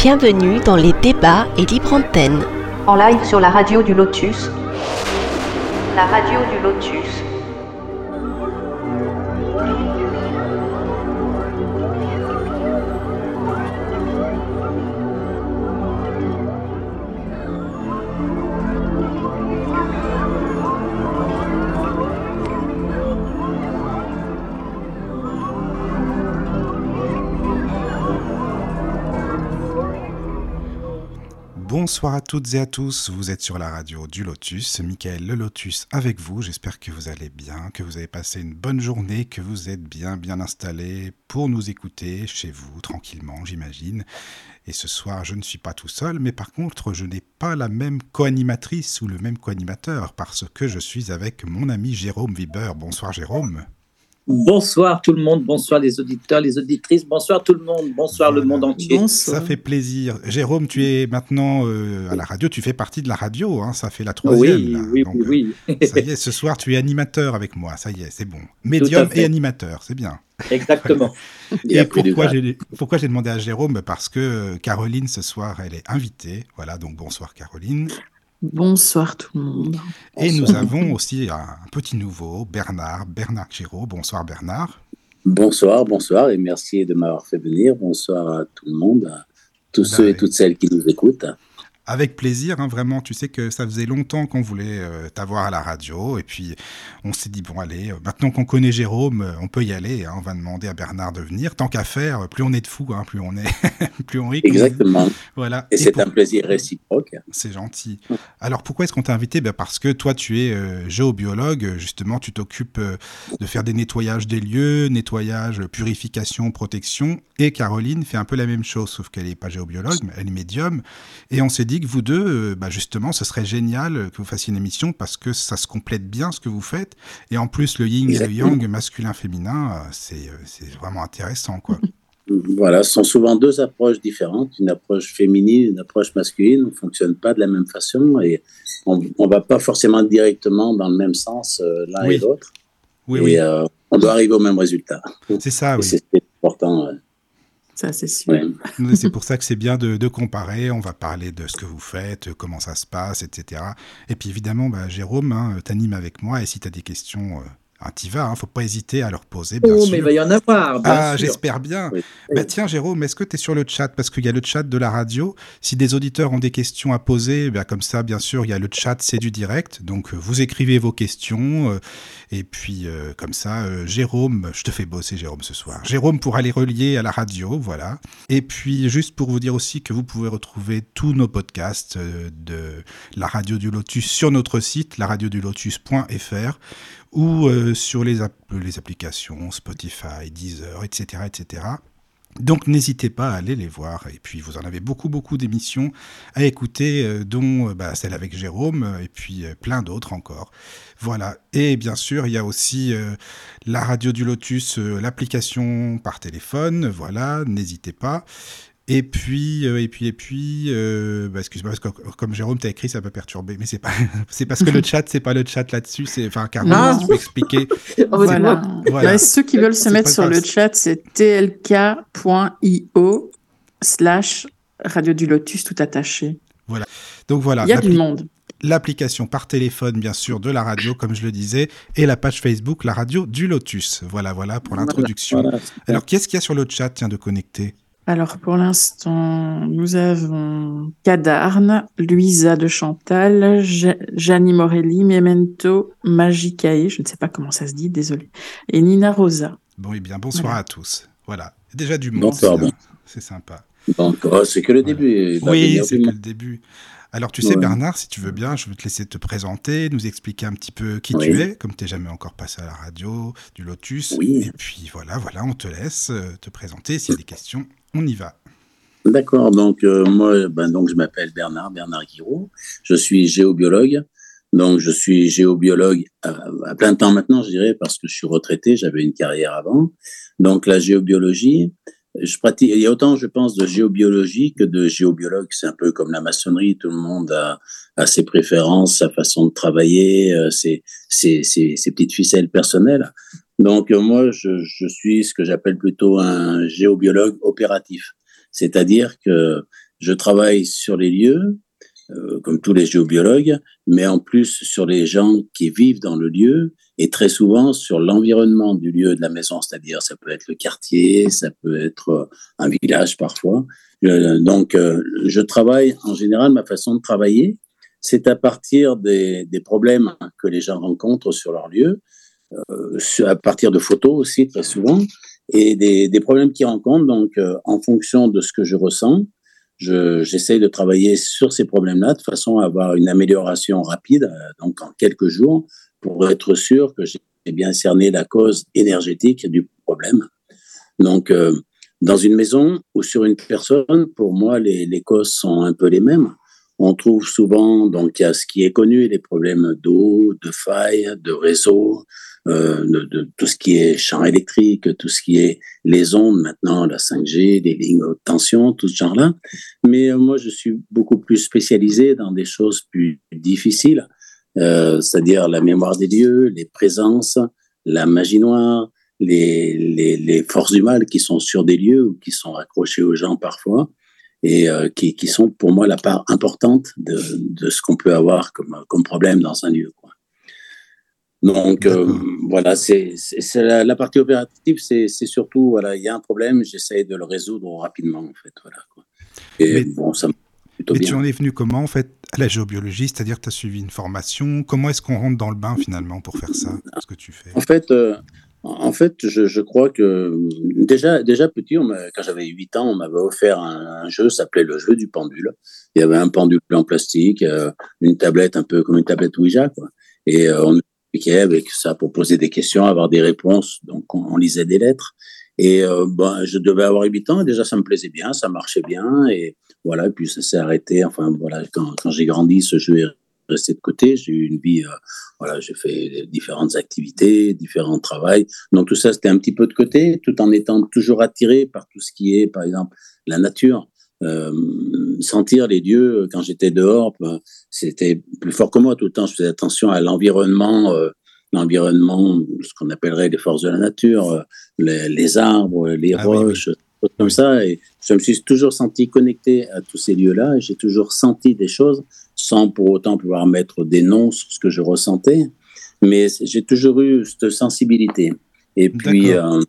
Bienvenue dans les débats et libre antenne. En live sur la radio du Lotus. La radio du Lotus. Bonsoir à toutes et à tous, vous êtes sur la radio du Lotus, Michael le Lotus avec vous, j'espère que vous allez bien, que vous avez passé une bonne journée, que vous êtes bien bien installé pour nous écouter chez vous, tranquillement j'imagine. Et ce soir je ne suis pas tout seul, mais par contre je n'ai pas la même co-animatrice ou le même co-animateur, parce que je suis avec mon ami Jérôme Weber. Bonsoir Jérôme. Bonsoir tout le monde, bonsoir les auditeurs, les auditrices, bonsoir tout le monde, bonsoir le monde entier. Ça fait plaisir. Jérôme, tu es maintenant euh, à la radio, tu fais partie de la radio, hein, ça fait la troisième. Oui, oui, oui, oui. Euh, ça y est, ce soir tu es animateur avec moi, ça y est, c'est bon. Médium et animateur, c'est bien. Exactement. et pourquoi j'ai, pourquoi j'ai demandé à Jérôme? Parce que Caroline, ce soir, elle est invitée. Voilà, donc bonsoir Caroline. Bonsoir tout le monde. Et nous avons aussi un petit nouveau, Bernard, Bernard Giraud. Bonsoir Bernard. Bonsoir, bonsoir et merci de m'avoir fait venir. Bonsoir à tout le monde, à tous ceux et toutes celles qui nous écoutent. Avec plaisir, hein, vraiment. Tu sais que ça faisait longtemps qu'on voulait euh, t'avoir à la radio. Et puis, on s'est dit, bon, allez, euh, maintenant qu'on connaît Jérôme, euh, on peut y aller. Hein, on va demander à Bernard de venir. Tant qu'à faire, plus on est de fous, hein, plus on est, plus on rit. Exactement. Voilà. Et, c'est un plaisir réciproque. C'est gentil. Alors, pourquoi est-ce qu'on t'a invité? Ben Parce que toi, tu es géobiologue. Justement, tu t'occupes de faire des nettoyages des lieux, nettoyage, purification, protection. Et Caroline fait un peu la même chose, sauf qu'elle n'est pas géobiologue, mais elle est médium. Et on s'est dit que vous deux, euh, bah justement, ce serait génial que vous fassiez une émission parce que ça se complète bien ce que vous faites. Et en plus, le yin et le yang, masculin-féminin, euh, c'est vraiment intéressant. quoi. Voilà, ce sont souvent deux approches différentes, une approche féminine, une approche masculine. On ne fonctionne pas de la même façon et on ne va pas forcément directement dans le même sens euh, l'un et l'autre. Oui, et oui. on doit arriver au même résultat. C'est ça, oui. C'est important. Ça, c'est sûr. c'est pour ça que c'est bien de, comparer. On va parler de ce que vous faites, comment ça se passe, etc. Et puis évidemment, bah, Jérôme, hein, t'animes avec moi. Et si tu as des questions, euh, t'y vas, hein, faut pas hésiter à leur poser. Bien oh, sûr. mais il va y en avoir. ah, j'espère bien. Bah, tiens, Jérôme, est-ce que tu es sur le chat? Parce qu'il y a le chat de la radio. Si des auditeurs ont des questions à poser, bah, comme ça, bien sûr, il y a le chat, c'est du direct. Donc, euh, vous écrivez vos questions. Euh, et puis, euh, comme ça, Jérôme, je te fais bosser, Jérôme, ce soir. Jérôme pour aller relier à la radio, voilà. Et puis, juste pour vous dire aussi que vous pouvez retrouver tous nos podcasts de la radio du Lotus sur notre site, laradiodulotus.fr ou euh, sur les, les applications Spotify, Deezer, etc. etc. Donc n'hésitez pas à aller les voir. Et puis vous en avez beaucoup, beaucoup d'émissions à écouter, euh, dont euh, bah, celle avec Jérôme, et puis plein d'autres encore. Voilà. Et bien sûr, il y a aussi la radio du Lotus, l'application par téléphone. Voilà, n'hésitez pas. Et puis, euh, et puis, et puis, euh, bah, excuse-moi, parce que comme Jérôme t'a écrit, ça peut perturber, mais c'est pas, c'est parce que le chat, c'est pas le chat là-dessus, c'est, enfin, car tu peux expliquer. voilà. voilà. ceux qui veulent se mettre sur le chat, c'est tlk.io slash radio du lotus tout attaché. Voilà. Donc voilà. Il y a du monde. L'application par téléphone, bien sûr, de la radio, comme je le disais, et la page Facebook, la radio du Lotus. Voilà, voilà pour l'introduction. Alors, qu'est-ce qu'il y a sur le chat, tiens, de connecter alors pour l'instant, nous avons Cadarne, Louisa de Chantal, Janie Morelli, Memento, Magicae, je ne sais pas comment ça se dit, désolé, et Nina Rosa. Bon, et eh bien bonsoir à tous. Voilà, déjà du monde, c'est sympa. c'est que le début. Oui, c'est que le début. Alors tu sais Bernard, si tu veux bien, je vais te laisser te présenter, nous expliquer un petit peu qui tu es, comme tu n'es jamais encore passé à la radio du Lotus. Oui. Et puis voilà, voilà, on te laisse euh, te présenter. S'il y a des questions, on y va. D'accord, donc euh, moi, ben, donc, je m'appelle Bernard, Bernard Guiraud, je suis géobiologue. Donc, je suis géobiologue à, plein temps maintenant, je dirais, parce que je suis retraité, j'avais une carrière avant. Donc, la géobiologie, je pratique, il y a autant, je pense, de géobiologie que de géobiologue. C'est un peu comme la maçonnerie, tout le monde a, ses préférences, sa façon de travailler, euh, ses, petites ficelles personnelles. Donc, euh, moi, je, suis ce que j'appelle plutôt un géobiologue opératif. C'est-à-dire que je travaille sur les lieux, euh, comme tous les géobiologues, mais en plus sur les gens qui vivent dans le lieu et très souvent sur l'environnement du lieu de la maison, c'est-à-dire ça peut être le quartier, ça peut être euh, un village parfois. donc, je travaille en général, ma façon de travailler, c'est à partir des, problèmes que les gens rencontrent sur leur lieu, à partir de photos aussi très souvent, et des, problèmes qu'ils rencontrent. Donc, en fonction de ce que je ressens, j'essaye de travailler sur ces problèmes-là de façon à avoir une amélioration rapide, donc en quelques jours, pour être sûr que j'ai bien cerné la cause énergétique du problème. Donc, euh, dans une maison ou sur une personne, pour moi, les, les, causes sont un peu les mêmes. On trouve souvent, donc, il y a ce qui est connu, les problèmes d'eau, de failles, de réseau, euh, de, tout ce qui est champ électrique, tout ce qui est les ondes maintenant, la 5G, les lignes haute tension, tout ce genre-là. Mais euh, moi, je suis beaucoup plus spécialisé dans des choses plus difficiles euh, c'est-à-dire la mémoire des dieux, les présences, la magie noire, les, les, les, forces du mal qui sont sur des lieux ou qui sont accrochées aux gens parfois et euh, qui, qui, sont pour moi la part importante de, de ce qu'on peut avoir comme, comme problème dans un lieu. Quoi. Donc euh, voilà, c'est la, la, partie opérative, c'est surtout voilà, il y a un problème, j'essaie de le résoudre rapidement en fait. Voilà, quoi. Et bon, ça mais tu en es venu comment, en fait, à la géobiologie C'est-à-dire que tu as suivi une formation Comment est-ce qu'on rentre dans le bain, finalement, pour faire ça Ce que tu fais? En fait, euh, en fait je, crois que déjà, déjà petit, quand j'avais 8 ans, on m'avait offert un, un jeu, s'appelait le jeu du pendule. Il y avait un pendule en plastique, euh, une tablette un peu comme une tablette Ouija, quoi. Et euh, on expliquait avec ça pour poser des questions, avoir des réponses. Donc, on, lisait des lettres. Et euh, ben, je devais avoir 8 ans, et déjà ça me plaisait bien, ça marchait bien, et voilà, puis ça s'est arrêté. Enfin, voilà, quand, quand j'ai grandi, ce jeu est resté de côté. J'ai eu une vie, euh, voilà, j'ai fait différentes activités, différents travails. Donc tout ça, c'était un petit peu de côté, tout en étant toujours attiré par tout ce qui est, par exemple, la nature. Euh, sentir les dieux quand j'étais dehors, ben, c'était plus fort que moi. Tout le temps, je faisais attention à l'environnement, euh, l'environnement, ce qu'on appellerait les forces de la nature, euh, les, les arbres, les ah roches, comme ça. Et je me suis toujours senti connecté à tous ces lieux-là. Et j'ai toujours senti des choses sans pour autant pouvoir mettre des noms sur ce que je ressentais. Mais j'ai toujours eu cette sensibilité. Et puis, euh,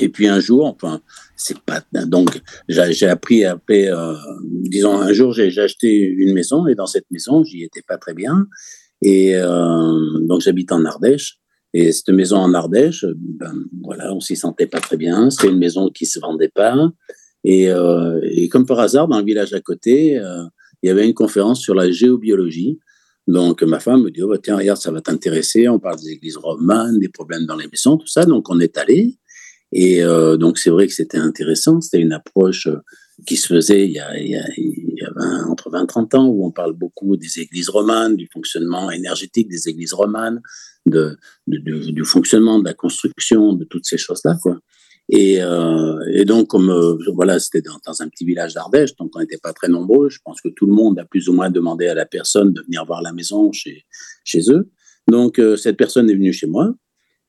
et puis un jour, enfin, c'est pas donc j'ai appris après, euh, disons un jour j'ai acheté une maison et dans cette maison j'y étais pas très bien et euh, donc j'habite en Ardèche. Et cette maison en Ardèche, ben, voilà, on s'y sentait pas très bien. C'était une maison qui se vendait pas. Et, et, comme par hasard, dans le village à côté, il y avait une conférence sur la géobiologie. Donc ma femme me dit, oh, bah, tiens, regarde, ça va t'intéresser. On parle des églises romanes, des problèmes dans les maisons, tout ça. Donc on est allé. Et euh, donc c'est vrai que c'était intéressant. C'était une approche qui se faisait il y a, il y a, il y a 20, entre 20 et 30 ans, où on parle beaucoup des églises romanes, du fonctionnement énergétique des églises romanes, de, du fonctionnement, de la construction, de toutes ces choses-là. Et, euh, et, donc, comme euh, voilà, c'était dans, un petit village d'Ardèche, donc on n'était pas très nombreux. Je pense que tout le monde a plus ou moins demandé à la personne de venir voir la maison chez, chez eux. Donc, euh, cette personne est venue chez moi.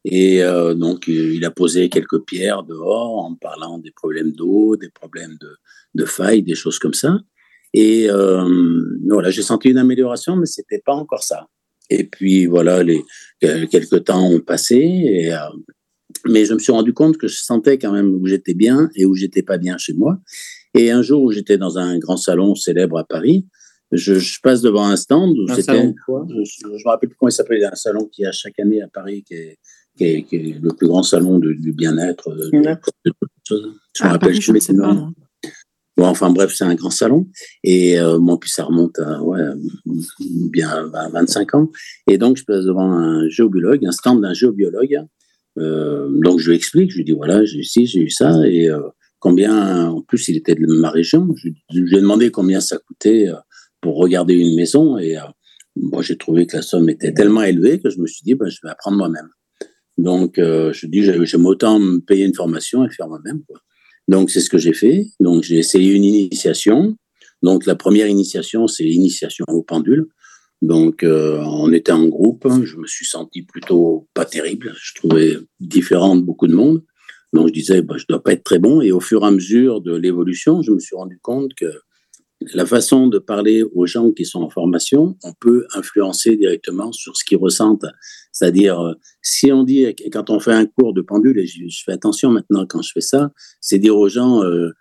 Et donc, il a posé quelques pierres dehors en parlant des problèmes d'eau, des problèmes de, de failles, des choses comme ça. Et voilà, j'ai senti une amélioration, mais c'était pas encore ça. Et puis voilà, les quelques temps ont passé, et, mais je me suis rendu compte que je sentais quand même où j'étais bien et où j'étais pas bien chez moi. Et un jour où j'étais dans un grand salon célèbre à Paris, je, je passe devant un stand. Où un salon quoi? je, je, me rappelle plus comment il s'appelle. Un salon qui a chaque année à Paris, qui est, qui est, qui est le plus grand salon de, du bien-être. De, de, de, je me ah, rappelle, Paris, je, sais pas. Bon, enfin bref, c'est un grand salon. Et euh, bon, puis ça remonte à ouais, bien à 25 ans. Et donc, je passe devant un géobiologue, un stand d'un géobiologue. Euh, donc, je lui explique, je lui dis, voilà, j'ai ici, j'ai eu ça. Et euh, combien, en plus, il était de ma région. Je, lui ai demandé combien ça coûtait euh, pour regarder une maison. Et euh, moi, j'ai trouvé que la somme était tellement élevée que je me suis dit, bah, je vais apprendre moi-même. Donc, je dis, j'aime autant me payer une formation et faire moi-même. Donc, c'est ce que j'ai fait. Donc, j'ai essayé une initiation. Donc, la première initiation, c'est l'initiation au pendule. Donc, euh, on était en groupe. Je me suis senti plutôt pas terrible. Je trouvais différent de beaucoup de monde. Donc, je disais, bah, je dois pas être très bon. Et au fur et à mesure de l'évolution, je me suis rendu compte que la façon de parler aux gens qui sont en formation, on peut influencer directement sur ce qu'ils ressentent. C'est-à-dire, euh, si on dit, quand on fait un cours de pendule, et je, fais attention maintenant quand je fais ça, c'est dire aux gens, euh,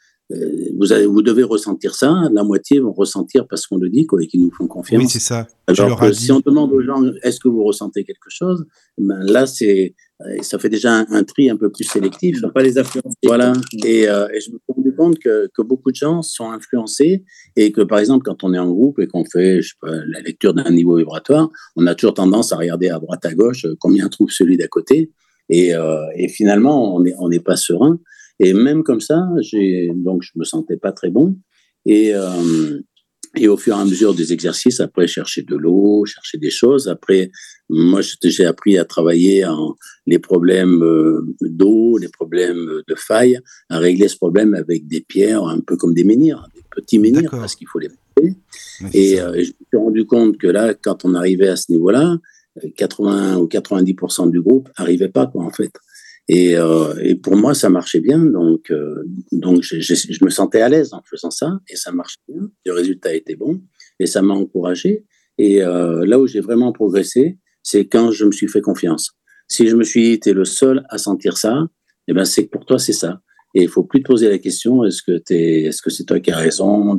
vous, avez, vous devez ressentir ça, la moitié vont ressentir parce qu'on le dit, quoi, et qu'ils nous font confiance. Oui, c'est ça. Alors si on demande aux gens, est-ce que vous ressentez quelque chose ben Là, c'est ça fait déjà un, tri un peu plus sélectif. Pas les influencer. Voilà. Et, euh, et, je me suis rendu compte que, que, beaucoup de gens sont influencés et que, par exemple, quand on est en groupe et qu'on fait je sais pas, la lecture d'un niveau vibratoire, on a toujours tendance à regarder à droite, à gauche euh, combien trouve celui d'à côté. Et, euh, et, finalement, on n'est on n'est pas serein. Et même comme ça, donc je me sentais pas très bon. Et, euh, et au fur et à mesure des exercices, après chercher de l'eau, chercher des choses. Après, moi, j'ai appris à travailler en les problèmes euh, d'eau, les problèmes de faille, à régler ce problème avec des pierres, un peu comme des menhirs, des petits menhirs, parce qu'il faut les mettre. Et, euh, je me suis rendu compte que là, quand on arrivait à ce niveau-là, 80 ou 90% du groupe n'arrivait pas, quoi, en fait. Et, euh, et, pour moi, ça marchait bien. Donc, euh, donc je, me sentais à l'aise en faisant ça et ça marchait bien. Le résultat était bon et ça m'a encouragé. Et euh, là où j'ai vraiment progressé, c'est quand je me suis fait confiance. Si je me suis dit, tu es le seul à sentir ça, eh ben, c'est que pour toi, c'est ça. Et il faut plus te poser la question, est-ce que es, est-ce que c'est toi qui as raison?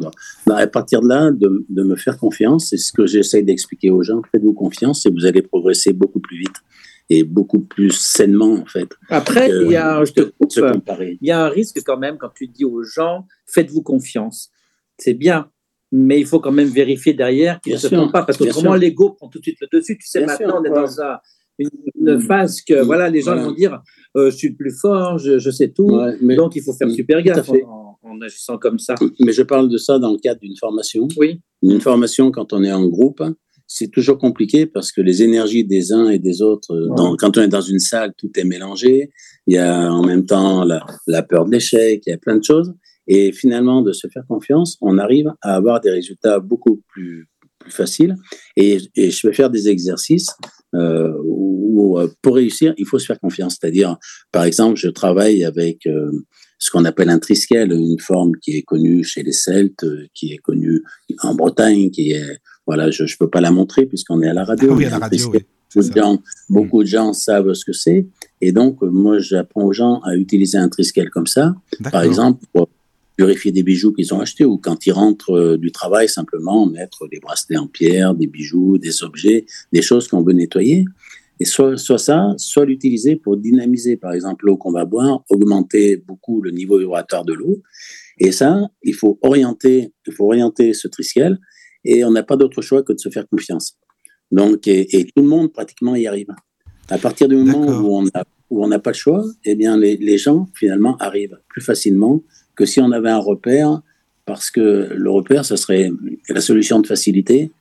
à partir de là, de, de me faire confiance, c'est ce que j'essaye d'expliquer aux gens. Faites-vous confiance et vous allez progresser beaucoup plus vite et beaucoup plus sainement en fait. Après, il y a, je te coupe, il y a un risque quand même quand tu dis aux gens faites-vous confiance. C'est bien, mais il faut quand même vérifier derrière qu'ils ne se trompent pas parce que comment l'ego prend tout de suite le dessus. Tu sais, bien maintenant sûr, on est dans un, une, mm. phase que mm. voilà, les gens vont dire euh, je suis plus fort, je, je sais tout, ouais, mais, donc il faut faire mm, super gaffe en, en, agissant comme ça. Mais je parle de ça dans le cadre d'une formation. Oui. Une formation quand on est en groupe c'est toujours compliqué parce que les énergies des uns et des autres, euh, dans, quand on est dans une salle, tout est mélangé. Il y a en même temps la, la peur de l'échec, il y a plein de choses. Et finalement, de se faire confiance, on arrive à avoir des résultats beaucoup plus, plus faciles. Et, et je vais faire des exercices euh, où, euh, pour réussir, il faut se faire confiance. C'est-à-dire, par exemple, je travaille avec euh, ce qu'on appelle un triskel, une forme qui est connue chez les Celtes, qui est connue en Bretagne, qui est voilà, je ne peux pas la montrer puisqu'on est à la radio. Ah oui, à la radio, oui. Beaucoup, de gens, beaucoup de gens savent ce que c'est. Et donc, moi, j'apprends aux gens à utiliser un triskel comme ça. Par exemple, pour purifier des bijoux qu'ils ont achetés ou quand ils rentrent euh, du travail, simplement mettre des bracelets en pierre, des bijoux, des objets, des choses qu'on veut nettoyer. Et soit, soit ça, soit l'utiliser pour dynamiser, par exemple, l'eau qu'on va boire, augmenter beaucoup le niveau vibratoire de l'eau. Et ça, il faut orienter, il faut orienter ce triskel et on n'a pas d'autre choix que de se faire confiance. Donc, et, et, tout le monde pratiquement y arrive. À partir du moment où on a, où on n'a pas le choix, eh bien, les, les, gens finalement arrivent plus facilement que si on avait un repère, parce que le repère, ça serait la solution de facilité.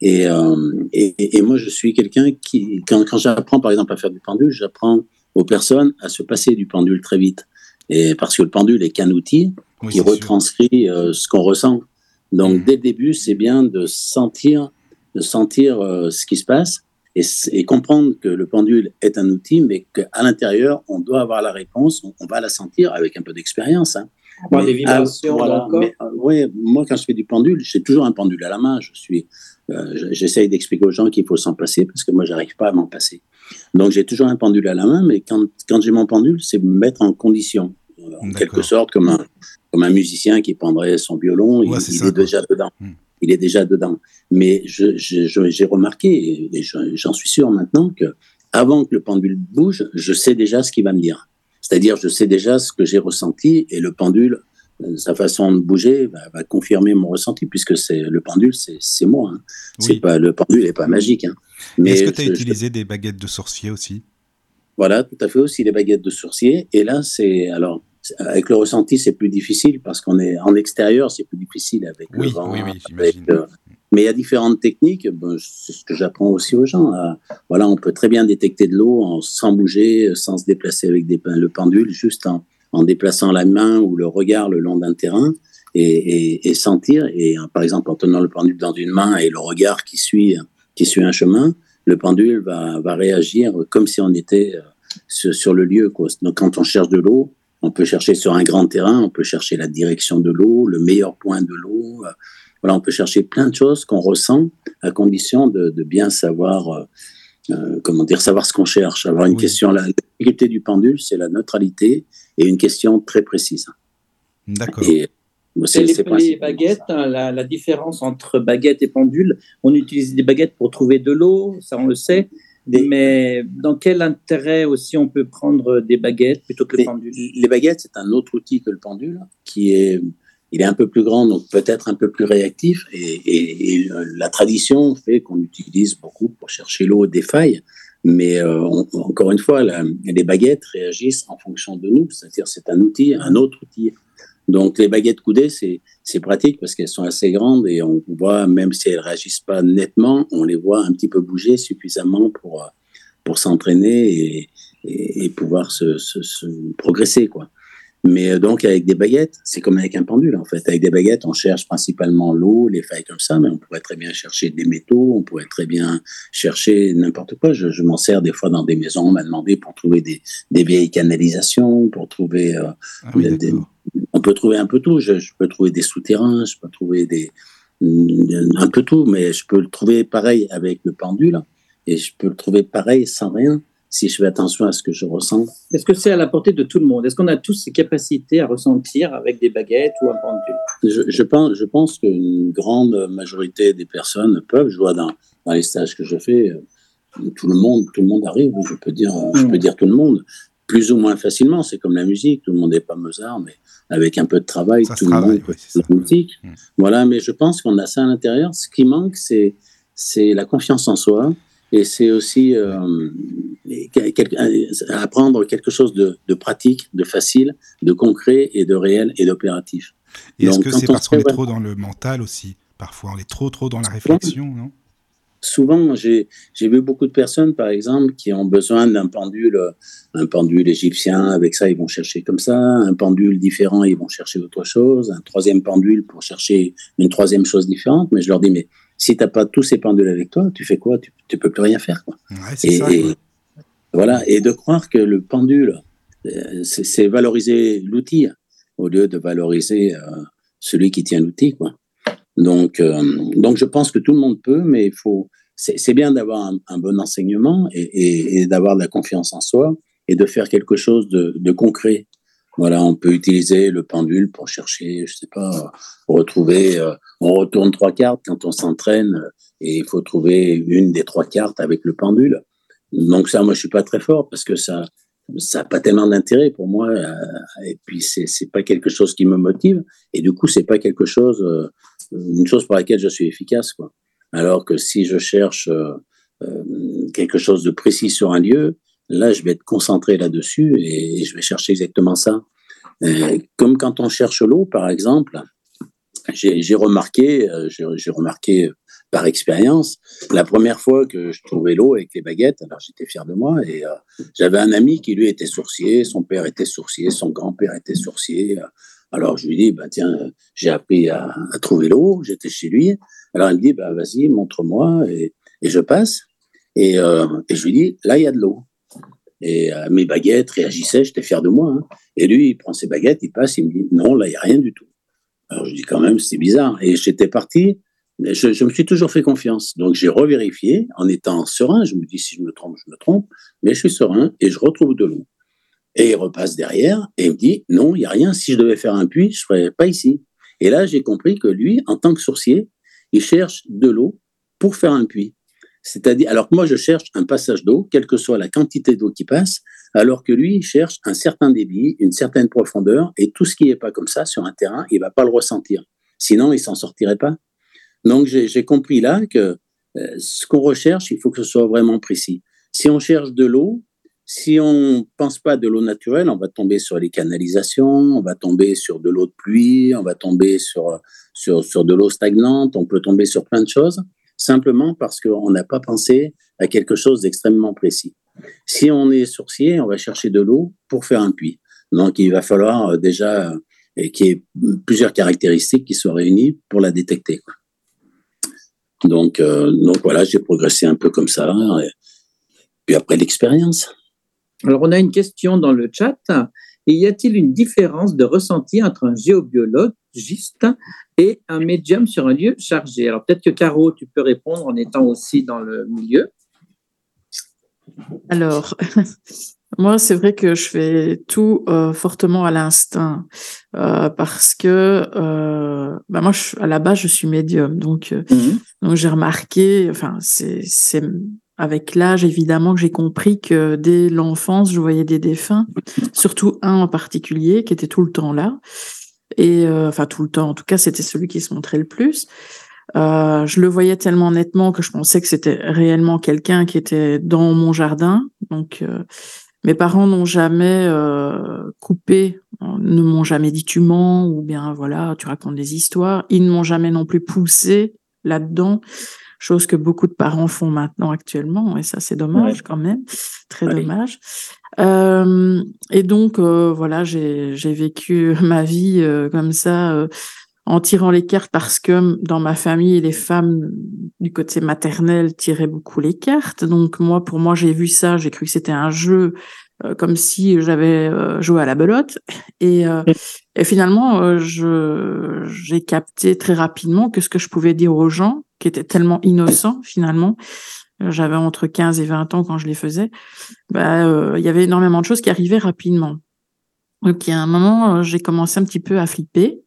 Et, euh, et, et, moi, je suis quelqu'un qui, quand, quand j'apprends par exemple à faire du pendule, j'apprends aux personnes à se passer du pendule très vite. Et parce que le pendule est qu'un outil oui, qui retranscrit euh, ce qu'on ressent. Donc, mmh. dès le début, c'est bien de sentir, de sentir euh, ce qui se passe et, et, comprendre que le pendule est un outil, mais qu'à l'intérieur, on doit avoir la réponse, on, on va la sentir avec un peu d'expérience. Hein. Avoir des vibrations voilà, mais, euh, oui, moi, quand je fais du pendule, j'ai toujours un pendule à la main. Je suis, euh, j'essaye d'expliquer aux gens qu'il faut s'en passer parce que moi, j'arrive pas à m'en passer. Donc, j'ai toujours un pendule à la main, mais quand, quand j'ai mon pendule, c'est me mettre en condition, en quelque sorte, comme un, comme un musicien qui prendrait son violon, ouais, il, est, il ça, est déjà dedans. Hmm. Il est déjà dedans. Mais j'ai je, je, remarqué, et j'en suis sûr maintenant, que avant que le pendule bouge, je sais déjà ce qu'il va me dire. C'est-à-dire, je sais déjà ce que j'ai ressenti, et le pendule, euh, sa façon de bouger, va, va confirmer mon ressenti, puisque c'est le pendule, c'est moi. Hein. Oui. C'est pas le pendule n'est pas magique. Hein. Mais est-ce que tu as utilisé des baguettes de sorcier aussi? Voilà, tout à fait aussi les baguettes de sorcier. Et là, c'est alors avec le ressenti, c'est plus difficile parce qu'on est en extérieur, c'est plus difficile avec oui, le vent. Oui, oui, j'imagine. Euh, mais il y a différentes techniques. Bon, c'est ce que j'apprends aussi aux gens. Euh, voilà, on peut très bien détecter de l'eau sans bouger, sans se déplacer avec des, le pendule, juste en, en, déplaçant la main ou le regard le long d'un terrain et, et, et, sentir. Et par exemple, en tenant le pendule dans une main et le regard qui suit, qui suit un chemin, le pendule va, va réagir comme si on était euh, sur, sur le lieu. Quoi. Donc, quand on cherche de l'eau, on peut chercher sur un grand terrain, on peut chercher la direction de l'eau, le meilleur point de l'eau, Voilà, on peut chercher plein de choses qu'on ressent à condition de, bien savoir, comment dire, savoir ce qu'on cherche. Avoir une question, la, difficulté du pendule, c'est la neutralité et une question très précise. D'accord. C'est les, baguettes, hein, la, différence entre baguette et pendule. On utilise des baguettes pour trouver de l'eau, ça on le sait. Mais dans quel intérêt aussi on peut prendre des baguettes plutôt que le pendule Les baguettes, c'est un autre outil que le pendule, qui est, il est un peu plus grand, donc peut-être un peu plus réactif. Et, la tradition fait qu'on utilise beaucoup pour chercher l'eau des failles. Mais euh, encore une fois, les baguettes réagissent en fonction de nous, c'est-à-dire c'est un outil, un autre outil donc les baguettes coudées, c'est pratique parce qu'elles sont assez grandes et on voit, même si elles réagissent pas nettement, on les voit un petit peu bouger suffisamment pour, pour s'entraîner et, et, pouvoir se, se, progresser. quoi. Mais euh, donc, avec des baguettes, c'est comme avec un pendule, en fait. Avec des baguettes, on cherche principalement l'eau, les failles comme ça, mais on pourrait très bien chercher des métaux, on pourrait très bien chercher n'importe quoi. Je, m'en sers des fois dans des maisons, on m'a demandé pour trouver des, des, vieilles canalisations, pour trouver... Euh, ah on peut trouver un peu tout. Je, peux trouver des souterrains, je peux trouver des, un peu tout, mais je peux le trouver pareil avec le pendule, et je peux le trouver pareil sans rien si je fais attention à ce que je ressens. Est-ce que c'est à la portée de tout le monde? Est-ce qu'on a tous ces capacités à ressentir avec des baguettes ou un pendule? Je, pense, je pense qu'une grande majorité des personnes peuvent. Je vois dans, dans les stages que je fais, euh, tout le monde, tout le monde arrive. Je peux dire, je peux hmm. dire tout le monde, plus ou moins facilement. C'est comme la musique. Tout le monde n'est pas Mozart, mais avec un peu de travail, tout le monde la musique. Hmm. Voilà, mais je pense qu'on a ça à l'intérieur. Ce qui manque, c'est c'est la confiance en soi et c'est aussi euh, apprendre quelque chose de, pratique, de facile, de concret et de réel et d'opératif. Et est-ce que c'est parce qu'on est trop dans le mental aussi? Parfois, on est trop, trop dans la réflexion, non? Souvent, j'ai vu beaucoup de personnes, par exemple, qui ont besoin d'un pendule, un pendule égyptien, avec ça, ils vont chercher comme ça, un pendule différent, ils vont chercher autre chose, un troisième pendule pour chercher une troisième chose différente. Mais je leur dis, mais si tu n'as pas tous ces pendules avec toi, tu fais quoi? Tu ne peux plus rien faire. Quoi. et, ça, voilà, et de croire que le pendule, euh, c'est valoriser l'outil au lieu de valoriser euh, celui qui tient l'outil. Quoi. Donc, euh, donc, je pense que tout le monde peut, mais il faut. C'est bien d'avoir un, bon enseignement et, d'avoir de la confiance en soi et de faire quelque chose de, concret voilà, on peut utiliser le pendule pour chercher, je sais pas, retrouver. Euh, on retourne trois cartes quand on s'entraîne et il faut trouver une des trois cartes avec le pendule. Donc ça, moi, je suis pas très fort parce que ça, ça n'a pas tellement d'intérêt pour moi. Euh, et puis c'est c'est pas quelque chose qui me motive. Et du coup, c'est pas quelque chose, euh, une chose pour laquelle je suis efficace, quoi. Alors que si je cherche quelque chose de précis sur un lieu, Là, je vais être concentré là-dessus et je vais chercher exactement ça. Euh, comme quand on cherche l'eau, par exemple, j'ai remarqué, euh, j'ai remarqué par expérience, la première fois que je trouvais l'eau avec les baguettes, alors j'étais fier de moi et euh, j'avais un ami qui lui était sourcier, son père était sourcier, son grand-père était sourcier. Alors je lui dis, bah, tiens, j'ai appris à, trouver l'eau, j'étais chez lui. Alors il me dit, bah, vas-y, montre-moi et, je passe. Et, et je lui dis, là, il y a de l'eau. Et euh, mes baguettes réagissaient, j'étais fier de moi. Hein. Et lui, il prend ses baguettes, il passe, il me dit non, là, il n'y a rien du tout. Alors je dis quand même, c'est bizarre. Et j'étais parti, je, me suis toujours fait confiance. Donc j'ai revérifié en étant serein. Je me dis si je me trompe, je me trompe. Mais je suis serein et je retrouve de l'eau. Et il repasse derrière et il me dit non, il n'y a rien. Si je devais faire un puits, je ne ferais pas ici. Et là, j'ai compris que lui, en tant que sourcier, il cherche de l'eau pour faire un puits. C'est-à-dire, alors que moi, je cherche un passage d'eau, quelle que soit la quantité d'eau qui passe, alors que lui, il cherche un certain débit, une certaine profondeur, et tout ce qui n'est pas comme ça sur un terrain, il va pas le ressentir. Sinon, il s'en sortirait pas. Donc, j'ai compris là que euh, ce qu'on recherche, il faut que ce soit vraiment précis. Si on cherche de l'eau, si on pense pas de l'eau naturelle, on va tomber sur les canalisations, on va tomber sur de l'eau de pluie, on va tomber sur, sur, sur de l'eau stagnante, on peut tomber sur plein de choses simplement parce qu'on n'a pas pensé à quelque chose d'extrêmement précis. Si on est sourcier, on va chercher de l'eau pour faire un puits. Donc, il va falloir euh, déjà euh, qu'il y ait plusieurs caractéristiques qui soient réunies pour la détecter. Donc, euh, donc voilà, j'ai progressé un peu comme ça. puis après l'expérience. Alors, on a une question dans le chat. Et y a-t-il une différence de ressenti entre un géobiologiste et un médium sur un lieu chargé? Alors peut-être que Caro, tu peux répondre en étant aussi dans le milieu. Alors, moi, c'est vrai que je fais tout euh, fortement à l'instinct euh, parce que euh, bah moi, je, à la base, je suis médium, donc mhm. donc j'ai remarqué, enfin, c'est c'est avec l'âge évidemment que j'ai compris que dès l'enfance, je voyais des défunts, surtout un en particulier qui était tout le temps là et enfin tout le temps. En tout cas, c'était celui qui se montrait le plus. Euh, je le voyais tellement nettement que je pensais que c'était réellement quelqu'un qui était dans mon jardin. Donc, euh, mes parents n'ont jamais euh, coupé, ne m'ont jamais dit tu mens ou bien voilà, tu racontes des histoires. Ils ne m'ont jamais non plus poussé là-dedans, chose que beaucoup de parents font maintenant actuellement. Et ça, c'est dommage quand même, très dommage. et donc, voilà, j'ai vécu ma vie comme ça en tirant les cartes parce que dans ma famille, les femmes du côté maternel tiraient beaucoup les cartes. Donc moi, pour moi, j'ai vu ça, j'ai cru que c'était un jeu euh, comme si j'avais euh, joué à la belote. Et, euh, et finalement, je j'ai capté très rapidement que ce que je pouvais dire aux gens, qui étaient tellement innocents finalement, j'avais entre 15 et 20 ans quand je les faisais, bah, il y avait énormément de choses qui arrivaient rapidement. Donc, il y a un moment, j'ai commencé un petit peu à flipper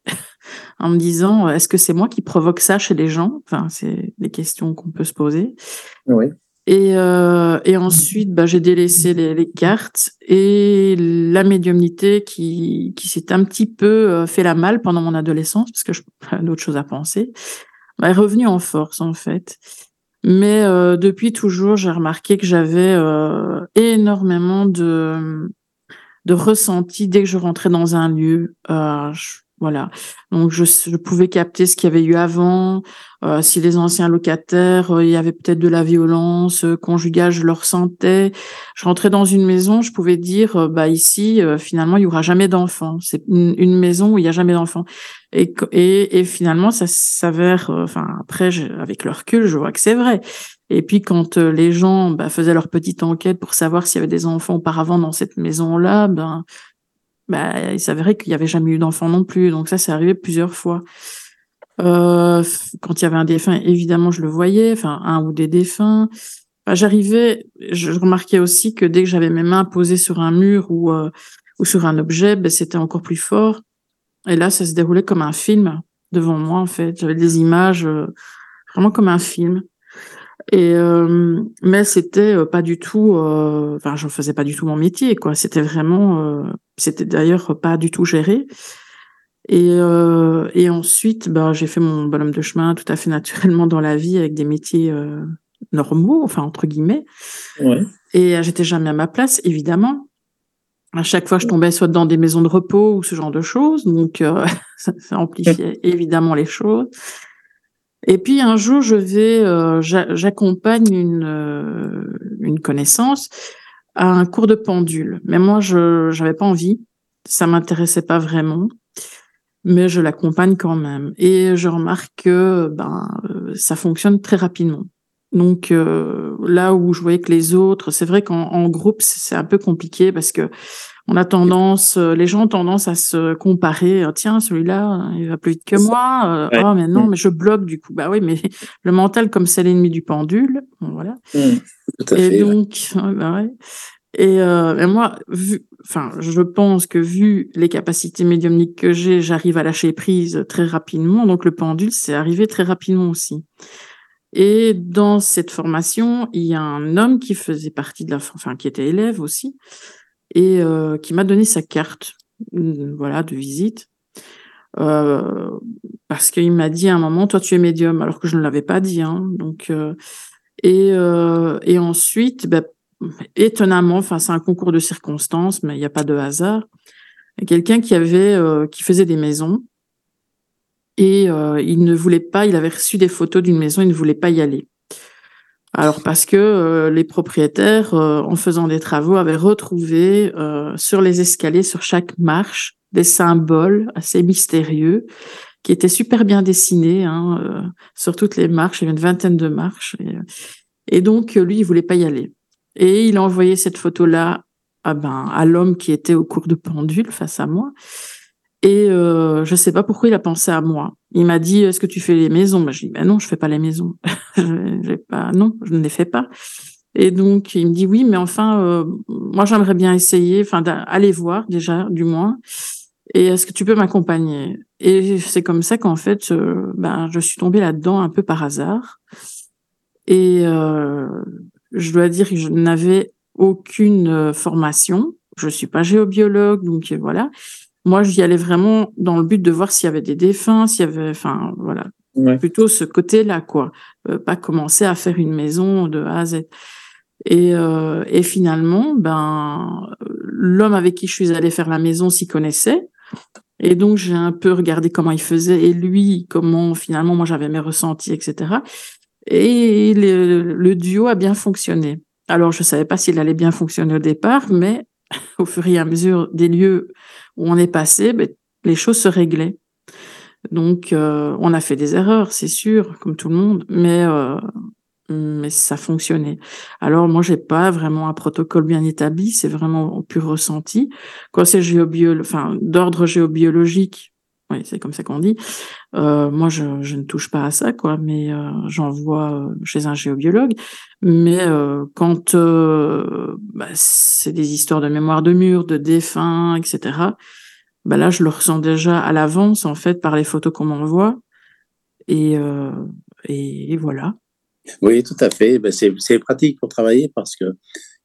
en me disant est-ce que c'est moi qui provoque ça chez les gens? Enfin, c'est des questions qu'on peut se poser. Oui. Et, euh, et ensuite, bah, j'ai délaissé les, les, cartes et la médiumnité qui, qui s'est un petit peu euh, fait la malle pendant mon adolescence, parce que je d'autres choses à penser, bah, est revenue en force en fait. Mais euh, depuis toujours, j'ai remarqué que j'avais euh, énormément de de ressenti dès que je rentrais dans un lieu. Euh, je, voilà. Donc je, je, pouvais capter ce qu'il y avait eu avant, euh, si les anciens locataires, euh, il y avait peut-être de la violence euh, conjugale, je le ressentais. Je rentrais dans une maison, je pouvais dire, euh, bah ici, finalement, il y aura jamais d'enfants. C'est une, maison où il y a jamais d'enfants. Et, et, et, finalement, ça s'avère, enfin après, avec le recul, je vois que c'est vrai. Et puis quand les gens bah, faisaient leur petite enquête pour savoir s'il y avait des enfants auparavant dans cette maison-là, ben bah, il s'avérait qu'il n'y avait jamais eu d'enfant non plus. Donc ça, c'est arrivé plusieurs fois. Euh, quand il y avait un défunt, évidemment, je le voyais, enfin un ou des défunts. J'arrivais, je remarquais aussi que dès que j'avais mes mains posées sur un mur ou, euh, ou sur un objet, ben, c'était encore plus fort. Et là, ça se déroulait comme un film devant moi, en fait. J'avais des images euh, vraiment comme un film. Et euh, mais c'était euh, pas du tout, euh, enfin, j'en faisais pas du tout mon métier, quoi. C'était vraiment, c'était d'ailleurs pas du tout géré. Et, et ensuite, bah, j'ai fait mon bonhomme de chemin tout à fait naturellement dans la vie avec des métiers normaux, enfin entre guillemets. Ouais. Et j'étais jamais à ma place, évidemment. À chaque fois, je tombais soit dans des maisons de repos ou ce genre de choses, donc ça, ça amplifiait évidemment les choses. Et puis un jour, je vais, euh, j'accompagne une, euh, une connaissance à un cours de pendule. Mais moi, je n'avais pas envie, ça m'intéressait pas vraiment, mais je l'accompagne quand même. Et je remarque que ben euh, ça fonctionne très rapidement. Donc là où je voyais que les autres, c'est vrai qu'en groupe c'est un peu compliqué parce que on a tendance, euh, les gens ont tendance à se comparer. Euh, Tiens, celui-là, il va plus vite que moi. Euh, oh, mais non, mm. mais je bloque du coup. Bah oui, mais le mental, comme c'est l'ennemi du pendule, voilà. Mm, et donc, bah ouais. Et, et, moi, vu, enfin, je pense que vu les capacités médiumniques que j'ai, j'arrive à lâcher prise très rapidement. Donc le pendule, c'est arrivé très rapidement aussi. Et dans cette formation, il y a un homme qui faisait partie de la, enfin, qui était élève aussi, et euh, qui m'a donné sa carte euh, voilà de visite. Euh, parce qu'il m'a dit à un moment toi tu es médium alors que je ne l'avais pas dit hein, donc euh, et euh, et ensuite bah, étonnamment enfin c'est un concours de circonstances mais il n'y a pas de hasard quelqu'un qui avait qui faisait des maisons. Et il ne voulait pas il avait reçu des photos d'une maison il ne voulait pas y aller alors parce que euh, les propriétaires, euh, en faisant des travaux, avaient retrouvé euh, sur les escaliers, sur chaque marche, des symboles assez mystérieux qui étaient super bien dessinés hein, sur toutes les marches. Il y avait une vingtaine de marches. Et, et, donc lui, il voulait pas y aller. Et il a envoyé cette photo-là à, ben, à l'homme qui était au cours de pendule face à moi. Et euh, je sais pas pourquoi il a pensé à moi. Il m'a dit Est-ce que tu fais les maisons? Ben, Je dis ben non, je fais pas les maisons. j'ai pas, non, je ne les fais pas. Et donc il me dit oui, mais enfin, euh, moi j'aimerais bien essayer, enfin d'aller voir déjà, du moins. Et est-ce que tu peux m'accompagner? Et c'est comme ça qu'en fait, euh, ben je suis tombée là-dedans un peu par hasard. Et euh, je dois dire que je n'avais aucune euh, formation. Je suis pas géobiologue, donc voilà. Moi, j'y allais vraiment dans le but de voir s'il y avait des défunts, s'il y avait, enfin, voilà, plutôt ce côté-là, quoi. Euh, pas commencer à faire une maison de A à Z. Et, euh, et finalement, ben, l'homme avec qui je suis allée faire la maison s'y connaissait. Et donc, j'ai un peu regardé comment il faisait et lui, comment finalement, moi, j'avais mes ressentis, etc. Et le, le duo a bien fonctionné. Alors, je ne savais pas s'il allait bien fonctionner au départ, mais au fur et à mesure des lieux où on est passé, ben, les choses se réglaient. Donc, euh, on a fait des erreurs, c'est sûr, comme tout le monde, mais euh, mais ça fonctionnait. Alors moi, j'ai pas vraiment un protocole bien établi, c'est vraiment au pur ressenti. Quand c'est géobiologique, enfin d'ordre géobiologique, oui, c'est comme ça qu'on dit. Euh, moi, je, ne touche pas à ça, quoi, mais euh, j'en vois chez un géobiologue. Mais euh, quand euh, bah, c'est des histoires de mémoire de mur, de défunts, etc., bah là, je le ressens déjà à l'avance, en fait, par les photos qu'on m'envoie. Et, euh, et, voilà. Oui, tout à fait. Ben, c'est pratique pour travailler parce que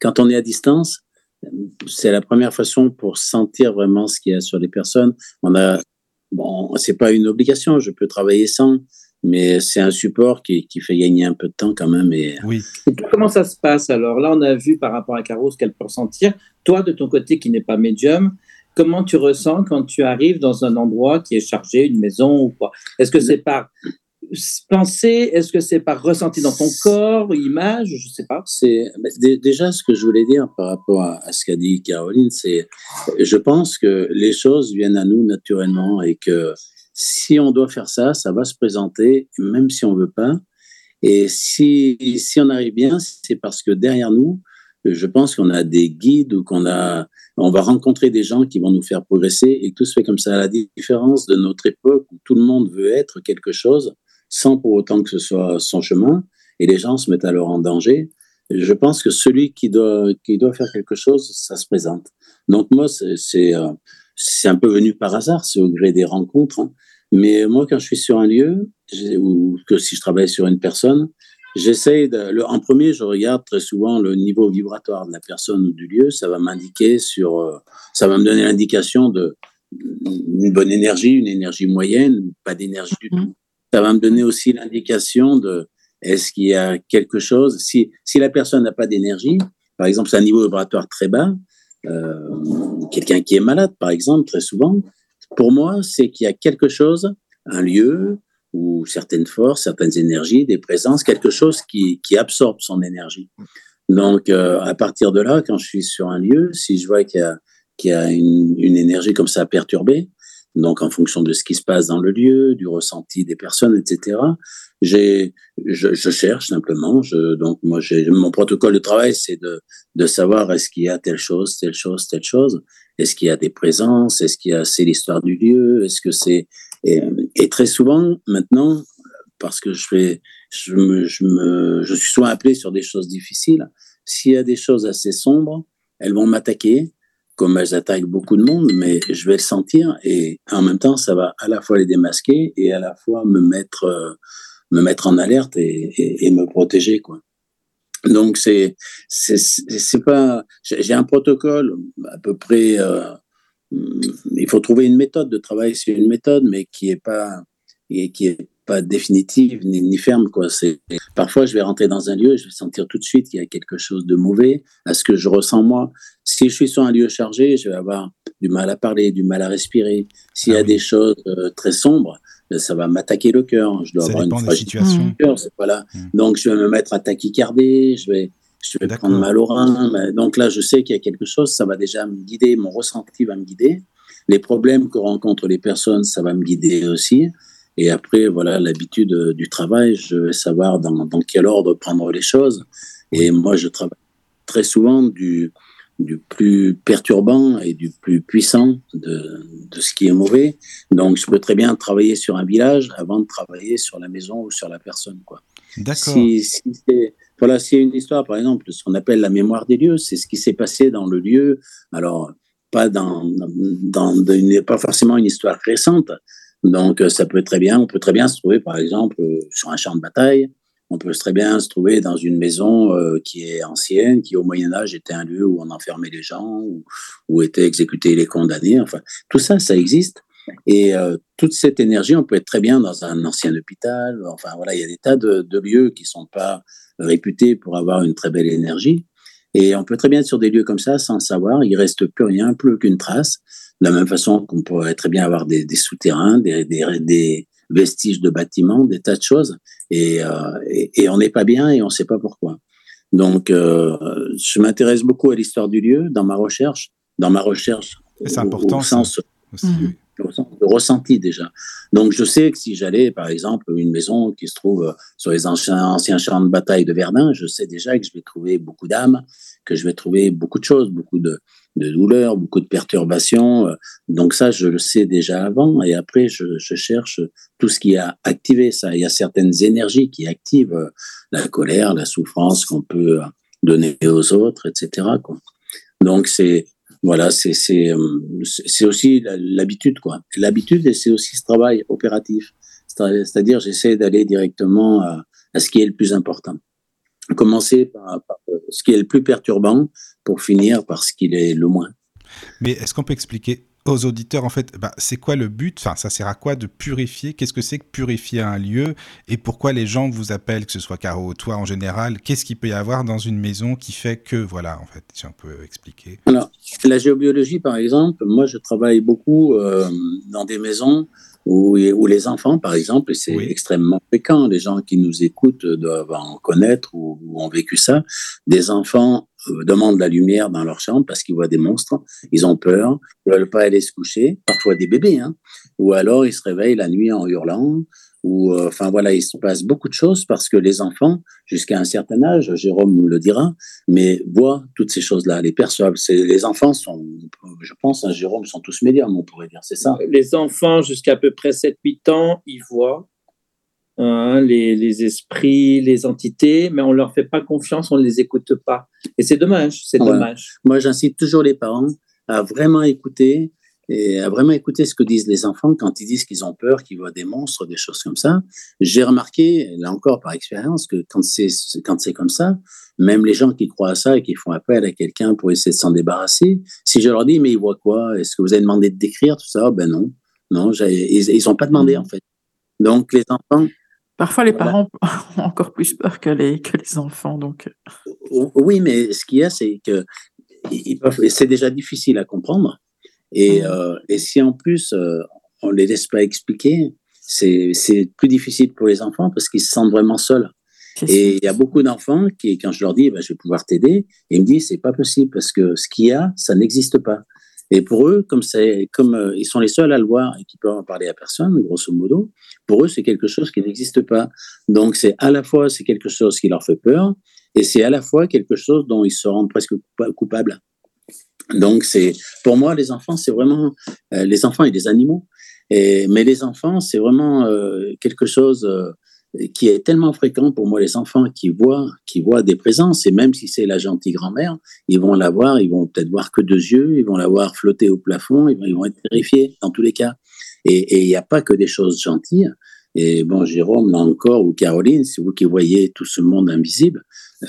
quand on est à distance, c'est la première façon pour sentir vraiment ce qu'il y a sur les personnes. On a, bon, c'est pas une obligation, je peux travailler sans, mais c'est un support qui, qui, fait gagner un peu de temps quand même. Et... Oui. comment ça se passe alors? Là, on a vu par rapport à Caro ce qu'elle peut ressentir. Toi, de ton côté qui n'est pas médium, comment tu ressens quand tu arrives dans un endroit qui est chargé, une maison ou quoi? Est-ce que c'est par pensée Est-ce que c'est par ressenti dans ton corps, image Je ne sais pas. C'est déjà ce que je voulais dire par rapport à, ce qu'a dit Caroline. C'est, je pense que les choses viennent à nous naturellement et que si on doit faire ça, ça va se présenter, même si on veut pas. Et si, si on arrive bien, c'est parce que derrière nous, je pense qu'on a des guides ou qu'on a, on va rencontrer des gens qui vont nous faire progresser et tout se fait comme ça. À la différence de notre époque où tout le monde veut être quelque chose sans pour autant que ce soit son chemin et les gens se mettent alors en danger. Je pense que celui qui doit, qui doit faire quelque chose, ça se présente. Donc moi, c'est, euh, c'est un peu venu par hasard, c'est au gré des rencontres. Hein. Mais moi, quand je suis sur un lieu, ou que si je travaille sur une personne, j'essaye de, en premier, je regarde très souvent le niveau vibratoire de la personne ou du lieu. Ça va m'indiquer sur, euh, ça va me donner l'indication de une bonne énergie, une énergie moyenne, pas d'énergie du mmh. tout. Ça va me donner aussi l'indication de est-ce qu'il y a quelque chose. Si, si la personne n'a pas d'énergie, par exemple, c'est un niveau vibratoire très bas, euh, quelqu'un qui est malade, par exemple, très souvent, pour moi, c'est qu'il y a quelque chose, un lieu ou certaines forces, certaines énergies, des présences, quelque chose qui, qui absorbe son énergie. Donc, euh, à partir de là, quand je suis sur un lieu, si je vois qu'il y a, qu'il y a une, une, énergie comme ça perturbée, donc en fonction de ce qui se passe dans le lieu, du ressenti des personnes, etc. J'ai, je, cherche simplement. Donc moi, j'ai mon protocole de travail, c'est de, savoir est-ce qu'il y a telle chose, telle chose, telle chose. Est-ce qu'il y a des présences? Est-ce qu'il y a c'est l'histoire du lieu? Est-ce que c'est et, très souvent maintenant, parce que je je suis souvent appelé sur des choses difficiles. S'il y a des choses assez sombres, elles vont m'attaquer comme elles attaquent beaucoup de monde, mais je vais le sentir et en même temps, ça va à la fois les démasquer et à la fois me mettre, euh, me mettre en alerte et, et, et me protéger, quoi. Donc c'est c'est pas j'ai un protocole à peu près euh, il faut trouver une méthode de travail sur une méthode mais qui est pas qui est pas définitive ni, ni ferme quoi. C'est parfois je vais rentrer dans un lieu et je vais sentir tout de suite qu'il y a quelque chose de mauvais à ce que je ressens moi. Si je suis sur un lieu chargé je vais avoir du mal à parler du mal à respirer. S'il y a ah des choses euh, très sombres ben, ça va m'attaquer le cœur. Je dois ça avoir une fragilité cœur voilà. Mmh. donc je vais me mettre à tachycarder je vais je vais prendre mal au rein donc là je sais qu'il y a quelque chose ça va déjà me guider mon ressenti va me guider. Les problèmes que rencontrent les personnes ça va me guider aussi et après, voilà, l'habitude euh, du travail, je vais savoir dans, dans, quel ordre prendre les choses. Et moi, je travaille très souvent du, du plus perturbant et du plus puissant de, de, ce qui est mauvais. Donc, je peux très bien travailler sur un village avant de travailler sur la maison ou sur la personne. Quoi. D'accord. Si, si voilà, c'est une histoire, par exemple, ce qu'on appelle la mémoire des lieux, c'est ce qui s'est passé dans le lieu. Alors, pas dans, dans, dans pas forcément une histoire récente. Donc, ça peut très bien, on peut très bien se trouver, par exemple, sur un champ de bataille, on peut très bien se trouver dans une maison euh, qui est ancienne, qui au Moyen Âge était un lieu où on enfermait les gens, où, où étaient exécutés les condamnés. Enfin, tout ça, ça existe. Et euh, toute cette énergie, on peut être très bien dans un ancien hôpital. Enfin voilà, il y a des tas de, lieux qui sont pas réputés pour avoir une très belle énergie. Et on peut très bien être sur des lieux comme ça sans savoir. Il reste plus rien, plus qu'une trace. De la même façon qu'on pourrait très bien avoir des, des souterrains, des, des, des, vestiges de bâtiments, des tas de choses, et, euh, et, on n'est pas bien et on ne sait pas pourquoi. Donc, euh, je m'intéresse beaucoup à l'histoire du lieu dans ma recherche, dans ma recherche. C'est important. Au sens, aussi, mmh. Le ressenti déjà. Donc je sais que si j'allais, par exemple, une maison qui se trouve sur les anciens, anciens champs de bataille de Verdun, je sais déjà que je vais trouver beaucoup d'âmes, que je vais trouver beaucoup de choses, beaucoup de, de douleurs, beaucoup de perturbations. Donc ça, je le sais déjà avant. Et après, je, cherche tout ce qui a activé ça. Il y a certaines énergies qui activent la colère, la souffrance qu'on peut donner aux autres, etc. Donc c'est voilà, c'est euh, aussi l'habitude quoi. L'habitude, c'est aussi ce travail opératif. C'est-à-dire, j'essaie d'aller directement à, ce qui est le plus important. Commencer par, par, ce qui est le plus perturbant pour finir par ce qui est le moins. Mais est-ce qu'on peut expliquer aux auditeurs, en fait, bah, c'est quoi le but? Enfin, ça sert à quoi de purifier? Qu'est-ce que c'est que purifier un lieu? Et pourquoi les gens vous appellent, que ce soit Caro ou toi en général? Qu'est-ce qu'il peut y avoir dans une maison qui fait que, voilà, en fait, si on peut expliquer? Alors, la géobiologie, par exemple, moi, je travaille beaucoup euh, dans des maisons où, où, les enfants, par exemple, et c'est oui. extrêmement fréquent, les gens qui nous écoutent doivent en connaître ou, ou ont vécu ça, des enfants euh, demandent la lumière dans leur chambre parce qu'ils voient des monstres, ils ont peur, ils veulent pas aller se coucher, parfois des bébés, hein, ou alors ils se réveillent la nuit en hurlant, ou euh, enfin voilà, il se passe beaucoup de choses parce que les enfants, jusqu'à un certain âge, Jérôme nous le dira, mais voient toutes ces choses-là, les perçoivent. Les enfants sont, je pense, hein, Jérôme, sont tous médiums, on pourrait dire, c'est ça? Les enfants jusqu'à à peu près 7-8 ans, ils voient, Hein, les, les, esprits, les entités, mais on leur fait pas confiance, on les écoute pas. Et c'est dommage, c'est ouais. dommage. Moi, j'incite toujours les parents à vraiment écouter et à vraiment écouter ce que disent les enfants quand ils disent qu'ils ont peur, qu'ils voient des monstres, des choses comme ça. J'ai remarqué, là encore par expérience, que quand c'est quand c'est comme ça, même les gens qui croient à ça et qui font appel à quelqu'un pour essayer de s'en débarrasser, si je leur dis mais ils voient quoi? Est-ce que vous avez demandé de décrire tout ça? Ben non, non, ils ils ont pas demandé en fait. Donc les enfants, Parfois, les voilà. parents ont encore plus peur que les, que les enfants. Donc. Oui, mais ce qu'il y a, c'est que c'est déjà difficile à comprendre. Et, euh, et si en plus, euh, on ne les laisse pas expliquer, c'est plus difficile pour les enfants parce qu'ils se sentent vraiment seuls. Et il y a beaucoup d'enfants qui, quand je leur dis, bah, je vais pouvoir t'aider, ils me disent, c'est pas possible parce que ce qu'il y a, ça n'existe pas. Et pour eux, comme, comme euh, ils sont les seuls à le voir et qui peuvent en parler à personne, grosso modo, pour eux, c'est quelque chose qui n'existe pas. Donc, c'est à la fois, c'est quelque chose qui leur fait peur, et c'est à la fois quelque chose dont ils se rendent presque coupables. Donc, c'est, pour moi, les enfants, c'est vraiment, euh, les enfants et les animaux. Et, mais les enfants, c'est vraiment euh, quelque chose euh, qui est tellement fréquent pour moi, les enfants qui voient, qui voient des présences, et même si c'est la gentille grand-mère, ils vont la voir, ils vont peut-être voir que deux yeux, ils vont la voir flotter au plafond, ils vont, ils vont être terrifiés dans tous les cas. Et il n'y a pas que des choses gentilles. Et bon, Jérôme, là encore, ou Caroline, c'est vous qui voyez tout ce monde invisible,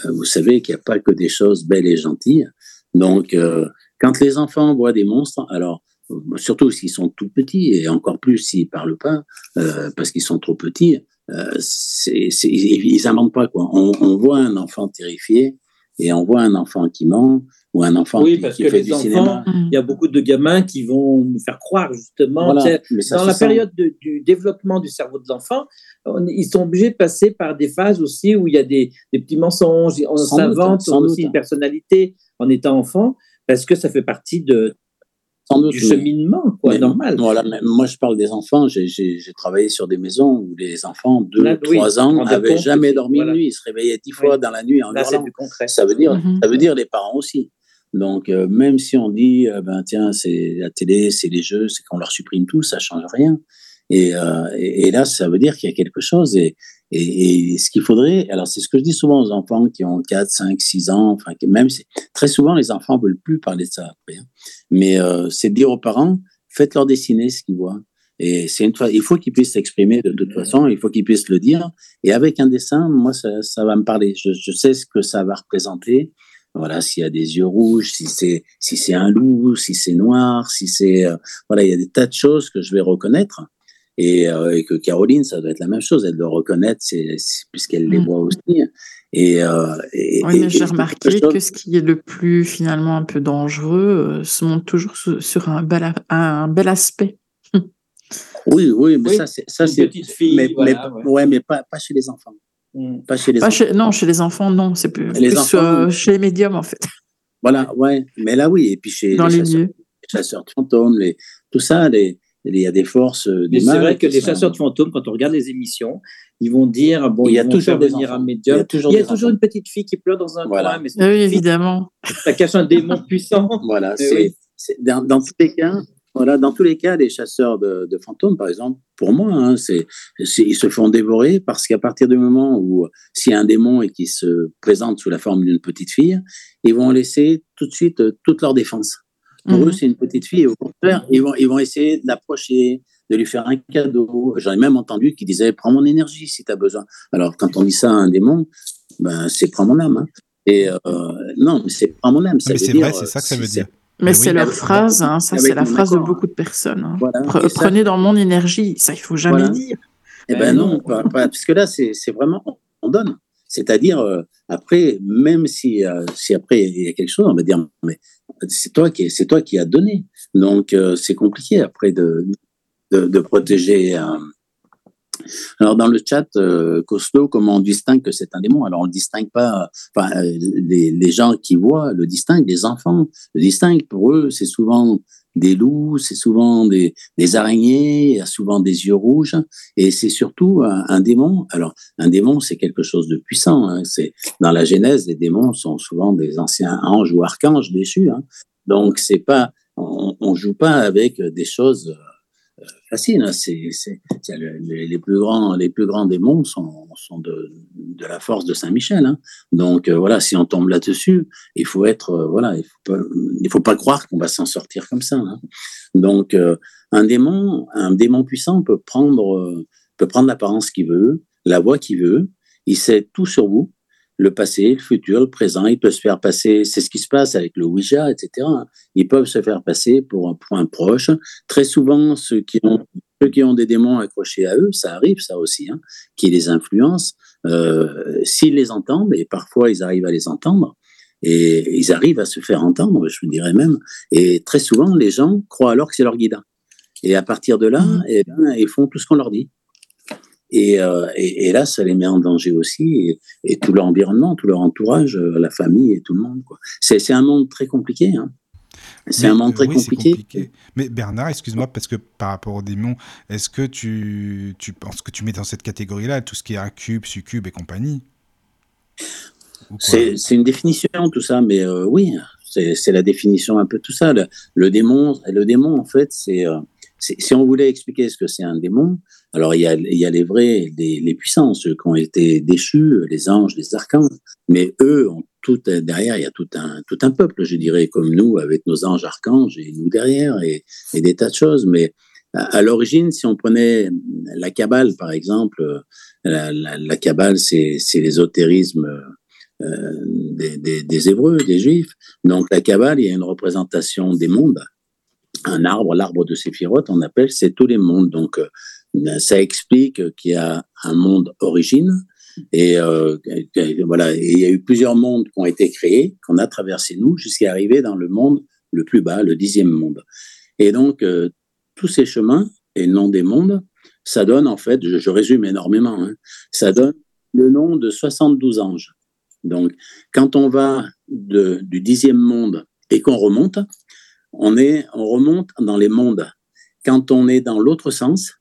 vous savez qu'il n'y a pas que des choses belles et gentilles. Donc, quand les enfants voient des monstres, alors, surtout s'ils sont tout petits, et encore plus s'ils ne parlent pas, euh, parce qu'ils sont trop petits, euh, c'est, c'est, ils n'inventent pas. Quoi. On, on, voit un enfant terrifié et on voit un enfant qui ment ou un enfant oui, qui, parce qui que fait les du enfants, cinéma. il y a beaucoup de gamins qui vont nous faire croire justement Voilà, dans la sent. période de- du développement du cerveau de l'enfant, on- ils sont obligés de passer par des phases aussi où il y a des, des petits mensonges, on Sans doute, s'invente aussi doute. une personnalité en étant enfant parce que ça fait partie de, Sans doute, du cheminement, quoi, mais- normal. Voilà, mais moi je parle des enfants. J'ai- travaillé sur des maisons où les enfants de Là, oui, 3 tu te ans n'avaient jamais dormi voilà. une nuit. Ils se réveillaient dix fois Oui. dans la nuit en Là, c'est hurlant. du concret. Ça veut dire, Mhm. ça veut dire les parents aussi. Donc, euh, même si on dit, euh, ben tiens, c'est la télé, c'est les jeux, c'est qu'on leur supprime tout, ça change rien. Et, euh, et, là, ça veut dire qu'il y a quelque chose. Et, et, ce qu'il faudrait, alors c'est ce que je dis souvent aux enfants qui ont 4, 5, 6 ans, enfin, même très souvent, les enfants veulent plus parler de ça après. Hein. Mais c'est de dire aux parents, faites-leur dessiner ce qu'ils voient. Et c'est une fois, il faut qu'ils puissent s'exprimer de toute façon, il faut qu'ils puissent le dire. Et avec un dessin, moi, ça, ça va me parler. Je, je, sais ce que ça va représenter. Voilà, s'il y a des yeux rouges, si c'est si c'est un loup, si c'est noir, si c'est euh, voilà, il y a des tas de choses que je vais reconnaître. Et, euh, et, que Caroline, ça doit être la même chose. Elle doit reconnaître, puisqu'elle les mmh. voit aussi. Et, euh, et oui, mais j'ai remarqué que ce qui est le plus finalement un peu dangereux se montre toujours sur, un bel, un bel aspect. Oui, oui, mais ça, c'est. Ça, c'est petite fille. Mais, ouais. mais pas, pas chez les enfants. Hmm. Pas chez les enfants. non, chez les enfants, non. C'est plus, les plus enfants, euh, chez les médiums, en fait. Voilà, ouais. Mais là, oui. Et puis chez Dans les, les chasseurs, les chasseurs de fantômes, les, tout ça, les, il y a des forces. Euh, des c'est vrai que les chasseurs de fantômes, quand on regarde les émissions, ils vont dire bon, il y a toujours devenir un médium. Il y a toujours, il y a toujours une petite fille qui pleure dans un coin. Mais oui, évidemment. Ça cache un démon puissant. Voilà, c'est, dans, dans, tous les cas, voilà, dans tous les cas, les chasseurs de, fantômes, par exemple, pour moi, hein, c'est, ils se font dévorer parce qu'à partir du moment où s'il y a un démon et qui se présente sous la forme d'une petite fille, ils vont laisser tout de suite euh, toute leur défense. Pour eux, mhm. c'est une petite fille. Et au contraire, ils vont, ils vont essayer d'approcher, de lui faire un cadeau. J'en ai même entendu qui disaient Prends mon énergie si tu as besoin. Alors, quand on dit ça à un démon, ben, c'est Prends mon âme. Hein. Et euh, non, mais c'est Prends mon âme. Ça mais c'est vrai, c'est ça que ça veut dire. Mais c'est leur phrase, hein, ça c'est la phrase de beaucoup de personnes. Hein. Prenez dans mon énergie, ça il faut jamais dire. Eh ben non, parce que là c'est vraiment on donne. C'est-à-dire euh, après, même si euh, si après il y a quelque chose, on va dire mais c'est toi qui c'est toi qui as donné. Donc euh, c'est compliqué après de de, protéger alors dans le chat costaud, comment on distingue que c'est un démon? Alors on le distingue pas. Enfin, les, les, gens qui voient le distinguent, les enfants le distinguent. Pour eux, c'est souvent des loups, c'est souvent des, araignées, il y a souvent des yeux rouges, et c'est surtout un, démon. Alors un démon, c'est quelque chose de puissant. Hein. C'est dans la Genèse, les démons sont souvent des anciens anges ou archanges déchus. Hein. Donc c'est pas, on, on joue pas avec des choses facile. Hein. C'est, les, plus grands, les plus grands démons sont, de, la force de Saint-Michel. Hein. Donc euh, voilà, si on tombe là-dessus, il faut être, euh, voilà, il faut pas, faut pas croire qu'on va s'en sortir comme ça. Hein. Donc euh, un démon, un démon puissant peut prendre, peut prendre l'apparence qu'il veut, la voix qu'il veut. Il sait tout sur vous le passé, le futur, le présent. Il peut se faire passer, c'est ce qui se passe avec le Ouija, etc. Ils peuvent se faire passer pour un point proche. Très souvent, ceux qui ont, ceux qui ont des démons accrochés à eux, ça arrive, ça aussi, hein, qui les influencent. Euh, S'ils les entendent, et parfois ils arrivent à les entendre, et ils arrivent à se faire entendre, je vous dirais même. Et très souvent, les gens croient alors que c'est leur guide. Et à partir de là, mmh. eh ben, ils font tout ce qu'on leur dit. Euh, et, et, là, ça les met en danger aussi, et, tout leur environnement, tout leur entourage, euh, la famille et tout le monde. C'est un monde très compliqué. Hein. C'est un monde très compliqué. Mais Bernard, excuse-moi, parce que par rapport aux démons, est-ce que tu, tu penses que tu mets dans cette catégorie-là tout ce qui est incube, succube et compagnie? C'est une définition, tout ça, mais euh, oui, c'est la définition un peu tout ça. Le, démon, le démon, en fait, c'est si on voulait expliquer ce que c'est un démon, alors il y a, les vrais, les, puissants, ceux qui ont été déchus, les anges, les archanges, mais eux ont tout derrière, il y a tout un, peuple, je dirais, comme nous, avec nos anges archanges et nous derrière, et, des tas de choses. Mais à, l'origine, si on prenait la Kabbale, par exemple, la, la, Kabbale, c'est l'ésotérisme euh, des, des, des Hébreux, des Juifs. Donc la Kabbale, il y a une représentation des mondes un arbre, l'arbre de Séphiroth, on appelle, c'est tous les mondes. Donc, euh, ben, ça explique qu'il y a un monde origine. Et euh, voilà, il y a eu plusieurs mondes qui ont été créés, qu'on a traversé nous, jusqu'à arriver dans le monde le plus bas, le dixième monde. Et donc, euh, tous ces chemins, et non des mondes, ça donne en fait, je, résume énormément, hein, ça donne le nom de 72 anges. Donc, quand on va de, du dixième monde et qu'on remonte, on, est, on remonte dans les mondes. Quand on est dans l'autre sens,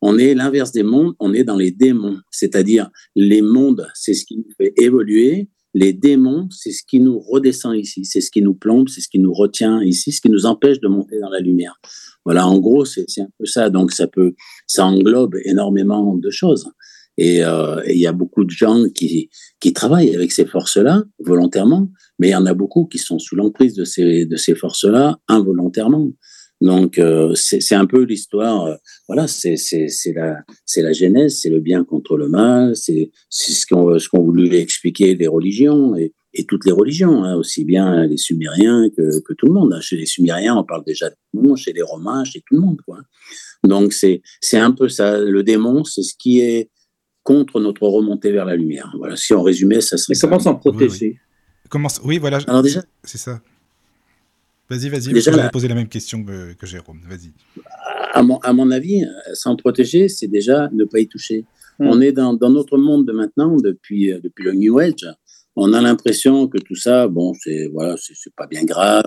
on est l'inverse des mondes, on est dans les démons, c'est-à-dire les mondes, c'est ce qui nous fait évoluer, les démons, c'est ce qui nous redescend ici, c'est ce qui nous plombe, c'est ce qui nous retient ici, ce qui nous empêche de monter dans la lumière. Voilà, en gros, c'est un peu ça. Donc, ça peut, ça englobe énormément de choses. Euh, et il y a beaucoup de gens qui, qui travaillent avec ces forces-là volontairement, mais il y en a beaucoup qui sont sous l'emprise de ces, de ces forces-là involontairement. Donc euh, c'est un peu l'histoire. Euh, voilà, c'est la la genèse, c'est le bien contre le mal, c'est ce qu'ont ce qu'ont voulu expliquer les religions et, et toutes les religions, hein, aussi bien les Sumériens que, que tout le monde. Chez les Sumériens, on parle déjà de démon, chez les Romains, chez tout le monde. Donc c'est c'est un peu ça. Le démon, c'est ce qui est contre notre remontée vers la lumière. Voilà, si on résumait, ça serait. Mais comment s'en protéger oui, Comment... oui, voilà. Alors déjà, c'est ça. Vas-y, vas-y. Déjà, j'allais poser la même question que, Jérôme. Vas-y. À mon, à mon avis, s'en protéger, c'est déjà ne pas y toucher. Hmm. On est dans, dans, notre monde de maintenant, depuis, euh, depuis le New Age. On a l'impression que tout ça, bon, c'est voilà, c'est pas bien grave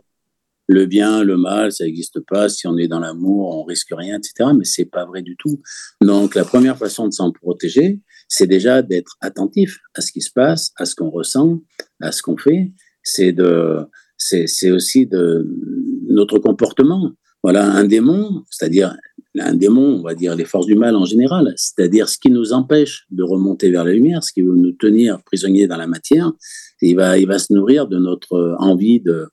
le bien, le mal, ça n'existe pas. Si on est dans l'amour, on risque rien, etc. Mais c'est pas vrai du tout. Donc, la première façon de s'en protéger, c'est déjà d'être attentif à ce qui se passe, à ce qu'on ressent, à ce qu'on fait. C'est de, c'est aussi de notre comportement. Voilà, un démon, c'est-à-dire un démon, on va dire les forces du mal en général, c'est-à-dire ce qui nous empêche de remonter vers la lumière, ce qui veut nous tenir prisonniers dans la matière, il va, il va se nourrir de notre envie de,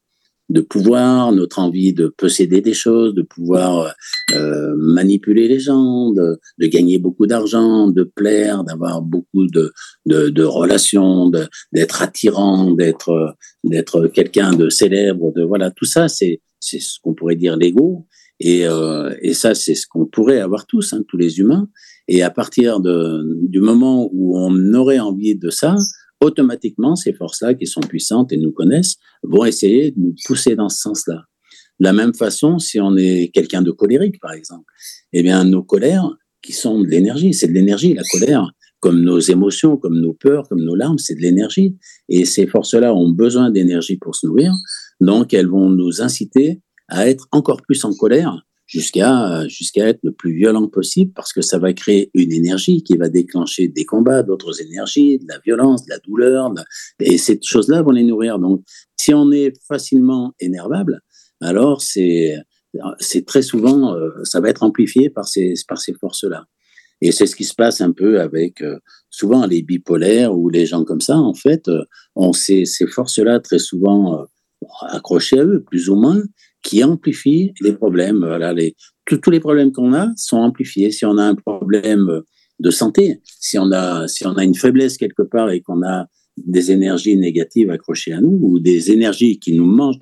de pouvoir, notre envie de posséder des choses, de pouvoir euh, manipuler les gens, de, de gagner beaucoup d'argent, de plaire, d'avoir beaucoup de, de, de relations, d'être attirant, d'être d'être quelqu'un de célèbre, de voilà tout ça c'est c'est ce qu'on pourrait dire l'ego. Et euh, et ça c'est ce qu'on pourrait avoir tous hein, tous les humains. Et à partir de du moment où on aurait envie de ça automatiquement, ces forces-là, qui sont puissantes et nous connaissent, vont essayer de nous pousser dans ce sens-là. De la même façon, si on est quelqu'un de colérique, par exemple, eh bien, nos colères, qui sont de l'énergie, c'est de l'énergie, la colère, comme nos émotions, comme nos peurs, comme nos larmes, c'est de l'énergie. Et ces forces-là ont besoin d'énergie pour se nourrir. Donc, elles vont nous inciter à être encore plus en colère jusqu'à jusqu'à être le plus violent possible parce que ça va créer une énergie qui va déclencher des combats, d'autres énergies, de la violence, de la douleur, et ces choses-là vont les nourrir. Donc, si on est facilement énervable, alors c'est c'est très souvent euh, ça va être amplifié par ces par ces forces-là. Et c'est ce qui se passe un peu avec euh, souvent les bipolaires ou les gens comme ça. En fait, euh, on sait ces forces-là très souvent accrochées à eux, plus ou moins, qui amplifie les problèmes. Voilà, les, tous les problèmes qu'on a sont amplifiés. Si on a un problème de santé, si on a, si on a une faiblesse quelque part et qu'on a des énergies négatives accrochées à nous ou des énergies qui nous mangent,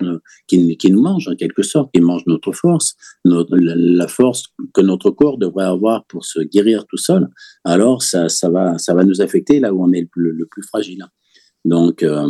qui, nous mangent en quelque sorte, qui mangent notre force, la force que notre corps devrait avoir pour se guérir tout seul, alors ça, va, ça va nous affecter là où on est le plus fragile. Donc, euh,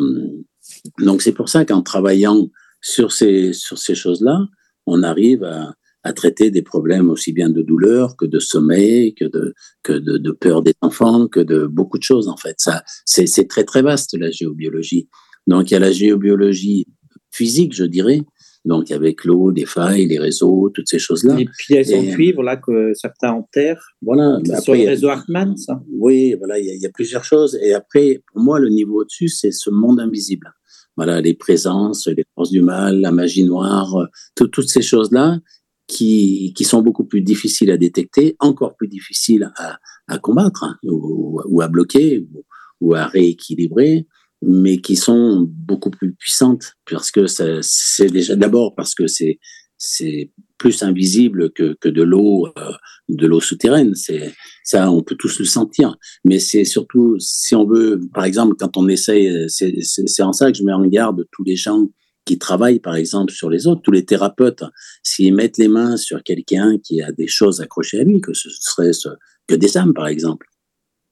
donc c'est pour ça qu'en travaillant sur ces, sur ces choses-là, on arrive à, à, traiter des problèmes aussi bien de douleur que de sommeil, que de, que de, de peur des enfants, que de beaucoup de choses en fait. Ça, c'est très très vaste la géobiologie. Donc il y a la géobiologie physique, je dirais, donc avec l'eau, les failles, les réseaux, toutes ces choses-là. Les pièces en cuivre là que certains enterrent. Voilà. Sur le réseau Hartmann, ça. Oui, voilà, il y, y, a plusieurs choses. Et après, pour moi, le niveau au-dessus, c'est ce monde invisible voilà, les présences, les forces du mal, la magie noire, euh, toutes ces choses-là qui, qui sont beaucoup plus difficiles à détecter, encore plus difficiles à, à combattre hein, ou, à bloquer ou, ou, à rééquilibrer, mais qui sont beaucoup plus puissantes parce que c'est déjà d'abord parce que c'est c'est plus invisible que, que de l'eau euh, de l'eau souterraine. C'est ça on peut tous le sentir. Mais c'est surtout si on veut par exemple quand on essaye c'est en ça que je mets en garde tous les gens qui travaillent par exemple sur les autres tous les thérapeutes. S'ils mettent les mains sur quelqu'un qui a des choses accrochées à lui que ce serait que des âmes par exemple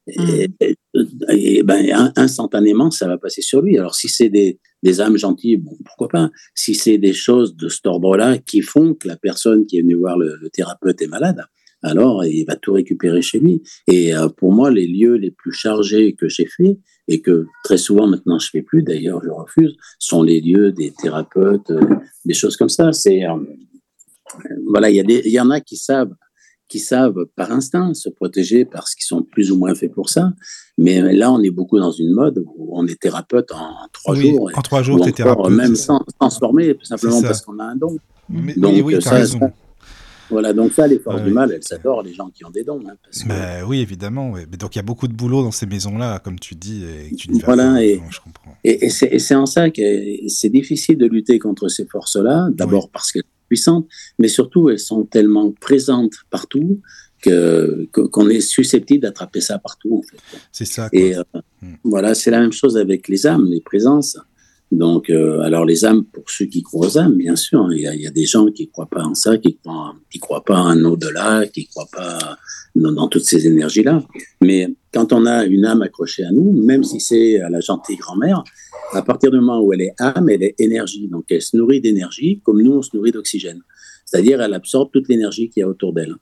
et, mmh. et, ben, instantanément, ça va passer sur lui. Alors, si c'est des, des âmes gentilles, bon, pourquoi pas. Si c'est des choses de cet ordre-là qui font que la personne qui est venue voir le, le, thérapeute est malade, alors il va tout récupérer chez lui. Et euh, pour moi, les lieux les plus chargés que j'ai fait, et que très souvent maintenant je fais plus, d'ailleurs je refuse, sont les lieux des thérapeutes, euh, des choses comme ça. C'est euh, voilà, il y, a des, il y en a qui savent qui savent par instinct se protéger parce qu'ils sont plus ou moins faits pour ça. Mais là, on est beaucoup dans une mode où on est thérapeute en, trois jours. En trois jours, tu es thérapeute. Même sans transformer, simplement parce qu'on a un don. donc, oui, ça, raison. voilà, donc ça, les forces du mal, elles adorent les gens qui ont des dons. Hein, oui, évidemment. Mais donc il y a beaucoup de boulot dans ces maisons-là, comme tu dis, et tu Voilà, et, je comprends. Et, c'est en ça que c'est difficile de lutter contre ces forces-là. D'abord parce que puissantes, mais surtout elles sont tellement présentes partout que qu'on est susceptible d'attraper ça partout. En fait. C'est ça. Et euh, hmm. voilà, c'est la même chose avec les âmes, les présences. Donc, euh, alors les âmes, pour ceux qui croient aux âmes, bien sûr, hein, il y, a, des gens qui croient pas en ça, qui croient, qui croient pas en au-delà, qui croient pas dans, toutes ces énergies-là. Mais quand on a une âme accrochée à nous, même si c'est à la gentille grand-mère, à partir du moment où elle est âme, elle est énergie. Donc, elle se nourrit d'énergie comme nous, on se nourrit d'oxygène. C'est-à-dire, elle absorbe toute l'énergie qu'il y a autour d'elle.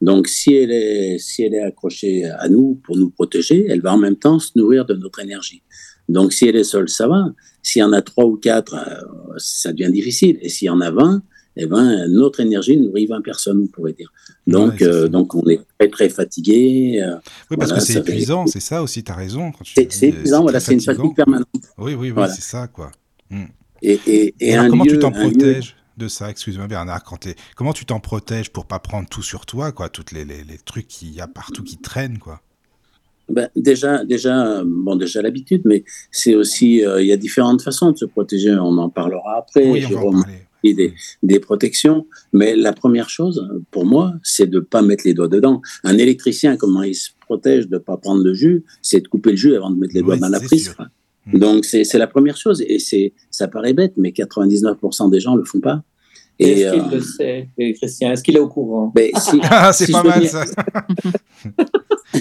Donc, si elle, est, si elle est accrochée à nous pour nous protéger, elle va en même temps se nourrir de notre énergie. Donc, si elle est seule, ça va. S'il y en a trois ou quatre, euh, ça devient difficile. Et s'il y en a vingt, eh ben, notre énergie nourrit 20 personnes, on pourrait dire. Donc, euh, donc on est très, très fatigué. Euh, oui, parce que c'est épuisant, c'est ça aussi, tu as raison. C'est épuisant, voilà, c'est une fatigue permanente. Oui, oui, oui, c'est ça, quoi. Hmm. Et, et, et, comment tu t'en protèges de ça? Excuse-moi, Bernard. Quand comment tu t'en protèges pour pas prendre tout sur toi, quoi Toutes les, les, les trucs qu'il y a partout qui traînent, quoi? Ben, déjà, déjà, bon, déjà l'habitude, mais c'est aussi, euh, il y a différentes façons de se protéger. On en parlera après. Oui, on va en des, des, protections. Mais la première chose, pour moi, c'est de ne pas mettre les doigts dedans. Un électricien, comment il se protège de ne pas prendre le jus C'est de couper le jus avant de mettre les doigts dans la prise. Hmm. Donc, c'est la première chose. Et ça paraît bête, mais 99% des gens ne le font pas. Est-ce qu'il euh, le sait, Christian Est-ce qu'il est au courant? ben, ah, C'est pas mal ça.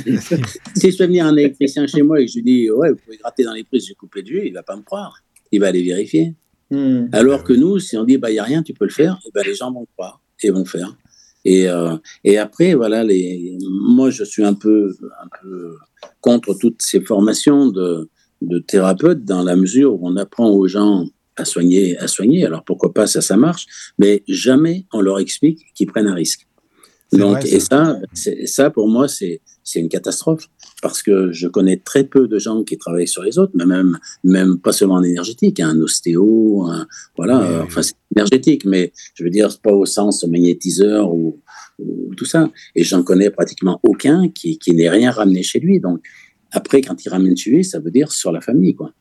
si je fais venir un électricien chez moi et que je lui dis Ouais, vous pouvez gratter dans les prises, j'ai coupé le jus, il ne va pas me croire. Il va aller vérifier. Hmm. Alors que nous, si on dit, bah, il n'y a rien, tu peux le faire, et ben, les gens vont croire et vont faire. Et, euh, et après, voilà, les, moi, je suis un peu, un peu contre toutes ces formations de, de thérapeutes dans la mesure où on apprend aux gens à soigner, à soigner. Alors pourquoi pas, ça, ça marche, mais jamais on leur explique qu'ils prennent un risque. Donc, et ça, ça, pour moi, c'est une catastrophe parce que je connais très peu de gens qui travaillent sur les autres, mais même, même pas seulement en énergétique, un ostéo, voilà, enfin c'est énergétique, mais je veux dire pas au sens magnétiseur ou, tout ça. Et j'en connais pratiquement aucun qui, qui n'ait rien ramené chez lui. Donc après, quand il ramène chez lui, ça veut dire sur la famille, quoi.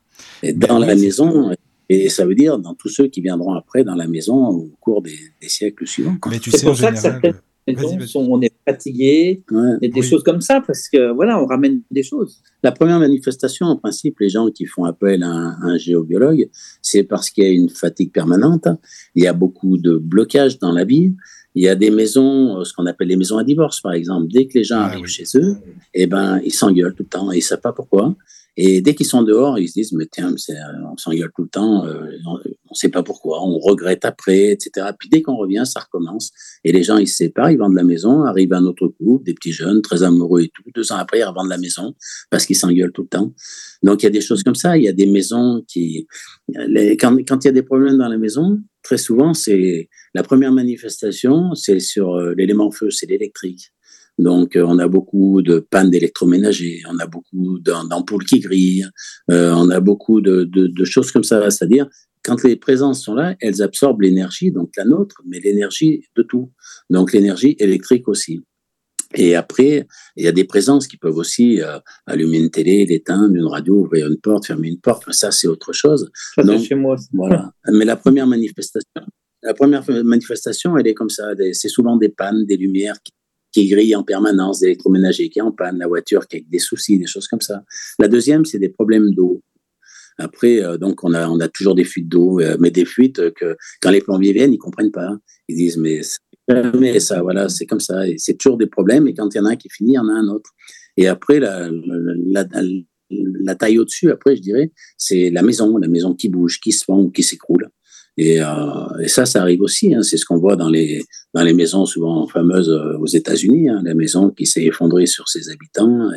Et ben dans la maison, et ça veut dire dans tous ceux qui viendront après dans la maison au cours des, siècles suivants. Mais tu sais, en général, on est fatigué, et des choses comme ça, parce que voilà, on ramène des choses. La première manifestation, en principe, les gens qui font appel à un, géobiologue, c'est parce qu'il y a une fatigue permanente, il y a beaucoup de blocages dans la vie. Il y a des maisons, ce qu'on appelle les maisons à divorce, par exemple. Dès que les gens ah arrivent chez eux, eh ben, ils s'engueulent tout le temps et ils ne savent pas pourquoi. Et dès qu'ils sont dehors, ils se disent, mais tiens, on s'engueule tout le temps, euh, on ne sait pas pourquoi, on regrette après, etc. Puis dès qu'on revient, ça recommence. Et les gens, ils se séparent, ils vendent la maison, arrive un autre couple, des petits jeunes, très amoureux et tout. Deux ans après, ils revendent la maison parce qu'ils s'engueulent tout le temps. Donc, il y a des choses comme ça. Il y a des maisons qui... quand, quand il y a des problèmes dans la maison, très souvent, c'est la première manifestation, c'est sur euh, l'élément feu, c'est l'électrique. Donc, euh, on a beaucoup de pannes d'électroménager, on a beaucoup d'ampoules qui grillent, euh, on a beaucoup de, choses comme ça. C'est-à-dire, quand les présences sont là, elles absorbent l'énergie, donc la nôtre, mais l'énergie de tout. Donc, l'énergie électrique aussi. Et après, il y a des présences qui peuvent aussi euh, allumer une télé, l'éteindre, une radio, ouvrir une porte, fermer une porte. Ça, c'est autre chose. Ça, chez moi. Voilà. Mais la première manifestation, la première manifestation, elle est comme ça. C'est souvent des pannes, des lumières qui qui grille en permanence, d'électroménager qui est en panne, la voiture qui a des soucis, des choses comme ça. La deuxième, c'est des problèmes d'eau. Après, euh, donc, on a, toujours des fuites d'eau, euh, mais des fuites que quand les plombiers viennent, ils comprennent pas. Ils disent, mais, ça, voilà, c'est comme ça. c'est toujours des problèmes. Et quand il y en a un qui finit, il y en a un autre. Et après, la, la, la taille au-dessus, après, je dirais, c'est la maison, la maison qui bouge, qui se fend ou qui s'écroule. Et, euh, et, ça, ça arrive aussi. Hein. C'est ce qu'on voit dans les, dans les maisons souvent fameuses euh, aux États-Unis, hein, la maison qui s'est effondrée sur ses habitants.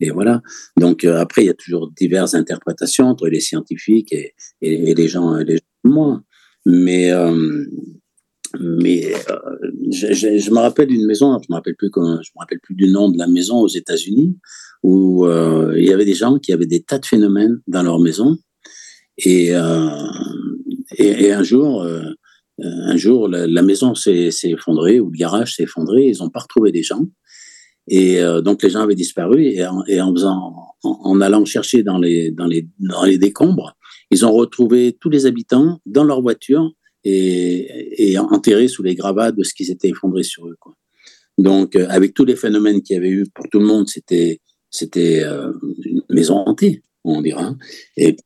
Et, voilà. Donc euh, après, il y a toujours diverses interprétations entre les scientifiques et, les gens, les gens moins. Mais, mais je, me rappelle d'une maison, je me rappelle plus je me rappelle plus du nom de la maison aux États-Unis où il y avait des gens qui avaient des tas de phénomènes dans leur maison et, et, un jour un jour la, maison s'est effondrée ou le garage s'est effondré, ils n'ont pas retrouvé les gens et donc les gens avaient disparu et en, faisant en, allant chercher dans les, dans, les, dans les décombres, ils ont retrouvé tous les habitants dans leur voiture et, enterrés sous les gravats de ce qui s'était effondré sur eux. Donc, euh, avec tous les phénomènes qu'il y avait eu pour tout le monde, c'était c'était euh, une maison hantée, on dira. Hein. Et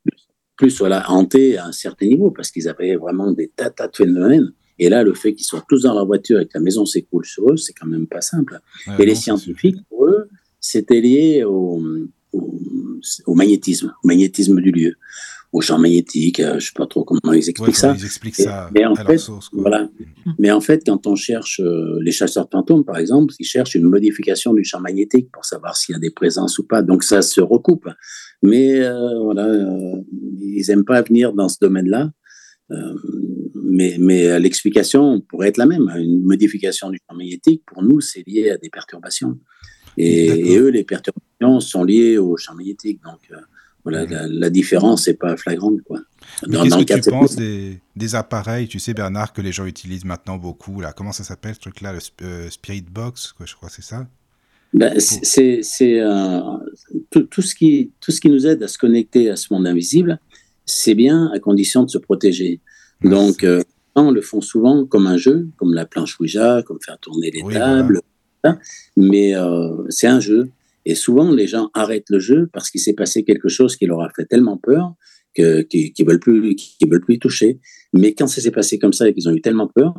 plus, voilà, hantée à un certain niveau, parce qu'ils avaient vraiment des tas, tas de phénomènes. Et là, le fait qu'ils soient tous dans leur voiture et que la maison s'écoule sur eux, c'est quand même pas simple. et les scientifiques, pour eux, c'était lié au, au, magnétisme, au magnétisme du lieu, au champ magnétique. Euh, je ne sais pas trop comment ils expliquent ça. Ils expliquent ça. mais en fait, voilà. Mm. Mais en fait, quand on cherche euh, les chasseurs fantômes, par exemple, ils cherchent une modification du champ magnétique pour savoir s'il y a des présences ou pas. Donc ça se recoupe. Mais euh, voilà, ils n'aiment pas venir dans ce domaine-là. mais, mais l'explication pourrait être la même. Une modification du champ magnétique, pour nous, c'est lié à des perturbations. Et, eux, les perturbations sont liées au champ magnétique. Donc, euh, voilà, la, différence n'est pas flagrante. Quoi. Qu'est-ce que tu penses des, appareils, tu sais, Bernard, que les gens utilisent maintenant beaucoup là? Comment ça s'appelle ce truc-là Le euh, Spirit Box, quoi, je crois, c'est ça? Ben, C'est euh, tout, tout, ce qui, tout ce qui nous aide à se connecter à ce monde invisible, c'est bien à condition de se protéger. Donc, on le font souvent comme un jeu, comme la planche Ouija, comme faire tourner les tables. Mais euh, c'est un jeu. Et souvent, les gens arrêtent le jeu parce qu'il s'est passé quelque chose qui leur a fait tellement peur qu'ils ne veulent, plus, veulent plus y toucher. Mais quand ça s'est passé comme ça et qu'ils ont eu tellement peur,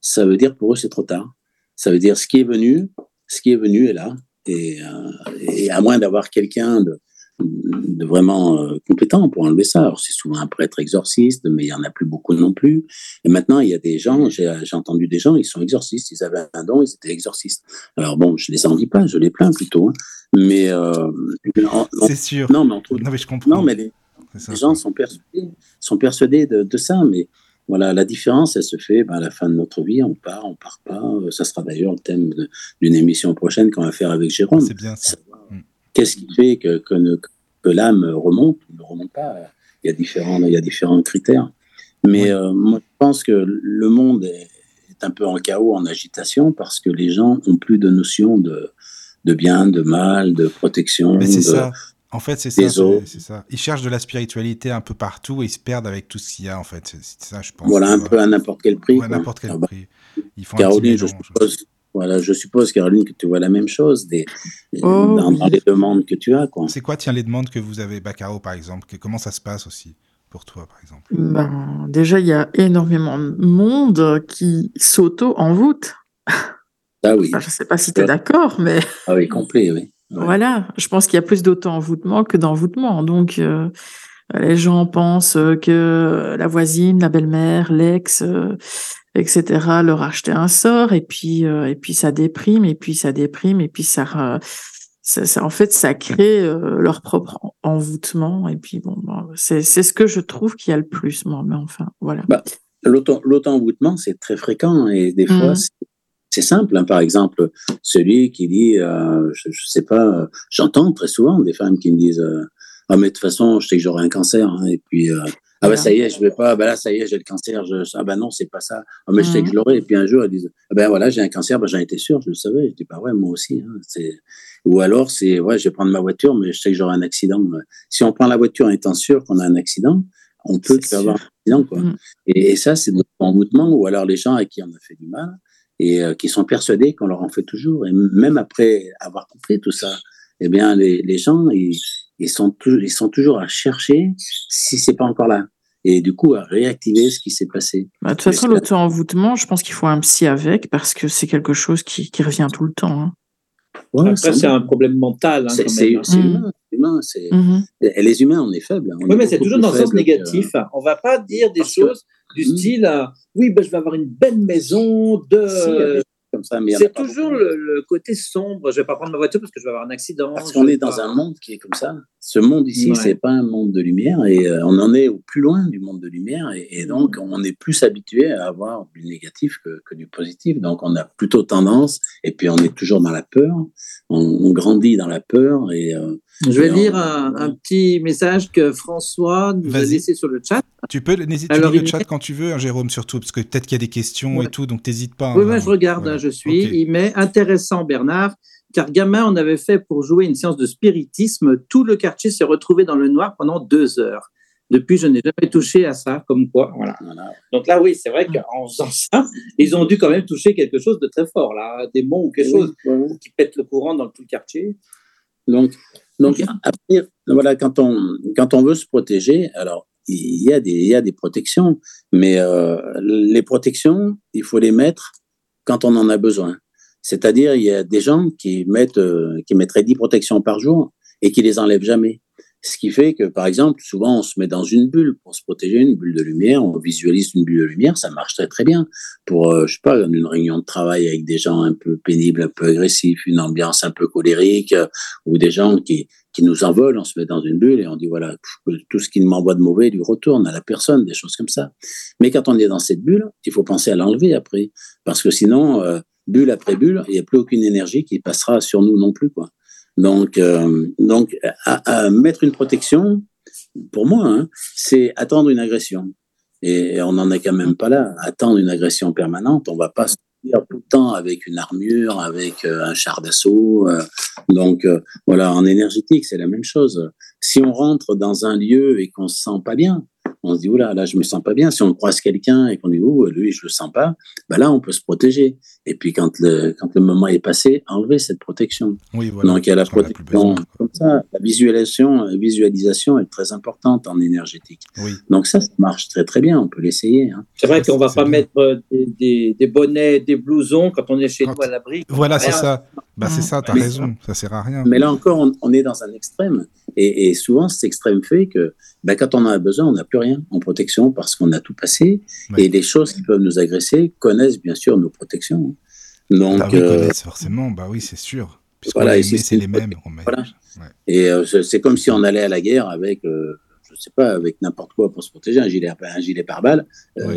ça veut dire pour eux, c'est trop tard. Ça veut dire ce qui est venu, ce qui est venu est là. Et, euh, et à moins d'avoir quelqu'un de, de vraiment euh, compétents pour enlever ça. Alors, c'est souvent un prêtre exorciste, mais il n'y en a plus beaucoup non plus. Et maintenant, il y a des gens, j'ai entendu des gens, ils sont exorcistes, ils avaient un don, ils étaient exorcistes. Alors, bon, je les dis pas, je les plains plutôt. Hein. Mais. Euh, c'est sûr. Non, mais, non, mais je comprends. Non, mais les, gens sont persuadés, sont persuadés de, ça, mais. Voilà, la différence, elle se fait ben, à la fin de notre vie. On part, on part pas. Ça sera d'ailleurs le thème d'une émission prochaine qu'on va faire avec Jérôme. C'est bien ça. Qu'est-ce qui fait que, que, l'âme remonte ou ne remonte pas? Il y, a différents, il y a différents critères. Mais euh, moi, je pense que le monde est, un peu en chaos, en agitation, parce que les gens n'ont plus de notion de, de bien, de mal, de protection. Mais c'est ça. En fait, c'est ça, c'est ça. Ils cherchent de la spiritualité un peu partout et ils se perdent avec tout ce qu'il y a, en fait. C'est ça, je pense. Voilà, un peu à n'importe quel prix. à n'importe quel ah bah, prix. Ils font Caroline, je suppose, voilà, je suppose, Caroline, que tu vois la même chose des, oh, dans, les demandes que tu as. C'est quoi, tiens, les demandes que vous avez, Bacaro, par exemple Comment ça se passe aussi pour toi, par exemple? Ben, Déjà, il y a énormément de monde qui s'auto-envoûte. Ah oui. je ne sais pas si tu es d'accord, mais. Ah oui, complet, oui. Voilà, je pense qu'il y a plus d'auto-envoûtement que d'envoûtement. Donc, euh, les gens pensent que la voisine, la belle-mère, l'ex, euh, etc., leur acheter un sort, et puis, euh, et puis ça déprime, et puis ça déprime, et puis ça, ça, en fait, ça crée euh, leur propre envoûtement, et puis bon, c'est ce que je trouve qu'il y a le plus, moi, mais enfin, voilà. Bah, L'auto-envoûtement, c'est très fréquent, et des fois, mmh. c'est simple. Hein. Par exemple, celui qui dit, euh, je, je, sais pas, j'entends très souvent des femmes qui me disent, ah mais de toute façon, je sais que j'aurai un cancer, hein, et puis ah ben ça y est, je vais pas, ben là ça y est, j'ai le cancer, je, ah ben non, c'est pas ça. Ah mais je sais que je l'aurai. Et puis un jour, elles disent, ah ben voilà, j'ai un cancer, ben j'en étais sûr, je le savais. Je dis, pas bah ouais, moi aussi. Hein, Ou alors, c'est, ouais, je vais prendre ma voiture, mais je sais que j'aurai un accident. Si on prend la voiture en étant sûr qu'on a un accident, on peut avoir un accident. Quoi. Mmh. Et, ça, c'est notre envoûtement, ou alors les gens à qui on a fait du mal et euh, qui sont persuadés qu'on leur en fait toujours. Et même après avoir compris tout ça, eh bien, les, les gens, ils, ils sont, ils sont toujours à chercher si c'est pas encore là. Et du coup, à réactiver ce qui s'est passé. Bah, de toute façon, l'auto-envoûtement, je pense qu'il faut un psy avec parce que c'est quelque chose qui, qui, revient tout le temps. Hein. Après, c'est un problème mental. Hein, c'est hein. humain. humain mm-hmm. Et les humains, on est faibles. oui, mais c'est toujours dans le sens négatif. On ne va pas dire des choses du mm-hmm. style euh, oui, ben, je vais avoir une belle maison de. Comme ça. C'est toujours le, côté sombre. Je vais pas prendre ma voiture parce que je vais avoir un accident. Parce qu'on est dans un monde qui est comme ça. Ce monde ici, c'est pas un monde de lumière et euh, on en est au plus loin du monde de lumière et, donc on est plus habitué à avoir du négatif que, du positif. Donc on a plutôt tendance et puis on est toujours dans la peur. On, grandit dans la peur et euh, je vais lire un, petit message que François nous a laissé sur le chat. Tu peux n'hésite le chat quand tu veux, hein, Jérôme, surtout, parce que peut-être qu'il y a des questions et tout, donc n'hésite pas. Oui, hein, je regarde, hein, je suis. Il met intéressant, Bernard, car gamin, on avait fait pour jouer une séance de spiritisme. Tout le quartier s'est retrouvé dans le noir pendant deux heures. Depuis, je n'ai jamais touché à ça, comme quoi. Voilà. Donc là, oui, c'est vrai qu'en faisant ça, ils ont dû quand même toucher quelque chose de très fort, là, des mots ou quelque chose qui pète le courant dans tout le quartier. Donc, donc après, voilà, quand on, quand on veut se protéger, alors il y a des, il y a des protections, mais euh, les protections, il faut les mettre quand on en a besoin. C'est-à-dire, il y a des gens qui mettent, euh, qui mettraient 10 protections par jour et qui les enlèvent jamais. Ce qui fait que, par exemple, souvent, on se met dans une bulle pour se protéger, une bulle de lumière, on visualise une bulle de lumière, ça marche très très bien. Pour, euh, je sais pas, une réunion de travail avec des gens un peu pénibles, un peu agressifs, une ambiance un peu colérique, euh, ou des gens qui, qui nous envolent, on se met dans une bulle et on dit, voilà, tout ce qui m'envoie de mauvais lui retourne à la personne, des choses comme ça. Mais quand on est dans cette bulle, il faut penser à l'enlever après, parce que sinon, euh, bulle après bulle, il n'y a plus aucune énergie qui passera sur nous non plus, quoi. Donc, euh, donc mettre une protection, pour moi, hein, c'est attendre une agression. Et, on n'en est quand même pas là. Attendre une agression permanente, on va pas se tout le temps avec une armure, avec euh, un char d'assaut. Euh. donc, voilà, en énergétique, c'est la même chose. Si on rentre dans un lieu et qu'on se sent pas bien, on se dit, oula, là, je me sens pas bien. Si on croise quelqu'un et qu'on dit, oh, lui, je le sens pas, ben là, on peut se protéger. Et puis, quand le, quand le moment est passé, enlever cette protection. Oui, voilà. Donc, il y a la protection comme ça. La visualisation, la visualisation est très importante en énergétique. Oui. Donc, ça, ça marche très, très bien. On peut l'essayer. Hein. C'est vrai qu'on va pas mettre euh, des, des, bonnets, des blousons quand on est chez nous à l'abri. Voilà, c'est ça. Bah, c'est ça, tu as raison. Ça sert à rien. Mais là encore, on, on est dans un extrême. Et, souvent, cet extrême fait que ben, quand on a besoin, on n'a plus rien en protection parce qu'on a tout passé. Et les choses qui peuvent nous agresser connaissent bien sûr nos protections. Donc, bah euh, forcément, bah oui, c'est sûr. Voilà, c'est les mêmes. Voilà. Et euh, c'est comme si on allait à la guerre avec, euh, je sais pas, avec n'importe quoi pour se protéger, un gilet, un gilet pare-balles.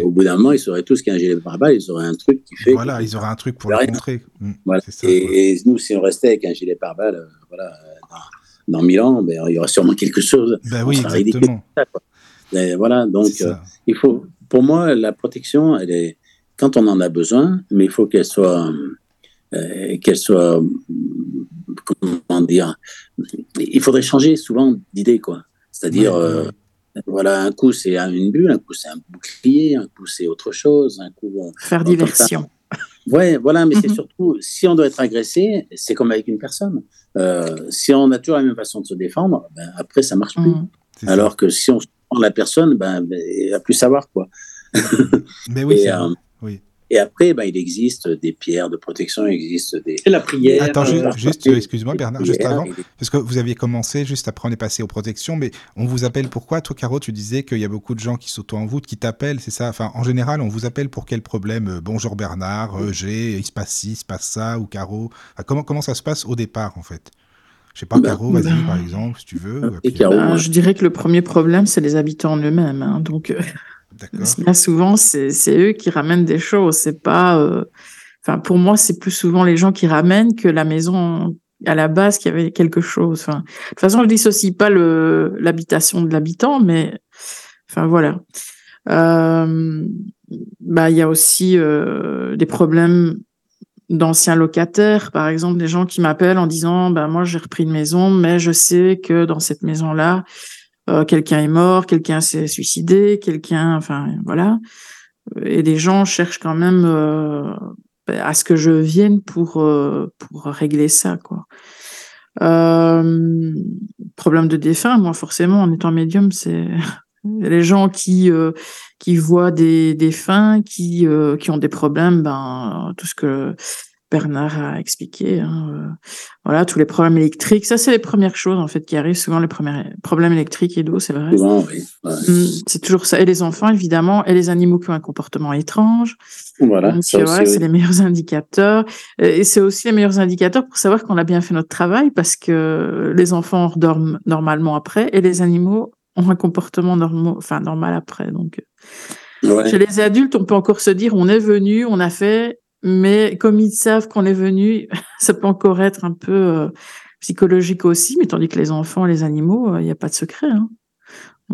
Au bout d'un moment, ils sauraient tous qu'il y a un gilet pare-balles, ils auraient un truc qui fait. Voilà, ils auraient un truc pour le contrer. Mmh, voilà. et, nous, si on restait avec un gilet pare-balles, voilà dans mille ans, ben, il y aura sûrement quelque chose. Ben oui, exactement. voilà, donc euh, il faut, pour moi, la protection, elle est quand on en a besoin, mais il faut qu'elle soit, euh, qu'elle soit, comment dire, il faudrait changer souvent d'idée, quoi. C'est-à-dire, euh, voilà, un coup c'est une bulle, un coup c'est un bouclier, un coup c'est autre chose, un coup faire diversion. Ouais, voilà, mais c'est mhm. surtout, si on doit être agressé, c'est comme avec une personne. Euh, si on a toujours la même façon de se défendre, ben, après, ça marche plus. Mhm. Alors que si on prend la personne, ben, ben, il va plus savoir, quoi. mais oui, euh, oui. Et après, ben, il existe des pierres de protection, il existe des. la prière. Attends, juste, euh, excuse-moi Bernard, juste avant, parce que vous aviez commencé, juste après on est passé aux protections, mais on vous appelle pourquoi? Toi, Caro, tu disais qu'il y a beaucoup de gens qui s'auto-envoûtent, qui t'appellent, c'est ça? Enfin, en général, on vous appelle pour quel problème? Euh, Bonjour Bernard, euh, j'ai, il se passe ci, il se passe ça, ou Caro. comment, comment ça se passe au départ, en fait? Je sais pas, bah, Caro, vas-y, bah. par exemple, si tu veux. Bah, je dirais que le premier problème, c'est les habitants eux-mêmes. Hein, donc, Bien souvent, c'est eux qui ramènent des choses. C'est pas. Euh, enfin, pour moi, c'est plus souvent les gens qui ramènent que la maison à la base qui avait quelque chose. Enfin, de toute façon, je dissocie pas l'habitation de l'habitant, mais enfin voilà. Euh, bah, il y a aussi euh, des problèmes d'anciens locataires, par exemple, des gens qui m'appellent en disant, bah moi j'ai repris une maison, mais je sais que dans cette maison-là, euh, quelqu'un est mort, quelqu'un s'est suicidé, quelqu'un, enfin voilà. Et les gens cherchent quand même euh, à ce que je vienne pour euh, pour régler ça, quoi. problème de défunt, moi forcément en étant médium, c'est les gens qui qui voient des défunts, qui qui ont des problèmes, ben tout ce que Bernard a expliqué. Hein, euh, voilà, tous les problèmes électriques. Ça, c'est les premières choses en fait qui arrivent souvent. Les premiers problèmes électriques et d'eau, c'est vrai. Mm, c'est toujours ça. Et les enfants, évidemment, et les animaux qui ont un comportement étrange. Voilà. c'est les meilleurs indicateurs. Et c'est aussi les meilleurs indicateurs pour savoir qu'on a bien fait notre travail parce que les enfants dorment normalement après et les animaux ont un comportement normal, enfin normal après. Donc, chez les adultes, on peut encore se dire on est venu, on a fait, mais comme ils savent qu'on est venu, ça peut encore être un peu euh, psychologique aussi, mais tandis que les enfants, les animaux, euh, il n'y a pas de secret. Hein.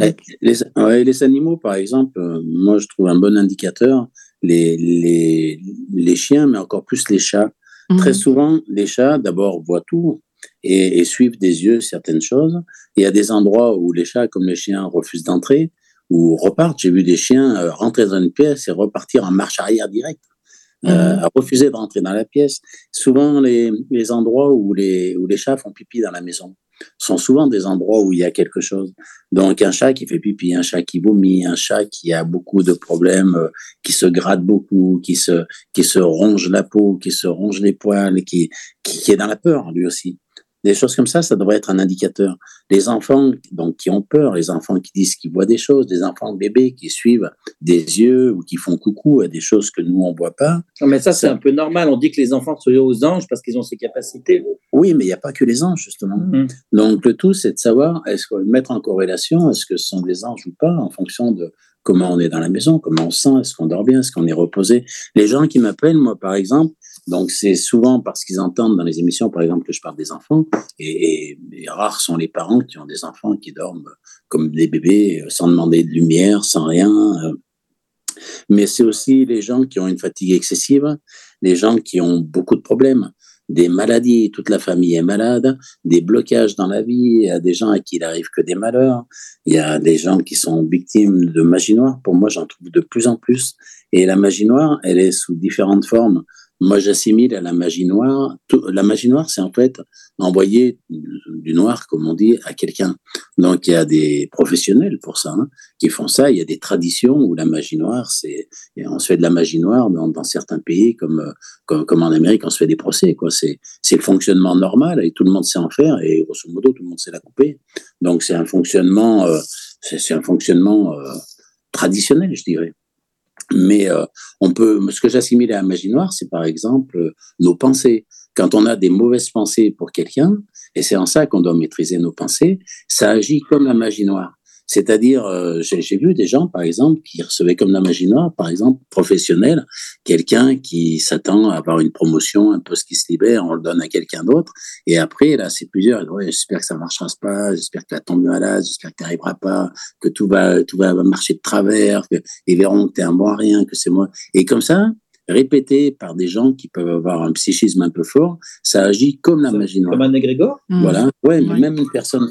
Eh, les, les, animaux, par exemple, euh, moi je trouve un bon indicateur, les, les, les chiens, mais encore plus les chats. Très mhm. souvent, les chats, d'abord, voient tout et, suivent des yeux certaines choses. il y a des endroits où les chats, comme les chiens, refusent d'entrer ou repartent. J'ai vu des chiens rentrer dans une pièce et repartir en marche arrière directe. Euh, à refuser de rentrer dans la pièce. Souvent, les, les endroits où les, où les chats font pipi dans la maison sont souvent des endroits où il y a quelque chose. Donc, un chat qui fait pipi, un chat qui vomit, un chat qui a beaucoup de problèmes, euh, qui se gratte beaucoup, qui se, qui se ronge la peau, qui se ronge les poils, qui, qui est dans la peur, lui aussi. Des choses comme ça, ça devrait être un indicateur. Les enfants donc, qui ont peur, les enfants qui disent qu'ils voient des choses, des enfants bébés qui suivent des yeux ou qui font coucou à des choses que nous, on ne voit pas. Non, mais ça, c'est un peu normal. On dit que les enfants sont aux anges parce qu'ils ont ces capacités. Oui, mais il n'y a pas que les anges, justement. Mm-hmm. Donc, le tout, c'est de savoir, est-ce qu'on mettre en corrélation, est-ce que ce sont des anges ou pas, en fonction de comment on est dans la maison, comment on sent, est-ce qu'on dort bien, est-ce qu'on est reposé. Les gens qui m'appellent, moi, par exemple, donc c'est souvent parce qu'ils entendent dans les émissions, par exemple, que je parle des enfants, et, rares sont les parents qui ont des enfants qui dorment comme des bébés, euh, sans demander de lumière, sans rien. Euh. Mais c'est aussi les gens qui ont une fatigue excessive, les gens qui ont beaucoup de problèmes, des maladies, toute la famille est malade, des blocages dans la vie, il y a des gens à qui il arrive que des malheurs, il y a des gens qui sont victimes de magie noire. Pour moi, j'en trouve de plus en plus. Et la magie noire, elle est sous différentes formes. Moi, j'assimile à la magie noire. la magie noire, c'est en fait envoyer du noir, comme on dit, à quelqu'un. Donc, il y a des professionnels pour ça hein, qui font ça. Il y a des traditions où la magie noire, c'est on se fait de la magie noire dans, dans certains pays comme, comme, en Amérique, on se fait des procès. Quoi. C'est, c'est le fonctionnement normal et tout le monde sait en faire et grosso modo, tout le monde sait la couper. Donc, c'est un fonctionnement, euh, c'est, un fonctionnement euh, traditionnel, je dirais. Mais euh, on peut, ce que j'assimile à la magie noire, c'est par exemple euh, nos pensées. Quand on a des mauvaises pensées pour quelqu'un, et c'est en ça qu'on doit maîtriser nos pensées, ça agit comme la magie noire. C'est-à-dire, euh, j'ai vu des gens, par exemple, qui recevaient comme la magie noire, par exemple, professionnel, quelqu'un qui s'attend à avoir une promotion, un poste qui se libère, on le donne à quelqu'un d'autre, et après, là, c'est plusieurs, ouais, j'espère que ça marchera pas, j'espère que tu vas tomber malade, j'espère que tu n'arriveras pas, que tout va, tout va marcher de travers, que, ils verront que tu es un bon à rien, que c'est moi. Et comme ça, répété par des gens qui peuvent avoir un psychisme un peu fort, ça agit comme la magie noire. Comme un égrégore? Mmh. Voilà, ouais, mais même une personne,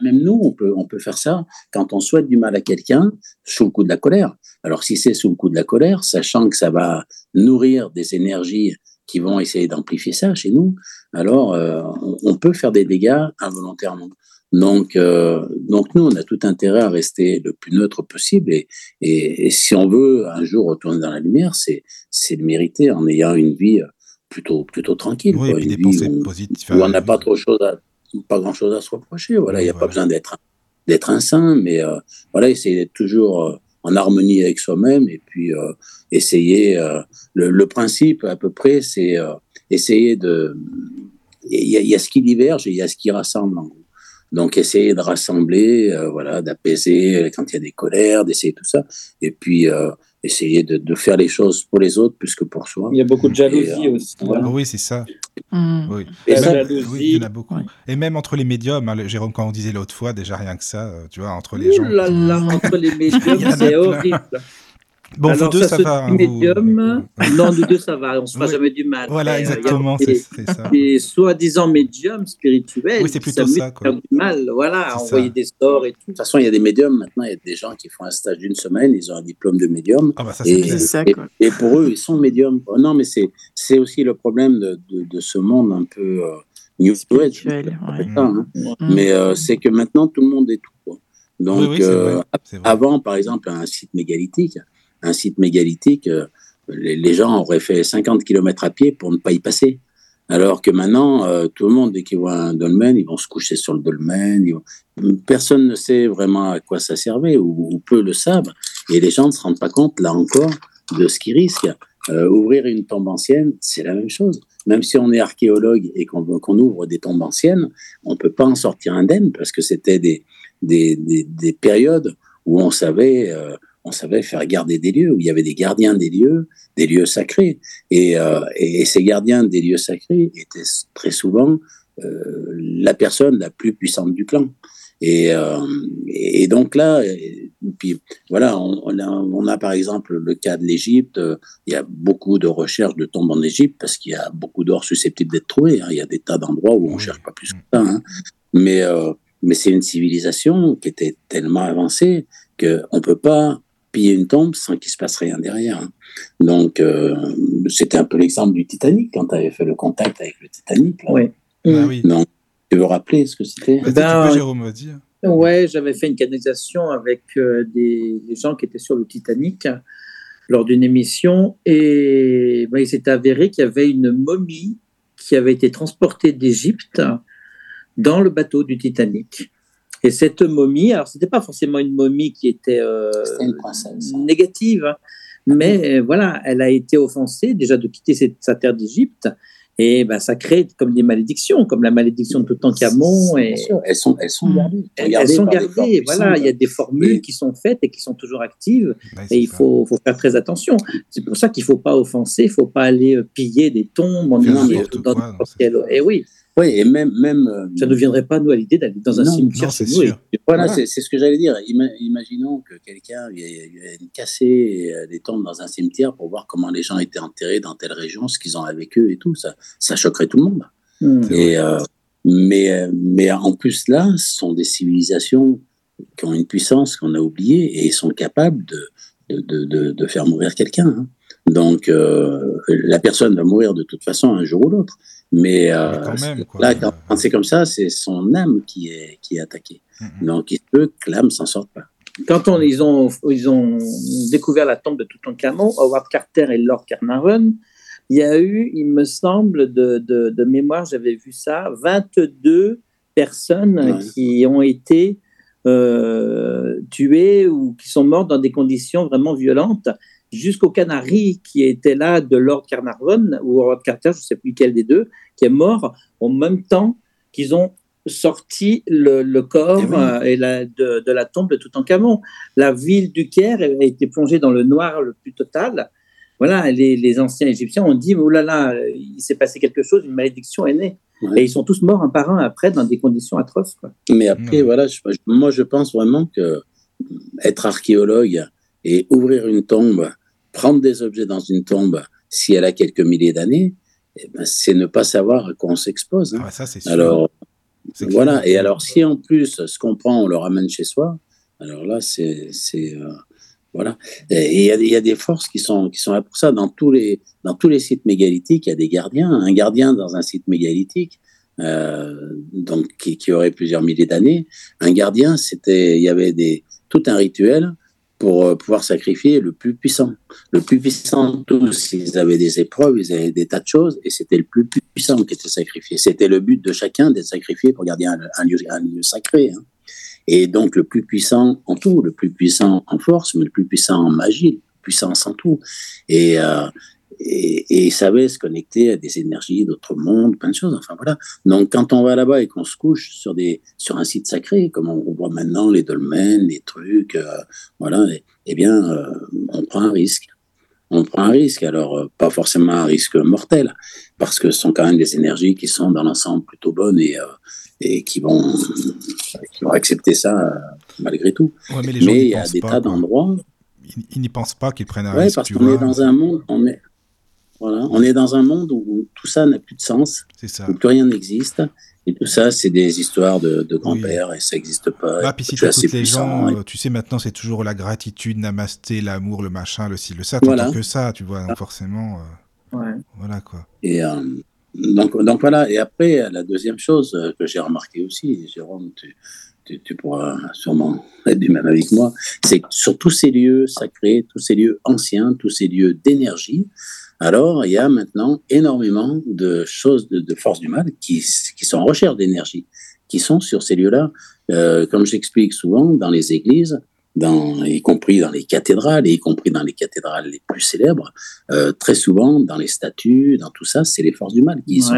même nous, on peut, on peut faire ça quand on souhaite du mal à quelqu'un sous le coup de la colère. Alors si c'est sous le coup de la colère, sachant que ça va nourrir des énergies qui vont essayer d'amplifier ça chez nous, alors euh, on, peut faire des dégâts involontairement. Donc, euh, donc nous, on a tout intérêt à rester le plus neutre possible. Et, et, si on veut un jour retourner dans la lumière, c'est c'est le mériter en ayant une vie plutôt plutôt tranquille, oui, quoi, une vie où, où, on n'a pas trop chose à, pas grand chose à se reprocher. Voilà, il n'y a pas besoin d'être d'être un saint, mais euh, voilà, essayer d'être toujours euh, en harmonie avec soi-même et puis euh, essayer. Euh, le, le, principe à peu près, c'est essayer de. Il y, y, a ce qui diverge et il y a ce qui rassemble. En gros. Donc essayer de rassembler, euh, voilà, d'apaiser quand il y a des colères, d'essayer tout ça, et puis euh, essayer de, de, faire les choses pour les autres plus que pour soi. Il y a beaucoup de jalousie euh, aussi. Voilà. Oui, c'est ça. Mmh. Oui. Et, même, jalousie, oui, il y en a beaucoup. Ouais. Et même entre les médiums, hein, Jérôme, quand on disait l'autre fois, déjà rien que ça, tu vois, entre les Ouh gens. Là là, entre les médiums, c'est horrible. Bon, Alors, vous deux, ça, ça va. Hein, médium, vous... Non, nous deux, ça va. On se fera oui. jamais du mal. Voilà, exactement, c'est ça. Et soi-disant médiums spirituels. Oui, c'est plutôt ça. Quoi. du mal, voilà, envoyer ça. des sorts et tout. De toute façon, il y a des médiums maintenant. Il y a des gens qui font un stage d'une semaine. Ils ont un diplôme de médium. Ah bah ça, et, ça, et, et, pour eux, ils sont médiums. Non, mais c'est aussi le problème de, de, de, ce monde un peu euh, new age. Ouais. Hein. Mmh. Mais euh, c'est que maintenant, tout le monde est tout. Quoi. Donc, oui, oui, euh, avant, par exemple, un site mégalithique un site mégalithique, les, gens auraient fait 50 km à pied pour ne pas y passer. Alors que maintenant, euh, tout le monde, dès qu'ils voient un dolmen, ils vont se coucher sur le dolmen. Personne ne sait vraiment à quoi ça servait, ou, peu le savent. Et les gens ne se rendent pas compte, là encore, de ce qu'ils risquent. Euh, ouvrir une tombe ancienne, c'est la même chose. Même si on est archéologue et qu'on ouvre des tombes anciennes, on ne peut pas en sortir indemne parce que c'était des, périodes où on savait euh, on savait faire garder des lieux, où il y avait des gardiens des lieux, des lieux sacrés. Et, euh, et ces gardiens des lieux sacrés étaient très souvent euh, la personne la plus puissante du clan. Et, euh, et donc là, et puis voilà, on, on, a, on, a, par exemple le cas de l'Égypte. Il y a beaucoup de recherches de tombes en Égypte parce qu'il y a beaucoup d'or susceptible d'être trouvé. Hein. Il y a des tas d'endroits où on cherche pas plus que ça. Hein. Mais mais c'est une civilisation qui était tellement avancée qu'on peut pas piller une tombe sans qu'il se passe rien derrière. Hein. Donc, euh, c'était un peu l'exemple du Titanic quand tu avais fait le contact avec le Titanic. Oui. Ah oui. Donc, tu veux rappeler ce que c'était? Ben, Jérôme dire. Ouais, j'avais fait une canalisation avec euh, des, gens qui étaient sur le Titanic lors d'une émission et ben, il s'est avéré qu'il y avait une momie qui avait été transportée d'Égypte dans le bateau du Titanic. Et cette momie, alors c'était pas forcément une momie qui était euh, négative, hein, mais euh, voilà, elle a été offensée déjà de quitter sa terre d'Égypte. Et ben, ça crée comme des malédictions, comme la malédiction de Toutankhamon. Et... Elles sont, elles sont gardées. Elles, sont gardées. Voilà, il y a des formules qui sont faites et qui sont toujours actives. et il faut, faut, faire très attention. C'est pour ça qu'il ne faut pas offenser, il ne faut pas aller piller des tombes en dans Et oui, oui, et même. même euh, ça ne viendrait pas, nous, à l'idée d'aller dans un cimetière chez nous. Voilà, c'est ce que j'allais dire. imaginons que quelqu'un vienne casser euh, des tombes dans un cimetière pour voir comment les gens étaient enterrés dans telle région, ce qu'ils ont avec eux et tout. Ça, ça choquerait tout le monde. Hmm. Et, euh, mais, mais en plus, là, ce sont des civilisations qui ont une puissance qu'on a oubliée et sont capables de, de, de, de faire mourir quelqu'un. Hein. Donc, la personne va mourir de toute façon un jour ou l'autre. Mais, euh, là, quand, c'est comme ça, c'est son âme qui est, qui est attaquée. Donc, il se peut que l'âme s'en sorte pas. Quand on, ils, ont, ils ont découvert la tombe de Toutankhamon, Howard Carter et Lord Carnarvon, il y a eu, il me semble, de, de, de mémoire, j'avais vu ça, 22 personnes qui ont été euh, tuées ou qui sont mortes dans des conditions vraiment violentes jusqu'au Canary qui était là de Lord Carnarvon ou Lord Carter, je ne sais plus quel des deux, qui est mort en même temps qu'ils ont sorti le, corps eh euh, et la, de, la tombe de Toutankhamon. La ville du Caire a été plongée dans le noir le plus total. Voilà, les, anciens Égyptiens ont dit, oh là là, il s'est passé quelque chose, une malédiction est née. Et ils sont tous morts un par un après dans des conditions atroces. Mais après, voilà, moi je pense vraiment que être archéologue et ouvrir une tombe prendre des objets dans une tombe, si elle a quelques milliers d'années, eh ben, c'est ne pas savoir à quoi on s'expose. Hein. Ah, ça, c'est Alors, voilà. Et alors, si en plus, ce qu'on prend, on le ramène chez soi, alors là, c'est. Euh, voilà. Et il y, a des forces qui sont, qui sont là pour ça. Dans tous, les, dans tous les sites mégalithiques, il y a des gardiens. Un gardien dans un site mégalithique, euh, donc, qui, qui, aurait plusieurs milliers d'années, un gardien, c'était, il y avait des, tout un rituel pour euh, pouvoir sacrifier le plus puissant. Le plus puissant de tous, ils avaient des épreuves, ils avaient des tas de choses, et c'était le plus puissant qui était sacrifié. C'était le but de chacun d'être sacrifié pour garder un, lieu, un lieu, sacré. Hein. Et donc le plus puissant en tout, le plus puissant en force, mais le plus puissant en magie, le puissant en tout. Et, euh, et, et savait se connecter à des énergies d'autres mondes, plein de choses. Enfin voilà. Donc quand on va là-bas et qu'on se couche sur des sur un site sacré, comme on voit maintenant les dolmens, les trucs, euh, voilà, eh bien euh, on prend un risque. On prend un risque. Alors euh, pas forcément un risque mortel, parce que ce sont quand même des énergies qui sont dans l'ensemble plutôt bonnes et et qui vont qui vont accepter ça malgré tout. mais il y a des tas d'endroits. Ils, n'y pensent pas qu'ils prennent un ouais, risque. parce qu'on est dans un monde, on est, voilà. On est dans un monde où tout ça n'a plus de sens, où plus rien n'existe. Et tout ça, c'est des histoires de, grand-père et ça n'existe pas. Ah, puis si tu toutes les gens, euh, tu sais, maintenant, c'est toujours la gratitude, namasté, l'amour, le machin, le ci, le ça. Voilà. que ça, tu vois, forcément. Euh, ouais. Voilà, quoi. Et euh, donc, donc, voilà. Et après, la deuxième chose que j'ai remarqué aussi, Jérôme, tu, tu, pourras sûrement être du même avec moi, c'est que sur tous ces lieux sacrés, tous ces lieux anciens, tous ces lieux d'énergie, alors il y a maintenant énormément de choses, de, forces du mal qui, qui sont en recherche d'énergie, qui sont sur ces lieux-là. Euh, comme j'explique souvent, dans les églises, dans, y compris dans les cathédrales, et y compris dans les cathédrales les plus célèbres, euh, très souvent dans les statues, dans tout ça, c'est les forces du mal qui y sont.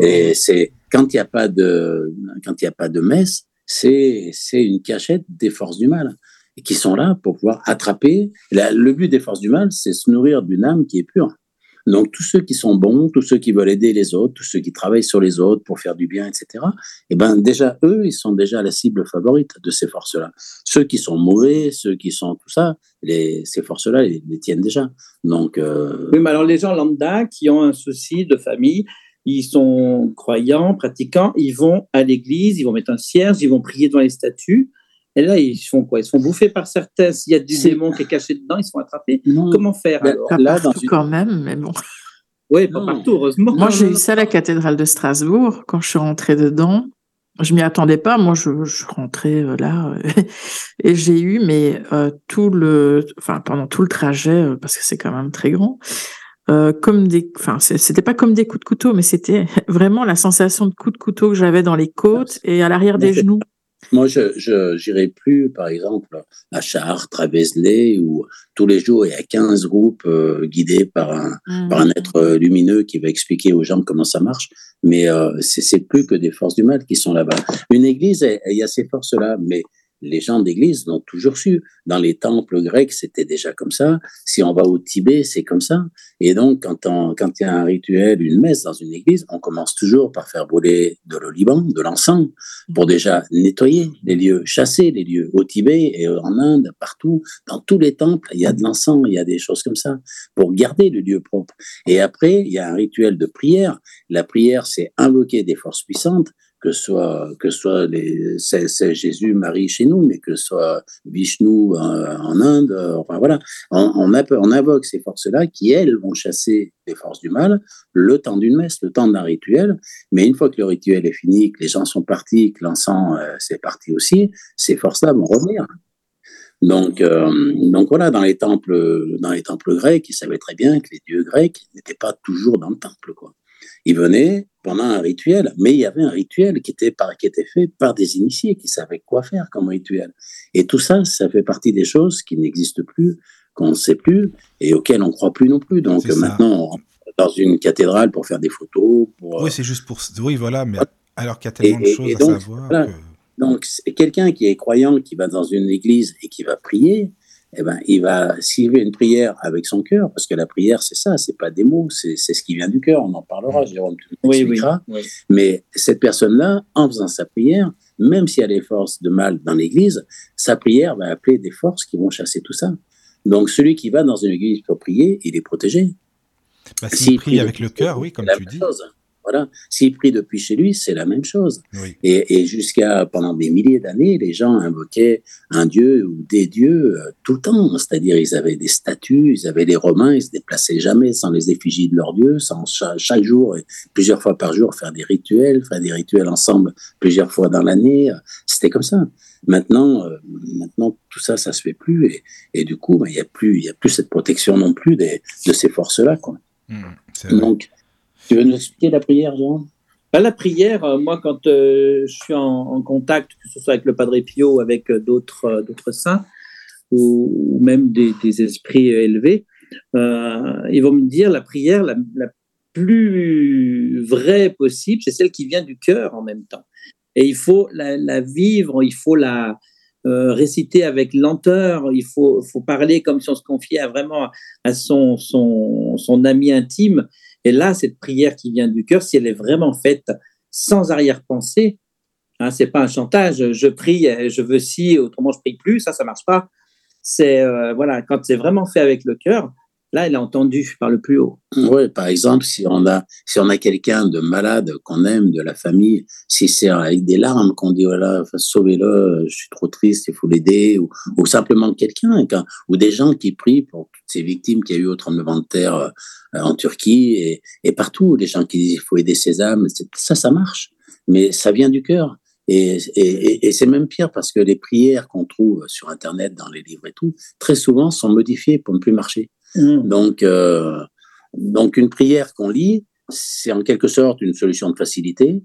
Et c'est quand il n'y a pas de quand il a pas de messe, c'est c'est une cachette des forces du mal qui sont là pour pouvoir attraper. le but des forces du mal, c'est se nourrir d'une âme qui est pure. Donc tous ceux qui sont bons, tous ceux qui veulent aider les autres, tous ceux qui travaillent sur les autres pour faire du bien, etc. Eh ben déjà eux, ils sont déjà la cible favorite de ces forces-là. Ceux qui sont mauvais, ceux qui sont tout ça, les, ces forces-là les, les, tiennent déjà. Donc euh, oui, mais alors les gens lambda qui ont un souci de famille, ils sont croyants, pratiquants, ils vont à l'église, ils vont mettre un cierge, ils vont prier devant les statues. Et là, ils font quoi? Ils se font bouffer par certains. S'il y a du démon qui est caché dedans, ils se font attraper. Comment faire ben, alors? Pas là, partout quand même, mais bon. Oui, pas partout, heureusement. Moi, j'ai eu ça à la cathédrale de Strasbourg. Quand je suis rentrée dedans, je m'y attendais pas. Moi, je, je rentrais euh, là et j'ai eu, mais euh, tout le, enfin pendant tout le trajet, euh, parce que c'est quand même très grand, comme des, enfin c'était pas comme des coups de couteau, mais c'était vraiment la sensation de coups de couteau que j'avais dans les côtes et à l'arrière des genoux. Moi, je n'irai plus, par exemple, à Chartres, à Vézelay, où tous les jours, il y a 15 groupes euh, guidés par un, par un mmh. être euh, lumineux qui va expliquer aux gens comment ça marche. Mais euh, c'est plus que des forces du mal qui sont là-bas. Une église, il y a ces forces-là, mais les gens d'église l'ont toujours su. Dans les temples grecs, c'était déjà comme ça. Si on va au Tibet, c'est comme ça. Et donc, quand, quand il y a un rituel, une messe dans une église, on commence toujours par faire brûler de l'oliban, de l'encens, pour déjà nettoyer les lieux, chasser les lieux. Au Tibet et en Inde, partout, dans tous les temples, il y a de l'encens, il y a des choses comme ça, pour garder le lieu propre. Et après, il y a un rituel de prière. La prière, c'est invoquer des forces puissantes que soit que soit les c'est Jésus, Marie chez nous, mais que soit Vishnu euh, en, Inde, euh, enfin voilà, on, on, invoque ces forces-là qui elles vont chasser les forces du mal le temps d'une messe, le temps d'un rituel. Mais une fois que le rituel est fini, que les gens sont partis, que l'encens euh, c'est parti aussi, ces forces-là vont revenir. Donc, donc voilà, dans les temples, dans les temples grecs, ils savaient très bien que les dieux grecs n'étaient pas toujours dans le temple, quoi. Ils venaient pendant un rituel, mais il y avait un rituel qui était, par, qui était fait par des initiés qui savaient quoi faire comme rituel. Et tout ça, ça fait partie des choses qui n'existent plus, qu'on ne sait plus et auxquelles on ne croit plus non plus. Donc maintenant, dans une cathédrale pour faire des photos. Pour, oui, c'est juste pour. Oui, voilà, mais alors qu'il y a tellement de choses à savoir. Donc, quelqu'un qui est croyant, qui va dans une église et qui va prier, eh ben, il va, s'il veut une prière avec son cœur, parce que la prière, c'est ça, c'est pas des mots, c'est ce qui vient du cœur, on en parlera, Jérôme, tu oui, oui, oui, Mais cette personne-là, en faisant sa prière, même s'il y a des forces de mal dans l'église, sa prière va appeler des forces qui vont chasser tout ça. Donc, celui qui va dans une église pour prier, il est protégé. Bah, s'il prie avec le cœur, oui, comme tu dis. Voilà. S'il prie depuis chez lui, c'est la même chose. Et, jusqu'à pendant des milliers d'années, les gens invoquaient un dieu ou des dieux euh, tout le temps. C'est-à-dire, ils avaient des statues, ils avaient les Romains, ils se déplaçaient jamais sans les effigies de leurs dieux, sans chaque, jour, et plusieurs fois par jour, faire des rituels, faire des rituels ensemble plusieurs fois dans l'année. C'était comme ça. Maintenant, euh, maintenant, tout ça, ça se fait plus, et, du coup, ben, il n'y a plus, il y a plus cette protection non plus des, de ces forces-là, quoi. Mmh, Donc, tu veux nous expliquer la prière, Jean bah, La prière, euh, moi, quand euh, je suis en, contact, que ce soit avec le Padre Pio avec euh, d'autres saints, ou, même des, esprits élevés, ils vont me dire la prière la, plus vraie possible, c'est celle qui vient du cœur en même temps. Et il faut la, vivre, il faut la réciter avec lenteur, il faut, parler comme si on se confiait vraiment à son ami intime. Et là, cette prière qui vient du cœur, si elle est vraiment faite sans arrière-pensée, hein, c'est pas un chantage. Je prie, je veux si, autrement je prie plus. Ça, ça marche pas. C'est euh, voilà, quand c'est vraiment fait avec le cœur, Là, il a entendu par le plus haut. Oui, par exemple, si on a, si a quelqu'un de malade qu'on aime, de la famille, si c'est avec des larmes qu'on dit, voilà, sauvez-le, je suis trop triste, il faut l'aider, ou, simplement quelqu'un, ou des gens qui prient pour toutes ces victimes qu'il y a eu au tremblement de terre euh, en Turquie et, partout, les gens qui disent, il faut aider ces âmes, ça, ça marche. Mais ça vient du cœur. Et, et c'est même pire parce que les prières qu'on trouve sur Internet, dans les livres et tout, très souvent sont modifiées pour ne plus marcher. Mmh. Donc, euh, donc, une prière qu'on lit, c'est en quelque sorte une solution de facilité.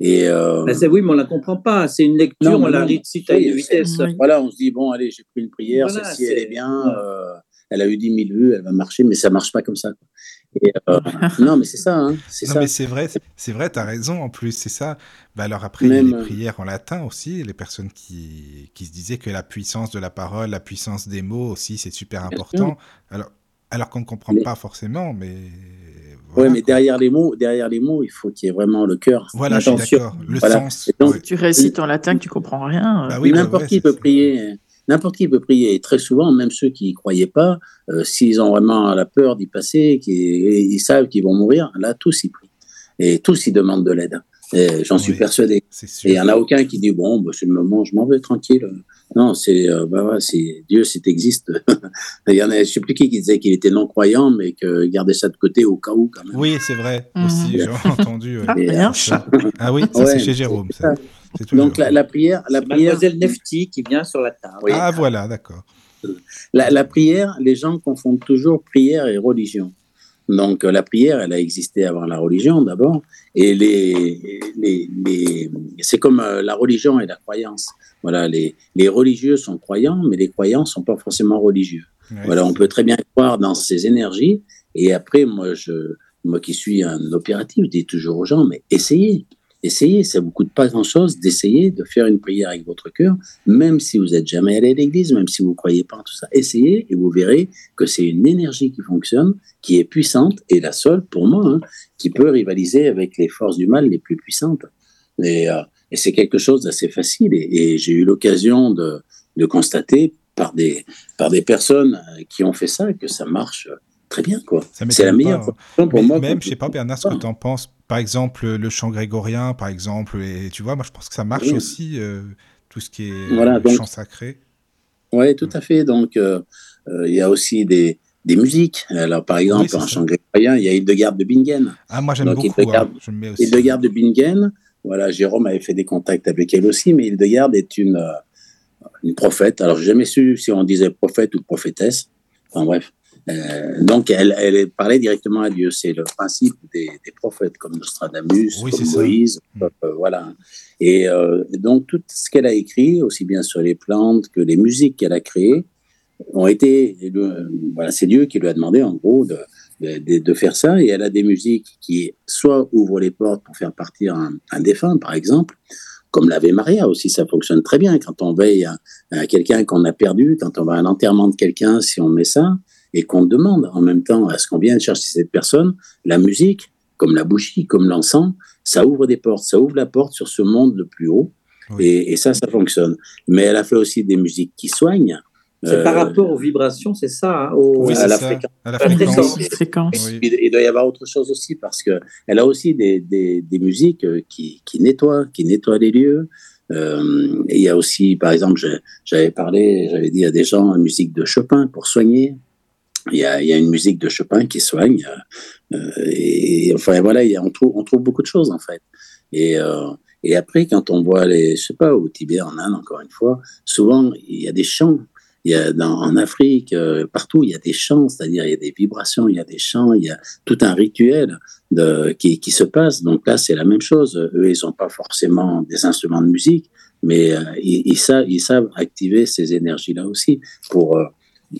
Et euh... Ben, oui, mais on la comprend pas. C'est une lecture, on la récite à une vitesse. Voilà, on se dit bon, allez, j'ai pris une prière, celle-ci elle est bien, euh, elle a eu 10 000 vues, elle va marcher, mais ça marche pas comme ça. Euh, non, mais c'est ça. Hein, c'est ça. mais c'est vrai, c'est vrai, tu as raison en plus, c'est ça. Bah alors après, il y a les prières en latin aussi, les personnes qui, qui se disaient que la puissance de la parole, la puissance des mots aussi, c'est super important. Alors, alors qu'on ne comprend pas forcément, mais. oui, mais derrière les mots, derrière les mots, il faut qu'il y ait vraiment le cœur. Voilà, je suis d'accord. Le sens. Donc, Tu récites en latin que tu comprends rien. Bah oui, n'importe qui peut prier. N'importe qui peut prier. Et très souvent, même ceux qui n'y croyaient pas, euh, s'ils ont vraiment la peur d'y passer, qu'ils ils savent qu'ils vont mourir, là, tous y prient. Et tous y demandent de l'aide. J'en suis persuadé. Et il n'y en a aucun qui dit Bon, bah, c'est le moment, je m'en vais tranquille. Non, c'est euh, bah, c'est Dieu, c'est existe. il y en a, je ne sais plus qui qui disait qu'il était non-croyant, mais que gardait ça de côté au cas où, quand même. Oui, c'est vrai. Mhm. Aussi, j'ai entendu. Ah, ah, oui, ça, c'est chez Jérôme. Ça. Donc la, prière, la prière. Mademoiselle Nefti qui vient sur la table. Ah voilà, d'accord. La, prière, les gens confondent toujours prière et religion. Donc la prière, elle a existé avant la religion d'abord, et les, les, c'est comme euh, la religion et la croyance. Voilà, les, les religieux sont croyants, mais les croyants sont pas forcément religieux. voilà, on peut très bien croire dans ces énergies, et après, moi, je, moi qui suis un opératif, je dis toujours aux gens, mais essayez, essayez, ça vous coûte pas grand-chose d'essayer de faire une prière avec votre cœur, même si vous êtes jamais allé à l'église, même si vous croyez pas en tout ça. Essayez et vous verrez que c'est une énergie qui fonctionne, qui est puissante et la seule, pour moi, hein, qui peut rivaliser avec les forces du mal les plus puissantes. Et, euh, c'est quelque chose d'assez facile. Et, j'ai eu l'occasion de, de constater par des, par des personnes qui ont fait ça que ça marche très bien, quoi. C'est la meilleure pour moi. Même, je sais pas, Bernard, ce que tu en penses. Par exemple, le chant grégorien, par exemple, et tu vois, moi, je pense que ça marche aussi, euh, tout ce qui est voilà, chant sacré. Oui, tout à fait. Donc, euh, euh, il y a aussi des, des musiques. Alors, par exemple, un chant grégorien, il y a Hildegarde de Bingen. Ah, moi, j'aime beaucoup. Hildegarde, hein. je aussi. Hildegarde de Bingen, voilà, Jérôme avait fait des contacts avec elle aussi, mais Hildegarde est une, une prophète. Alors, j'ai jamais su si on disait prophète ou prophétesse. Enfin, bref. Euh, donc, elle, elle, parlait directement à Dieu. C'est le principe des, des, prophètes comme Nostradamus, comme Moïse, mm. euh, voilà. Et euh, donc, tout ce qu'elle a écrit, aussi bien sur les plantes que les musiques qu'elle a créées, ont été. Voilà, c'est Dieu qui lui a demandé, en gros, de, de, de, faire ça. Et elle a des musiques qui, soit ouvrent les portes pour faire partir un, un défunt, par exemple, comme l'Ave Maria aussi, ça fonctionne très bien quand on veille à, à quelqu'un qu'on a perdu, quand on va à l'enterrement de quelqu'un, si on met ça, et qu'on demande en même temps à ce qu'on vienne chercher cette personne, la musique, comme la bougie, comme l'encens, ça ouvre des portes, ça ouvre la porte sur ce monde le plus haut. Et, ça, ça fonctionne. Mais elle a fait aussi des musiques qui soignent. C'est par euh, rapport aux vibrations, c'est ça, hein, à, la fréquence. à, la fréquence. Il doit y avoir autre chose aussi parce que elle a aussi des, des, des musiques euh, qui, qui, nettoient, qui nettoient les lieux. Euh, et il y a aussi, par exemple, j'avais parlé, j'avais dit à des gens, la musique de Chopin pour soigner. Il y, a, une musique de Chopin qui soigne. Euh, et enfin, voilà, on, trouve, beaucoup de choses, en fait. Et, euh, et après, quand on voit les, je sais pas, au Tibet, en Inde, encore une fois, souvent, il y a des chants. Il y a en Afrique, euh, partout, il y a des chants, c'est-à-dire il y a des vibrations, il y a des chants, il y a tout un rituel qui, se passe. Donc là, c'est la même chose. Eux, ils n'ont pas forcément des instruments de musique, mais ils, savent, ils savent activer ces énergies-là aussi pour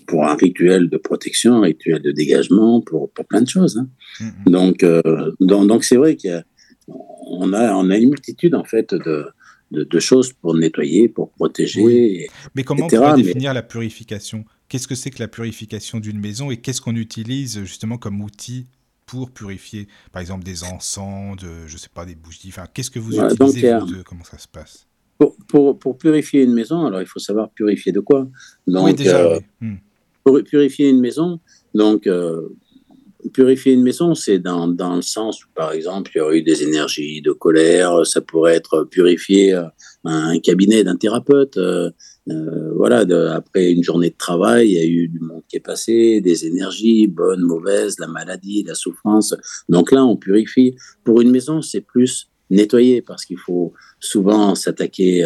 pour un rituel de protection, un rituel de dégagement, pour, pour plein de choses. Hein. Mm-hmm. Donc, euh, donc, donc c'est vrai qu'on a, on a une multitude en fait de, de, de choses pour nettoyer, pour protéger. Mais comment on peut définir la purification? Qu'est-ce que c'est que la purification d'une maison et qu'est-ce qu'on utilise justement comme outil pour purifier, par exemple, des encens, de, je sais pas, des bougies. Enfin, qu'est-ce que vous utilisez vous Comment ça se passe? Pour, pour, pour, purifier une maison, alors il faut savoir purifier de quoi? Donc, oui, déjà, euh, hmm. Pour purifier une maison, donc euh, purifier une maison, c'est dans, dans, le sens où, par exemple, il y aurait eu des énergies de colère, ça pourrait être purifier euh, un cabinet d'un thérapeute. Voilà, de, après une journée de travail, il y a eu du monde qui est passé, des énergies, bonnes, mauvaises, la maladie, la souffrance. Donc là, on purifie. Pour une maison, c'est plus nettoyer parce qu'il faut souvent s'attaquer.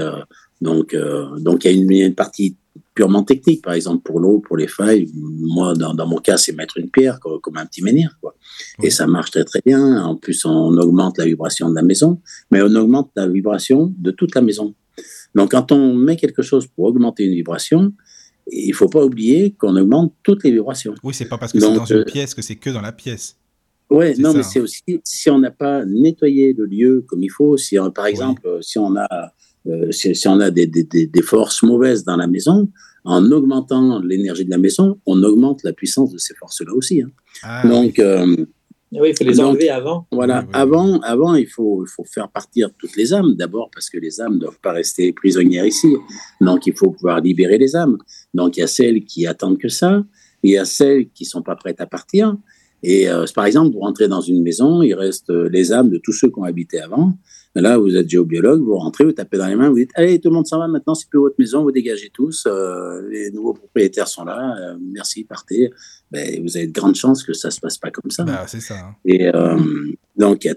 donc, donc il y a une, partie purement technique, par exemple pour l'eau, pour les failles. Moi, dans, mon cas, c'est mettre une pierre comme, un petit menhir, quoi. Et ça marche très très bien. En plus, on augmente la vibration de la maison, mais on augmente la vibration de toute la maison. Donc, quand on met quelque chose pour augmenter une vibration, il faut pas oublier qu'on augmente toutes les vibrations. Oui, c'est pas parce que c'est dans une euh, pièce que c'est que dans la pièce. Oui, non, mais c'est aussi si on n'a pas nettoyé le lieu comme il faut, si par exemple, si on a, euh, si, on a des, des, des, forces mauvaises dans la maison, en augmentant l'énergie de la maison, on augmente la puissance de ces forces-là aussi. Hein. Ah, Donc, euh, oui, il faut les enlever avant. Voilà, avant, avant, il faut, il faut faire partir toutes les âmes. D'abord parce que les âmes ne doivent pas rester prisonnières ici. Donc, il faut pouvoir libérer les âmes. Donc, il y a celles qui attendent que ça. Il y a celles qui sont pas prêtes à partir. Et euh, par exemple, pour rentrer dans une maison, il reste euh, les âmes de tous ceux qui ont habité avant. Là, vous êtes géobiologue, vous rentrez, vous tapez dans les mains, vous dites Allez, tout le monde s'en va maintenant, c'est plus votre maison, vous dégagez tous, euh, les nouveaux propriétaires sont là, merci, partez. Ben, vous avez de grandes chances que ça se passe pas comme ça. Bah, c'est ça. Hein. Et donc,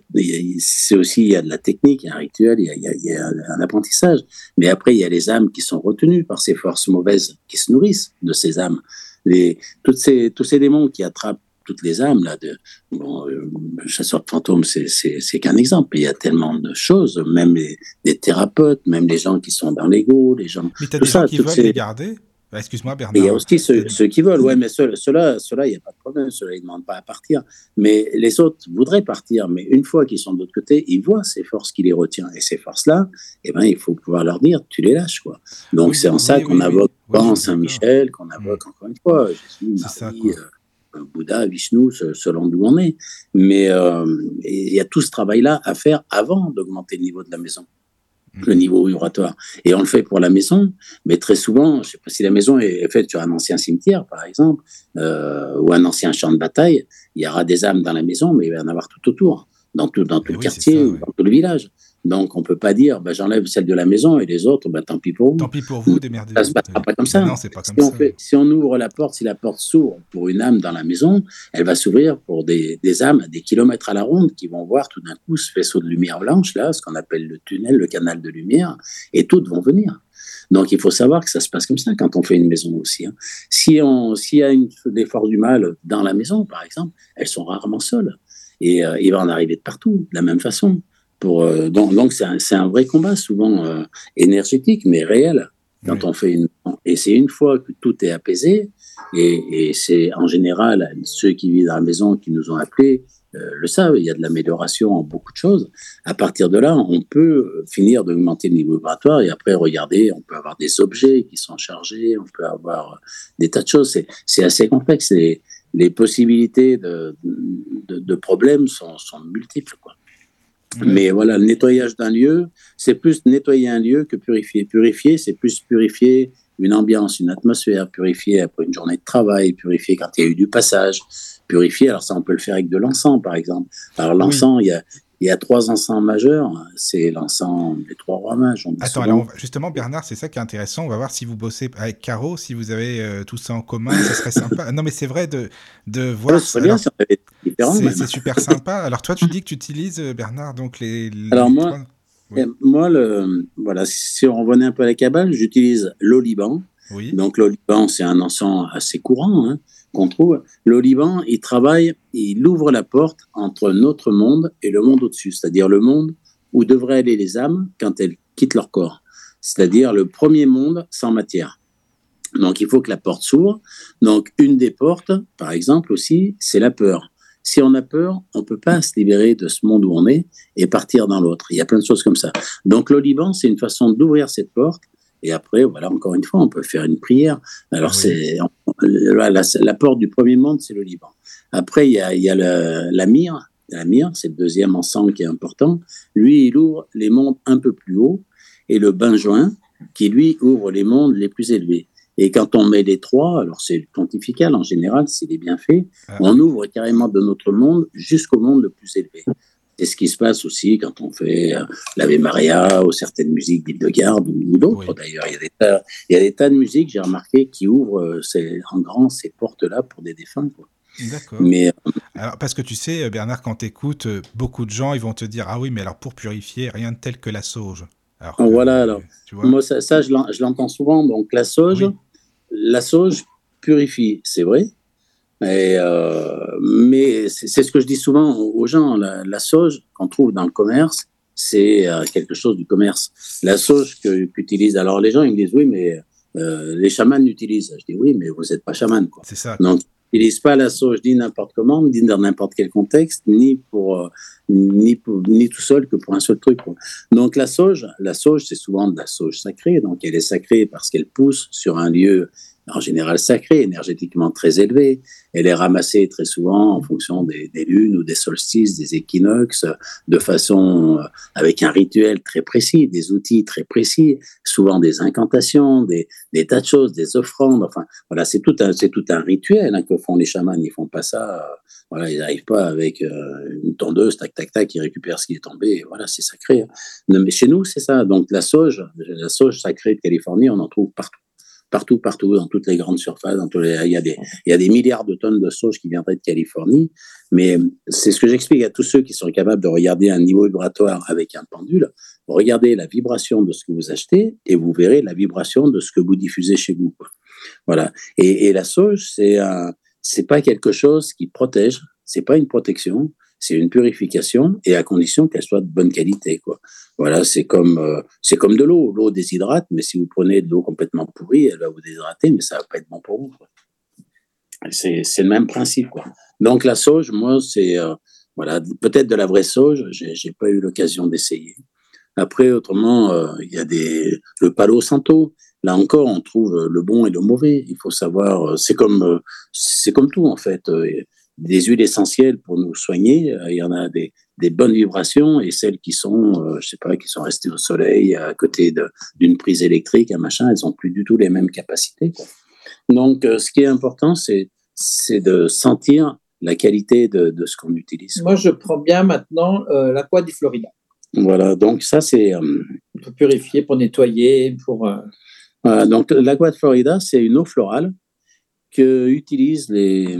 c'est aussi, il y a de la technique, il y a un rituel, il y a, y a, un apprentissage. Mais après, il y a les âmes qui sont retenues par ces forces mauvaises qui se nourrissent de ces âmes. Les, toutes ces, tous ces démons qui attrapent toutes les âmes là de bon, euh, chasseur de fantômes c'est qu'un exemple il y a tellement de choses même les, les, thérapeutes même les gens qui sont dans l'ego les gens mais t'as des gens qui veulent les garder? Bah, Excuse-moi, Bernard. il y a aussi ceux, ceux qui veulent, ouais, mais ceux-là, ceux il n'y a pas de problème, ceux-là, ils ne demandent pas à partir. Mais les autres voudraient partir, mais une fois qu'ils sont de l'autre côté, ils voient ces forces qui les retiennent. Et ces forces-là, eh ben, il faut pouvoir leur dire, tu les lâches, quoi. Donc, c'est en ça qu'on invoque Saint-Michel, qu'on invoque encore une fois Jésus, Marie, ça, Bouddha, Vishnu, selon d'où on est. Mais euh, il y a tout ce travail-là à faire avant d'augmenter le niveau de la maison, le mmh. niveau vibratoire. Et on le fait pour la maison, mais très souvent, je sais pas si la maison est faite sur un ancien cimetière, par exemple, euh, ou un ancien champ de bataille, il y aura des âmes dans la maison, mais il va y en avoir tout autour, dans tout, dans tout le quartier, dans tout le village. Donc, on peut pas dire, bah, j'enlève celle de la maison et les autres, bah, tant pis pour vous. Tant pis pour vous, démerdez Ça se passera pas comme ça. Non, pas si comme on ça. si on ouvre la porte, si la porte s'ouvre pour une âme dans la maison, elle va s'ouvrir pour des, des, âmes à des kilomètres à la ronde qui vont voir tout d'un coup ce faisceau de lumière blanche, là, ce qu'on appelle le tunnel, le canal de lumière, et toutes vont venir. Donc, il faut savoir que ça se passe comme ça quand on fait une maison aussi. Hein. Si on, s'il y a une, des forces du mal dans la maison, par exemple, elles sont rarement seules. Et euh, il va en arriver de partout, de la même façon. Pour, euh, donc, c'est un, un, vrai combat, souvent euh, énergétique, mais réel, quand on fait une. Et c'est une fois que tout est apaisé, et, et c'est en général ceux qui vivent dans la maison qui nous ont appelés le savent, il y a de l'amélioration en beaucoup de choses. À partir de là, on peut finir d'augmenter le niveau vibratoire et après regarder, on peut avoir des objets qui sont chargés, on peut avoir des tas de choses. C'est assez complexe et les possibilités de, de, de problèmes sont, sont multiples. Quoi. Mais voilà, le nettoyage d'un lieu, c'est plus nettoyer un lieu que purifier. Purifier, c'est plus purifier une ambiance, une atmosphère, purifier après une journée de travail, purifier quand il y a eu du passage, purifier. Alors ça, on peut le faire avec de l'encens, par exemple. Alors l'encens, il y a il y a trois encens majeurs, c'est l'encens des trois rois mages. Attends, alors justement, Bernard, c'est ça qui est intéressant. On va voir si vous bossez avec Caro, si vous avez euh, tout ça en commun, ça serait sympa. Non, mais c'est vrai de, de voir. c'est bien, c'est super sympa. Alors toi, tu dis que tu utilises, euh, Bernard, donc les. alors moi, moi le, voilà, si on revenait un peu à la cabale, j'utilise l'oliban. Oui. Donc l'oliban, c'est un encens assez courant. Hein qu'on trouve, l'Oliban, il travaille, il ouvre la porte entre notre monde et le monde au-dessus, c'est-à-dire le monde où devraient aller les âmes quand elles quittent leur corps, c'est-à-dire le premier monde sans matière. Donc il faut que la porte s'ouvre. Donc une des portes, par exemple aussi, c'est la peur. Si on a peur, on ne peut pas se libérer de ce monde où on est et partir dans l'autre. Il y a plein de choses comme ça. Donc l'Oliban, c'est une façon d'ouvrir cette porte et après, voilà, encore une fois, on peut faire une prière. Alors, c'est la, porte du premier monde, c'est le Liban. Après, il y a, il y a le, la mire. La mire, c'est le deuxième ensemble qui est important. Lui, il ouvre les mondes un peu plus hauts. Et le benjoin, qui lui ouvre les mondes les plus élevés. Et quand on met les trois, alors c'est pontifical en général, s'il est bien fait, ah on ouvre carrément de notre monde jusqu'au monde le plus élevé. C'est ce qui se passe aussi quand on fait euh, l'Ave Maria ou certaines musiques d'Île-de-Garde ou, d'autres d'ailleurs. Il, il, y a des tas de musiques, j'ai remarqué, qui ouvrent euh, ces, en grand ces portes-là pour des défunts. D'accord. Mais euh, alors, parce que tu sais, Bernard, quand tu écoutes, beaucoup de gens, ils vont te dire Ah oui, mais alors pour purifier, rien de tel que la sauge. voilà, alors, moi, ça, je l'entends souvent. Donc, la sauge, la sauge purifie, c'est vrai. Et, euh, mais c'est ce que je dis souvent aux gens. La, sauge qu'on trouve dans le commerce, c'est euh, quelque chose du commerce. La sauge qu'utilisent. Alors, les gens, ils me disent oui, mais euh, les chamans l'utilisent. Je dis oui, mais vous n'êtes pas chaman. C'est ça. Donc, n'utilisent pas la sauge ni n'importe comment, ni dans n'importe quel contexte, ni pour, euh, ni, ni tout seul que pour un seul truc. Donc la sauge, la sauge, c'est souvent de la sauge sacrée. Donc elle est sacrée parce qu'elle pousse sur un lieu en général sacrée, énergétiquement très élevée. Elle est ramassée très souvent en fonction des, lunes ou des solstices, des équinoxes, de façon euh, avec un rituel très précis, des outils très précis, souvent des incantations, des, tas de choses, des offrandes. Enfin, voilà, c'est tout un, c'est tout un rituel hein, que font les chamans. Ils font pas ça. Euh, voilà, ils n'arrivent pas avec euh, une tondeuse, tac, tac, tac, ils récupèrent ce qui est tombé. voilà, c'est sacré. Hein. mais chez nous, c'est ça. Donc la sauge, la sauge sacrée de Californie, on en trouve partout partout, partout, dans toutes les grandes surfaces. Il, y a des, milliards de tonnes de sauge qui viendraient de Californie. Mais c'est ce que j'explique à tous ceux qui sont capables de regarder un niveau vibratoire avec un pendule. Regardez la vibration de ce que vous achetez et vous verrez la vibration de ce que vous diffusez chez vous. Voilà. Et, et la sauge, c'est un, c'est pas quelque chose qui protège, c'est pas une protection, c'est une purification et à condition qu'elle soit de bonne qualité. Quoi. Voilà, c'est comme, euh, c'est comme de l'eau. L'eau déshydrate, mais si vous prenez de l'eau complètement pourrie, elle va vous déshydrater, mais ça va pas être bon pour vous. C'est, le même principe. Quoi. Donc la sauge, moi, c'est euh, voilà, peut-être de la vraie sauge. J'ai pas eu l'occasion d'essayer. Après, autrement, euh, il y a des le palo santo. Là encore, on trouve le bon et le mauvais. Il faut savoir. C'est comme c'est comme tout en fait des huiles essentielles pour nous soigner. Euh, il y en a des, des bonnes vibrations et celles qui sont, euh, je sais pas, qui sont restées au soleil à côté d'une prise électrique, un machin, elles ont plus du tout les mêmes capacités. Donc, euh, ce qui est important, c'est c'est de sentir la qualité de, de ce qu'on utilise. Moi, je prends bien maintenant euh, l'aqua di Florida. Voilà, donc ça, c'est... pour purifier, pour nettoyer, pour... Voilà, donc l'aqua de Florida, c'est une eau florale que utilisent les,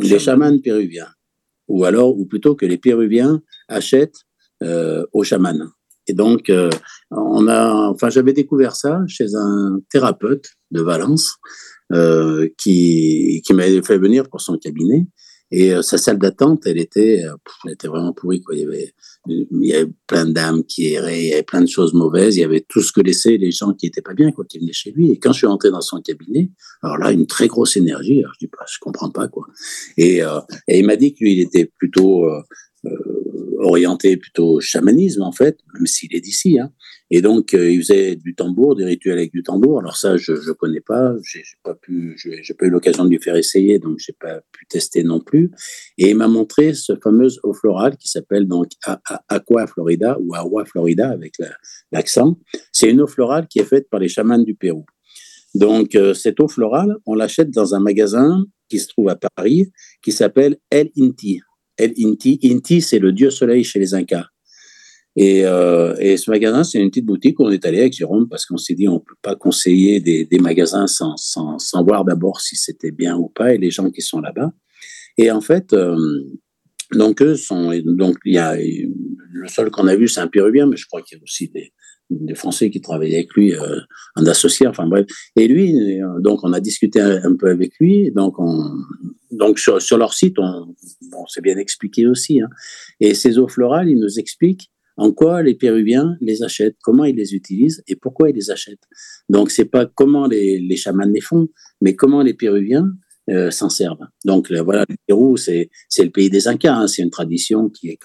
les chamans péruviens, ou alors, ou plutôt que les péruviens achètent euh, aux chamans. Et donc, euh, on a, enfin, j'avais découvert ça chez un thérapeute de Valence euh, qui, qui m'avait fait venir pour son cabinet. Et euh, sa salle d'attente, elle était, euh, elle était vraiment pourrie. Quoi. Il, y avait, plein d'âmes qui erraient, il y avait plein de choses mauvaises, il y avait tout ce que laissaient les gens qui étaient pas bien quand ils venaient chez lui. Et quand je suis entré dans son cabinet, alors là, une très grosse énergie. Je dis, bah, je comprends pas quoi. Et, euh, et il m'a dit que lui, il était plutôt orienté plutôt chamanisme en fait, même s'il est d'ici. Hein. Et donc euh, il faisait du tambour, des rituels avec du tambour. Alors ça, je ne connais pas, j'ai pas pas eu l'occasion de lui faire essayer, donc j'ai pas pu tester non plus. Et il m'a montré ce fameux eau florale qui s'appelle donc Aqua Florida ou Agua Florida avec l'accent. C'est une eau florale qui est faite par les chamans du Pérou. Donc euh, cette eau florale, on l'achète dans un magasin qui se trouve à Paris, qui s'appelle El Inti. El Inti. Inti, c'est le dieu soleil chez les Incas. Et, euh, et ce magasin, c'est une petite boutique où on est allé avec Jérôme parce qu'on s'est dit on peut pas conseiller des, magasins sans, sans, sans voir d'abord si c'était bien ou pas et les gens qui sont là-bas. Et en fait, euh, donc eux sont donc il y a le seul qu'on a vu c'est un Péruvien, mais je crois qu'il y a aussi des, Français qui travaillaient avec lui, euh, un associé, enfin bref. Et lui, donc on a discuté un, peu avec lui, donc on, donc sur, leur site, on, c'est bien expliqué aussi. Hein. Et ces eaux florales, ils nous expliquent en quoi les Péruviens les achètent, comment ils les utilisent? Et pourquoi ils les achètent? Donc c'est pas comment les, chamans les font, mais comment les Péruviens euh, s'en servent. Donc voilà, le Pérou, c'est le pays des Incas, hein. c'est une tradition qui est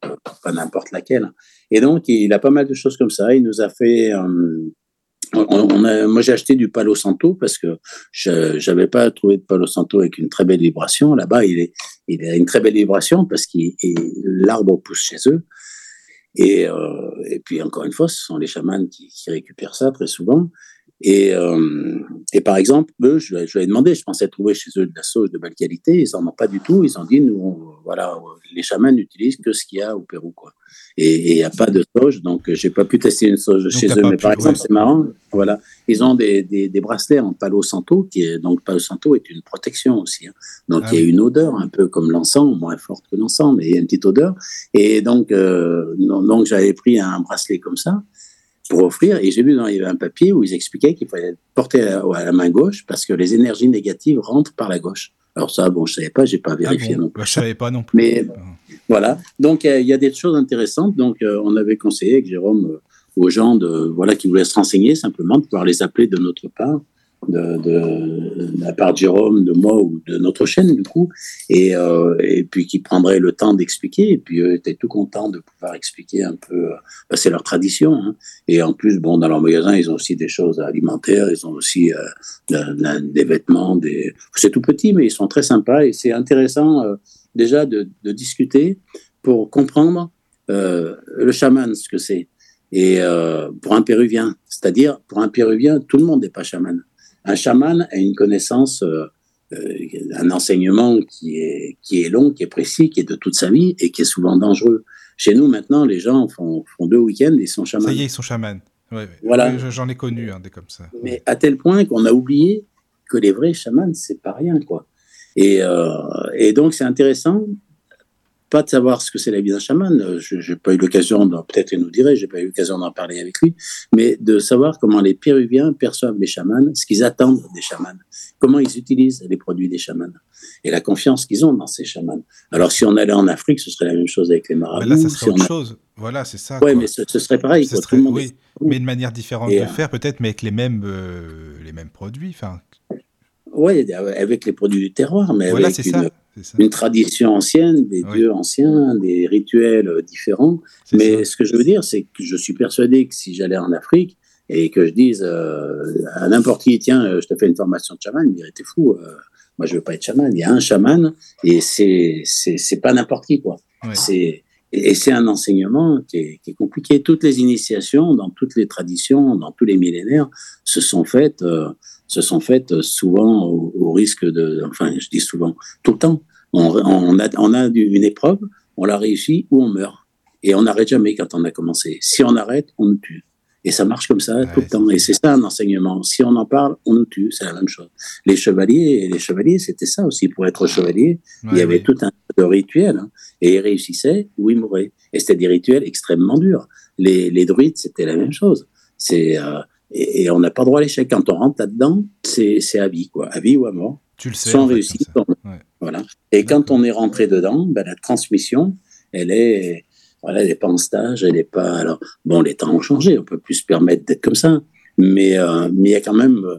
pas n'importe laquelle. Et donc, il a pas mal de choses comme ça. Il nous a fait. Euh, on, a, moi, j'ai acheté du Palo Santo parce que je n'avais pas trouvé de Palo Santo avec une très belle vibration. Là-bas, il, il a une très belle vibration parce que l'arbre pousse chez eux. Et, euh, et puis, encore une fois, ce sont les chamans qui, qui récupèrent ça très souvent. Et, euh, et par exemple, eux, je, je leur ai demandé, je pensais trouver chez eux de la sauge de belle qualité, ils n'en ont pas du tout. Ils ont dit, nous, voilà, les chamans n'utilisent que ce qu'il y a au Pérou, quoi. Et il n'y a pas de sauge, donc j'ai pas pu tester une sauge chez eux. Mais par exemple, c'est marrant, voilà, ils ont des, des, des, bracelets en Palo Santo, qui est donc Palo Santo est une protection aussi. Hein. Donc ah il y a une odeur un peu comme l'encens, moins forte que l'encens, mais il y a une petite odeur. Et donc, euh, donc j'avais pris un bracelet comme ça. Pour offrir. Et j'ai vu dans il y avait un papier où ils expliquaient qu'il fallait porter à, la main gauche parce que les énergies négatives rentrent par la gauche. Alors ça, bon, je savais pas, j'ai pas ah vérifié non plus. Bah, je savais pas non plus. Mais voilà. Donc il y, a des choses intéressantes. Donc euh, on avait conseillé avec Jérôme euh, aux gens de voilà qui voulaient se renseigner simplement de pouvoir les appeler de notre part de, la part de Jérôme, de moi ou de notre chaîne du coup, et, euh, et puis qui prendrait le temps d'expliquer, et puis eux étaient tout contents de pouvoir expliquer un peu, euh, c'est leur tradition, hein. et en plus, bon, dans leur magasin, ils ont aussi des choses alimentaires, ils ont aussi euh, des vêtements, c'est tout petit, mais ils sont très sympas, et c'est intéressant déjà de, discuter pour comprendre le chaman, ce que c'est. Et pour un Péruvien, c'est-à-dire pour un Péruvien, tout le monde n'est pas chaman. Un chaman a une connaissance, euh, euh, un enseignement qui est, qui est long, qui est précis, qui est de toute sa vie et qui est souvent dangereux. Chez nous, maintenant, les gens font, font deux week-ends et ils sont chamans. Ça y est, ils sont chamans. Voilà. J'en ai connu des comme ça. Mais à tel point qu'on a oublié que les vrais chamans, c'est pas rien, quoi. Et, euh, et donc, c'est intéressant pas de savoir ce que c'est la vie d'un chaman. Euh, je n'ai pas eu l'occasion, peut-être il nous dirait, j'ai pas eu l'occasion d'en parler avec lui, mais de savoir comment les Péruviens perçoivent les chamans, ce qu'ils attendent des chamans, comment ils utilisent les produits des chamans et la confiance qu'ils ont dans ces chamans. Alors si on allait en Afrique, ce serait la même chose avec les marabouts. là, ça serait autre chose. Voilà, c'est ça. Oui, mais ce, serait pareil. Ce serait, oui, mais de manière différente de faire, peut-être, mais avec les mêmes, euh, les mêmes produits. Enfin. Oui, avec les produits du terroir, mais voilà, avec une, ça une tradition ancienne, des dieux anciens, des rituels euh, différents. Mais ce que je veux dire, c'est que je suis persuadé que si j'allais en Afrique et que je dise euh, à n'importe qui, tiens, euh, je te fais une formation de chaman, il dirait, t'es fou, moi je veux pas être chaman. Il y a un chaman et c'est c'est pas n'importe qui quoi. C'est et c'est un enseignement qui est, qui est, compliqué. Toutes les initiations, dans toutes les traditions, dans tous les millénaires, se sont faites, se sont faites souvent au, risque de, enfin, je dis souvent, tout le temps. On, on, a, on a une épreuve, on l'a réussi ou on meurt. Et on n'arrête jamais quand on a commencé. Si on arrête, on nous tue. Et ça marche comme ça tout le temps. Et c'est ça un enseignement. Si on en parle, on nous tue. C'est la même chose. Les chevaliers, les chevaliers, c'était ça aussi. Pour être chevalier, il y avait tout un de rituel. Hein. Et ils réussissaient ou ils mouraient. Et c'était des rituels extrêmement durs. Les, les druides, c'était la même chose. C'est euh, et, on n'a pas droit à l'échec. Quand on rentre là-dedans, c'est à vie, quoi. À vie ou à mort. Tu le sais. Sans réussite. Voilà. Et quand on est rentré dedans, ben, la transmission, elle est, voilà, elle n'est pas en stage, elle n'est pas. Alors, bon, les temps ont changé, on peut plus se permettre d'être comme ça, mais euh, mais il y a quand même euh,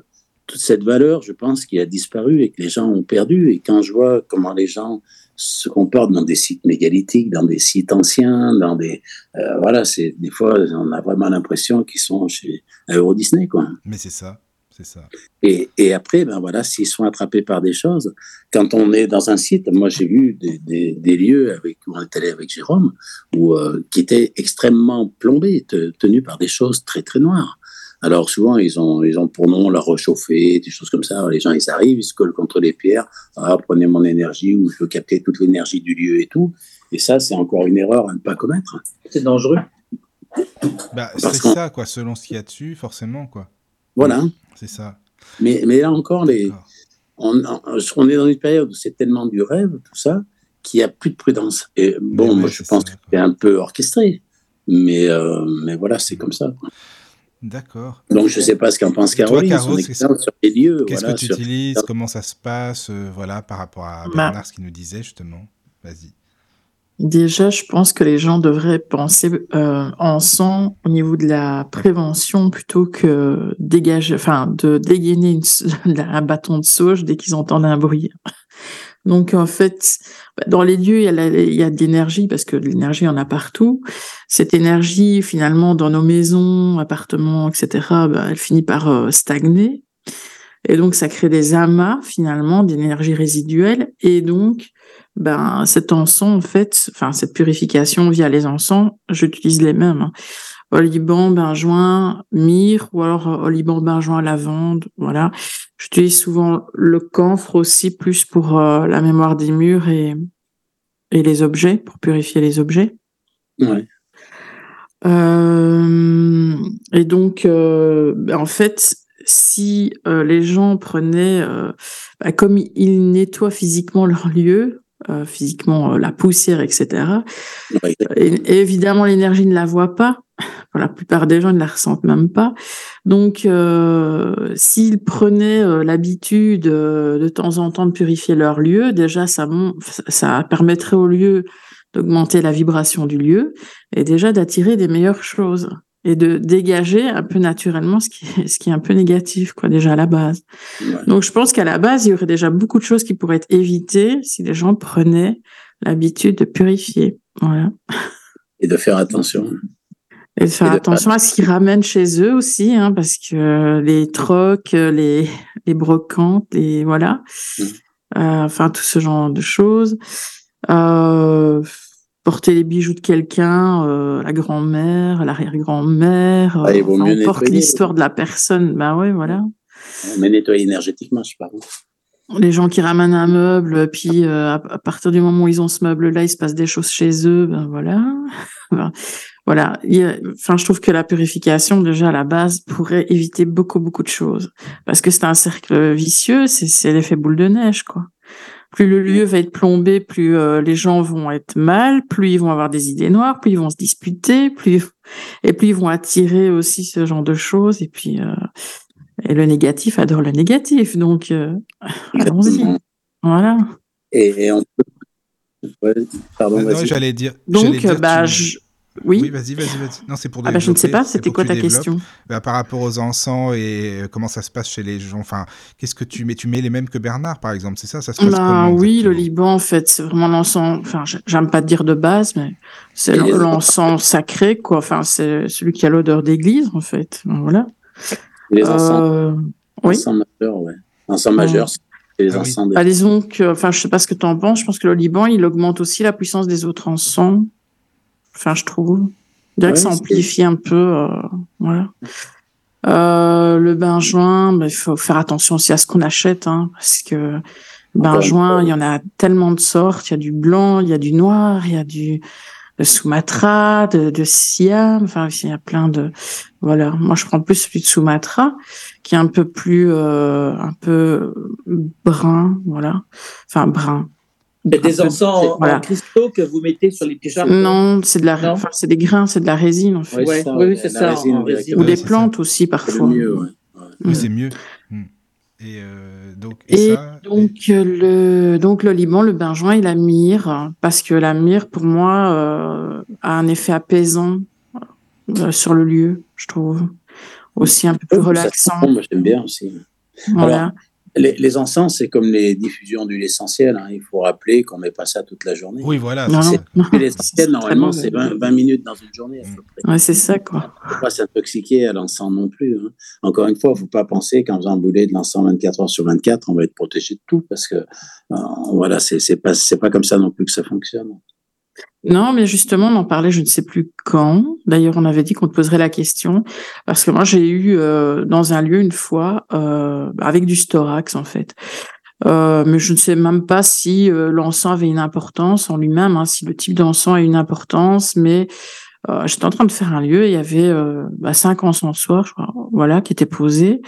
toute cette valeur, je pense, qui a disparu et que les gens ont perdu. Et quand je vois comment les gens se comportent dans des sites mégalithiques, dans des sites anciens, dans des euh, voilà, c'est des fois on a vraiment l'impression qu'ils sont chez Euro Disney quoi. Mais c'est ça, c'est ça. Et, et, après ben voilà, s'ils sont attrapés par des choses, quand on est dans un site, moi j'ai vu des, des, des, lieux avec où on est allé avec Jérôme, où euh, qui étaient extrêmement plombés, tenus par des choses très très noires. Alors souvent, ils ont, ils ont pour nom la rechauffer, des choses comme ça. les gens, ils arrivent, ils se collent contre les pierres. Ah, prenez mon énergie ou je veux capter toute l'énergie du lieu et tout. Et ça, c'est encore une erreur à ne pas commettre. C'est dangereux. Bah, c'est ça, quoi, selon ce qu'il y a dessus, forcément, quoi. Voilà. C'est ça. Mais, mais là encore, les, on, on, est dans une période où c'est tellement du rêve, tout ça, qu'il n'y a plus de prudence. Et bon, moi, je pense que c'est un peu orchestré. Mais, euh, mais voilà, c'est comme ça. D'accord. Donc, je ne sais pas ce qu'en pense Caroline, Caro, sur les lieux. Qu'est-ce que tu utilises Comment ça se passe euh, Voilà, par rapport à bah. Bernard, ce qu'il nous disait, justement. Vas-y. Déjà, je pense que les gens devraient penser euh, en sang au niveau de la prévention plutôt que dégager, enfin, de dégainer un bâton de sauge dès qu'ils entendent un bruit. Donc en fait, bah, dans les lieux, il y a, de l'énergie parce que l'énergie, il y en a partout. Cette énergie, finalement, dans nos maisons, appartements, etc., bah, elle finit par euh, stagner. Et donc, ça crée des amas, finalement, d'énergie résiduelle. Et donc, ben, cet encens, en fait, enfin, cette purification via les encens, j'utilise les mêmes. Hein oliban, benjoin, myrrhe ou alors euh, oliban, benjoin, lavande. Voilà. J'utilise souvent le camphre aussi plus pour euh, la mémoire des murs et, et les objets, pour purifier les objets. Ouais. Euh, et donc, ben, en fait, si les gens prenaient, bah, comme ils nettoient physiquement leur lieu, physiquement la poussière, etc. Et, évidemment, l'énergie ne la voit pas. La plupart des gens, ne la ressentent même pas. Donc, euh, s'ils prenaient l'habitude de temps en temps de purifier leur lieu, déjà, ça, ça permettrait au lieu d'augmenter la vibration du lieu et déjà d'attirer des meilleures choses et de dégager un peu naturellement ce qui est, ce qui est un peu négatif, quoi, déjà à la base. Donc, je pense qu'à la base, il y aurait déjà beaucoup de choses qui pourraient être évitées si les gens prenaient l'habitude de purifier. Voilà. Et de faire attention. Et de faire attention à ce qu'ils ramènent chez eux aussi, hein, parce que les trocs, les, les brocantes, les, voilà. Mmh. Euh, enfin, tout ce genre de choses. Euh, porter les bijoux de quelqu'un, euh, la grand-mère, l'arrière-grand-mère, ah, on porte l'histoire de la personne. Ben ouais, voilà. Mais nettoyer énergétiquement, je parle. Les gens qui ramènent un meuble, puis euh, à, partir du moment où ils ont ce meuble-là, il se passe des choses chez eux, ben voilà. voilà. enfin, je trouve que la purification, déjà à la base, pourrait éviter beaucoup, beaucoup de choses. Parce que c'est un cercle vicieux, c'est l'effet boule de neige, quoi plus le lieu va être plombé, plus euh, les gens vont être mal, plus ils vont avoir des idées noires, plus ils vont se disputer, plus et plus ils vont attirer aussi ce genre de choses. Et puis euh, et le négatif adore le négatif, donc euh, allons-y. Voilà. Et, on peut. pardon. j'allais dire. Donc, bah, je oui. vas-y, vas-y, vas-y. Non, c'est pour ah bah, je ne sais pas, c'était quoi ta question? Bah, Par rapport aux encens et euh, comment ça se passe chez les gens. Enfin, qu'est-ce que tu mets Tu mets les mêmes que Bernard, par exemple, c'est ça Ça se passe bah, Oui, le Liban, en fait, c'est vraiment l'encens. Enfin, j'aime pas dire de base, mais c'est l'encens sacré, quoi. Enfin, c'est celui qui a l'odeur d'église, en fait. Voilà. Les encens. Euh... Oui. Encens majeurs, ouais. Encens majeurs, les ah encens. Bah, disons que, enfin, je sais pas ce que tu en penses. Je pense que le Liban, il augmente aussi la puissance des autres encens. Enfin, je trouve. Je dirais que ça amplifie un peu. Euh, voilà. Euh, le benjoin, il faut faire attention aussi à ce qu'on achète, hein, parce que benjoin, il y en a tellement de sortes. Il y a du blanc, il y a du noir, il y a du de Sumatra, de, de Siam. Enfin, il y a plein de. Voilà. Moi, je prends plus celui de Sumatra, qui est un peu plus, euh, un peu brun, voilà. Enfin, brun. C'est des encens en, cristaux que vous mettez sur les pyjamas Non, c'est de la, enfin, c'est des grains, c'est de la résine en fait. oui, c'est ça. Ou des plantes aussi parfois. Mieux, ouais. C'est mieux. Et, euh, donc, et, donc le donc le Liban, le benjoin et la myrrhe, parce que la myrrhe pour moi euh, a un effet apaisant euh, sur le lieu, je trouve, aussi un peu plus relaxant. Moi j'aime bien aussi. Voilà. Les, encens, c'est comme les diffusions d'huile essentielle. Hein. Il faut rappeler qu'on ne met pas ça toute la journée. Oui, voilà. L'huile essentielle, normalement, c'est 20, minutes dans une journée à peu près. Ouais, c'est ça, quoi. Il ne faut pas s'intoxiquer à l'encens non plus. Hein. Encore une fois, il ne faut pas penser qu'en faisant bouler de l'encens 24 heures sur 24, on va être protégé de tout parce que, euh, voilà, c'est pas, pas comme ça non plus que ça fonctionne. Non, mais justement, on en parlait, je ne sais plus quand. D'ailleurs, on avait dit qu'on te poserait la question parce que moi, j'ai eu euh, dans un lieu une fois euh, avec du storax en fait. Euh, mais je ne sais même pas si l'encens avait une importance en lui-même, hein, si le type d'encens a une importance. Mais j'étais en train de faire un lieu, il y avait bah, cinq encensoirs, je crois, voilà, qui étaient posés.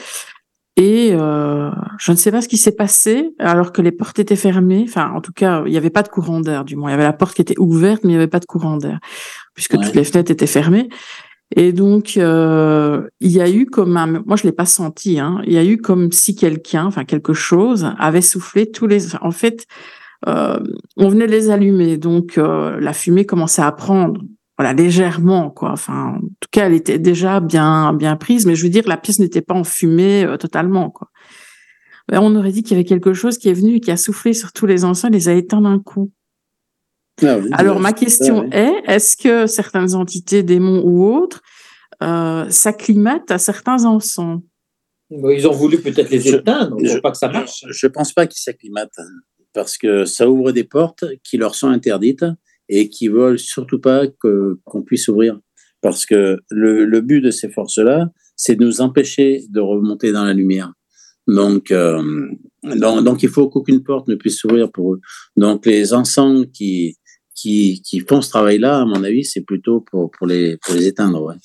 Et euh, je ne sais pas ce qui s'est passé alors que les portes étaient fermées. Enfin, en tout cas, il n'y avait pas de courant d'air, du moins. Il y avait la porte qui était ouverte, mais il n'y avait pas de courant d'air, puisque toutes les fenêtres étaient fermées. Et donc, euh, il y a eu comme un... Moi, je l'ai pas senti. Hein, il y a eu comme si quelqu'un, enfin quelque chose, avait soufflé tous les... en fait, euh, on venait les allumer, donc euh, la fumée commençait à prendre voilà légèrement quoi. Enfin en tout cas elle était déjà bien bien prise mais je veux dire la pièce n'était pas enfumée euh, totalement quoi. Ben, on aurait dit qu'il y avait quelque chose qui est venu et qui a soufflé sur tous les encens et les a éteints d'un coup. Ah alors ma question est est-ce que certaines entités démons ou autres euh, s'acclimatent à certains encens? Ils ont voulu peut-être les éteindre je, pas que ça marche. je pense pas qu'ils s'acclimatent parce que ça ouvre des portes qui leur sont interdites et qui veulent surtout pas qu'on puisse ouvrir. Parce que le, le but de ces forces-là, c'est de nous empêcher de remonter dans la lumière. Donc, euh, donc, il faut qu'aucune porte ne puisse s'ouvrir pour eux. Donc, les encens qui, qui, qui font ce travail-là, à mon avis, c'est plutôt pour, pour, les, pour les éteindre.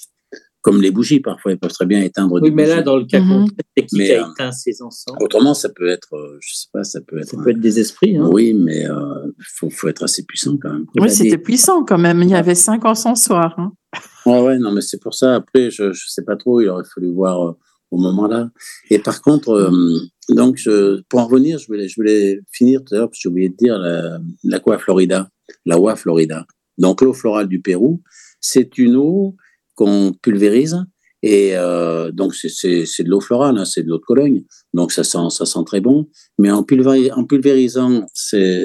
Comme les bougies, parfois, ils peuvent très bien éteindre oui, mais là, dans le cas Mhm. concret, qui Mais, a euh, éteint ses enfants, Autrement, ça peut être, euh, je sais pas, ça peut être. ça peut être des esprits. Hein. Oui, mais il faut, faut être assez puissant quand même. Oui, c'était des- puissant quand même. Il y avait cinq encensoirs. Hein. Ouais, ouais, non, mais c'est pour ça. Après, je, je sais pas trop. Il aurait fallu voir euh, au moment là. Et par contre, euh, donc, je- pour en revenir, je voulais, je voulais finir tout à l'heure parce que j'ai oublié de dire la- l'aqua florida, la Wa florida. Donc, l'eau florale du Pérou, c'est une eau qu'on pulvérise. Et euh, donc, c'est- de l'eau florale, hein, c'est de l'eau de Cologne. Donc, ça sent, ça sent très bon. Mais en, pulvéri- en pulvérisant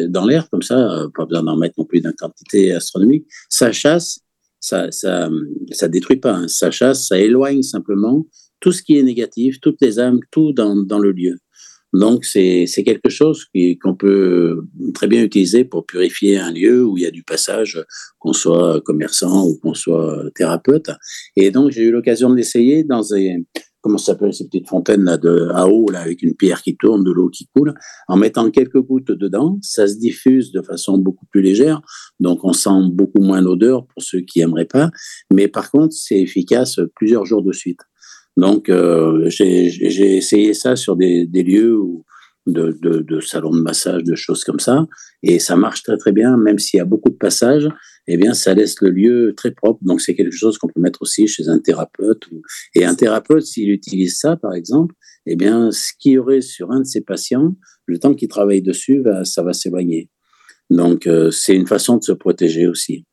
dans l'air, comme ça, euh, pas besoin d'en mettre non plus d'une quantité astronomique, ça chasse ça, ça, ça détruit pas, hein. ça chasse, ça éloigne simplement tout ce qui est négatif, toutes les âmes, tout dans, dans le lieu. Donc, c'est quelque chose qu'on peut très bien utiliser pour purifier un lieu où il y a du passage, qu'on soit commerçant ou qu'on soit thérapeute. Et donc, j'ai eu l'occasion de l'essayer dans des, comment s'appelle, ces petites fontaines là, de, à eau, là, avec une pierre qui tourne, de l'eau qui coule. En mettant quelques gouttes dedans, ça se diffuse de façon beaucoup plus légère. Donc, on sent beaucoup moins l'odeur pour ceux qui aimeraient pas. Mais par contre, c'est efficace plusieurs jours de suite. Donc, euh, j'ai essayé ça sur des, des lieux de, de, de salons de massage, de choses comme ça, et ça marche très très bien, même s'il y a beaucoup de passages, eh bien, ça laisse le lieu très propre. Donc, c'est quelque chose qu'on peut mettre aussi chez un thérapeute. Et un thérapeute, s'il utilise ça, par exemple, eh bien, ce qu'il y aurait sur un de ses patients, le temps qu'il travaille dessus, va, ça va s'éloigner. Donc, euh, c'est une façon de se protéger aussi.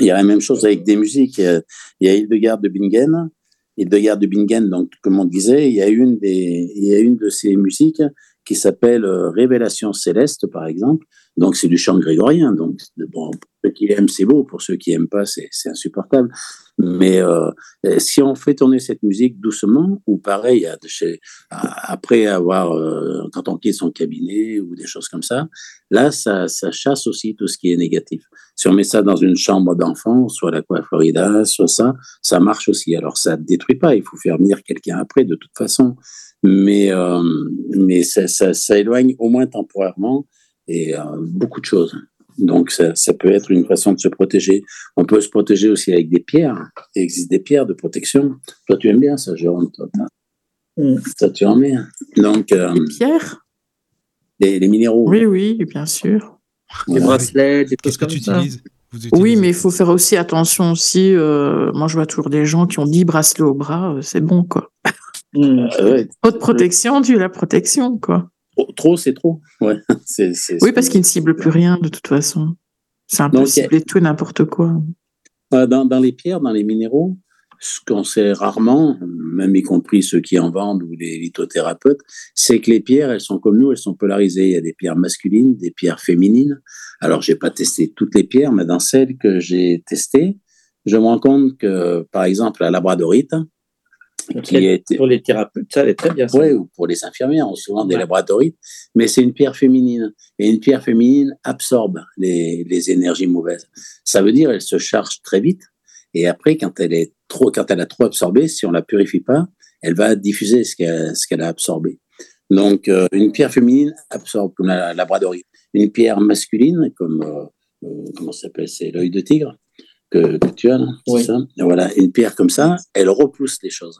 Il y a la même chose avec des musiques. Il y a, Hildegarde de Bingen. Hildegarde de Bingen, donc, comme on disait, il y a une, des, il y a une de ces musiques qui s'appelle euh, Révélation céleste, par exemple. Donc, c'est du chant grégorien. Donc, pour ceux qui aiment, c'est beau. Pour ceux qui aiment pas, c'est insupportable. Mais euh, si on fait tourner cette musique doucement, ou pareil, après avoir, euh, quand on quitte son cabinet ou des choses comme ça, là, ça, chasse aussi tout ce qui est négatif. Si on met ça dans une chambre d'enfant, soit l'Aqua Florida, soit ça, ça marche aussi. Alors, ça ne détruit pas. Il faut faire venir quelqu'un après, de toute façon. Mais, euh, ça, éloigne au moins temporairement et euh, beaucoup de choses. Donc, ça, ça, peut être une façon de se protéger. On peut se protéger aussi avec des pierres. Il existe des pierres de protection. Toi, tu aimes bien ça, Jérôme. Toi, mmh. Ça, tu en mets. Donc, euh, les pierres? Les, les, minéraux. Oui, oui, bien sûr. Les voilà. bracelets, des Qu'est-ce que tu ça. utilises? Oui, mais il faut faire aussi attention aussi. Euh, moi, je vois toujours des gens qui ont 10 bracelets au bras, euh, c'est bon, quoi. Mmh, ouais. Protection, tu la protection, quoi. Trop, c'est trop. Ouais. c est, c est, oui, parce qu'ils ne ciblent plus rien, de toute façon. C'est un peu cibler tout et n'importe quoi. Dans, dans, les pierres, dans les minéraux, ce qu'on sait rarement, même y compris ceux qui en vendent ou les lithothérapeutes, c'est que les pierres, elles sont comme nous, elles sont polarisées. Il y a des pierres masculines, des pierres féminines. Alors, j'ai pas testé toutes les pierres, mais dans celles que j'ai testées, je me rends compte que, par exemple, la labradorite, qui est pour les thérapeutes, ça elle est très bien. Oui, ou pour les infirmières, on souvent des ouais. labradorites, mais c'est une pierre féminine. Et une pierre féminine absorbe les, les énergies mauvaises. Ça veut dire elle se charge très vite. Et après, quand elle est trop, quand elle a trop absorbé, si on la purifie pas, elle va diffuser ce qu'elle a absorbé. Donc, euh, une pierre féminine absorbe comme la labradorite. Une pierre masculine, comme euh, comment ça s'appelle, c'est l'œil de tigre que, que tu as là, oui. ça? Voilà, une pierre comme ça, elle repousse les choses.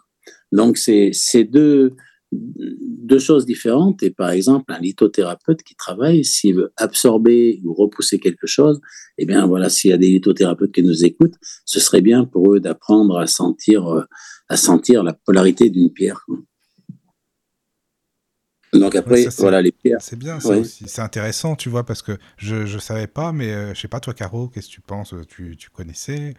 Donc, c'est deux, deux choses différentes. Et par exemple, un lithothérapeute qui travaille, s'il veut absorber ou repousser quelque chose, eh bien, voilà, s'il y a des lithothérapeutes qui nous écoutent, ce serait bien pour eux d'apprendre à sentir, à sentir la polarité d'une pierre. Donc après, Ouais, ça, c'est- voilà, les pierres. C'est bien ça Ouais. aussi. C'est intéressant, tu vois, parce que je je savais pas, mais euh, je sais pas toi, Caro, qu'est-ce que tu penses? Tu, tu connaissais?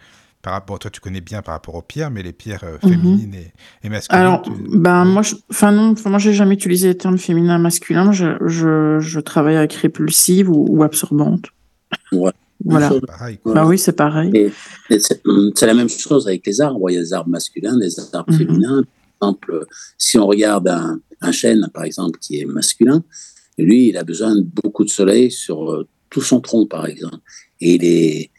Par rapport, toi, tu connais bien par rapport aux pierres, mais les pierres euh, Mhm. féminines et, et masculines. Alors, tu- ben moi, je- enfin non, moi j'ai jamais utilisé les termes féminin, masculin. Je, je, je travaille avec répulsive ou, ou absorbante. Ouais. Voilà. Pareil. Quoi. Bah oui, c'est pareil. Et, et c'est c'est la même chose avec les arbres. Il y a des arbres masculins, des arbres Mhm. féminins. Par exemple, si on regarde un, un chêne, par exemple, qui est masculin, lui, il a besoin de beaucoup de soleil sur euh, tout son tronc, par exemple. Et il est,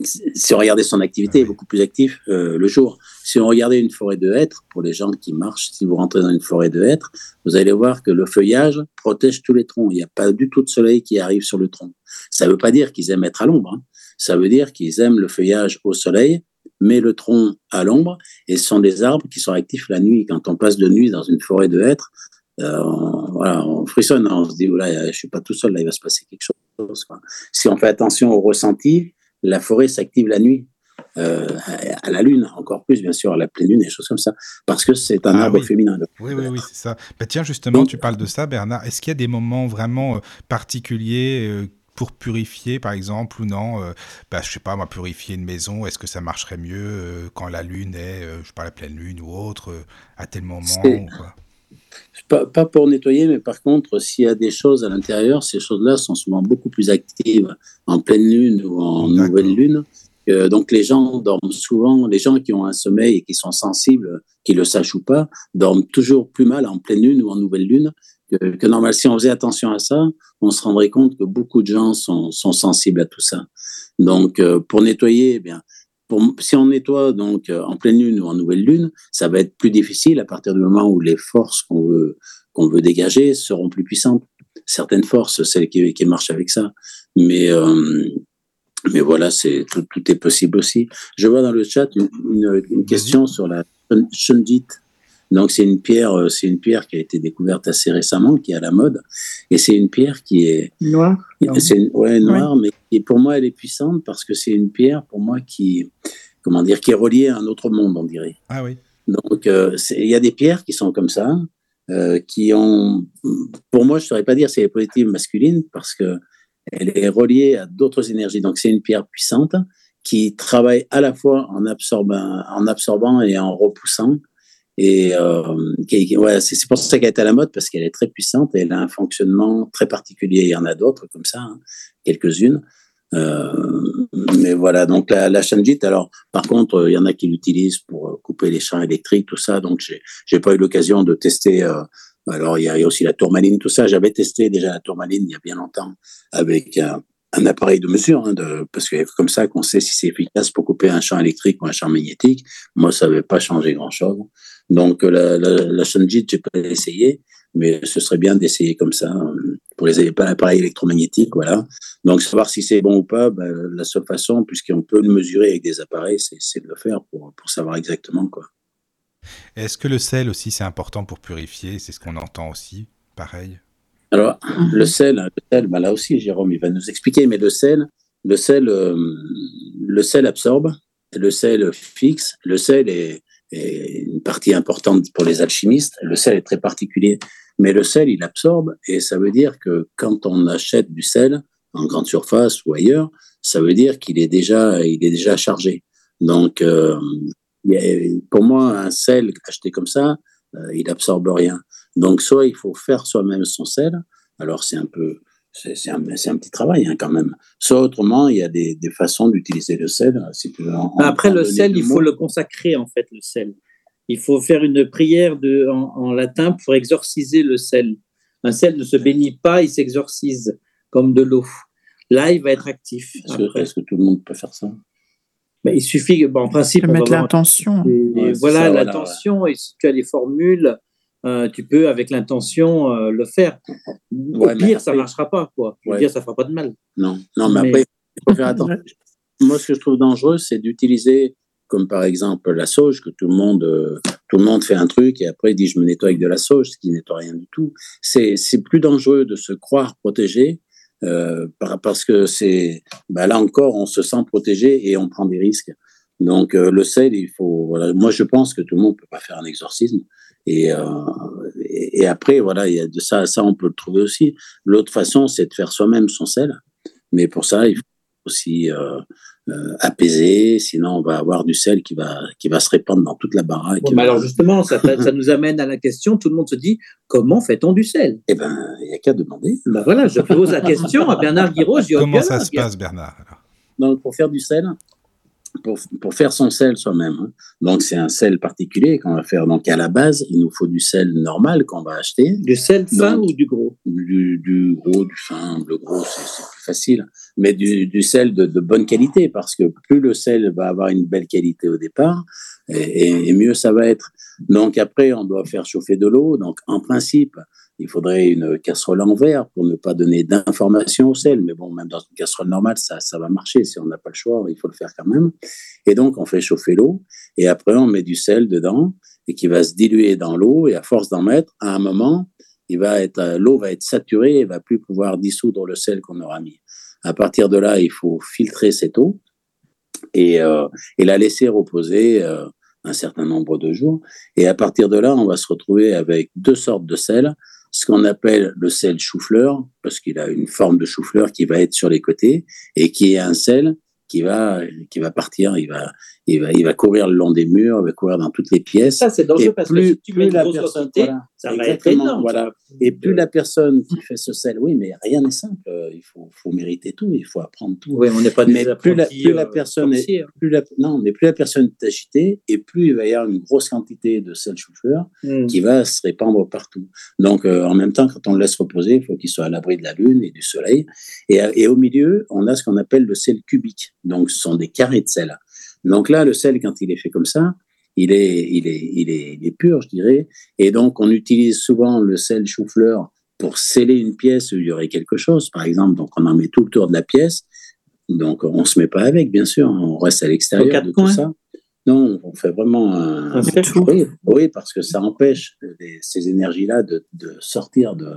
si on regardait son activité, il est beaucoup plus actif euh, le jour. Si on regardait une forêt de hêtres, pour les gens qui marchent, si vous rentrez dans une forêt de hêtres, vous allez voir que le feuillage protège tous les troncs. Il n'y a pas du tout de soleil qui arrive sur le tronc. Ça ne veut pas dire qu'ils aiment être à l'ombre. hein. Ça veut dire qu'ils aiment le feuillage au soleil met le tronc à l'ombre et ce sont des arbres qui sont actifs la nuit. Quand on passe de nuit dans une forêt de hêtres, euh, on, voilà, on frissonne, on se dit, là, je suis pas tout seul, là, il va se passer quelque chose. Si on fait attention au ressenti, la forêt s'active la nuit. Euh, à la lune, encore plus bien sûr à la pleine lune et des choses comme ça, parce que c'est un ah arbre féminin. Oui, oui, oui, c'est ça. Bah, tiens, justement, tu parles de ça, Bernard. Est-ce qu'il y a des moments vraiment euh, particuliers pour purifier, par exemple, ou non euh, bah, Je sais pas, moi, purifier une maison, est-ce que ça marcherait mieux quand la lune est, je sais pas, la pleine lune ou autre, à tel moment pas, pas, pour nettoyer, mais par contre, s'il y a des choses à l'intérieur, ces choses-là sont souvent beaucoup plus actives en pleine lune ou en nouvelle lune. donc les gens dorment souvent, les gens qui ont un sommeil et qui sont sensibles, qu'ils le sachent ou pas, dorment toujours plus mal en pleine lune ou en nouvelle lune que, que normal. Si on faisait attention à ça, on se rendrait compte que beaucoup de gens sont, sont sensibles à tout ça. Donc euh, pour nettoyer, eh bien, si on nettoie donc euh, en pleine lune ou en nouvelle lune, ça va être plus difficile à partir du moment où les forces qu'on veut, qu'on veut dégager seront plus puissantes. Certaines forces, celles qui, qui marchent avec ça. Mais, euh, mais voilà, c'est, tout, tout, est possible aussi. Je vois dans le chat une, une, question sur la Shundit. Donc c'est une pierre, euh, c'est une pierre qui a été découverte assez récemment, qui est à la mode, et c'est une pierre qui est noire. C'est ouais noire, mais et pour moi elle est puissante parce que c'est une pierre pour moi qui, comment dire, qui est reliée à un autre monde, on dirait. Ah oui. Donc euh, il y a des pierres qui sont comme ça, euh, qui ont, pour moi je ne saurais pas dire c'est positives masculines parce que elle est reliée à d'autres énergies. Donc c'est une pierre puissante qui travaille à la fois en absorbant, en absorbant et en repoussant. Et euh, c'est pour ça qu'elle est à la mode, parce qu'elle est très puissante et elle a un fonctionnement très particulier. Il y en a d'autres comme ça, hein, quelques-unes. Euh, mais voilà, donc la, la alors par contre, il y en a qui l'utilisent pour couper les champs électriques, tout ça. Donc j'ai pas eu l'occasion de tester. Euh, alors il y, a, aussi la tourmaline, tout ça. J'avais testé déjà la tourmaline il y a bien longtemps avec un, appareil de mesure, hein, parce que comme ça qu'on sait si c'est efficace pour couper un champ électrique ou un champ magnétique. Moi, ça n'avait pas changé grand-chose. Donc la, la, la Sunjit, j'ai pas essayé, mais ce serait bien d'essayer comme ça euh, pour les appareils électromagnétiques, voilà. Donc savoir si c'est bon ou pas, ben, la seule façon, puisqu'on peut le mesurer avec des appareils, c'est de le faire pour, pour savoir exactement quoi. Est-ce que le sel aussi c'est important pour purifier? C'est ce qu'on entend aussi, pareil. Alors, mhm. le sel, le sel ben là aussi, Jérôme, il va nous expliquer, mais le sel, le sel, euh, le sel absorbe, le sel fixe, le sel est, une partie importante pour les alchimistes. Le sel est très particulier, mais le sel, il absorbe, et ça veut dire que quand on achète du sel en grande surface ou ailleurs, ça veut dire qu'il est déjà, il est déjà chargé. Donc, euh, pour moi, un sel acheté comme ça, euh, il absorbe rien. Donc, soit il faut faire soi-même son sel, alors c'est un peu, c'est un, un, petit travail hein, quand même. Soit autrement, il y a des, des façons d'utiliser le sel. Si tu Après, le sel, il faut le consacrer en fait, le sel. Il faut faire une prière de, en, latin pour exorciser le sel. Un sel ne se bénit pas, il s'exorcise comme de l'eau. Là, il va être actif. Est-ce que, tout le monde peut faire ça? Il suffit, bon, en principe, on mettre l'intention. voilà l'intention. Et si tu as les formules, euh, tu peux, avec l'intention, euh, le faire. Au pire, ça ne marchera pas. Quoi. Je veux dire, ça ne fera pas de mal. Non, non mais, après, il faut faire attention. Moi, ce que je trouve dangereux, c'est d'utiliser, comme par exemple la sauge, que tout le monde, euh, tout le monde fait un truc et après il dit je me nettoie avec de la sauge, ce qui nettoie rien du tout. C'est plus dangereux de se croire protégé parce que c'est bah, là encore, on se sent protégé et on prend des risques. Donc le sel, il faut. Voilà. Moi, je pense que tout le monde peut pas faire un exorcisme. Euh, et, et, après, voilà, il y a de ça, ça on peut le trouver aussi. L'autre façon, c'est de faire soi-même son sel. Mais pour ça, il faut aussi euh, euh, apaiser, sinon on va avoir du sel qui va, qui va se répandre dans toute la baraque. mais alors justement, ça, ça, nous amène à la question, tout le monde se dit, comment fait-on du sel? Eh bien, il n'y a qu'à demander. Ben voilà, je pose la question à Bernard Guiraud. Comment ça se passe, Bernard Donc, pour faire du sel, pour, pour, faire son sel soi-même. Hein. Donc, c'est un sel particulier qu'on va faire. Donc, à la base, il nous faut du sel normal qu'on va acheter. Du sel fin ou du gros? du, gros, du fin, le gros, c'est plus facile, mais du, sel de, bonne qualité, parce que plus le sel va avoir une belle qualité au départ, et, mieux ça va être. Donc après, on doit faire chauffer de l'eau. Donc en principe, il faudrait une casserole en verre pour ne pas donner d'informations au sel. Mais bon, même dans une casserole normale, ça, ça va marcher. Si on n'a pas le choix, il faut le faire quand même. Et donc, on fait chauffer l'eau. Et après, on met du sel dedans et qui va se diluer dans l'eau. Et à force d'en mettre, à un moment, il va être, l'eau va être saturée et va plus pouvoir dissoudre le sel qu'on aura mis. À partir de là, il faut filtrer cette eau et, euh, la laisser reposer euh, un certain nombre de jours. Et à partir de là, on va se retrouver avec deux sortes de sel, ce qu'on appelle le sel chou-fleur, parce qu'il a une forme de chou-fleur qui va être sur les côtés, et qui est un sel qui va, qui va partir, il va, il va, il va courir le long des murs, il va courir dans toutes les pièces. Ça, c'est dangereux parce que si tu mets la personne, ça va être énorme. Voilà. Et plus la personne qui fait ce sel, oui, mais rien n'est simple. Il faut, faut mériter tout, il faut apprendre tout. Oui, on n'est pas mais plus la, plus la euh, personne est, hein. plus la, non, mais plus la personne est agitée et plus il va y avoir une grosse quantité de sel chauffeur hmm. qui va se répandre partout. Donc, euh, en même temps, quand on le laisse reposer, il faut qu'il soit à l'abri de la lune et du soleil. Et, et au milieu, on a ce qu'on appelle le sel cubique. Donc, ce sont des carrés de sel. Donc là, le sel, quand il est fait comme ça, il est, il est, il est, il est pur, je dirais. Et donc, on utilise souvent le sel chou-fleur pour sceller une pièce où il y aurait quelque chose, par exemple. Donc, on en met tout le tour de la pièce. Donc, on se met pas avec, bien sûr. On reste à l'extérieur de tout ça. Non, on fait vraiment un, oui, oui, parce que ça empêche ces énergies-là de, de, sortir de,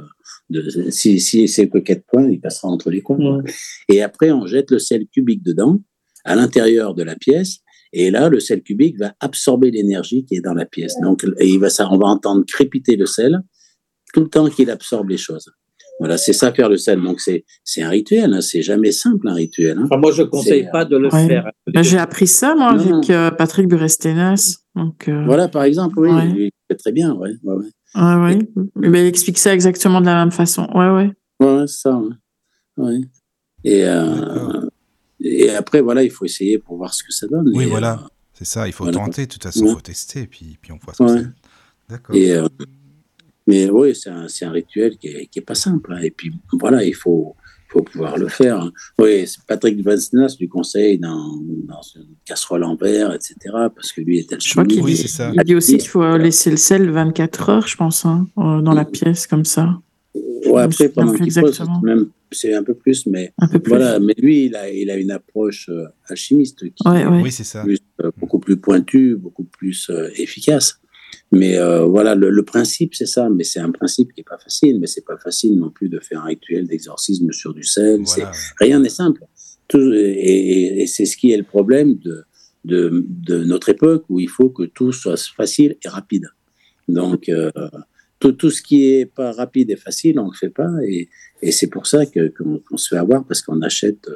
de si, si c'est que quatre points, il passera entre les coins. Et après, on jette le sel cubique dedans à l'intérieur de la pièce. Et là, le sel cubique va absorber l'énergie qui est dans la pièce. Donc, et il va, ça, on va entendre crépiter le sel tout le temps qu'il absorbe les choses. Voilà, c'est ça faire le sel. Donc c'est c'est un rituel. Hein. C'est jamais simple un rituel. Hein. moi, je conseille pas de le faire. Ben, j'ai appris ça moi avec euh, Patrick Burestenas. Donc euh, voilà, par exemple, oui, il fait très bien, ouais, ouais, ouais. ouais, Mais il explique ça exactement de la même façon. Ouais, ouais. Ouais, ça. Ouais. Et euh, et après, voilà, il faut essayer pour voir ce que ça donne. Oui, voilà, euh, c'est ça. Il faut tenter, de toute façon, il faut tester, et puis, puis on voit ce que c'est. D'accord. Euh, mais oui, c'est un, un, rituel qui n'est est pas simple. Hein. Et puis voilà, il faut, faut pouvoir le faire. Hein. Oui, Patrick Vansnas du conseille dans, dans, une casserole en verre, etc. Parce que lui est Je crois qu'il oui, il dit aussi qu'il faut laisser le sel 24 heures, je pense, hein, euh, dans la pièce, comme ça. Ouais, après, pendant qu'il pose, même c'est un peu plus, mais voilà. Mais lui, il a, il a une approche euh, alchimiste qui oui, c'est ça. Euh, beaucoup plus pointue, beaucoup plus euh, efficace. Mais voilà, le, principe, c'est ça. Mais c'est un principe qui est pas facile. Mais c'est pas facile non plus de faire un rituel d'exorcisme sur du sel. Rien n'est simple. Tout, et, c'est ce qui est le problème de, de, de, notre époque où il faut que tout soit facile et rapide. Donc, tout, ce qui est pas rapide et facile, on le fait pas, et, c'est pour ça que qu'on se fait avoir parce qu'on achète,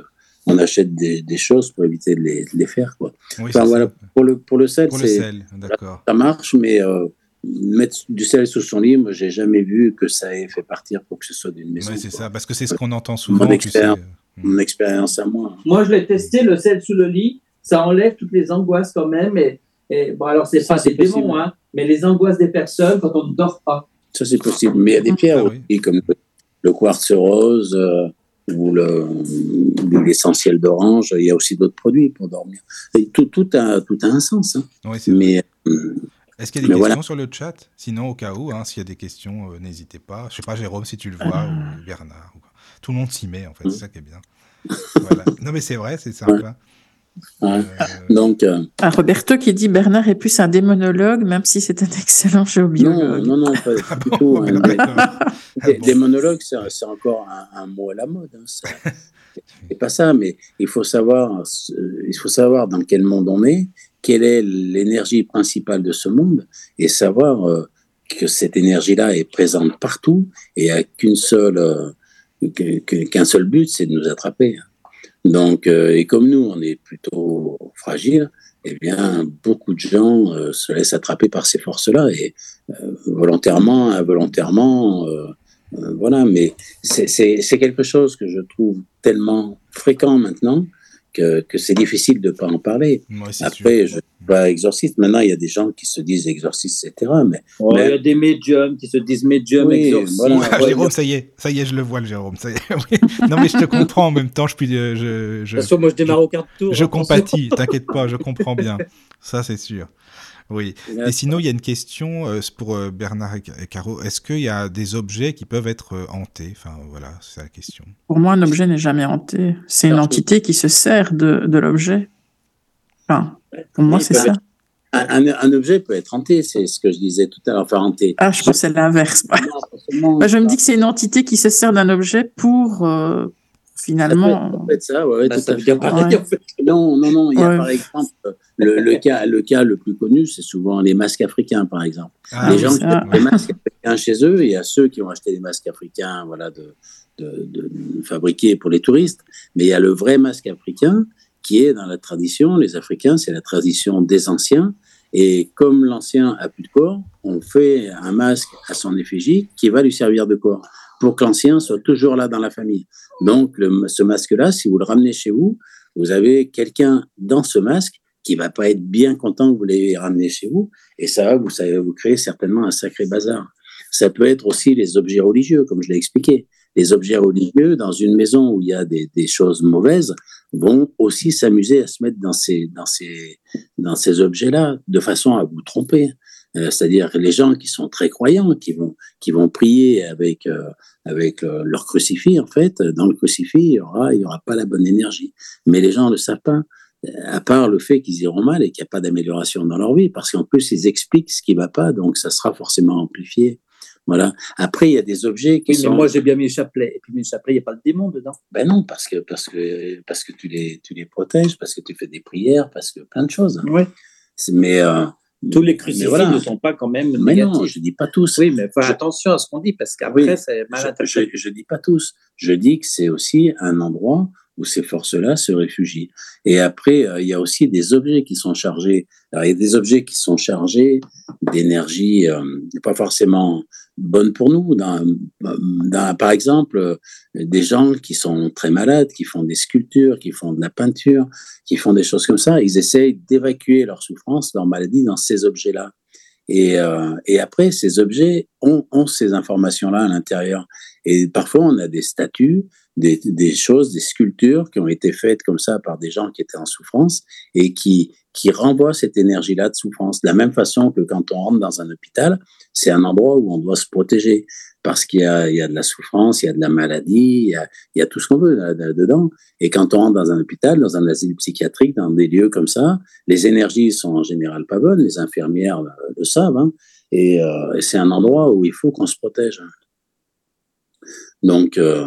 on achète des, choses pour éviter de les, faire, quoi. voilà, pour le pour le sel, ça marche, mais euh, mettre du sel sous son lit, moi, j'ai jamais vu que ça ait fait partir pour que ce soit d'une maison. Oui, c'est ça, parce que c'est ce qu'on entend souvent. Mon expérience, hmm. mon expérience à moi. Moi, je l'ai testé, le sel sous le lit, ça enlève toutes les angoisses quand même. Et, et bon, alors c'est pas c'est démon, hein, mais les angoisses des personnes quand on ne dort pas. Ça, c'est possible. Mais il y a des ah, pierres ah aussi, comme le quartz rose euh, ou l'essentiel d'orange. Il y a aussi d'autres produits pour dormir. tout, tout, a, tout a un sens. Hein. Oui, mais, euh, Est-ce qu'il y a des questions sur le chat? Sinon, au cas où, hein, s'il y a des questions, euh, n'hésitez pas. Je sais pas, Jérôme, si tu le vois, ou Bernard. Tout le monde s'y met, en fait. C'est ça qui est bien. voilà. Non, mais c'est vrai, c'est sympa. Euh, donc, euh, ah, Roberto qui dit Bernard est plus un démonologue, même si c'est un excellent géobiologue. Non, non, non, pas ah du tout. Hein, démonologue, c'est encore un, mot à la mode. Hein, c'est pas ça, mais il faut savoir, il faut savoir dans quel monde on est, quelle est l'énergie principale de ce monde, et savoir euh, que cette énergie-là est présente partout et a qu'une seule, qu'un seul but, c'est de nous attraper. Hein. Donc, euh, et comme nous, on est plutôt fragile, eh bien, beaucoup de gens euh, se laissent attraper par ces forces-là, et euh, volontairement, involontairement, voilà. Mais c'est quelque chose que je trouve tellement fréquent maintenant que, que c'est difficile de ne pas en parler. Après, je ne suis pas exorciste. Maintenant, il y a des gens qui se disent exorcistes, etc. Mais, Il y a des médiums qui se disent médiums, oui, exorcistes. Voilà. Jérôme, ça y est, ça y est, je le vois, le Jérôme. Ça y est. non, mais je te comprends en même temps. Je puis, je, je, De toute façon, moi, je démarre au quart de tour. Je compatis, t'inquiète pas, je comprends bien. Ça, c'est sûr. Oui. Et sinon, il y a une question euh, pour euh, Bernard et Caro. Est-ce qu'il y a des objets qui peuvent être euh, hantés? Enfin, voilà, c'est la question. Pour moi, un objet n'est jamais hanté. C'est une entité qui se sert de, de l'objet. Enfin, pour moi, c'est ça. Un, un, objet peut être hanté, c'est ce que je disais tout à l'heure, enfin hanté. Ah, je pense c'est l'inverse. Bah, je me dis que c'est une entité qui se sert d'un objet pour, finalement. Ça ça, ouais, bah, ça Non, non, non. Il y a par exemple le, le, cas, le cas le plus connu, c'est souvent les masques africains, par exemple. Ah, les gens qui ont des masques africains chez eux, il y a ceux qui ont acheté des masques africains, voilà, de, de, de, fabriqués pour les touristes. Mais il y a le vrai masque africain qui est dans la tradition. Les Africains, c'est la tradition des anciens. Et comme l'ancien a plus de corps, on fait un masque à son effigie qui va lui servir de corps pour que l'ancien soit toujours là dans la famille. Donc, ce masque-là, si vous le ramenez chez vous, vous avez quelqu'un dans ce masque qui va pas être bien content que vous l'ayez ramené chez vous, et ça vous, va vous créer certainement un sacré bazar. Ça peut être aussi les objets religieux, comme je l'ai expliqué. Les objets religieux, dans une maison où il y a des, choses mauvaises, vont aussi s'amuser à se mettre dans ces objets-là, de façon à vous tromper. Euh, c'est-à-dire les gens qui sont très croyants, qui vont, qui vont prier avec, euh, avec euh, leur crucifix, en fait, dans le crucifix, il n'y aura, il y aura pas la bonne énergie. Mais les gens ne le savent pas, à part le fait qu'ils iront mal et qu'il n'y a pas d'amélioration dans leur vie, parce qu'en plus, ils expliquent ce qui ne va pas, donc ça sera forcément amplifié. Voilà. Après, il y a des objets qui sont. moi, j'ai bien mis chapelet. Et puis, mes chapelets, il n'y a pas de démon dedans. Ben non, parce que, parce que, parce que tu, les, tu les protèges, parce que tu fais des prières, parce que plein de choses. Oui. Mais, tous les crucifix ne sont pas quand même mais non, je dis pas tous. Oui, mais attention à ce qu'on dit parce qu'après c'est mal Je, je, dis pas tous. Je dis que c'est aussi un endroit où ces forces-là se réfugient. Et après, euh, il y a aussi des objets qui sont chargés. Il y a des objets qui sont chargés d'énergie euh, pas forcément bonne pour nous. Par exemple, des gens qui sont très malades, qui font des sculptures, qui font de la peinture, qui font des choses comme ça, ils essayent d'évacuer leur souffrance, leur maladie dans ces objets-là. Et, euh, après, ces objets ont ces informations-là à l'intérieur. Et parfois, on a des statues, des, des, choses, des sculptures qui ont été faites comme ça par des gens qui étaient en souffrance et qui, qui renvoient cette énergie-là de souffrance. De la même façon que quand on rentre dans un hôpital, c'est un endroit où on doit se protéger parce qu'il y y a de la souffrance, il y a de la maladie, il y a, il y a tout ce qu'on veut là, dedans. Et quand on rentre dans un hôpital, dans un asile psychiatrique, dans des lieux comme ça, les énergies sont en général pas bonnes, les infirmières le, savent, hein, et, euh, c'est un endroit où il faut qu'on se protège. Donc, euh,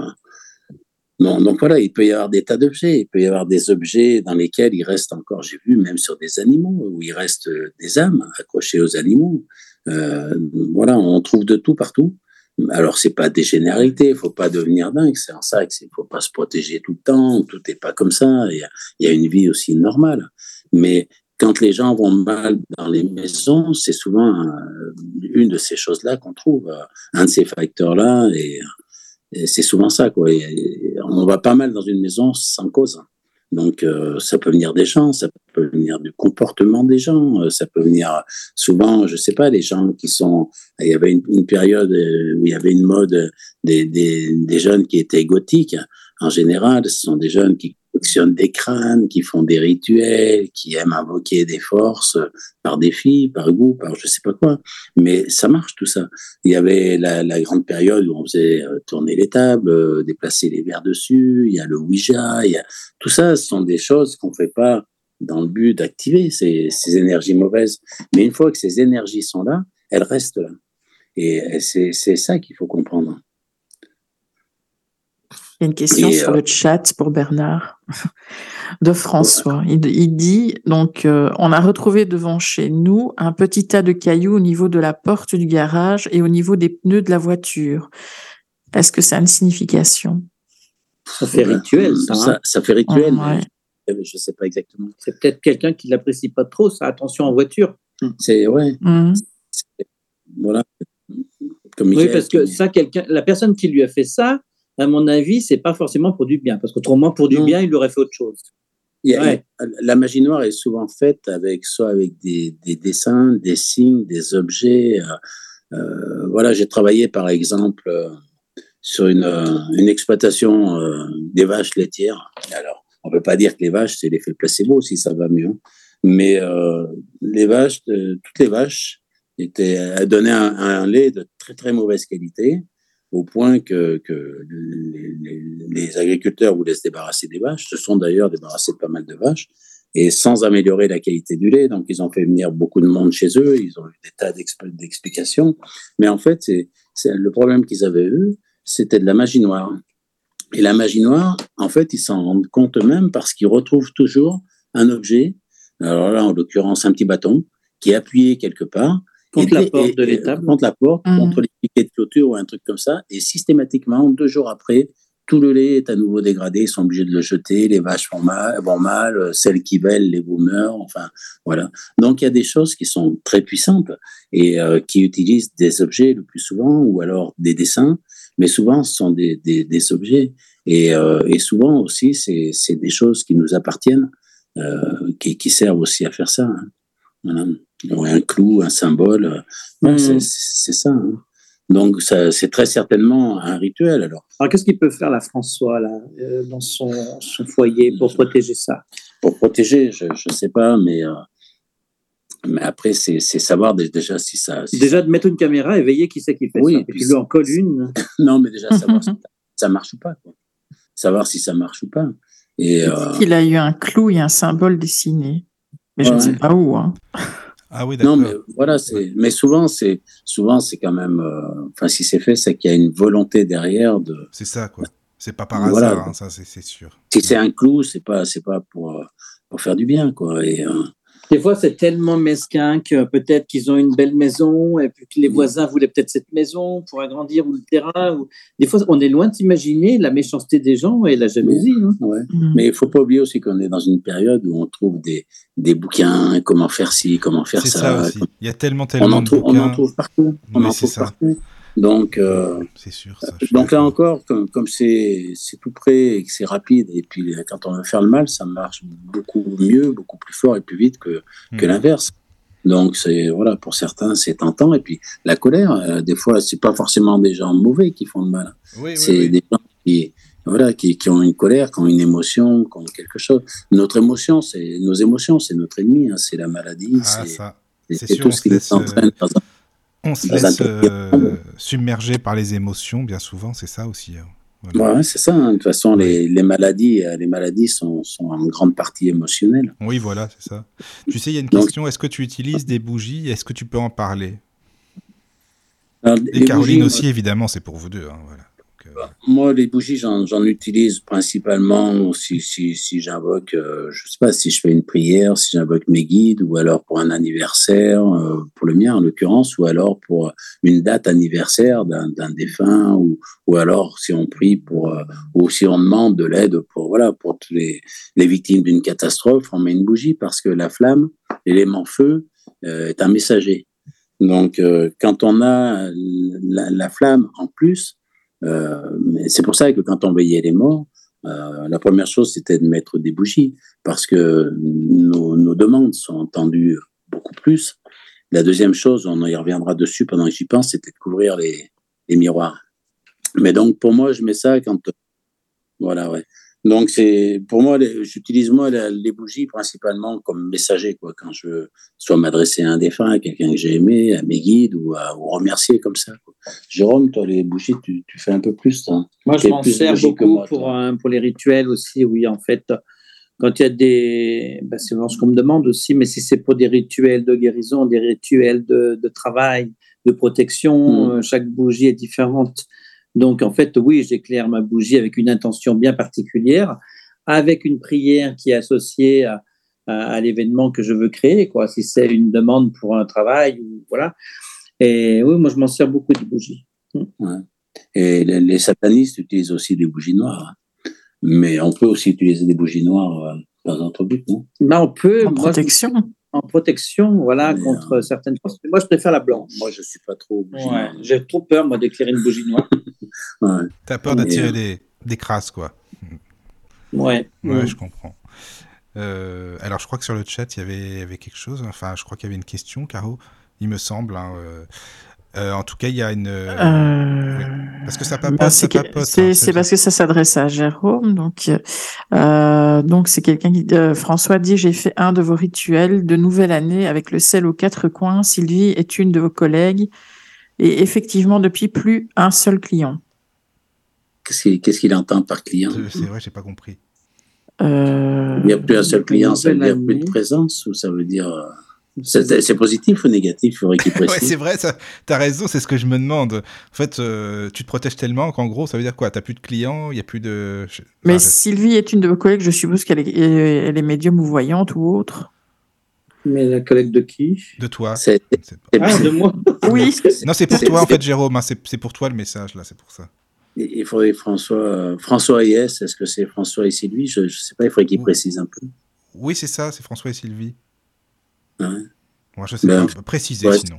donc voilà, il peut y avoir des tas d'objets, il peut y avoir des objets dans lesquels il reste encore, j'ai vu même sur des animaux, où il reste des âmes accrochées aux animaux. Euh, voilà, on trouve de tout partout. Alors c'est pas des généralités, il faut pas devenir dingue, c'est en ça qu'il faut pas se protéger tout le temps, tout n'est pas comme ça, il y, y a une vie aussi normale. Mais quand les gens vont mal dans les maisons, c'est souvent une de ces choses-là qu'on trouve, un de ces facteurs-là, et c'est souvent ça, quoi. on va pas mal dans une maison sans cause. Donc, euh, ça peut venir des gens, ça peut venir du comportement des gens, euh, ça peut venir souvent, je sais pas, des gens qui sont. Il y avait une, période euh, où il y avait une mode des, des, des, jeunes qui étaient gothiques. En général, ce sont des jeunes qui collectionnent des crânes, qui font des rituels, qui aiment invoquer des forces par défi, par goût, par je sais pas quoi. Mais ça marche tout ça. Il y avait la, grande période où on faisait euh, tourner les tables, euh, déplacer les verres dessus. Il y a le Ouija. Il y a tout ça. Ce sont des choses qu'on fait pas dans le but d'activer ces, ces énergies mauvaises. Mais une fois que ces énergies sont là, elles restent là. Et c'est ça qu'il faut comprendre. Il y a une question sur euh, le chat pour Bernard de François. Il, dit donc euh, on a retrouvé devant chez nous un petit tas de cailloux au niveau de la porte du garage et au niveau des pneus de la voiture. Est-ce que ça a une signification? Ça fait rituel, ça. Hein. ça, fait rituel. Je ne sais pas exactement. C'est peut-être quelqu'un qui l'apprécie pas trop. Ça attention en voiture. C'est ouais. Mmh. Voilà. oui, parce que ça, quelqu'un, la personne qui lui a fait ça, à mon avis, c'est pas forcément pour du bien, parce qu'autrement, pour du bien, il aurait fait autre chose. La magie noire est souvent faite avec soit avec des, des dessins, des signes, des objets. Euh, euh voilà, j'ai travaillé par exemple euh, sur une, une exploitation des vaches laitières. Alors, on peut pas dire que les vaches c'est l'effet placebo si ça va mieux, hein. mais les vaches, toutes les vaches étaient donnaient un, un, lait de très très mauvaise qualité au point que, les, agriculteurs voulaient se débarrasser des vaches, se sont d'ailleurs débarrassés de pas mal de vaches, et sans améliorer la qualité du lait. Donc, ils ont fait venir beaucoup de monde chez eux, ils ont eu des tas d'explications. Mais en fait, c'est, le problème qu'ils avaient eu, c'était de la magie noire. Et la magie noire, en fait, ils s'en rendent compte eux-mêmes parce qu'ils retrouvent toujours un objet, alors là, en l'occurrence, un petit bâton, qui est appuyé quelque part, Contre la porte de l'étable. Contre la porte, mmh. contre les piquets de clôture ou un truc comme ça. Et systématiquement, deux jours après, tout le lait est à nouveau dégradé, ils sont obligés de le jeter, les vaches vont mal, vont mal celles qui veulent, les boomers, enfin, voilà. Donc, il y a des choses qui sont très puissantes et euh, qui utilisent des objets le plus souvent ou alors des dessins, mais souvent, ce sont des, des, des objets. Et, euh, et, souvent aussi, c'est des choses qui nous appartiennent, euh, qui, qui, servent aussi à faire ça. Hein. Voilà un clou, un symbole. Hmm. C'est ça. Hein. Donc, c'est très certainement un rituel. Alors, alors qu'est-ce qu'il peut faire la François là, euh, dans son, son, foyer pour protéger ça? Pour protéger, je ne sais pas, mais, euh, mais après, c'est savoir déjà si ça. déjà de mettre une caméra et veiller qui c'est qui fait ça. Et puis, lui en colle une. non, mais déjà savoir si ça marche ou pas. Savoir si ça marche ou pas. Et, euh... Il a eu un clou et un symbole dessiné? Mais je ne sais pas où. Hein. Ah oui, d'accord. Non, mais voilà, c'est, mais souvent, c'est, souvent, c'est quand même, euh, enfin, si c'est fait, c'est qu'il y a une volonté derrière de. C'est ça, quoi. C'est pas par hasard, hein, ça, c'est, sûr. Si c'est un clou, c'est pas, c'est pas pour, euh, pour faire du bien, quoi. Et, euh, des fois, c'est tellement mesquin que peut-être qu'ils ont une belle maison et puis que les voisins voulaient peut-être cette maison pour agrandir ou le terrain. Ou... Des fois, on est loin d'imaginer la méchanceté des gens et la jalousie. Hein. Mm. Mais il faut pas oublier aussi qu'on est dans une période où on trouve des, des bouquins, comment faire ci, comment faire ça. ça aussi. Il y a tellement, tellement on en trouve, On en trouve partout. On en trouve partout. Donc, euh, sûr, donc là encore, comme c'est tout près et que c'est rapide, et puis quand on veut faire le mal, ça marche beaucoup mieux, beaucoup plus fort et plus vite que, que hmm. l'inverse. Donc c'est voilà pour certains c'est tentant et puis la colère euh, des fois c'est pas forcément des gens mauvais qui font le mal. c'est des gens qui voilà qui, qui, ont une colère, qui ont une émotion, qui ont quelque chose. Notre émotion c'est nos émotions c'est notre ennemi, hein, c'est la maladie, ah, c'est tout ce qui nous entraîne dans un on se laisse euh, submerger par les émotions, bien souvent, c'est ça aussi. Hein. Ouais, c'est ça. Hein. De toute façon, les, les, maladies, euh, les maladies sont, sont, en grande partie émotionnelles. Oui, voilà, c'est ça. Tu sais, il y a une question est-ce que tu utilises des bougies? Est-ce que tu peux en parler? Et Caroline aussi, évidemment, c'est pour vous deux. Hein, voilà. Moi, les bougies, j'en utilise principalement si, si, si j'invoque, euh, je sais pas, si je fais une prière, si j'invoque mes guides, ou alors pour un anniversaire, euh, pour le mien en l'occurrence, ou alors pour une date anniversaire d'un défunt, ou, ou alors si on prie pour, euh, ou si on demande de l'aide pour, voilà, pour les, les victimes d'une catastrophe, on met une bougie parce que la flamme, l'élément feu, est un messager. Donc, quand on a la, la flamme en plus, euh, c'est pour ça que quand on veillait les morts, euh, la première chose, c'était de mettre des bougies, parce que nos, demandes sont entendues beaucoup plus. La deuxième chose, on y reviendra dessus pendant que j'y pense, c'était de couvrir les, miroirs. Mais donc, pour moi, je mets ça quand... Voilà, ouais. Donc, c'est pour moi, j'utilise moi les bougies principalement comme messager, quoi, quand je soit m'adresser à un défunt, à quelqu'un que j'ai aimé, à mes guides ou à ou remercier comme ça. Quoi. Jérôme, toi, les bougies, tu, tu fais un peu plus. Toi. Moi, je m'en sers beaucoup pour, pour les rituels aussi, oui, en fait. Quand il y a des. Ben, c'est ce qu'on me demande aussi, mais si c'est pour des rituels de guérison, des rituels de, de travail, de protection, mmh. chaque bougie est différente. Donc, en fait, oui, j'éclaire ma bougie avec une intention bien particulière, avec une prière qui est associée à, à, l'événement que je veux créer, quoi. Si c'est une demande pour un travail, ou voilà. Et oui, moi, je m'en sers beaucoup des bougies. Ouais. Et les, satanistes utilisent aussi des bougies noires. Hein. Mais on peut aussi utiliser des bougies noires euh, dans un autre but, non? Ben, On peut. En protection en protection, voilà, contre euh, certaines choses. Moi, je préfère la blanche. Moi, je suis pas trop. Ouais, J'ai trop peur, moi, d'éclairer une bougie noire. ouais. T'as peur d'attirer euh, des, des crasses, quoi. Ouais. Ouais, je comprends. Euh, alors, je crois que sur le chat, il y avait, y avait quelque chose. Enfin, je crois qu'il y avait une question, Caro, il me semble. Hein, euh, euh, en tout cas, il y a une. Parce que ça papote. Bah, c'est hein, parce que ça s'adresse à Jérôme. Donc, donc c'est quelqu'un qui. François dit J'ai fait un de vos rituels de nouvelle année avec le sel aux quatre coins. Sylvie est une de vos collègues. Et effectivement, depuis plus un seul client. Qu'est-ce qu'il entend par client? C'est vrai, j'ai pas compris. Euh, il n'y a plus un seul client, ça veut dire plus de présence ou ça veut dire. Euh, c'est positif ou négatif Il faudrait qu'il précise. ouais, c'est vrai, tu as raison, c'est ce que je me demande. En fait, euh, tu te protèges tellement qu'en gros, ça veut dire quoi? Tu n'as plus de clients, il n'y a plus de. Mais Sylvie est une de vos collègues, je suppose qu'elle est, elle est médium ou voyante ou autre. Mais la collègue de qui? De toi. C'est ah, de moi. oui. Non, c'est pour toi en fait, Jérôme. Hein, c'est pour toi le message là, c'est pour ça. Il faudrait François, François et S, est-ce que c'est François et Sylvie? Je ne sais pas, il faudrait qu'il précise un peu. Oui, c'est ça, c'est François et Sylvie. Ouais. Moi, je sais ben, pas, préciser sinon.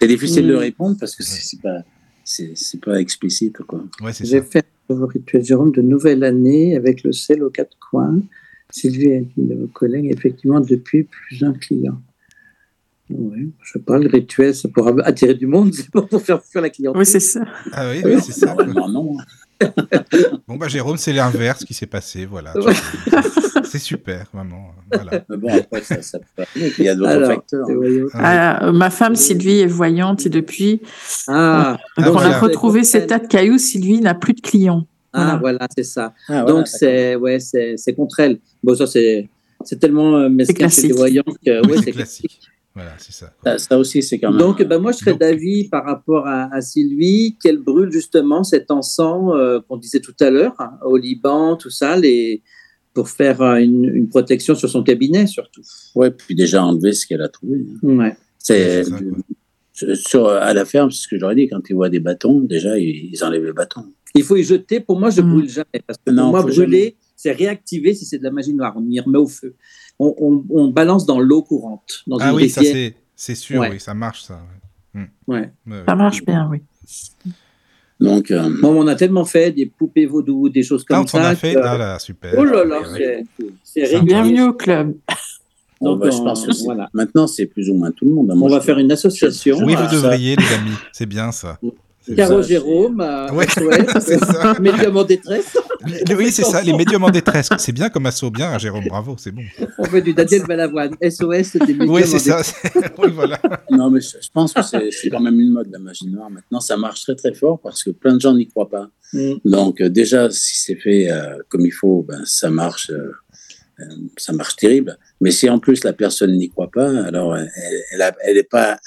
C'est difficile de répondre parce que c'est pas, c'est pas explicite. Quoi. J'ai fait un rituel Jérôme de nouvelle année avec le sel aux quatre coins. Sylvie est une de vos collègues, effectivement, depuis plus d'un client. Oui, je sais pas, le rituel, c'est pour attirer du monde, c'est pas pour faire fuir la clientèle. Oui, c'est ça. Ah oui, oui c'est ça. non. bon, bah, Jérôme, c'est l'inverse qui s'est passé, voilà. c'est super, vraiment. Voilà. bon, après, ça, ça peut... Il y a d'autres facteurs. Ah, ma femme, Sylvie, est voyante et depuis ah, on a retrouvé ces tas de cailloux, Sylvie n'a plus de clients. Ah, voilà, c'est ça. Ah, Donc, c'est ouais, contre elle. Bon, ça, c'est tellement euh, mesquin chez les voyants que ouais, c'est classique. Voilà, c'est ça. ça. aussi, c'est quand même. Donc, ben, moi, je serais d'avis par rapport à, Sylvie qu'elle brûle justement cet encens euh, qu'on disait tout à l'heure, hein, au Liban, tout ça, les, pour faire euh, une, protection sur son cabinet, surtout. Oui, puis déjà enlever ce qu'elle a trouvé. Hein. Ouais. C'est. Sur, à la ferme, c'est ce que j'aurais dit, quand ils voient des bâtons, déjà, ils, enlèvent les bâtons. Il faut y jeter. Pour moi, je ne mm. brûle jamais. Parce que pour moi, brûler, c'est réactiver si c'est de la magie noire. On y remet au feu on, balance dans l'eau courante. Dans ah oui, ça c'est sûr, oui, ça marche ça. Ouais. Hmm. Ça marche bien, oui. Donc, euh, on a tellement fait des poupées vaudou, des choses comme ah, ça. On a fait, ah là, super. Oh là là, c'est bienvenue au club. Donc, je pense que voilà. maintenant, c'est plus ou moins tout le monde. on va faire une association. Oui, vous devriez, les amis. C'est bien ça. Caro Jérôme, euh, ouais, médium en détresse. oui, c'est ça, les médiums en détresse. C'est bien comme assaut, bien, Jérôme, bravo, c'est bon. On fait du Daniel Balavoine, SOS des médiums Oui, c'est ça. oui, voilà. Non, mais je, pense que c'est quand même une mode, la magie noire. Maintenant, ça marche très, très fort parce que plein de gens n'y croient pas. Mm. Donc, euh, déjà, si c'est fait euh, comme il faut, ben, ça marche. ça marche terrible. Mais si en plus la personne n'y croit pas, alors elle n'est pas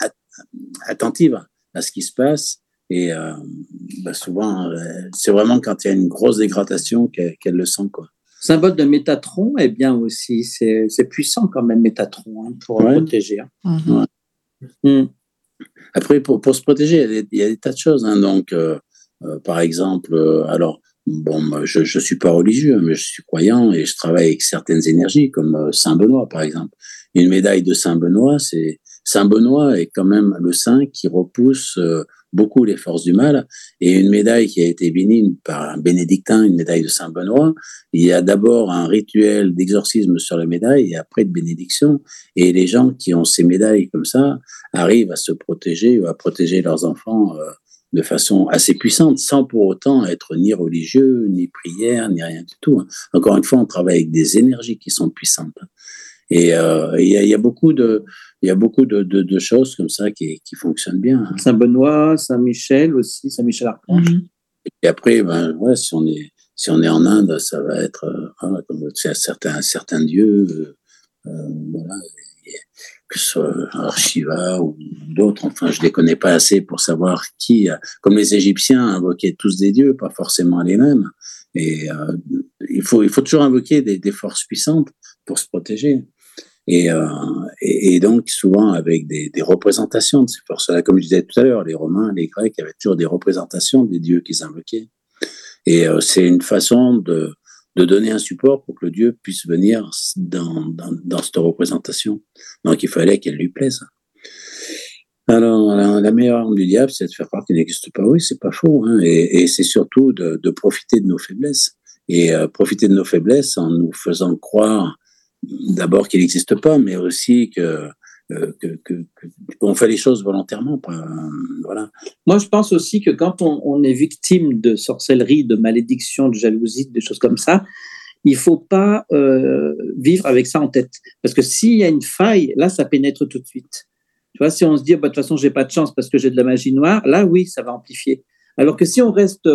attentive à ce qui se passe et euh, bah souvent, euh, c'est vraiment quand il y a une grosse dégradation qu'elle le sent. Quoi. Symbole de Métatron, eh bien aussi, c'est puissant quand même, Métatron, hein, pour protéger. Hein. Mhm. Mm. Après, pour, pour, se protéger, il y, a des, tas de choses. Hein. donc, euh, par exemple, alors, bon, je ne suis pas religieux, mais je suis croyant et je travaille avec certaines énergies, comme Saint Benoît, par exemple. Une médaille de Saint Benoît, c'est Saint Benoît est quand même le saint qui repousse beaucoup les forces du mal. Et une médaille qui a été bénie par un bénédictin, une médaille de Saint-Benoît, il y a d'abord un rituel d'exorcisme sur la médaille et après de bénédiction. Et les gens qui ont ces médailles comme ça arrivent à se protéger ou à protéger leurs enfants euh, de façon assez puissante, sans pour autant être ni religieux, ni prière, ni rien du tout. Hein. Encore une fois, on travaille avec des énergies qui sont puissantes. Et euh, il y, a beaucoup de, il y a beaucoup de, de, choses comme ça qui, qui fonctionnent bien. Hein. Saint-Benoît, Saint-Michel aussi, Saint-Michel-Archange. Mhm. Et après, ben, ouais, si, on est, si on est en Inde, ça va être euh, comme certains, certains dieux, euh, euh, voilà, que ce soit Shiva ou d'autres, enfin, je les connais pas assez pour savoir qui, comme les Égyptiens invoquaient tous des dieux, pas forcément les mêmes. Et euh, il, faut, il faut toujours invoquer des, des forces puissantes pour se protéger. Euh, et, donc souvent avec des, représentations de ces forces-là. Comme je disais tout à l'heure, les Romains, les Grecs avaient toujours des représentations des dieux qu'ils invoquaient. Et euh, c'est une façon de, de donner un support pour que le dieu puisse venir dans, dans, cette représentation. Donc il fallait qu'elle lui plaise. Alors, la, meilleure arme du diable, c'est de faire croire qu'il n'existe pas. Oui, c'est pas faux. Hein. Et, c'est surtout de, de, profiter de nos faiblesses. Et euh, profiter de nos faiblesses en nous faisant croire d'abord qu'il n'existe pas, mais aussi que euh, qu'on fait les choses volontairement. voilà. Moi, je pense aussi que quand on, est victime de sorcellerie, de malédiction, de jalousie, des choses comme ça, il faut pas euh, vivre avec ça en tête. Parce que s'il y a une faille, là, ça pénètre tout de suite. Tu vois, si on se dit, bah, de toute façon, j'ai pas de chance parce que j'ai de la magie noire, là, oui, ça va amplifier. Alors que si on reste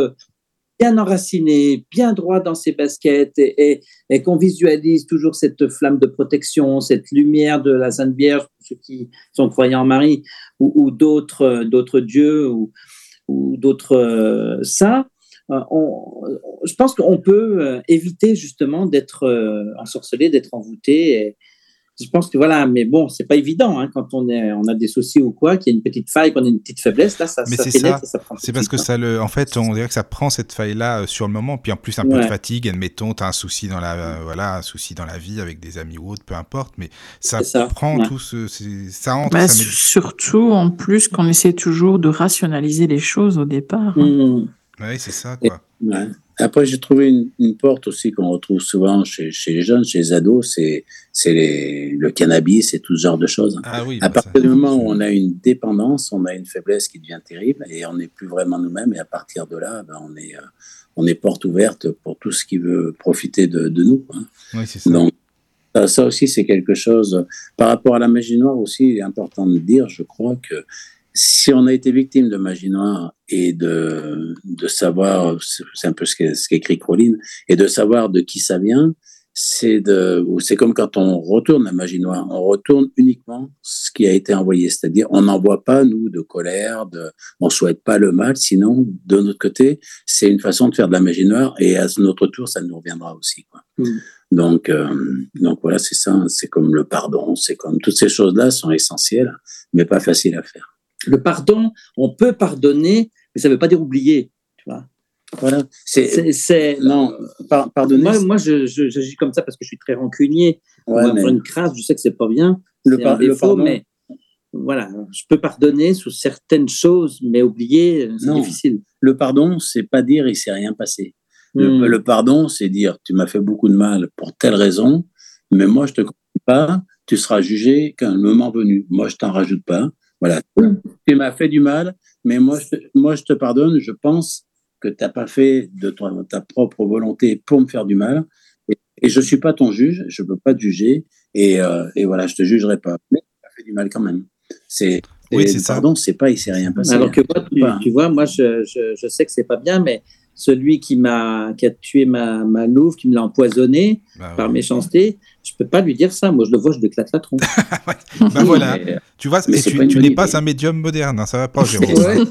bien enraciné, bien droit dans ses baskets et, qu'on visualise toujours cette flamme de protection, cette lumière de la Sainte Vierge, pour ceux qui sont croyants en Marie, ou, d'autres, d'autres dieux ou, d'autres euh, saints, euh, je pense qu'on peut euh, éviter justement d'être ensorcelé, d'être envoûté et, je pense que voilà, mais bon, c'est pas évident hein, quand on, est, on a des soucis ou quoi, qu'il y a une petite faille, qu'on a une petite faiblesse, là, ça, mais ça pénètre, ça. prend. C'est parce que ça le, en fait, on dirait que ça prend cette faille-là euh, sur le moment, puis en plus un peu de fatigue, admettons, tu as un souci dans la, euh, voilà, un souci dans la vie avec des amis ou autre, peu importe, mais ça, prend tout ce, ça entre. Bah, surtout en plus qu'on essaie toujours de rationaliser les choses au départ. Hein. Mmh. Oui, c'est ça, quoi. Après, j'ai trouvé une, porte aussi qu'on retrouve souvent chez, chez, les jeunes, chez les ados, c'est le cannabis et tout ce genre de choses. Ah oui, à bah partir du moment où on a une dépendance, on a une faiblesse qui devient terrible et on n'est plus vraiment nous-mêmes. Et à partir de là, ben, on, est, euh, on est porte ouverte pour tout ce qui veut profiter de, de nous. Hein. Oui, c'est ça. Donc, ça aussi, c'est quelque chose. Par rapport à la magie noire aussi, il est important de dire, je crois que si on a été victime de magie noire et de, de savoir, c'est un peu ce qu'écrit Crawlin, et de savoir de qui ça vient, c'est de, c'est comme quand on retourne la magie noire, on retourne uniquement ce qui a été envoyé, c'est-à-dire on n'envoie pas nous de colère, de, on souhaite pas le mal, sinon de notre côté c'est une façon de faire de la magie noire et à notre tour ça nous reviendra aussi. Quoi. Mm. Donc, euh, donc voilà, c'est ça, c'est comme le pardon, c'est comme toutes ces choses-là sont essentielles, mais pas faciles à faire le pardon, on peut pardonner, mais ça ne veut pas dire oublier. Tu vois voilà. C'est, non, pardonner. Moi, moi je, j'agis comme ça parce que je suis très rancunier. Ouais, une crasse, je sais que c'est pas bien. Le, pardon. mais voilà, je peux pardonner sous certaines choses, mais oublier, c'est difficile. Le pardon, c'est pas dire il s'est rien passé. Le, hmm. pardon, c'est dire tu m'as fait beaucoup de mal pour telle raison, mais moi je te comprends pas, tu seras jugé qu'à un moment venu. Moi je t'en rajoute pas. Voilà. Tu m'as fait du mal, mais moi je, te, moi, je te pardonne. Je pense que tu n'as pas fait de ta propre volonté pour me faire du mal. Et, je ne suis pas ton juge, je ne peux pas te juger. Et, euh, et, voilà, je ne te jugerai pas. Mais tu as fait du mal quand même. C'est, oui, c'est pardon, c'est pas, il s'est rien passé. Alors que moi, tu, vois, moi, je, je, je sais que c'est pas bien, mais celui qui m'a qui a tué ma, ma louve, qui me l'a empoisonné bah par méchanceté, je peux pas lui dire ça. Moi, je le vois, je lui éclate la tronche. Ben voilà. tu vois, tu, tu n'es pas un médium moderne, hein, ça va pas, Jérôme.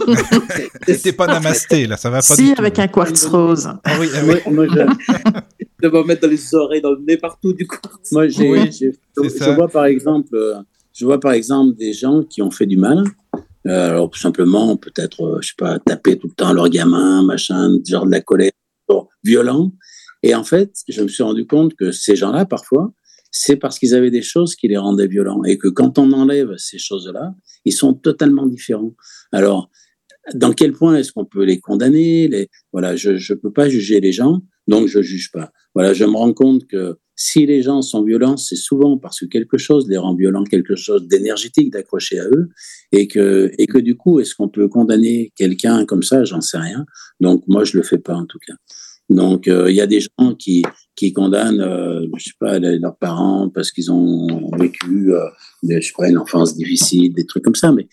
T'es pas namasté, là, ça va pas. Si, avec un quartz rose. Ah oui, ah oui. moi, je... de me mettre dans les oreilles, dans le nez, partout, du quartz. Moi, j'ai, je vois par exemple, euh, je vois par exemple des gens qui ont fait du mal euh, alors, tout simplement, peut-être, euh, je sais pas, taper tout le temps leur gamin, machin, genre de la colère, violent. Et en fait, je me suis rendu compte que ces gens-là, parfois, c'est parce qu'ils avaient des choses qui les rendaient violents. Et que quand on enlève ces choses-là, ils sont totalement différents. Alors, dans quel point est-ce qu'on peut les condamner les... Voilà, je ne peux pas juger les gens, donc je juge pas. Voilà, je me rends compte que si les gens sont violents, c'est souvent parce que quelque chose les rend violents, quelque chose d'énergétique d'accrocher à eux, et que, et que du coup, est-ce qu'on peut condamner quelqu'un comme ça? J'en sais rien. Donc moi, je le fais pas en tout cas. Donc euh, il y a des gens qui qui condamnent, euh, je sais pas, leurs parents parce qu'ils ont vécu, euh, je sais pas, une enfance difficile, des trucs comme ça. Mais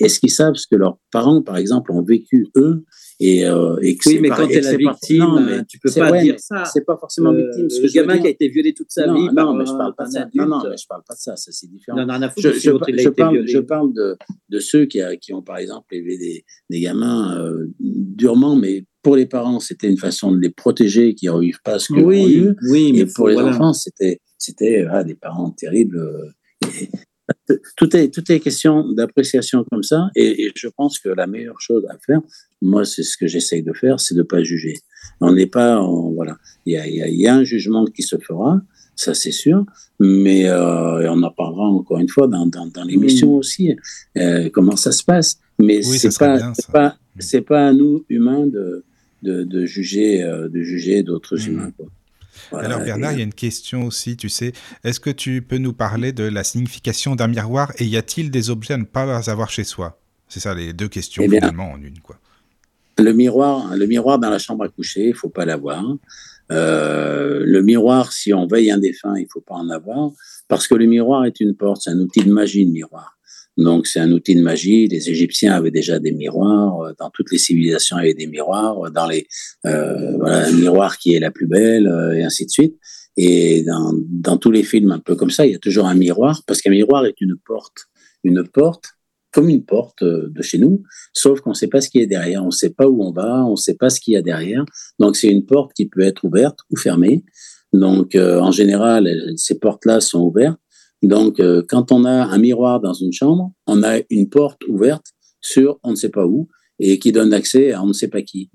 est-ce qu'ils savent ce que leurs parents, par exemple, ont vécu eux et, euh, et oui, mais quand tu es la victime, non, mais tu peux pas dire ça. C'est pas forcément euh, victime. le gamin qui a été violé toute sa vie. Non, mais je parle pas de ça. Non, non, mais je parle pas de ça. Ça, c'est différent. Non, non, je, je, je, parle, je parle de, de ceux qui, a, qui ont, par exemple, élevé des, des gamins euh, durement, mais pour les parents, c'était une façon de les protéger, qu'ils ne revivent pas ce qu'ils oui, ont eu. Oui, mais et pour les enfants, c'était c'était ah, des parents terribles. Euh, et, tout est, tout est question d'appréciation comme ça. Et, je pense que la meilleure chose à faire, moi, c'est ce que j'essaye de faire, c'est de ne pas juger. On n'est pas, voilà, il y a, y a, un jugement qui se fera, ça c'est sûr, mais euh, on en parlera encore une fois dans, dans, dans l'émission aussi, euh, comment ça se passe. Mais oui, c'est pas, pas, c'est pas à nous humains de, de, de juger, euh, de juger d'autres mmh. humains. Quoi. Alors Bernard, il y a une question aussi, tu sais. Est-ce que tu peux nous parler de la signification d'un miroir et y a-t-il des objets à ne pas avoir chez soi? C'est ça les deux questions eh finalement en une. Quoi. Le miroir, le miroir dans la chambre à coucher, il faut pas l'avoir. Euh, le miroir, si on veille un défunt, il faut pas en avoir parce que le miroir est une porte, c'est un outil de magie, le miroir. Donc c'est un outil de magie. Les Égyptiens avaient déjà des miroirs. Euh, dans toutes les civilisations, il y avait des miroirs. Dans les euh, voilà, un miroir qui est la plus belle euh, et ainsi de suite. Et dans, dans tous les films un peu comme ça, il y a toujours un miroir parce qu'un miroir est une porte, une porte comme une porte euh, de chez nous, sauf qu'on ne sait pas ce qui est derrière, on ne sait pas où on va, on ne sait pas ce qu'il y a derrière. Donc c'est une porte qui peut être ouverte ou fermée. Donc en général, ces portes-là sont ouvertes donc, euh, quand on a un miroir dans une chambre, on a une porte ouverte sur on ne sait pas où et qui donne accès à on ne sait pas qui.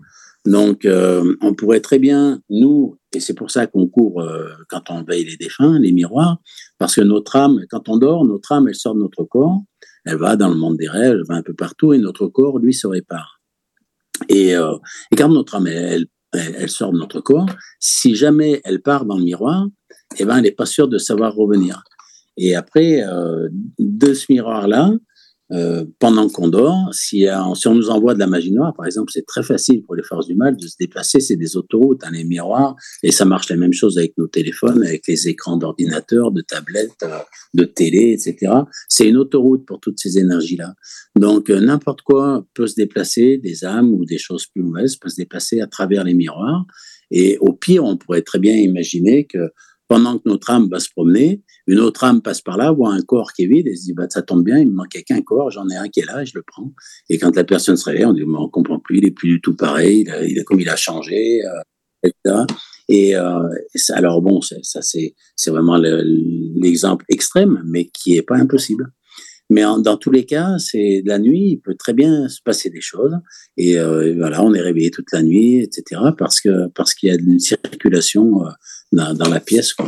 Donc, euh, on pourrait très bien, nous, et c'est pour ça qu'on court euh, quand on veille les défunts, les miroirs, parce que notre âme, quand on dort, notre âme, elle sort de notre corps, elle va dans le monde des rêves, elle va un peu partout, et notre corps, lui, se répare. Et, quand notre âme, elle, elle, sort de notre corps, si jamais elle part dans le miroir, eh ben, elle n'est pas sûre de savoir revenir. Et après, euh, de ce miroir-là, euh, pendant qu'on dort, si, on nous envoie de la magie noire, par exemple, c'est très facile pour les forces du mal de se déplacer. C'est des autoroutes, hein, les miroirs, et ça marche la même chose avec nos téléphones, avec les écrans d'ordinateur, de tablettes, euh, de télé, etc. C'est une autoroute pour toutes ces énergies-là. Donc, n'importe quoi peut se déplacer, des âmes ou des choses plus mauvaises peuvent se déplacer à travers les miroirs. Et au pire, on pourrait très bien imaginer que pendant que notre âme va se promener, une autre âme passe par là, voit un corps qui est vide et se dit bah, ça tombe bien, il me manquait qu'un corps, j'en ai un qui est là, je le prends. Et quand la personne se réveille, on dit on ne comprend plus, il est plus du tout pareil, il, a, comme il a changé, euh, etc. Et euh, alors bon, ça c'est c'est vraiment l'exemple extrême, mais qui est pas impossible. Mais dans tous les cas, c'est la nuit, il peut très bien se passer des choses. Et euh, voilà, on est réveillé toute la nuit, etc. Parce que parce qu'il y a une circulation euh, dans, dans, la pièce. Quoi.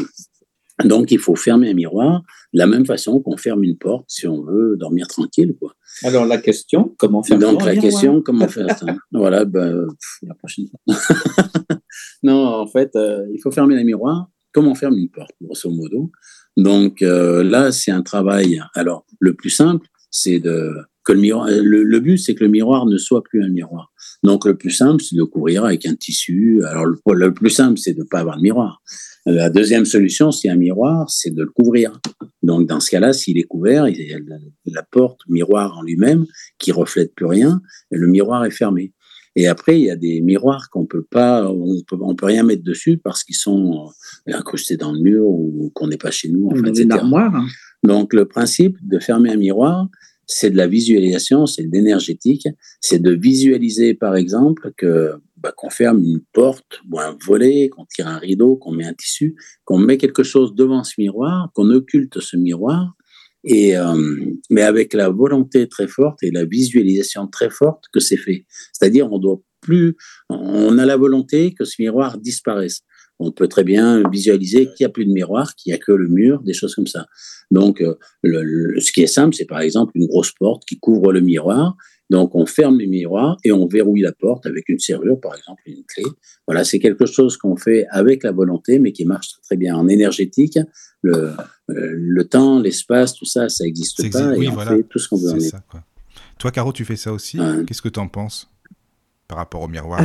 Donc, il faut fermer un miroir de la même façon qu'on ferme une porte si on veut dormir tranquille. Quoi. Alors, la question, comment faire Donc, la question, comment faire ça? Voilà, ben, la prochaine fois. non, en fait, euh, il faut fermer le miroir comme on ferme une porte, grosso modo? Donc, euh, là, c'est un travail. Alors, le plus simple, c'est de que le miroir. Le, le but, c'est que le miroir ne soit plus un miroir. Donc, le plus simple, c'est de couvrir avec un tissu. Alors, le, plus simple, c'est de ne pas avoir de miroir. La deuxième solution, a un miroir, c'est de le couvrir. Donc, dans ce cas-là, s'il est couvert, il y a la, porte miroir en lui-même qui reflète plus rien, et le miroir est fermé. Et après, il y a des miroirs qu'on peut pas, on peut, on peut rien mettre dessus parce qu'ils sont incrustés dans le mur ou qu'on n'est pas chez nous. En fait, une armoire. Hein. Donc, le principe de fermer un miroir, c'est de la visualisation, c'est de l'énergétique, c'est de visualiser, par exemple, que bah, qu'on ferme une porte ou un volet, qu'on tire un rideau, qu'on met un tissu, qu'on met quelque chose devant ce miroir, qu'on occulte ce miroir, et euh, mais avec la volonté très forte et la visualisation très forte que c'est fait. C'est-à-dire, on doit plus, on a la volonté que ce miroir disparaisse. On peut très bien visualiser qu'il n'y a plus de miroir, qu'il n'y a que le mur, des choses comme ça. Donc, euh, le, ce qui est simple, c'est par exemple une grosse porte qui couvre le miroir donc, on ferme les miroirs et on verrouille la porte avec une serrure, par exemple, une clé. Voilà, c'est quelque chose qu'on fait avec la volonté, mais qui marche très bien. En énergétique, le, euh, le temps, l'espace, tout ça, ça n'existe pas. et on fait tout ce qu'on veut en ça, Toi, Caro, tu fais ça aussi? Qu'est-ce que tu en penses par rapport au miroir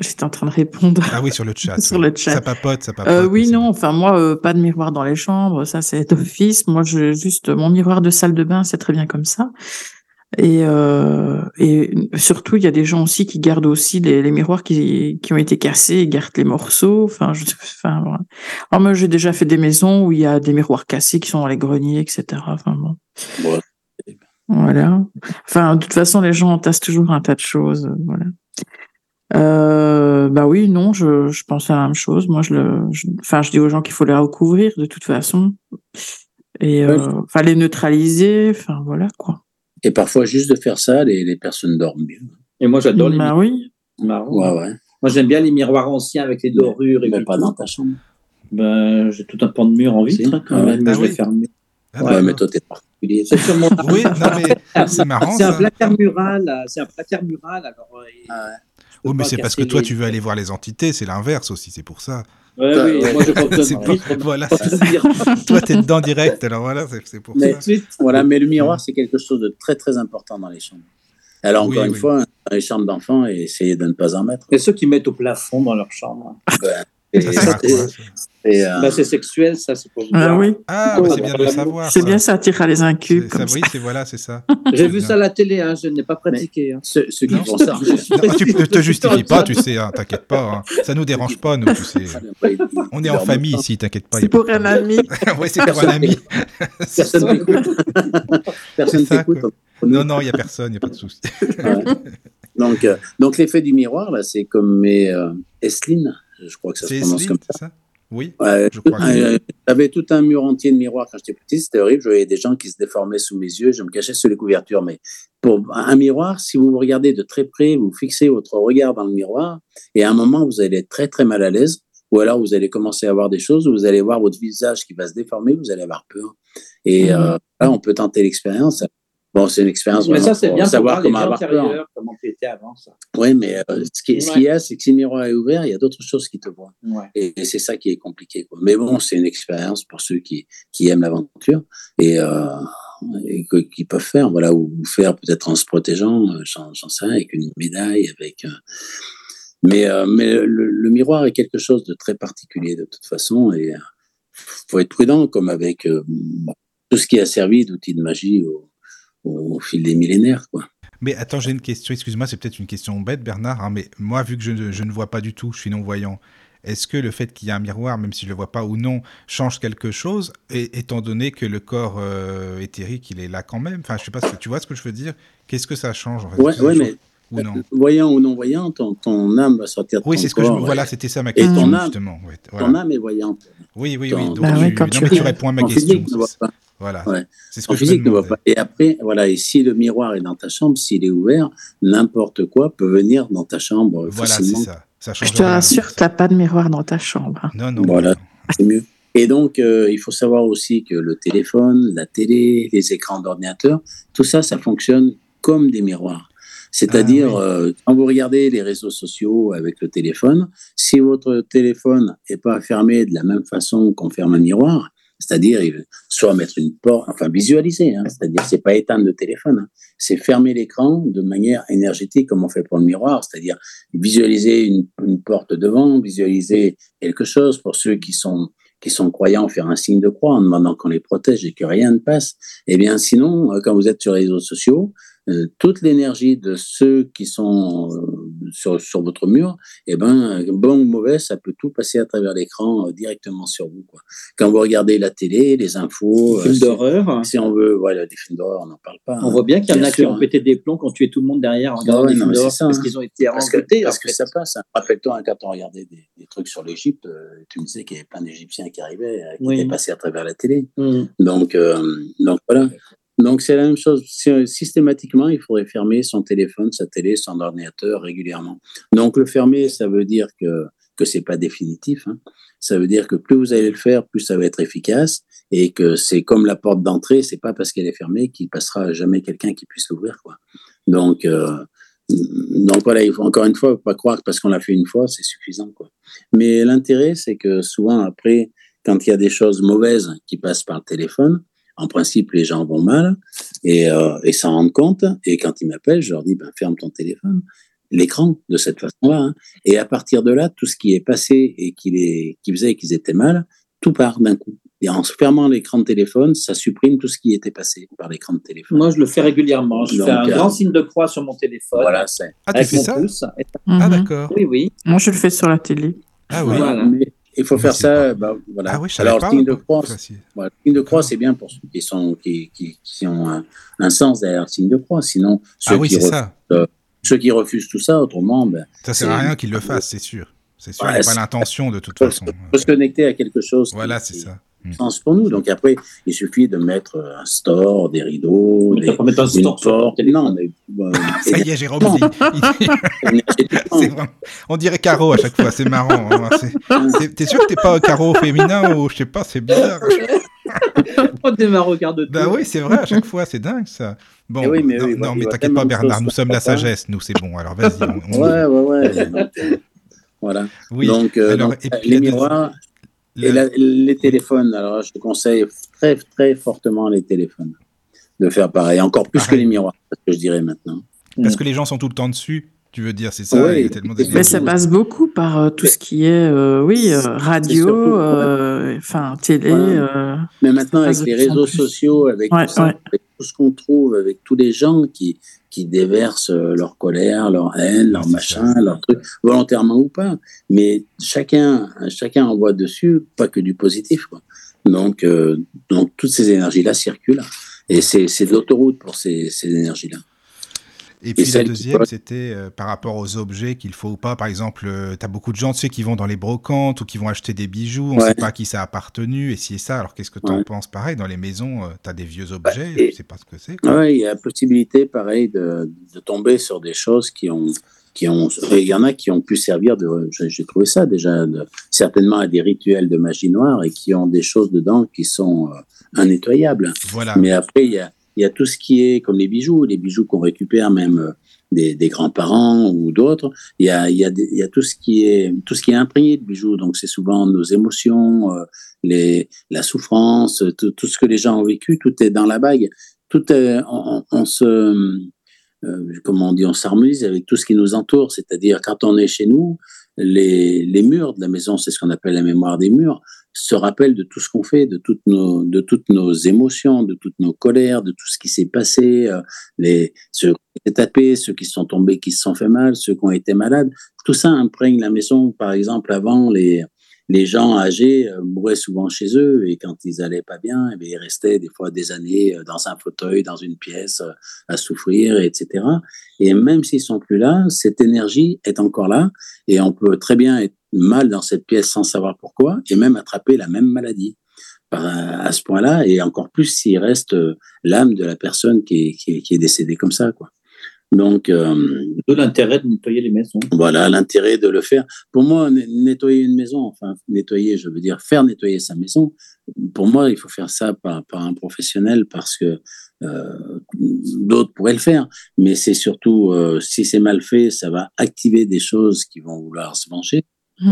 J'étais en train de répondre. Ah oui, sur le chat. sur le chat. Ça papote, ça papote. Euh, oui, non, enfin moi, euh, pas de miroir dans les chambres, ça c'est d'office. Moi, je, juste mon miroir de salle de bain, c'est très bien comme ça. Et, euh, et surtout, il y a des gens aussi qui gardent aussi les, les miroirs qui, qui ont été cassés, ils gardent les morceaux. Enfin, je, enfin, voilà. Alors moi, j'ai déjà fait des maisons où il y a des miroirs cassés qui sont dans les greniers, etc. Enfin bon. Voilà. Enfin, de toute façon, les gens entassent toujours un tas de choses. Voilà. Euh, bah oui, non, je, je pense à la même chose. Moi, je le, enfin, je dis aux gens qu'il faut les recouvrir de toute façon et euh, enfin les neutraliser. Enfin voilà quoi. Et parfois, juste de faire ça, les, les personnes dorment mieux. Et moi, j'adore les bah, oui. Ouais, ouais. Moi, j'aime bien les miroirs anciens avec les dorures. Mais, pas dans ta chambre. Ben, j'ai tout un pan de mur en vitre quand même, mais je l'ai fermé. Ah, ouais, mais toi, t'es particulier. C'est sur mon. oui, non, mais c'est marrant. C'est un placard mural. C'est un placard mural. Alors, euh, ah Oh, mais c'est parce que toi, tu veux aller voir les entités, c'est l'inverse aussi, c'est pour ça. Ouais, oui, moi je fonctionne pas... Voilà, toi, t'es dedans direct, alors voilà, c'est pour mais, ça. Voilà, mais le miroir, c'est quelque chose de très très important dans les chambres. Alors, encore une fois, dans les chambres d'enfants, essayez de ne pas en mettre. Et ceux qui mettent au plafond dans leur chambre. Ben, euh, bah, c'est sexuel, ça, c'est pour Ah oui. Ah, bah, c'est bien de le savoir. C'est bien, ça attire à les incubes. Ça, oui, c'est voilà, c'est ça. J'ai vu ça à la télé, hein, je n'ai pas pratiqué. Hein. Ceux, ceux, qui font ça. Non, tu ne te justifies pas, tu sais, hein, t'inquiète pas. Hein. Ça nous dérange pas, nous, tu sais. On est en famille ici, t'inquiète pas. C'est pour un ami. oui, c'est pour un ami. Personne t'écoute. Personne t'écoute. Non, non, il n'y a personne, il n'y a pas de souci. Donc, euh, donc l'effet du miroir, là, c'est comme mes euh, Esline, je crois que ça se prononce comme ça. ça? Oui, ouais. Euh, J'avais tout un mur entier de miroirs quand j'étais petit, c'était horrible. Je voyais des gens qui se déformaient sous mes yeux, je me cachais sous les couvertures. Mais pour un miroir, si vous vous regardez de très près, vous fixez votre regard dans le miroir, et à un moment, vous allez être très très mal à l'aise, ou alors vous allez commencer à voir des choses, vous allez voir votre visage qui va se déformer, vous allez avoir peur. Et mmh. euh, là, on peut tenter l'expérience. Bon, c'est une expérience. Mais ça, c'est bien savoir comment avoir peur. comment tu étais avant ça. Oui, mais euh, ce qu'il ouais. y a, c'est que si le miroir est ouvert, il y a d'autres choses qui te voient. Ouais. Et, et c'est ça qui est compliqué. Quoi. Mais bon, c'est une expérience pour ceux qui, qui aiment l'aventure et, euh, et qui peuvent faire, voilà, ou faire peut-être en se protégeant, euh, j'en sais rien, avec une médaille, avec. Euh, mais mais le, le, miroir est quelque chose de très particulier de toute façon et faut être prudent, comme avec tout ce qui a servi d'outil de magie au, au fil des millénaires. Quoi. Mais attends, j'ai une question, excuse-moi, c'est peut-être une question bête, Bernard, hein, mais moi, vu que je, je, ne vois pas du tout, je suis non-voyant, est-ce que le fait qu'il y ait un miroir, même si je ne le vois pas ou non, change quelque chose, et, étant donné que le corps euh, éthérique, il est là quand même? Enfin, je sais pas, tu vois ce que je veux dire? Qu'est-ce que ça change en fait? Ouais, ouais mais ou non? voyant ou non-voyant, ton, ton, âme va sortir de Oui, c'est ce que je... Voilà, c'était ça ma question, et ton âme, justement. Ouais, voilà. Ton âme est voyante. Oui, oui, oui. Donc, bah tu... Ouais, non, tu... mais tu réponds à ma question. Voilà. Ouais. C'est ce que en je physique ne voit pas. Et après, voilà, et si le miroir est dans ta chambre, s'il est ouvert, n'importe quoi peut venir dans ta chambre voilà, facilement. Ça. Ça je te rassure, tu n'as pas de miroir dans ta chambre. Non, non. Voilà, c'est mieux. Et donc, euh, il faut savoir aussi que le téléphone, la télé, les écrans d'ordinateur, tout ça, ça fonctionne comme des miroirs. C'est-à-dire, ah, oui. euh, quand vous regardez les réseaux sociaux avec le téléphone, si votre téléphone n'est pas fermé de la même façon qu'on ferme un miroir, c'est-à-dire soit mettre une porte, enfin visualiser, hein, c'est-à-dire c'est pas éteindre le téléphone, hein, c'est fermer l'écran de manière énergétique comme on fait pour le miroir, c'est-à-dire visualiser une, une, porte devant, visualiser quelque chose. Pour ceux qui sont qui sont croyants, faire un signe de croix en demandant qu'on les protège et que rien ne passe. Eh bien, sinon, quand vous êtes sur les réseaux sociaux, euh, toute l'énergie de ceux qui sont euh, sur, sur, votre mur, eh ben, bon ou mauvais, ça peut tout passer à travers l'écran euh, directement sur vous. Quoi. Quand vous regardez la télé, les infos, les films d'horreur, si on veut, voilà, des films d'horreur, on n'en parle pas. On hein. voit bien qu'il y en a qui ont pété des plombs quand tué tout le monde derrière en regardant ouais, des films d'horreur parce hein. qu'ils ont été parce que, parce que ça passe. Hein. Rappelle-toi hein, quand on regardait des, des trucs sur l'Égypte, euh, tu me disais qu'il y avait plein d'Égyptiens qui arrivaient, euh, qui oui. étaient passés à travers la télé. Mm. Donc, euh, donc voilà. Donc c'est la même chose. Systématiquement, il faudrait fermer son téléphone, sa télé, son ordinateur régulièrement. Donc le fermer, ça veut dire que que c'est pas définitif. Hein. Ça veut dire que plus vous allez le faire, plus ça va être efficace et que c'est comme la porte d'entrée. C'est pas parce qu'elle est fermée qu'il passera jamais quelqu'un qui puisse l'ouvrir. Donc euh, donc voilà, il faut encore une fois pas croire que parce qu'on l'a fait une fois, c'est suffisant. Mais l'intérêt, c'est que souvent après, quand il y a des choses mauvaises qui passent par le téléphone, en principe, les gens vont mal et, euh, et s'en rendent compte. Et quand ils m'appellent, je leur dis ben, ferme ton téléphone, l'écran de cette façon-là. Hein. Et à partir de là, tout ce qui est passé et qui, les, qui faisait qu'ils étaient mal, tout part d'un coup. Et en fermant l'écran de téléphone, ça supprime tout ce qui était passé par l'écran de téléphone. Moi, je le fais régulièrement. Je Donc, fais un euh, grand signe de croix sur mon téléphone. Voilà, c'est. Ah, tu fais ça? pouce. Ah, d'accord. Oui, oui. Moi, je le fais sur la télé. Ah, oui. Voilà. Mais il faut faire ça. Bah, voilà. Ah oui, Alors, pas, signe de croix, signe de croix, c'est bien pour ceux qui, sont, qui, qui, qui ont un, un, sens derrière le signe de croix. Sinon, ceux, ah oui, qui, refusent, ça. Euh, ceux qui refusent tout ça, autrement. Ben, ça sert à rien qu'ils le fassent, c'est sûr. C'est sûr, ouais, il n'y a pas l'intention de toute façon. Il faut se connecter à quelque chose. Voilà, c'est ça. Sens pour nous. Donc après, il suffit de mettre un store, des rideaux, des, pas mettre un store porte. Non, mais euh, ça y est, Jérôme. Il, il, on dirait Caro à chaque fois, c'est marrant. Hein, T'es sûr que t'es pas un Caro féminin ou je sais pas, c'est bizarre. On démarre au quart de Bah oui, c'est vrai, à chaque fois, c'est dingue ça. Bon, Eh oui, mais non, oui, non, voilà, mais t'inquiète pas, Bernard, nous sommes la ça. sagesse, nous, c'est bon. Alors vas-y. on- on- Ouais, ouais, ouais. euh, voilà. Oui. Donc, euh, Alors, donc, et puis les miroirs le- et la- les téléphones. Alors, je te conseille très, très fortement les téléphones de faire pareil. Encore plus Pareil. que les miroirs, parce que je dirais maintenant. Parce que les gens sont tout le temps dessus, tu veux dire, c'est ça Ouais, il y a tellement mais ça passe beaucoup par euh, tout ce qui est, euh, oui, euh, radio, euh, enfin télé. Euh, Mais maintenant, avec les réseaux sociaux, avec, Ouais, tout ça, ouais. avec tout ce qu'on trouve, avec tous les gens qui, qui déversent euh, leur colère, leur haine, leur machin, leur truc, volontairement ou pas. Mais chacun, chacun envoie dessus, pas que du positif. Quoi. Donc, euh, donc, toutes ces énergies-là circulent. Et c'est c'est de l'autoroute pour ces, ces énergies-là. Et puis la deuxième, c'était euh, par rapport aux objets qu'il faut ou pas. Par exemple, tu as beaucoup de gens, tu sais, qui vont dans les brocantes ou qui vont acheter des bijoux. On ne Ouais. sait pas à qui ça a appartenu et si et ça. Alors qu'est-ce que tu en Ouais. penses? Pareil, dans les maisons, tu as des vieux objets, et- tu sais pas ce que c'est. Ouais, il y a la possibilité, pareil, de, de tomber sur des choses qui ont, qui ont, il y en a qui ont pu servir de, j'ai trouvé ça déjà, de- certainement à des rituels de magie noire et qui ont des choses dedans qui sont euh, innettoyables. Voilà. Mais après, il y a, il y a tout ce qui est comme les bijoux, les bijoux qu'on récupère même euh, des, grands-parents ou d'autres. Il y a, il y, a il y a tout ce qui est tout ce qui est imprégné de bijoux. Donc c'est souvent nos émotions, euh, les, la souffrance, tout, ce que les gens ont vécu, tout est dans la bague. Tout est, on se euh, comment on dit, on s'harmonise avec tout ce qui nous entoure. C'est-à-dire quand on est chez nous, les, murs de la maison, c'est ce qu'on appelle la mémoire des murs, se rappellent de tout ce qu'on fait, de toutes nos, de toutes nos émotions, de toutes nos colères, de tout ce qui s'est passé, euh, les, ceux qui ont été tapés, ceux qui sont tombés, qui se sont fait mal, ceux qui ont été malades. Tout ça imprègne la maison. Par exemple, avant, les, les gens âgés euh, mouraient souvent chez eux et quand ils allaient pas bien, eh ils restaient des fois des années euh, dans un fauteuil, dans une pièce, euh, à souffrir, etc. Et même s'ils sont plus là, cette énergie est encore là et on peut très bien être mal dans cette pièce sans savoir pourquoi et même attraper la même maladie à ce point-là et encore plus s'il reste l'âme de la personne qui est, qui est, qui est décédée comme ça, quoi. Donc, euh, De l'intérêt de nettoyer les maisons. voilà l'intérêt de le faire. Pour moi, nettoyer une maison, enfin nettoyer, je veux dire faire nettoyer sa maison, pour moi, il faut faire ça par, par un professionnel parce que euh, d'autres pourraient le faire. Mais c'est surtout, euh, si c'est mal fait, ça va activer des choses qui vont vouloir se venger.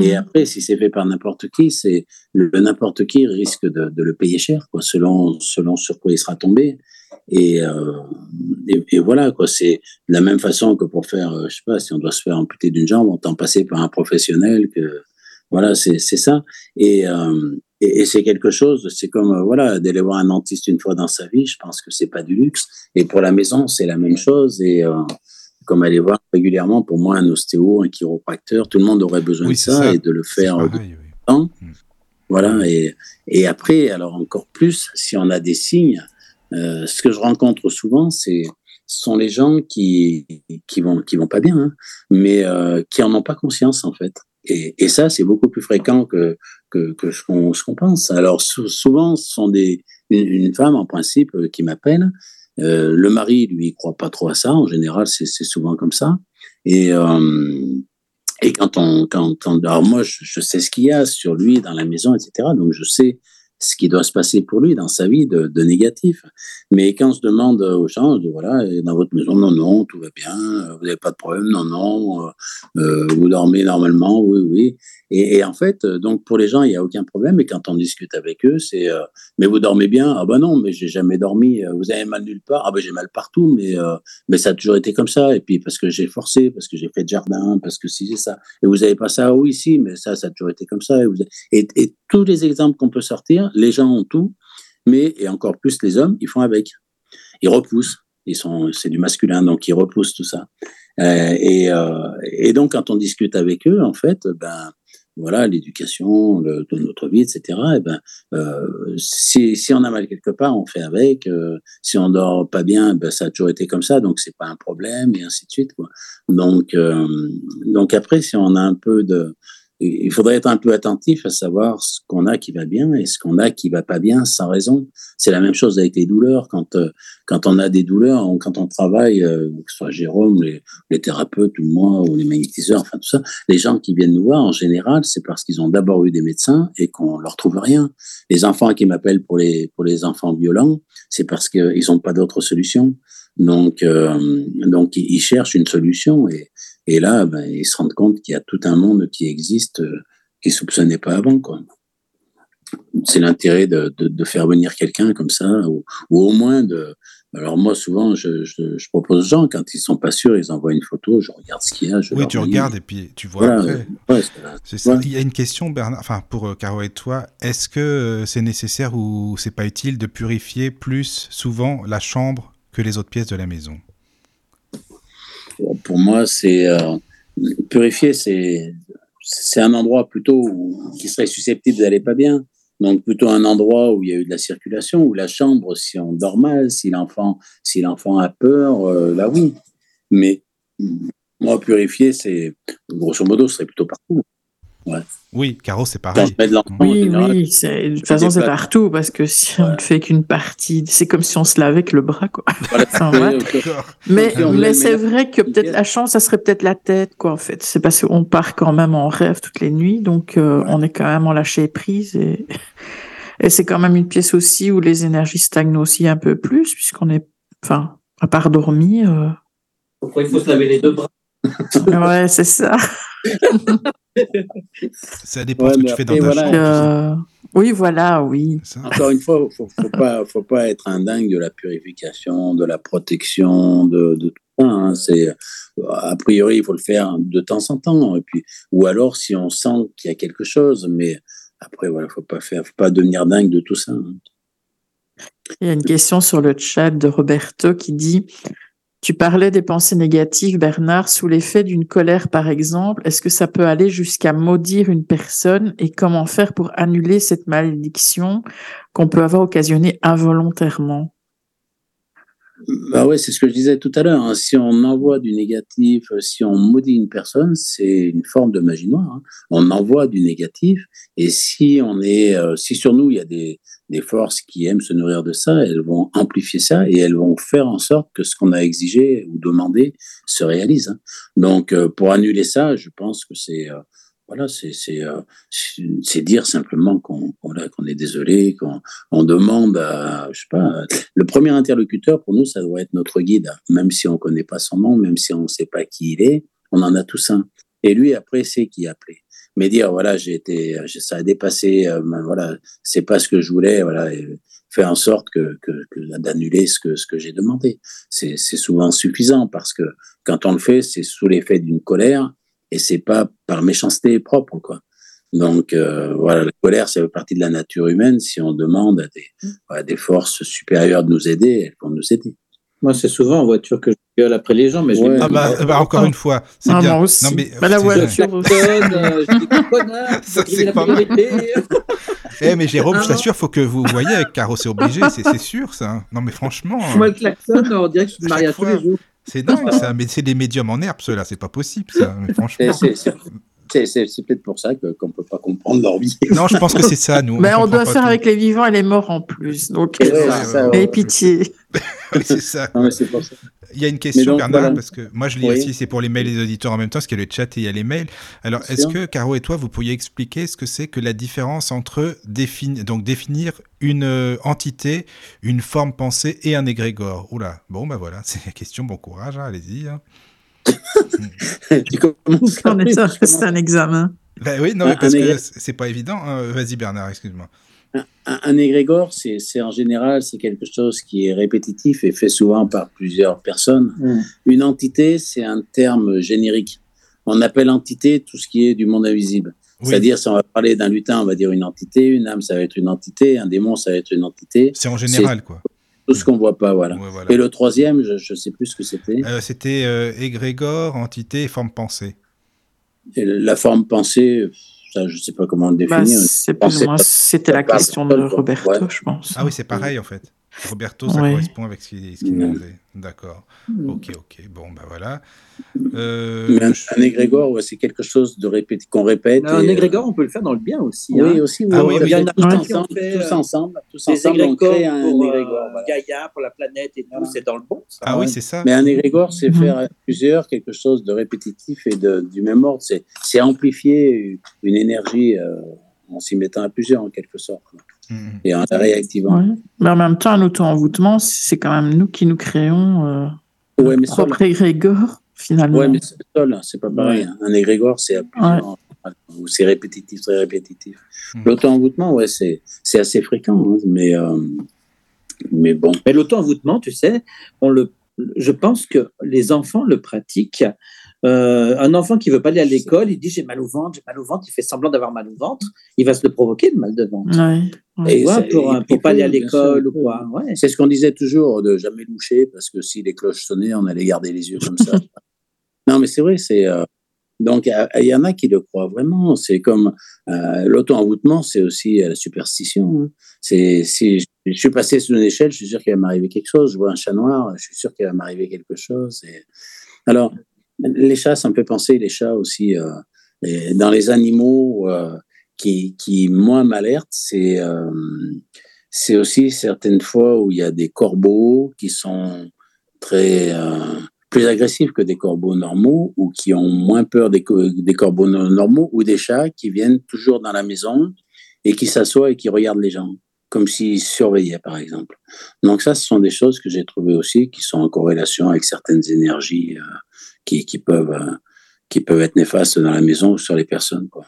Et Mhm. après, si c'est fait par n'importe qui, c'est le le n'importe qui risque de, de le payer cher, quoi, selon selon sur quoi il sera tombé. Et, euh, et, et voilà, quoi. C'est de la même façon que pour faire, euh, je sais pas, si on doit se faire amputer d'une jambe, autant passer par un professionnel que, voilà, c'est c'est ça. Et, euh, et, et c'est quelque chose, c'est comme, euh, voilà, d'aller voir un dentiste une fois dans sa vie, je pense que c'est pas du luxe. Et pour la maison, c'est la même chose. Et, comme aller voir régulièrement, pour moi, un ostéo, un chiropracteur, tout le monde aurait besoin Oui, de ça, ça. et de le faire pareil, oui. temps. Mm. Voilà, et, et après, alors encore plus, si on a des signes, euh, ce que je rencontre souvent, c'est ce sont les gens qui qui vont qui vont pas bien, hein, mais euh, qui en ont pas conscience en fait. Et, ça, c'est beaucoup plus fréquent que que, ce qu'on pense. Alors sou- souvent, ce sont des une, femme en principe euh, qui m'appelle. Le mari, lui, il croit pas trop à ça. En général, c'est souvent comme ça. Et et quand on, quand alors moi, je, je sais ce qu'il y a sur lui dans la maison, etc. Donc, je sais ce qui doit se passer pour lui dans sa vie de, négatif. Mais quand je demande aux gens, voilà, dans votre maison, non, non, tout va bien, euh, vous n'avez pas de problème, non, non, euh, euh, vous dormez normalement, oui, oui. Et, en fait, donc pour les gens, il n'y a aucun problème. Et quand on discute avec eux, c'est mais vous dormez bien? Ah ben non, mais j'ai jamais dormi. Vous avez mal nulle part Ah ben j'ai mal partout, mais mais ça a toujours été comme ça. Et puis parce que j'ai forcé, parce que j'ai fait de jardin, parce que si c'est ça. Et vous avez pas ça Oui, si, mais ça, ça a toujours été comme ça. Et tous les exemples qu'on peut sortir, les gens ont tout, mais et encore plus les hommes, ils font avec. Ils repoussent. Ils sont, c'est du masculin, donc ils repoussent tout ça. Euh, et, euh, et donc quand on discute avec eux, en fait, ben voilà, l'éducation de notre vie, etc. Et ben, euh, si, si on a mal quelque part, on fait avec. si on dort pas bien, ben, ça a toujours été comme ça, donc c'est pas un problème, et ainsi de suite. Donc, donc après, si on a un peu de, il faudrait être un peu attentif à savoir ce qu'on a qui va bien et ce qu'on a qui va pas bien sans raison. C'est la même chose avec les douleurs. Quand, euh, quand on a des douleurs, quand on travaille, euh, que ce soit Jérôme, les, thérapeutes ou moi, ou les magnétiseurs, enfin tout ça, les gens qui viennent nous voir, en général, c'est parce qu'ils ont d'abord eu des médecins et qu'on leur trouve rien. Les enfants qui m'appellent pour les, pour les enfants violents, c'est parce qu'ils n'ont pas d'autre solution. Donc, euh, donc ils cherchent une solution et, et là, ben, ils se rendent compte qu'il y a tout un monde qui existe euh, qu'ils ne soupçonnaient pas avant. Quoi. C'est l'intérêt de, de, faire venir quelqu'un comme ça, ou, au moins de. Alors moi, souvent, je, je, propose aux gens, quand ils sont pas sûrs, ils envoient une photo, je regarde ce qu'il y a. oui, tu regardes et puis tu vois après. c'est ça. Il y a une question, Bernard, enfin pour euh, Caro et toi, est-ce que euh, c'est nécessaire ou c'est pas utile de purifier plus souvent la chambre que les autres pièces de la maison? Pour moi, c'est euh, purifier, c'est c'est un endroit plutôt qui serait susceptible d'aller pas bien. Donc plutôt un endroit où il y a eu de la circulation, où la chambre, si on dort mal, si l'enfant si l'enfant a peur, euh, là oui. Mais moi, purifier, c'est grosso modo, ce serait plutôt partout. Oui, Caro, c'est pareil. Oui, oui, de toute façon, c'est partout parce que si on ne fait qu'une partie, c'est comme si on se lavait avec le bras, quoi. mais mais c'est vrai que peut-être la chance, ça serait peut-être la tête, quoi, en fait. C'est parce qu'on part quand même en rêve toutes les nuits, donc euh, on est quand même en lâcher prise et, et c'est quand même une pièce aussi où les énergies stagnent aussi un peu plus, puisqu'on est, enfin, à part dormir. Euh, Pourquoi il faut se laver les deux bras? Ouais, c'est ça. ça dépend de ce que tu fais dans ta chambre. Euh, oui, voilà, oui. Encore une fois, il ne faut, pas, être un dingue de la purification, de la protection, de, tout ça. Hein. C'est, a priori, il faut le faire de temps en temps. Et puis, ou alors, si on sent qu'il y a quelque chose, mais après, voilà, faut pas faire, faut pas devenir dingue de tout ça. Hein. Il y a une question sur le chat de Roberto qui dit tu parlais des pensées négatives, Bernard, sous l'effet d'une colère, par exemple. Est-ce que ça peut aller jusqu'à maudire une personne et comment faire pour annuler cette malédiction qu'on peut avoir occasionnée involontairement? Bah c'est ce que je disais tout à l'heure. Hein. Si on envoie du négatif, si on maudit une personne, c'est une forme de magie noire. Hein. On envoie du négatif, et si on est, euh, si sur nous il y a des, des forces qui aiment se nourrir de ça, elles vont amplifier ça et elles vont faire en sorte que ce qu'on a exigé ou demandé se réalise. Hein. Donc, euh, pour annuler ça, je pense que c'est euh, voilà, c'est euh, c'est dire simplement qu'on est désolé, qu'on on demande à je sais pas le premier interlocuteur pour nous ça doit être notre guide, même si on connaît pas son nom, même si on ne sait pas qui il est, on en a tous un. Et lui après c'est qui appeler mais dire voilà j'ai été ça a dépassé euh, voilà c'est pas ce que je voulais voilà faire en sorte que, d'annuler ce que ce que j'ai demandé. C'est c'est souvent suffisant parce que quand on le fait c'est sous l'effet d'une colère et c'est pas par méchanceté propre quoi. Donc euh, voilà la colère ça fait partie de la nature humaine. Si on demande à des, à des forces supérieures de nous aider elles vont nous aider. Moi, c'est souvent en voiture que je gueule après les gens, mais je ah bah, bah, encore une fois, c'est ah, bien. Moi aussi. Non, mais, bah, la voiture. euh, je dis connard, ça c'est pas mal. eh mais Jérôme, je t'assure, faut que vous voyez avec Caro, c'est obligé, c'est sûr ça. Non mais franchement. Moi le klaxon, on dirait que je suis marié à tous les jours. C'est dingue ça, mais c'est des médiums en herbe, ceux-là, c'est pas possible ça. Mais franchement. C'est peut-être pour ça qu'on ne peut pas comprendre leur vie. Non, je pense que c'est ça, nous. Mais on, doit faire avec les vivants et les morts en plus. Donc, et pitié. c'est ça. Il y a une question, Bernard, parce que moi je lis aussi, c'est pour les mails et les auditeurs en même temps, parce qu'il y a le chat et il y a les mails. Alors, est-ce que, Caro et toi, vous pourriez expliquer ce que c'est que la différence entre définir, donc définir une euh, entité, une forme pensée et un égrégore? Oula, bon, bah voilà, c'est la question, bon courage, hein, allez-y. Hein. C'est un examen. Bah oui, non, parce que c'est pas évident. Hein. Vas-y, Bernard, excuse-moi. Un, égrégore, c'est en général, c'est quelque chose qui est répétitif et fait souvent par plusieurs personnes. Hmm. Une entité, c'est un terme générique. On appelle entité tout ce qui est du monde invisible. C'est-à-dire, si on va parler d'un lutin, on va dire une entité, une âme, ça va être une entité, un démon, ça va être une entité. C'est en général, quoi tout ce qu'on voit pas, voilà. Et le troisième, je ne sais plus ce que c'était. Euh, c'était euh, égrégore, entité forme pensée. Et la forme pensée, ça, je ne sais pas comment le bah, définir. C'était la question de Roberto, je pense. Ah oui, c'est pareil en fait. Roberto, ça correspond avec ce qu'il demandait. D'accord. Ok, ok. Bon, ben voilà. Euh, un, égrégore, c'est quelque chose de qu'on répète. Un égrégore, on peut le faire dans le bien aussi. Oui, hein. aussi. Ah, oui, il y en a tous, ensemble, tous ensemble. Tous ensemble, on crée un pour, égrégore. Euh, Gaïa, pour la planète et tout, c'est dans le bon. ah oui, c'est ça. Mais un égrégore, c'est mm. faire plusieurs, quelque chose de répétitif et de, du même ordre. C'est amplifier une énergie euh, en s'y mettant à plusieurs, en quelque sorte. Et en la réactivant. Mais en même temps, un auto-envoûtement, c'est quand même nous qui nous créons euh, ouais, mais propre égrégore, finalement. Oui, mais c'est seul, c'est pas pareil. Un égrégore, c'est c'est répétitif, très répétitif. Mm. L'auto-envoûtement, ouais, c'est assez fréquent, hein, mais, euh, mais bon. Mais l'auto-envoûtement, tu sais, on le, je pense que les enfants le pratiquent euh, un enfant qui veut pas aller à l'école, il dit j'ai mal au ventre, j'ai mal au ventre, il fait semblant d'avoir mal au ventre, il va se le provoquer le mal de ventre. Et pour, pour pas aller à l'école ou quoi. C'est ce qu'on disait toujours de jamais loucher parce que si les cloches sonnaient, on allait garder les yeux comme ça. non, mais c'est vrai, c'est euh, donc il y en a qui le croient vraiment. C'est comme euh, l'auto-envoûtement, c'est aussi la superstition. Hein. C'est si je suis passé sur une échelle, je suis sûr qu'il va m'arriver quelque chose. Je vois un chat noir, je suis sûr qu'il va m'arriver quelque chose. Et... Alors, les chats, ça me fait penser, les chats aussi, euh, dans les animaux euh, qui, qui, m'alertent, c'est euh, c'est aussi certaines fois où il y a des corbeaux qui sont très plus agressifs que des corbeaux normaux ou qui ont moins peur des, des corbeaux normaux ou des chats qui viennent toujours dans la maison et qui s'assoient et qui regardent les gens comme s'ils surveillaient, par exemple. Donc ça, ce sont des choses que j'ai trouvées aussi qui sont en corrélation avec certaines énergies qui, peuvent, euh, qui peuvent être néfastes dans la maison ou sur les personnes. Quoi.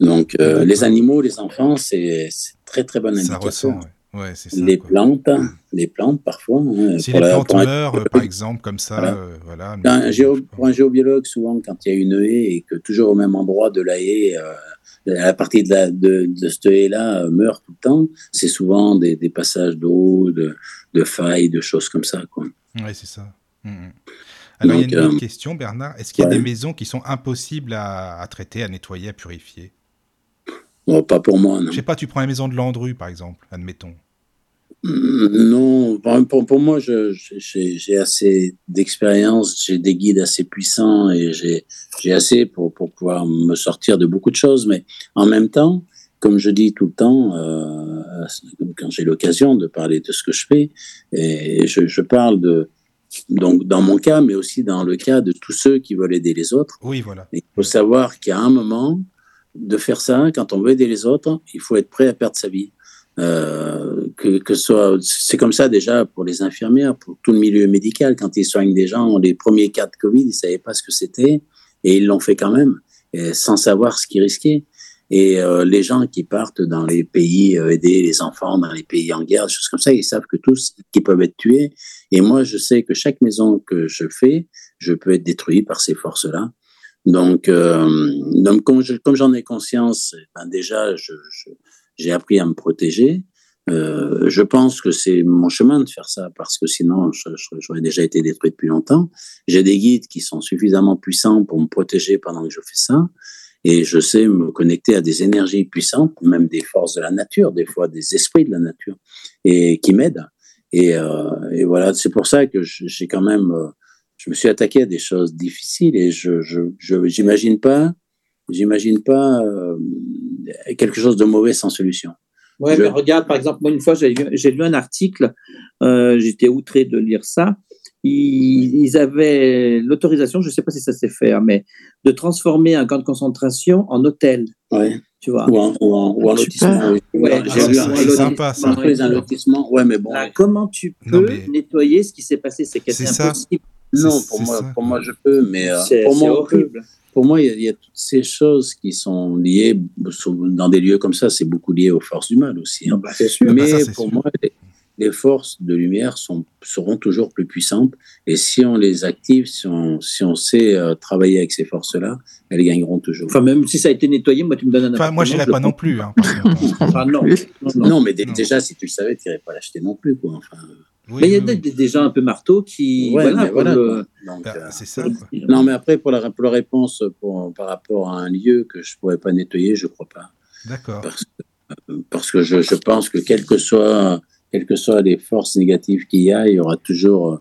Donc, euh, les animaux, les enfants, c'est très, très bon indicateur. Ça ressent, ouais. ça, les plantes, les plantes parfois. Hein, si les plantes meurent, par exemple, comme ça, voilà. Euh, pour un géobiologue, souvent, quand il y a une haie et que toujours au même endroit de la haie, la partie de, la, de, de cette haie-là meurt tout le temps, c'est souvent des, des passages d'eau, de, de failles, de choses comme ça. Oui, c'est ça. Mm, mm. Alors, il y a une autre euh, question, Bernard. Est-ce qu'il y a des maisons qui sont impossibles à, traiter, à nettoyer, à purifier? Pas pour moi, non. Je sais pas, tu prends la maison de Landru, par exemple, admettons. Mm, non, pour, moi, j'ai assez d'expérience, j'ai des guides assez puissants et j'ai assez pour, pouvoir me sortir de beaucoup de choses. Mais en même temps, comme je dis tout le temps, euh, quand j'ai l'occasion de parler de ce que je fais, et je parle de, donc dans mon cas, mais aussi dans le cas de tous ceux qui veulent aider les autres. Oui, voilà. il faut savoir qu'il y a un moment de faire ça, quand on veut aider les autres, il faut être prêt à perdre sa vie. Euh, que, que soit, c'est comme ça déjà pour les infirmières, pour tout le milieu médical. Quand ils soignent des gens, les premiers cas de Covid, ils savaient pas ce que c'était et ils l'ont fait quand même, sans savoir ce qu'ils risquaient. Et euh, les gens qui partent dans les pays euh, aider les enfants dans les pays en guerre, des choses comme ça, ils savent que tous qui peuvent être tués. Et moi, je sais que chaque maison que je fais, je peux être détruit par ces forces-là. Donc, euh, comme, je, comme j'en ai conscience, ben déjà, j'ai appris à me protéger. Euh, je pense que c'est mon chemin de faire ça parce que sinon j'aurais déjà été détruit depuis longtemps. J'ai des guides qui sont suffisamment puissants pour me protéger pendant que je fais ça et je sais me connecter à des énergies puissantes, même des forces de la nature, des fois des esprits de la nature, et qui m'aident. Et, euh, et, voilà, c'est pour ça que j'ai quand même, euh, je me suis attaqué à des choses difficiles et je, je, j'imagine pas, j'imagine pas euh, quelque chose de mauvais sans solution. Ouais, mais regarde, par exemple, moi une fois j'ai lu un article, j'étais outré de lire ça ils, avaient l'autorisation, je ne sais pas si ça s'est fait, hein, mais de transformer un camp de concentration en hôtel. Ouais. Tu vois. Ou en, ou lotissement. Ouais, j'ai vu un, lotissement. Ouais, mais bon. comment tu peux nettoyer ce qui s'est passé? C'est quasi impossible. Non, pour moi, pour moi, je peux, mais euh, pour moi, horrible. Pour moi, il y, a, toutes ces choses qui sont liées dans des lieux comme ça. C'est beaucoup lié aux forces du mal aussi. Hein. Bah, sûr. Mais bah, pour moi, les forces de lumière sont, seront toujours plus puissantes. Et si on les active, si on, si on sait euh, travailler avec ces forces-là, elles gagneront toujours. Enfin, même si ça a été nettoyé, moi, tu me donnes un Enfin, moi, je n'irais pas non plus. Hein, non. Non, mais déjà, si tu le savais, tu n'irais pas l'acheter non plus. Quoi. Enfin, mais il y a des, gens un peu marteaux qui. voilà, voilà euh, c'est ça. Non, mais après, pour la, pour la réponse pour, par rapport à un lieu que je ne pourrais pas nettoyer, je ne crois pas. D'accord. parce que je, je, pense que quelles que soient, quelles que soient les forces négatives qu'il y a, il y aura toujours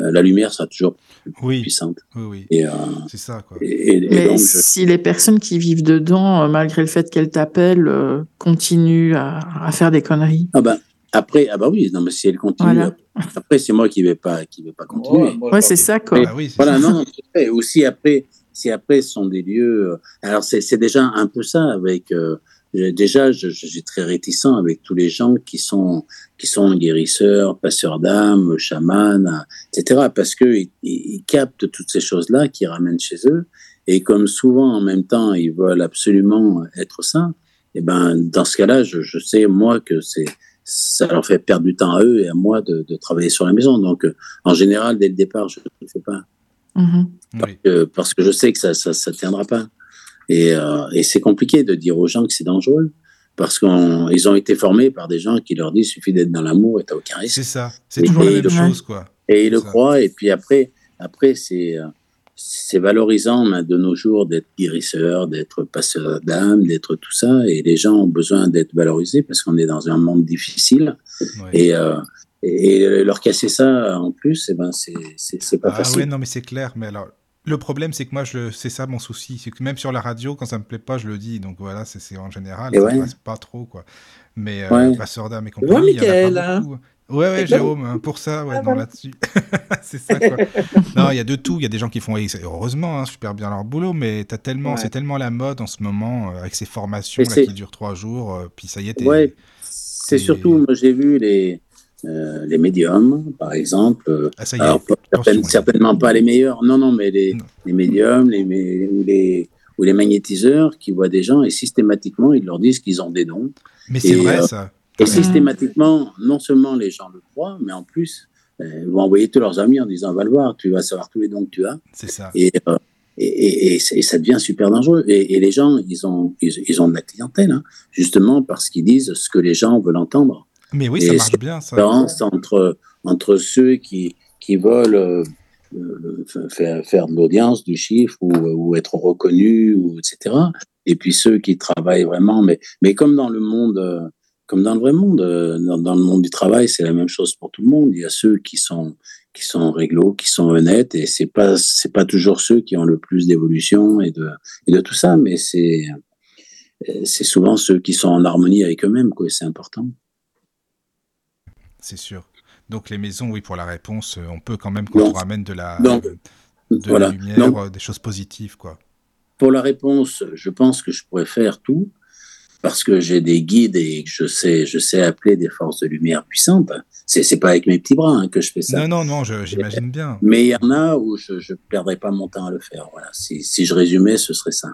euh, la lumière sera toujours oui. puissante. Oui, oui. Euh, c'est ça. Quoi. Et, et, Mais donc, si les personnes qui vivent dedans, euh, malgré le fait qu'elles t'appellent, euh, continuent à, à, faire des conneries. Ah ben, après, ah bah oui, non, mais si elles continuent, voilà. après, c'est moi qui ne vais, pas, qui vais pas continuer. Oh, ouais, c'est ça, quoi. Mais, ah oui, voilà, ça. non, non, c'est Aussi, après, si après, ce sont des lieux. Alors, c'est déjà un peu ça avec. Euh, déjà, je, je, suis très réticent avec tous les gens qui sont qui sont guérisseurs, passeurs d'âme, chamans, etc. Parce que ils, captent toutes ces choses-là, qui ramènent chez eux, et comme souvent en même temps ils veulent absolument être saints, et ben dans ce cas-là, je, je sais moi que c'est ça leur fait perdre du temps à eux et à moi de, de travailler sur la maison. Donc, en général, dès le départ, je ne le fais pas. Mm-hmm. Parce, que, parce, que, je sais que ça ne tiendra pas. Et, euh, et c'est compliqué de dire aux gens que c'est dangereux. Parce qu'ils ont été formés par des gens qui leur disent il suffit d'être dans l'amour et tu n'as aucun risque. C'est ça. C'est toujours et la même chose. Quoi. Et ils le croient. Et puis après, après c'est c'est valorisant de nos jours d'être guérisseur, d'être passeur d'âme, d'être tout ça. Et les gens ont besoin d'être valorisés parce qu'on est dans un monde difficile. Ouais. Et, euh, et, leur casser ça en plus, eh ben c'est pas ah, facile. Ouais, non, mais c'est clair. Mais alors, le problème, c'est que moi, c'est ça mon souci. C'est que même sur la radio, quand ça me plaît pas, je le dis. Donc voilà, c'est en général, et ça ouais. passe pas trop. quoi. Mais euh, ouais. passeur d'âme et compagnie, Ouais, il y en a Michael, pas hein. beaucoup. Ouais, ouais, Jérôme, hein, pour ça, ouais, Ah, non, voilà. là-dessus. c'est ça, quoi. non, il y a de tout. Il y a des gens qui font, heureusement, hein, super bien leur boulot, mais as tellement, Ouais. c'est tellement la mode en ce moment, euh, avec ces formations là, qui durent trois jours, euh, puis ça y est, t'es- Ouais, c'est surtout, moi j'ai vu les, euh, les médiums, par exemple. euh, Ah, ça y Alors, certaine- certainement pas les meilleurs, non, non, mais les, Non. les médiums les, ou, les, ou les magnétiseurs qui voient des gens et systématiquement ils leur disent qu'ils ont des dons. Mais c'est vrai, euh, ça. Et systématiquement, non seulement les gens le croient, mais en plus, ils vont envoyer tous leurs amis en disant va le voir, tu vas savoir tous les dons que tu as. C'est ça. Et, euh, et, et, et, c'est- et ça devient super dangereux. Et, et les gens, ils ont, ils, ils ont de la clientèle, hein, justement parce qu'ils disent ce que les gens veulent entendre. Mais oui, ça marche bien, ça. entre, entre ceux qui, qui veulent euh, euh, faire, faire de l'audience, du chiffre ou, ou être reconnus, ou, etc. Et puis ceux qui travaillent vraiment. Mais, mais comme dans le monde, euh, comme dans le vrai monde, dans, dans le monde du travail, c'est la même chose pour tout le monde. Il y a ceux qui sont qui sont réglo, qui sont honnêtes, et c'est pas c'est pas toujours ceux qui ont le plus d'évolution et de et de tout ça, mais c'est c'est souvent ceux qui sont en harmonie avec eux-mêmes, quoi. C'est important. C'est sûr. Donc les maisons, oui, pour la réponse, euh, on peut quand même, quand Donc- on ramène de la, de voilà. la lumière, euh, des choses positives, quoi. Pour la réponse, je pense que je pourrais faire tout parce que j'ai des guides et que je sais, je sais appeler des forces de lumière puissantes. C'est, c'est pas avec mes petits bras hein, que je fais ça. Non, non, non, je- j'imagine bien. Mais il y en a où je ne perdrai pas mon temps à le faire. Voilà. Si, si je résumais, ce serait ça.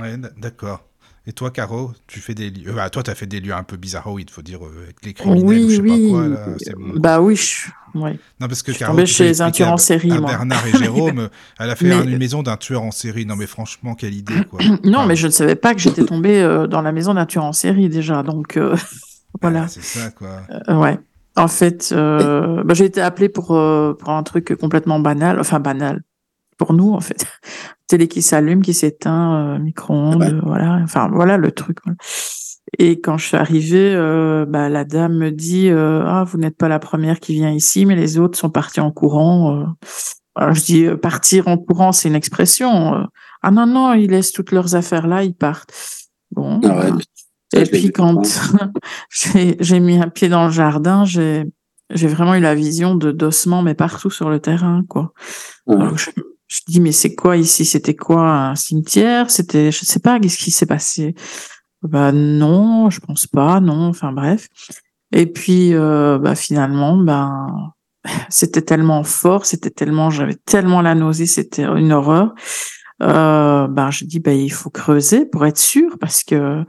Ouais, d- d'accord. Et toi, Caro, tu fais des lieux. Bah, toi, tu as fait des lieux un peu bizarroïdes, il faut dire, euh, avec les criminels ou je Oui, sais oui. pas quoi. Là, c'est bon. Bah oui, je... ouais. Non, parce que je Caro, chez les un tueur en série, à moi. Bernard et Jérôme, elle a fait Mais- une maison d'un tueur en série. Non, mais franchement, quelle idée, quoi. Non, Enfin, mais je ne savais pas que j'étais tombée euh, dans la maison d'un tueur en série déjà, donc euh, voilà. ah, c'est ça, quoi. Euh, ouais. En fait, euh, bah, j'ai été appelée pour, euh, pour un truc complètement banal, enfin banal pour nous en fait. Télé qui s'allume, qui s'éteint, euh, micro-ondes, voilà. Enfin voilà le truc. Et quand je suis arrivée, euh, bah, la dame me dit euh, ah vous n'êtes pas la première qui vient ici, mais les autres sont partis en courant. euh. Alors je dis euh, partir en courant, c'est une expression. Ah non non, ils laissent toutes leurs affaires là, ils partent. Bon. Ah ouais, bah, ça, et puis quand j'ai j'ai mis un pied dans le jardin, j'ai j'ai vraiment eu la vision de d'ossements mais partout sur le terrain quoi. Ouais. Alors je, je dis mais c'est quoi ici? C'était quoi un cimetière? C'était je sais pas qu'est-ce qui s'est passé? Bah non, je pense pas, non. Enfin bref. Et puis euh, bah finalement ben c'était tellement fort, c'était tellement j'avais tellement la nausée, c'était une horreur. Euh, ben je dis ben il faut creuser pour être sûr parce que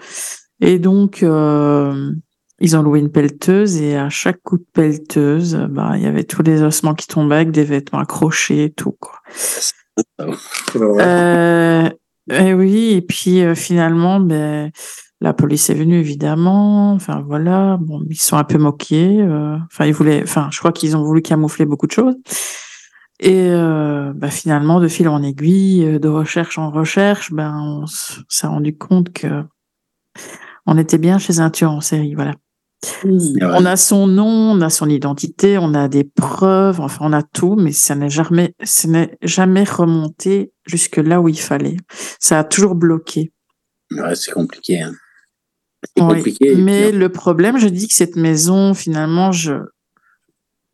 et donc, euh, ils ont loué une pelleteuse et à chaque coup de pelleteuse, bah, il y avait tous les ossements qui tombaient avec des vêtements accrochés et tout, quoi. Euh, et oui, et puis euh, finalement, ben, la police est venue, évidemment. Enfin, voilà. Bon, ils sont un peu moqués. euh, Enfin, ils voulaient, enfin, je crois qu'ils ont voulu camoufler beaucoup de choses. Et euh, bah, finalement, de fil en aiguille, euh, de recherche en recherche, ben, on s'est rendu compte que On était bien chez un tueur en série, voilà. On a son nom, on a son identité, on a des preuves, enfin on a tout, mais ça n'est jamais, ça n'est jamais remonté jusque là où il fallait. Ça a toujours bloqué. Ouais, c'est compliqué. Hein. compliqué. Mais le problème, je dis que cette maison, finalement, je,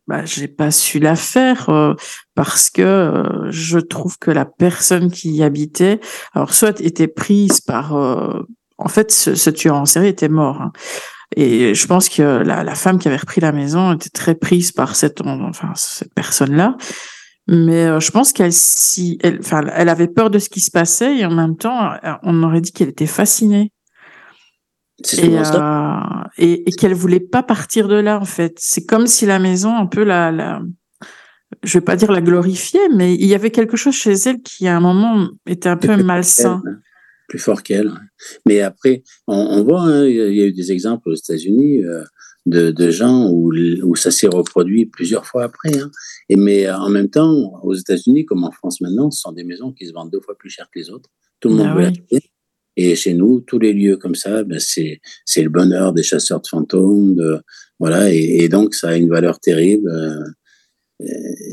bah, j'ai pas su la faire euh, parce que euh, je trouve que la personne qui y habitait, alors soit était prise par, euh, en fait, ce, tueur en série était mort. Hein. Et je pense que la, la, femme qui avait repris la maison était très prise par cette, enfin, cette personne-là. Mais je pense qu'elle, si, elle, enfin, elle avait peur de ce qui se passait et en même temps, on aurait dit qu'elle était fascinée et, euh, et, et qu'elle voulait pas partir de là en fait. C'est comme si la maison un peu la, la je vais pas dire la glorifier, mais il y avait quelque chose chez elle qui à un moment était un peu malsain. Plus fort qu'elle. Mais après, on, voit, hein, il y a eu des exemples aux États-Unis euh, de, de, gens où, où ça s'est reproduit plusieurs fois après. Hein. Et mais en même temps, aux États-Unis comme en France maintenant, ce sont des maisons qui se vendent deux fois plus cher que les autres. Tout le monde ah veut l'acheter. Et chez nous, tous les lieux comme ça, ben c'est c'est le bonheur des chasseurs de fantômes, de, voilà, et, et, donc ça a une valeur terrible. Euh,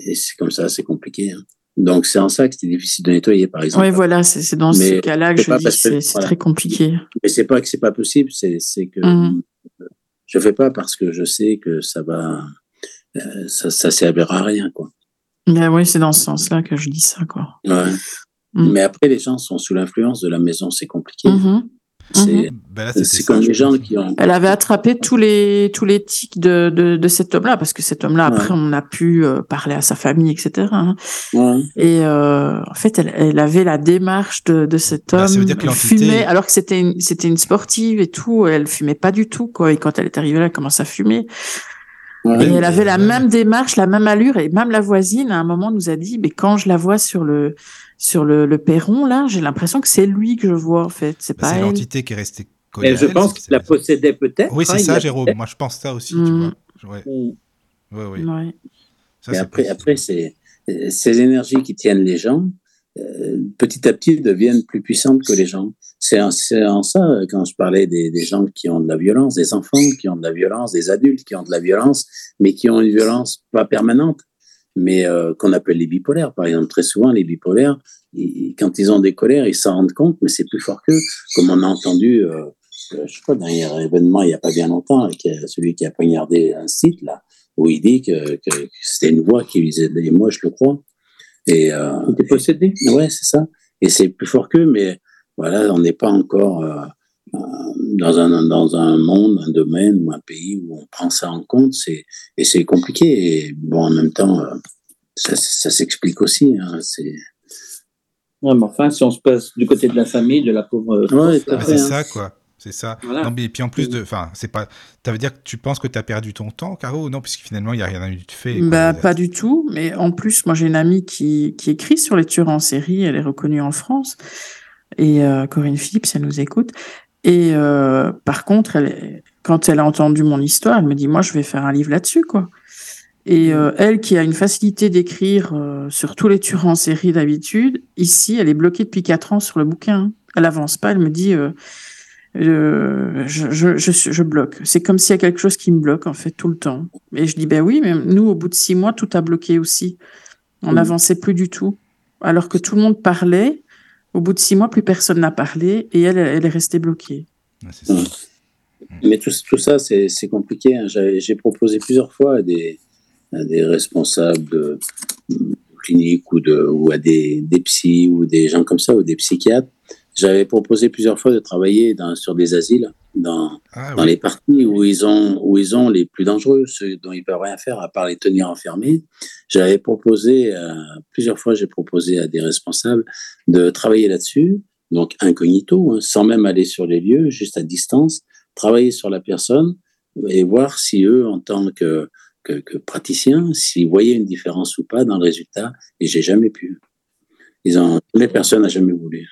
et c'est comme ça, c'est compliqué. Hein. Donc c'est en ça que c'était difficile de nettoyer, par exemple. Oui, voilà, c'est dans ce cas-là que je dis que c'est très compliqué. Mais c'est pas que c'est pas possible, c'est que mmh. je fais pas parce que je sais que ça va, euh, ça, ça servira à rien, quoi. Mais oui, c'est dans ce sens-là que je dis ça, quoi. Ouais. Mm. Mais après, les gens sont sous l'influence de la maison, c'est compliqué. Mm-hmm. Mm-hmm. Ben c'est comme les gens qui ont. Elle avait attrapé tous les tous les tics de, de, de cet homme-là parce que cet homme-là après on a pu euh, parler à sa famille etc. Hein. Et euh, en fait elle, elle, avait la démarche de, de cet bah, homme. Bah, elle fumait alors que c'était une c'était une sportive et tout. Elle fumait pas du tout quoi. Et quand elle est arrivée là, elle commence à fumer. et elle avait la même démarche, la même allure, et même la voisine à un moment nous a dit, mais quand je la vois sur le sur le, le perron, là, j'ai l'impression que c'est lui que je vois, en fait. C'est bah, pas C'est l'entité qui est restée collée. je pense qu'il la possédait peut-être. Oui, c'est hein, ça, Jérôme. Moi, je pense ça aussi, tu mm. vois. Ouais. Oui, oui. Ça, après, après c'est ces énergies qui tiennent les gens, euh, petit à petit, deviennent plus puissantes que les gens. C'est en, en, ça, quand je parlais des, des, gens qui ont de la violence, des enfants qui ont de la violence, des adultes qui ont de la violence, mais qui ont une violence pas permanente mais euh, qu'on appelle les bipolaires. Par exemple, très souvent, les bipolaires, quand ils ont des colères, ils s'en rendent compte, mais c'est plus fort qu'eux. Comme on a entendu, euh, euh je crois, dernier événement, il n'y a pas bien longtemps, avec celui qui a poignardé un site, là, où il dit que, que, c'était une voix qui lui disait, et moi, je le crois. Et, euh, il était possédé Ouais, c'est ça. Et c'est plus fort qu'eux, mais voilà, on n'est pas encore dans un, dans un monde, un domaine ou un pays où on prend ça en compte, c'est, et c'est compliqué. Et bon, en même temps, euh, ça, ça s'explique aussi. Hein, c'est... Ouais, mais enfin, si on se passe du côté de la famille, de la pauvre. Ouais, c'est ça, hein. quoi. C'est ça. Non, mais, et puis en plus de. Enfin, c'est pas. Ça veut dire que tu penses que tu as perdu ton temps, Caro Non, puisque finalement, il n'y a rien eu de fait. Bah, pas du tout. Mais en plus, moi, j'ai une amie qui, qui écrit sur les tueurs en série. Elle est reconnue en France. Et euh, Corinne Philippe, si elle nous écoute. Et euh, par contre, elle, quand elle a entendu mon histoire, elle me dit moi je vais faire un livre là-dessus quoi. Et euh, elle qui a une facilité d'écrire euh, sur tous les tueurs en série d'habitude, ici elle est bloquée depuis quatre ans sur le bouquin. Elle avance pas, elle me dit euh, je, je, je, je, bloque. C'est comme s'il y a quelque chose qui me bloque en fait tout le temps. Et je dis ben oui, mais nous au bout de six mois tout a bloqué aussi. On n'avançait plus du tout, alors que tout le monde parlait au bout de six mois, plus personne n'a parlé et elle, elle est restée bloquée. Mais tout, tout ça, c'est compliqué. Hein. J'ai proposé plusieurs fois à des, des responsables de cliniques ou, de, ou à des, des psys ou des gens comme ça ou des psychiatres. J'avais proposé plusieurs fois de travailler dans, sur des asiles dans, ah dans les parties où ils, ont, où ils ont les plus dangereux, ceux dont ils peuvent rien faire à part les tenir enfermés. J'avais proposé, euh, plusieurs fois, j'ai proposé à des responsables de travailler là-dessus, donc incognito, hein, sans même aller sur les lieux, juste à distance, travailler sur la personne et voir si eux, en tant que, que, que praticiens, s'ils voyaient une différence ou pas dans le résultat. Et j'ai jamais pu. Ils ont, les personnes n'a jamais voulu.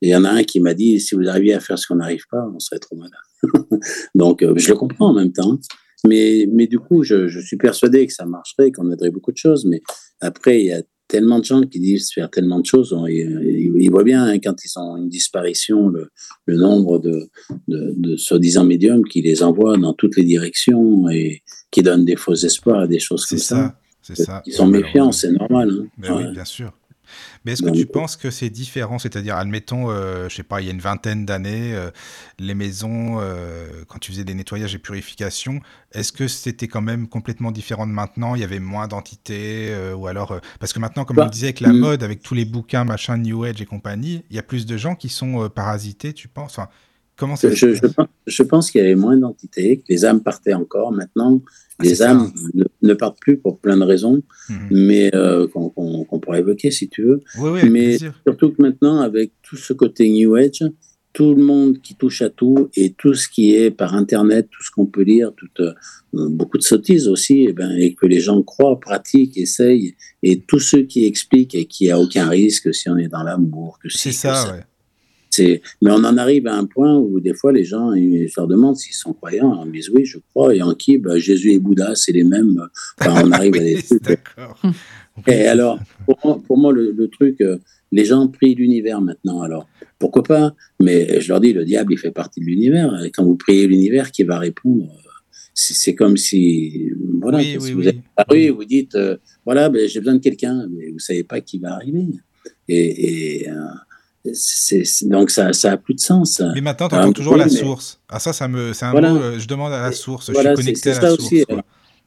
Il y en a un qui m'a dit, si vous arriviez à faire ce qu'on n'arrive pas, on serait trop malade. Donc, euh, je le comprends en même temps. Mais, mais du coup, je, je suis persuadé que ça marcherait, qu'on aiderait beaucoup de choses. Mais après, il y a tellement de gens qui disent faire tellement de choses. Ils, voient bien hein, quand ils ont une disparition, le, nombre de, de, soi-disant médiums qui les envoient dans toutes les directions et qui donnent des faux espoirs à des choses comme ça. C'est ça. Ils sont méfiants, c'est normal. Hein. Ben oui, bien sûr. Mais est-ce que tu penses que c'est différent? C'est-à-dire, admettons, euh, je sais pas, il y a une vingtaine d'années, euh, les maisons, euh, quand tu faisais des nettoyages et purifications, est-ce que c'était quand même complètement différent de maintenant? Il y avait moins d'entités Ou alors, parce que maintenant, comme bah, on disait, avec la hmm. mode, avec tous les bouquins, machin, New Age et compagnie, il y a plus de gens qui sont parasités, tu penses? Comment ça je, je, je, pense qu'il y avait moins d'entités, que les âmes partaient encore. Maintenant, les âmes ne, partent plus pour plein de raisons, mhm. mais euh, qu'on pourrait évoquer si tu veux. mais surtout que maintenant, avec tout ce côté New Age, tout le monde qui touche à tout et tout ce qui est par Internet, tout ce qu'on peut lire, toute, euh, beaucoup de sottises aussi, et, eh ben, et que les gens croient, pratiquent, essayent, et tous ceux qui expliquent et qui a aucun risque si on est dans l'amour, que c'est ça, ouais. Mais on en arrive à un point où des fois les gens, ils se leur demandent s'ils sont croyants. Ils disent oui, je crois. Et en qui? Bah, Jésus et Bouddha, c'est les mêmes. Enfin, on arrive à des D'accord. Et alors, pour moi, le, truc, euh, les gens prient l'univers maintenant. Alors, pourquoi pas? Mais je leur dis, le diable, il fait partie de l'univers. Et quand vous priez l'univers, qui va répondre c'est comme si, voilà, oui, oui, vous êtes oui. vous dites, euh, voilà, ben, j'ai besoin de quelqu'un, mais vous savez pas qui va arriver. Et, et euh, donc ça, ça a plus de sens. Mais maintenant, tu entends toujours la source. Ah ça, ça me, c'est un mot. Euh, je demande à la source. je suis connecté à la source. Aussi.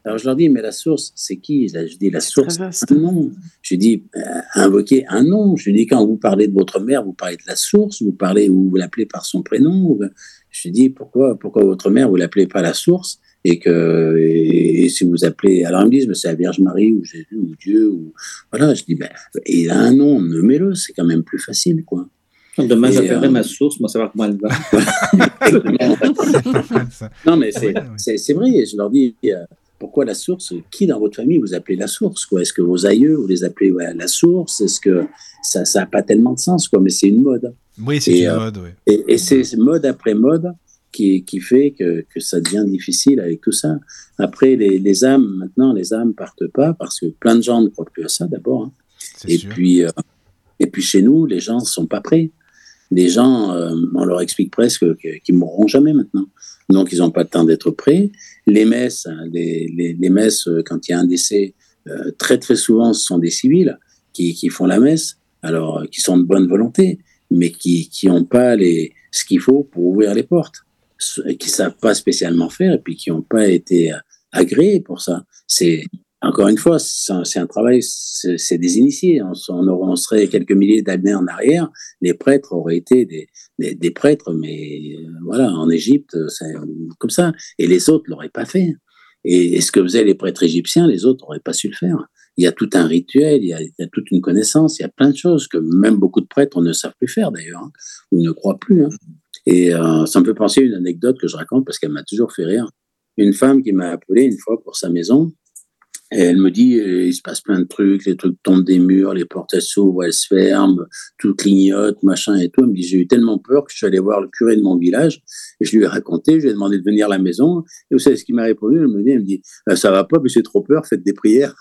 Alors je leur dis, mais la source, c'est qui? Je dis la source, un nom. Je dis euh, invoquer un nom. Je dis quand vous parlez de votre mère, vous parlez de la source, vous parlez ou vous l'appelez par son prénom. Je dis pourquoi, pourquoi votre mère vous l'appelez pas la source? Et que et, si vous appelez alors ils me disent mais c'est la Vierge Marie ou Jésus ou Dieu ou voilà je dis ben il a un nom nommez-le c'est quand même plus facile quoi Demain, j'appellerai euh, ma source, moi, savoir comment elle va. non, mais c'est vrai. Je leur dis, euh, pourquoi la source Qui dans votre famille vous appelez la source Est-ce que vos aïeux, vous les appelez la source? Est-ce que ça n'a pas tellement de sens quoi Mais c'est une mode. Oui, c'est une euh, mode, oui. Et, et c'est mode après mode qui, qui fait que, que, ça devient difficile avec tout ça. Après, les, les, âmes, maintenant, les âmes partent pas parce que plein de gens ne croient plus à ça d'abord. Hein. Et, puis, et puis chez nous, les gens ne sont pas prêts les gens, euh, on leur explique presque qu'ils mourront jamais maintenant. Donc, ils n'ont pas le temps d'être prêts. Les messes, hein, les, les, messes, euh, quand il y a un décès, euh, très très souvent, ce sont des civils qui, qui, font la messe, alors qui sont de bonne volonté, mais qui n'ont pas les, ce qu'il faut pour ouvrir les portes, qui savent pas spécialement faire et puis qui n'ont pas été agréés pour ça. C'est encore une fois, c'est un, travail, c'est des initiés. On, on, serait quelques milliers d'années en arrière, les prêtres auraient été des, des, prêtres, mais euh, voilà, en Égypte, c'est comme ça. Et les autres l'auraient pas fait. Et, ce que faisaient les prêtres égyptiens, les autres n'auraient pas su le faire. Il y a tout un rituel, il y, a, toute une connaissance, il y a plein de choses que même beaucoup de prêtres ne savent plus faire d'ailleurs, hein, ou ne croient plus. Hein. Et euh, ça me fait penser à une anecdote que je raconte parce qu'elle m'a toujours fait rire. Une femme qui m'a appelé une fois pour sa maison, et elle me dit, euh, il se passe plein de trucs, les trucs tombent des murs, les portes s'ouvrent, elles se ferment, tout clignote, machin et tout. Elle me dit, j'ai eu tellement peur que je suis allé voir le curé de mon village. Et je lui ai raconté, je lui ai demandé de venir à la maison. Et vous savez ce qu'il m'a répondu? Elle me dit, elle me bah, ça va pas, mais j'ai trop peur, faites des prières.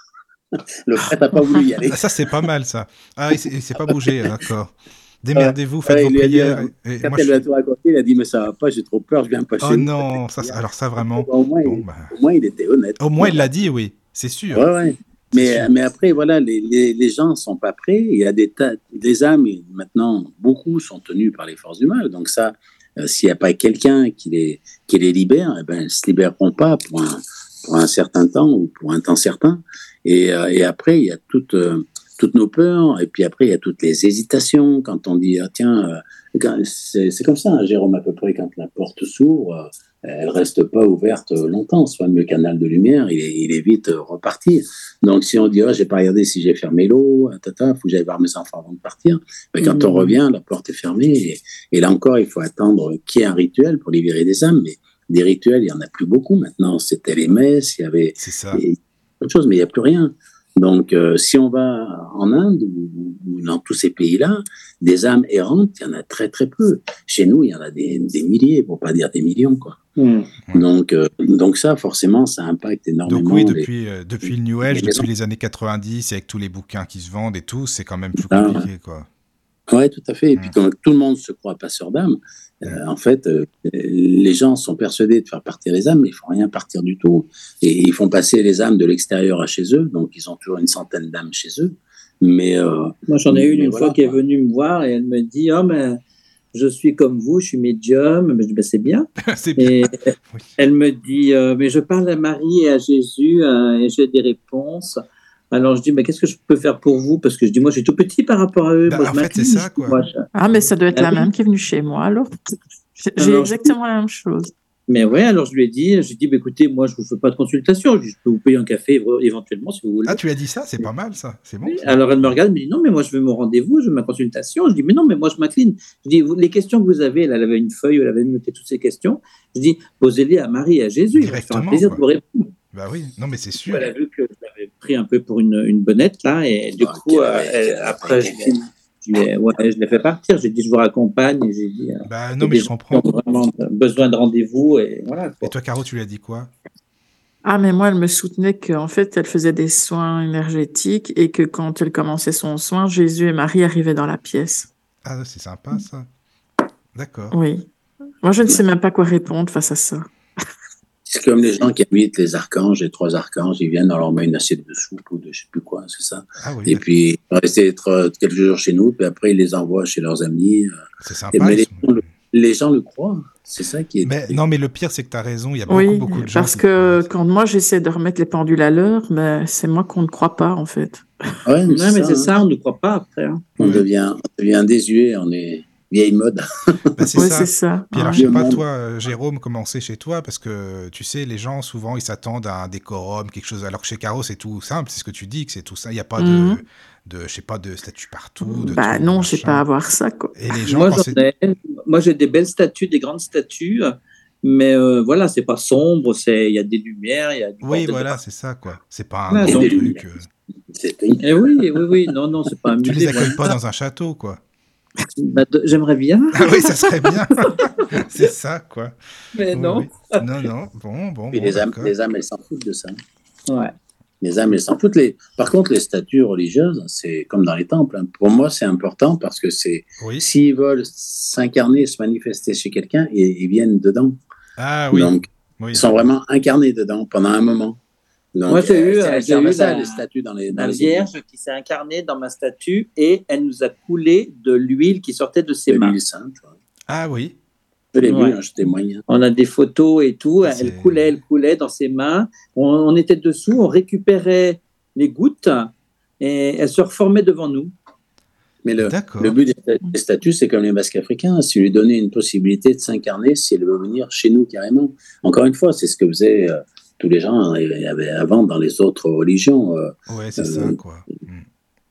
le prêtre n'a pas voulu y aller. ça, c'est pas mal, ça. Ah, il s'est pas bougé, d'accord. Démerdez-vous, faites vos prières. quand elle lui a tout raconté, il a dit Mais ça va pas, j'ai trop peur, je viens pas oh chez Oh non, ça, alors ça vraiment. Au moins, bah. au moins, il était honnête. Au moins, il l'a dit, oui. C'est sûr. Ouais, ouais. Mais, mais après, voilà, les, les, les gens ne sont pas prêts. Il y a des, tas, des âmes, maintenant, beaucoup sont tenus par les forces du mal. Donc, ça, euh, s'il n'y a pas quelqu'un qui les, qui les libère, eh ben, elles ne se libéreront pas pour un, pour un certain temps ou pour un temps certain. Et, euh, et après, il y a toutes, euh, toutes nos peurs. Et puis après, il y a toutes les hésitations. Quand on dit, ah, tiens, c'est comme ça, hein, Jérôme, à peu près, quand la porte s'ouvre elle reste pas ouverte longtemps. Ce fameux canal de lumière, il est, il est vite reparti. Donc, si on dit, oh, j'ai pas regardé si j'ai fermé l'eau, tata, faut que j'aille voir mes enfants avant de partir. Mais quand on mmh. revient, la porte est fermée. Et, là encore, il faut attendre qu'il y ait un rituel pour libérer des âmes. Mais des rituels, il y en a plus beaucoup maintenant. C'était les messes, il y avait ça. autre chose, mais il n'y a plus rien. Donc, euh, si on va en Inde ou, dans tous ces pays-là, des âmes errantes, il y en a très très peu. Chez nous, il y en a des, milliers, pour pas dire des millions, quoi. Hmm. Donc, euh, donc ça, forcément, ça impacte énormément. Donc oui, depuis, euh, depuis le New Age, depuis les années 90, avec tous les bouquins qui se vendent et tout, c'est quand même plus ah. compliqué, quoi. Oui, tout à fait. Et puis, comme tout le monde se croit passeur d'âme, euh, en fait, euh, les gens sont persuadés de faire partir les âmes, mais ils font rien partir du tout. Et ils font passer les âmes de l'extérieur à chez eux, donc ils ont toujours une centaine d'âmes chez eux. Mais euh, moi, j'en ai une une fois qui est venue me voir et elle me dit, oh mais je suis comme vous, je suis médium. Mais je dis, ben, c'est bien. et elle me dit, mais je parle à Marie et à Jésus et j'ai des réponses. Alors je dis, mais qu'est-ce que je peux faire pour vous? Parce que je dis, moi, je suis tout petit par rapport à eux. Bah, en fait, c'est ça, quoi. Ah, mais ça doit être ah la même qui est venue chez moi, alors. J'ai exactement la même chose. Mais ouais, alors je lui ai dit, j'ai dit, bah, écoutez, moi, je ne vous fais pas de consultation, je peux vous payer un café éventuellement si vous voulez. Ah, tu as dit ça, c'est pas mal ça, c'est bon. Alors elle me regarde, elle me dit, non, mais moi, je veux mon rendez-vous, je veux ma consultation. Je dis, mais non, mais moi, je m'incline. Je dis, les questions que vous avez, elle avait une feuille, elle avait noté toutes ces questions. Je dis, posez-les à Marie et à Jésus, Directement, un plaisir de vous répondre. Bah oui, non, mais c'est sûr. Elle a vu que je l'avais pris un peu pour une, une bonnette, là, et du coup, euh, après, je, je, ouais, je l'ai fait partir. J'ai dit, je vous raccompagne, et j'ai dit. Euh, bah non, mais je comprends. vraiment besoin de rendez-vous, et voilà. Et toi, Caro, tu lui as dit quoi? Ah, mais moi, elle me soutenait qu'en fait, elle faisait des soins énergétiques et que quand elle commençait son soin, Jésus et Marie arrivaient dans la pièce. Ah, c'est sympa, ça. D'accord. Oui. Moi, je ne sais même pas quoi répondre face à ça. C'est comme les gens qui invitent les archanges, les trois archanges, ils viennent, on leur met une assiette de soupe ou de je sais plus quoi, c'est ça. Ah et puis, ils rester quelques jours chez nous, puis après, ils les envoient chez leurs amis. Euh. C'est sympa. les, gens le, croient. C'est ça qui est. Mais, non, mais le pire, c'est que tu as raison. Il y a beaucoup, beaucoup de gens. Parce que quand moi, j'essaie de remettre les pendules à l'heure, ben, c'est moi qu'on ne croit pas, en fait. Ouais, mais c'est ça, on ne croit pas après. Hein. On, devient, on devient désuet, on est vieille mode. Bah, c'est ça. Puis alors, je sais pas, toi, euh, Jérôme, comment c'est chez toi? Parce que tu sais, les gens, souvent, ils s'attendent à un décorum, quelque chose. Alors que chez Caro, c'est tout simple, c'est ce que tu dis, que c'est tout ça. Il n'y a pas de, mhm. de, je sais pas, de statut partout. De bah non, je sais pas avoir ça, quoi. Et les gens, moi, j'ai des belles statues, des grandes statues. Mais euh, voilà, c'est pas sombre, il y a des lumières, il y a du Oui, voilà, c'est ça, quoi. C'est pas un gros truc. Euh. Eh oui, oui, oui, non, non, c'est pas un Tu les accueilles pas dans un château, quoi. Bah, j'aimerais bien. Ah oui, ça serait bien. c'est ça, quoi. Mais non. Non, non. Bon, bon. les, âmes, les âmes, elles s'en foutent de ça. Ouais. Les âmes, elles s'en foutent. Les... Par contre, les statues religieuses, c'est comme dans les temples. Hein. Pour moi, c'est important parce que c'est s'ils veulent s'incarner, se manifester chez quelqu'un, ils, ils, viennent dedans. Ah oui. Donc, ils sont vraiment incarnés dedans pendant un moment. Moi, j'ai eu, euh, j'ai eu la, les dans les, dans la Vierge qui s'est incarnée dans ma statue et elle nous a coulé de l'huile qui sortait de ses de mains. Sainte, Ah oui. Je l'ai vu, hein, je témoigne. On a des photos et tout. Elle coulait, elle coulait dans ses mains. On, était dessous, on récupérait les gouttes et elle se reformait devant nous. Mais le, le but des, statues, c'est comme les masques africains. Si lui donner une possibilité de s'incarner, si elle veut venir chez nous carrément. Encore une fois, c'est ce que faisait euh, tous les gens avaient avant dans les autres religions. Euh, ouais, c'est ça, euh, quoi. Hmm.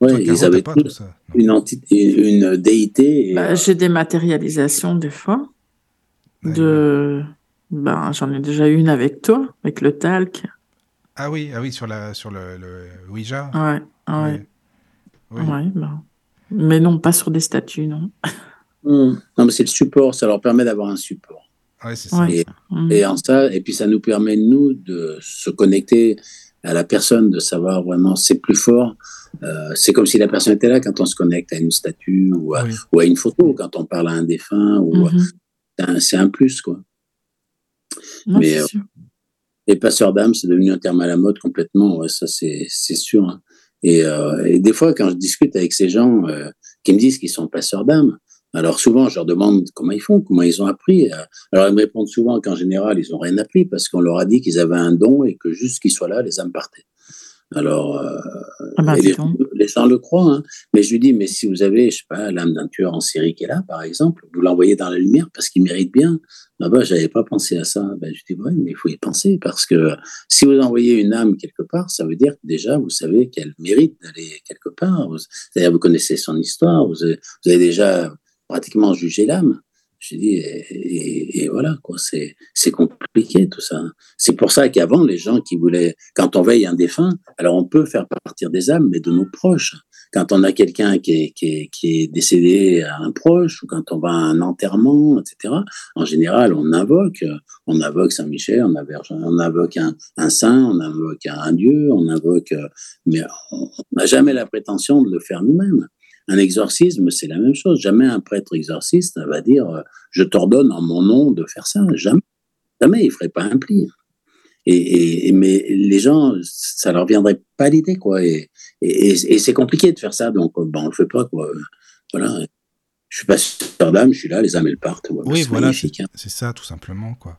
Ouais, ils avaient tout ça, une, entité, une déité. Bah, j'ai des matérialisations des fois. de... Ben, j'en ai déjà une avec toi, avec le talc. Ah oui, ah oui sur, la, sur le, le Ouija? Ouais, ouais. Oui. ouais ben... Mais non, pas sur des statues, non. Hmm. Non, mais c'est le support, ça leur permet d'avoir un support. Mm. Et, en ça, et puis ça nous permet, nous, de se connecter à la personne, de savoir vraiment, c'est plus fort. Euh, c'est comme si la personne était là quand on se connecte à une statue ou à, ou à une photo, quand on parle à un défunt. ou mm-hmm. C'est un, plus, quoi. Mais euh, les passeurs d'âme, c'est devenu un terme à la mode complètement, ça c'est sûr. Hein. Et, euh, et, des fois, quand je discute avec ces gens qui me disent qu'ils sont passeurs d'âme, alors souvent, je leur demande comment ils font, comment ils ont appris. Alors ils me répondent souvent qu'en général, ils n'ont rien appris parce qu'on leur a dit qu'ils avaient un don et que juste qu'ils soient là, les âmes partaient. Alors, euh, ah bah, les, gens le croient, hein. mais je lui dis, mais si vous avez, je sais pas, l'âme d'un tueur en série qui est là, par exemple, vous l'envoyez dans la lumière parce qu'il mérite bien. Ah bah, j'avais pas pensé à ça. Ben, je dis, ouais, mais il faut y penser parce que si vous envoyez une âme quelque part, ça veut dire que déjà, vous savez qu'elle mérite d'aller quelque part. C'est-à-dire, vous connaissez son histoire, vous avez, vous avez déjà pratiquement juger l'âme. Je dis, et, voilà, quoi, c'est, c'est compliqué. tout ça. C'est pour ça qu'avant, les gens qui voulaient, quand on veille un défunt, alors on peut faire partir des âmes, mais de nos proches. Quand on a quelqu'un qui est, qui, est, décédé à un proche, ou quand on va à un enterrement, etc., en général, on invoque, on invoque Saint-Michel, on, on invoque un, saint, on invoque un dieu, on invoque, mais on n'a jamais la prétention de le faire nous-mêmes. Un exorcisme, c'est la même chose. Jamais un prêtre exorciste va dire euh, je t'ordonne en mon nom de faire ça. Jamais. Jamais, il ferait pas un pli. Et, mais les gens, ça leur viendrait pas l'idée, quoi. Et, c'est compliqué de faire ça, donc euh, ben, on le fait pas, quoi. Voilà. Je suis pas sur d'âme, je suis là, les âmes elles partent. oui, voilà, hein. c'est ça, tout simplement, quoi.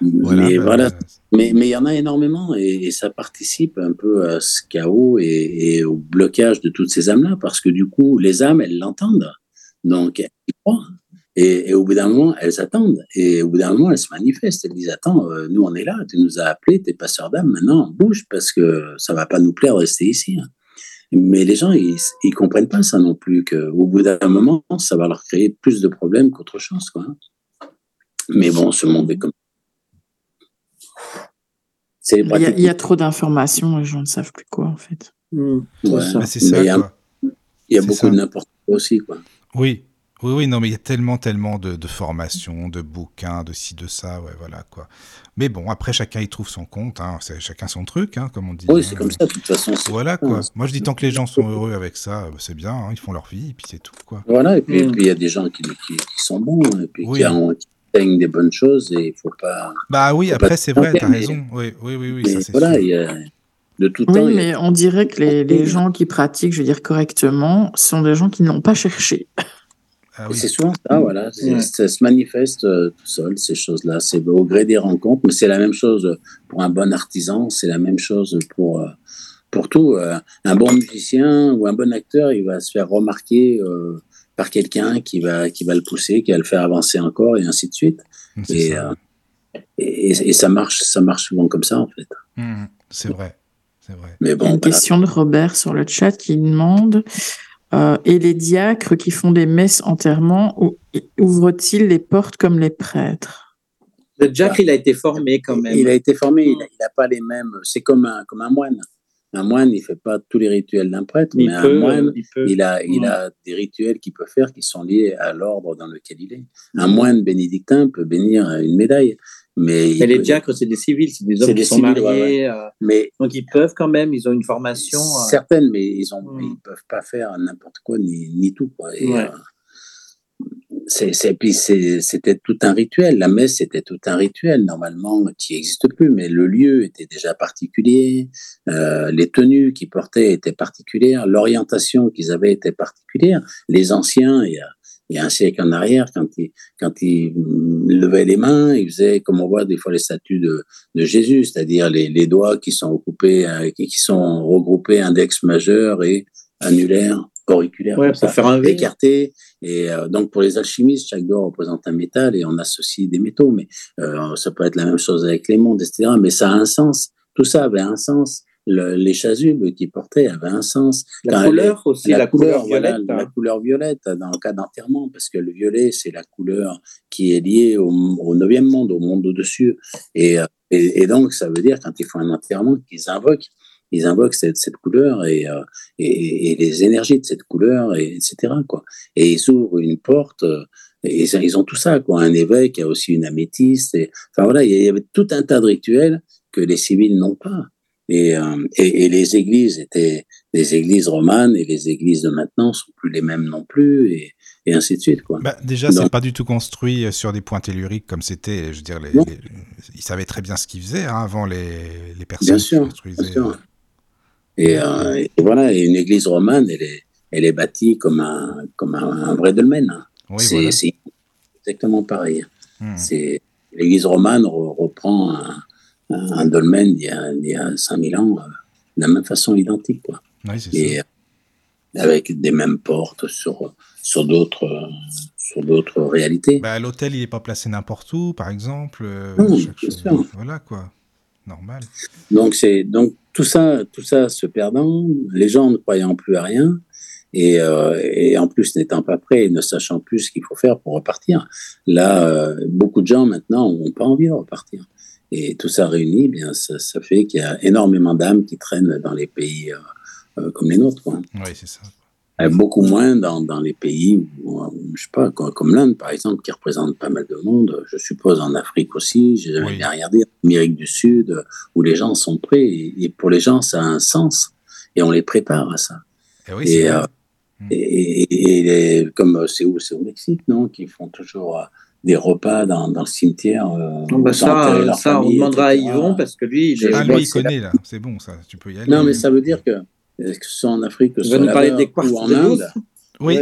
Mais voilà, mais mais il y en a énormément et, ça participe un peu à ce chaos et, au blocage de toutes ces âmes-là parce que du coup, les âmes, elles l'entendent, donc elles croient. Et, au bout d'un moment, elles attendent. Et au bout d'un moment, elles se manifestent. Elles disent Attends, euh, nous, on est là, tu nous as appelés, t'es passeur d'âme, maintenant, bouge parce que ça va pas nous plaire de rester ici. Mais les gens, ils, ils comprennent pas ça non plus, qu'au bout d'un moment, ça va leur créer plus de problèmes qu'autre chose. Quoi. Mais bon, ce monde est comme il y, a, trop d'informations, les gens ne savent plus quoi, en fait. Mmh. c'est ça. Il y a, beaucoup de n'importe quoi aussi, quoi. Oui, oui, oui, non, mais il y a tellement, tellement de, de formations, de bouquins, de ci, de ça, ouais, voilà, quoi. Mais bon, après, chacun y trouve son compte, hein, c'est chacun son truc, hein, comme on dit. Oui, c'est comme ça, de toute façon. Voilà, quoi. Moi, je dis, tant que les gens sont heureux avec ça, bah, c'est bien, hein, ils font leur vie, et puis c'est tout, quoi. Voilà, et puis il y a des gens qui, qui, sont bons, et puis qui, ont, qui des bonnes choses, et il faut pas... Bah oui, après, c'est vrai, t'as raison. Oui, oui, oui, oui ça, Voilà, il y a de tout oui, temps. Oui, mais on dirait que les, les gens qui pratiquent, je veux dire correctement, sont des gens qui n'ont pas cherché. Ah c'est souvent ça, voilà. Ça se manifeste euh, tout seul, ces choses-là. C'est au gré des rencontres, mais c'est la même chose pour un bon artisan, c'est la même chose pour, euh, pour tout. Euh, un bon musicien ou un bon acteur, il va se faire remarquer par quelqu'un qui va, qui va le pousser, qui va le faire avancer encore, et ainsi de suite. Et ça. Et, ça marche, ça marche souvent comme ça, en fait. Mmh, c'est vrai. Vrai. Mais bon, une question de Robert sur le chat qui demande euh, et les diacres qui font des messes enterrement ouvrent-ils les portes comme les prêtres? Le diacre, il a été formé quand même. Il a été formé, il n'a pas les mêmes. C'est comme un, comme un moine. Un moine, il fait pas tous les rituels d'un prêtre, mais un moine, il, a, il a des rituels qu'il peut faire qui sont liés à l'ordre dans lequel il est. Un moine bénédictin peut bénir une médaille. Mais, les diacres, c'est des civils, c'est des hommes qui sont mariés. Euh, mais, donc ils peuvent quand même, ils ont une formation. Euh, certaines, mais ils ne hmm. peuvent pas faire n'importe quoi ni, ni tout. Quoi. Et, euh, c'était tout un rituel. La messe, c'était tout un rituel, normalement, qui n'existe plus, mais le lieu était déjà particulier, les tenues qu'ils portaient étaient particulières, l'orientation qu'ils avaient était particulière. Les anciens, il y a un siècle en arrière, quand il, quand il levait les mains, il faisait comme on voit des fois les statues de, de Jésus, c'est-à-dire les, les, doigts qui sont occupés, euh, qui sont regroupés index majeur et annulaire, auriculaire, ouais, pour faire un écarté. Et euh, donc pour les alchimistes, chaque doigt représente un métal et on associe des métaux, mais euh, ça peut être la même chose avec les mondes, etc. Mais ça a un sens. Tout ça avait un sens les chasubles qu'ils portaient avaient un sens. La couleur aussi, la, couleur, violette. la hein. couleur violette dans le cas d'enterrement, parce que le violet, c'est la couleur qui est liée au, neuvième monde, au monde au-dessus. Euh, et, et, donc, ça veut dire, quand ils font un enterrement, qu'ils invoquent, ils invoquent cette, cette couleur et, euh, et, et, les énergies de cette couleur, et, etc. Quoi. Et ils ouvrent une porte. Euh, et ils ont tout ça, quoi. Un évêque a aussi une améthyste. Et, enfin voilà, il y avait tout un tas de rituels que les civils n'ont pas. Euh, et, et, les églises étaient les églises romanes et les églises de maintenant sont plus les mêmes non plus et, et ainsi de suite quoi. Bah, déjà c'est pas du tout construit euh, sur des points telluriques comme c'était je veux dire les, ils savaient très bien ce qu'ils faisaient hein, avant les, les personnes bien sûr, construisaient. Bien sûr. Et, euh, et, voilà une église romane elle est elle est bâtie comme un comme un, vrai dolmen hein. oui, c'est voilà. exactement pareil hmm. c'est l'église romane reprend un un dolmen il y a, a 5000 ans euh, de la même façon identique. Quoi. et ça. avec des mêmes portes sur, sur d'autres sur d'autres réalités. Bah, L'hôtel, il n'est pas placé n'importe où, par exemple. Euh, voilà, quoi. Normal. Donc, c'est, donc tout, ça, tout ça se perdant, les gens ne croyant plus à rien, et, euh, et en plus n'étant pas prêts et ne sachant plus ce qu'il faut faire pour repartir. Là, beaucoup de gens maintenant n'ont pas envie de repartir. Et tout ça réuni, eh bien, ça, ça fait qu'il y a énormément d'âmes qui traînent dans les pays comme les nôtres. Oui, c'est ça. Beaucoup moins dans, dans les pays, où, je sais pas, comme, l'Inde, par exemple, qui représente pas mal de monde. Je suppose en Afrique aussi, j'ai jamais bien regardé, en Amérique du Sud, où les gens sont prêts. Et, pour les gens, ça a un sens. Et on les prépare à ça. Eh et, euh, hmm. et, comme c'est où? C'est au Mexique, non? Qui font toujours euh, des repas dans, dans le cimetière. Euh, bah ça, ça on demandera à Yvon parce que lui, il, ah, lui, il connaît là. C'est bon, ça. Tu peux y aller. Non, mais ça veut dire que que ce soit en Afrique, que ce soit ou en Inde. Oui,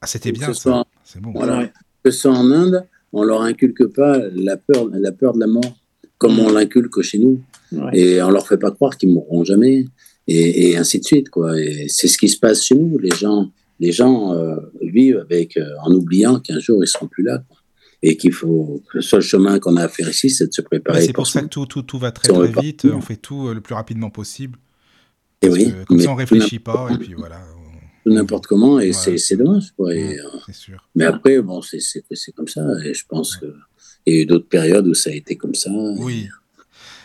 ah, c'était bien ça. C'est bon. Que ce soit en Inde, on leur inculque pas la peur, la peur de la mort comme on l'inculque chez nous. Et on leur fait pas croire qu'ils mourront jamais. Et, ainsi de suite. quoi. Et c'est ce qui se passe chez nous. Les gens, les gens euh, vivent avec, euh, en oubliant qu'un jour ils seront plus là. et qu'il faut le seul chemin qu'on a à faire ici, c'est de se préparer. c'est pour, ça que tout, tout, tout va très, très vite. On fait tout euh, le plus rapidement possible. Et oui, comme ça, on réfléchit pas, et puis voilà. N'importe comment, et c'est dommage. Quoi. Et, euh, sûr. Mais après, bon, c'est comme ça, et je pense qu'il y a eu d'autres périodes où ça a été comme ça. Oui.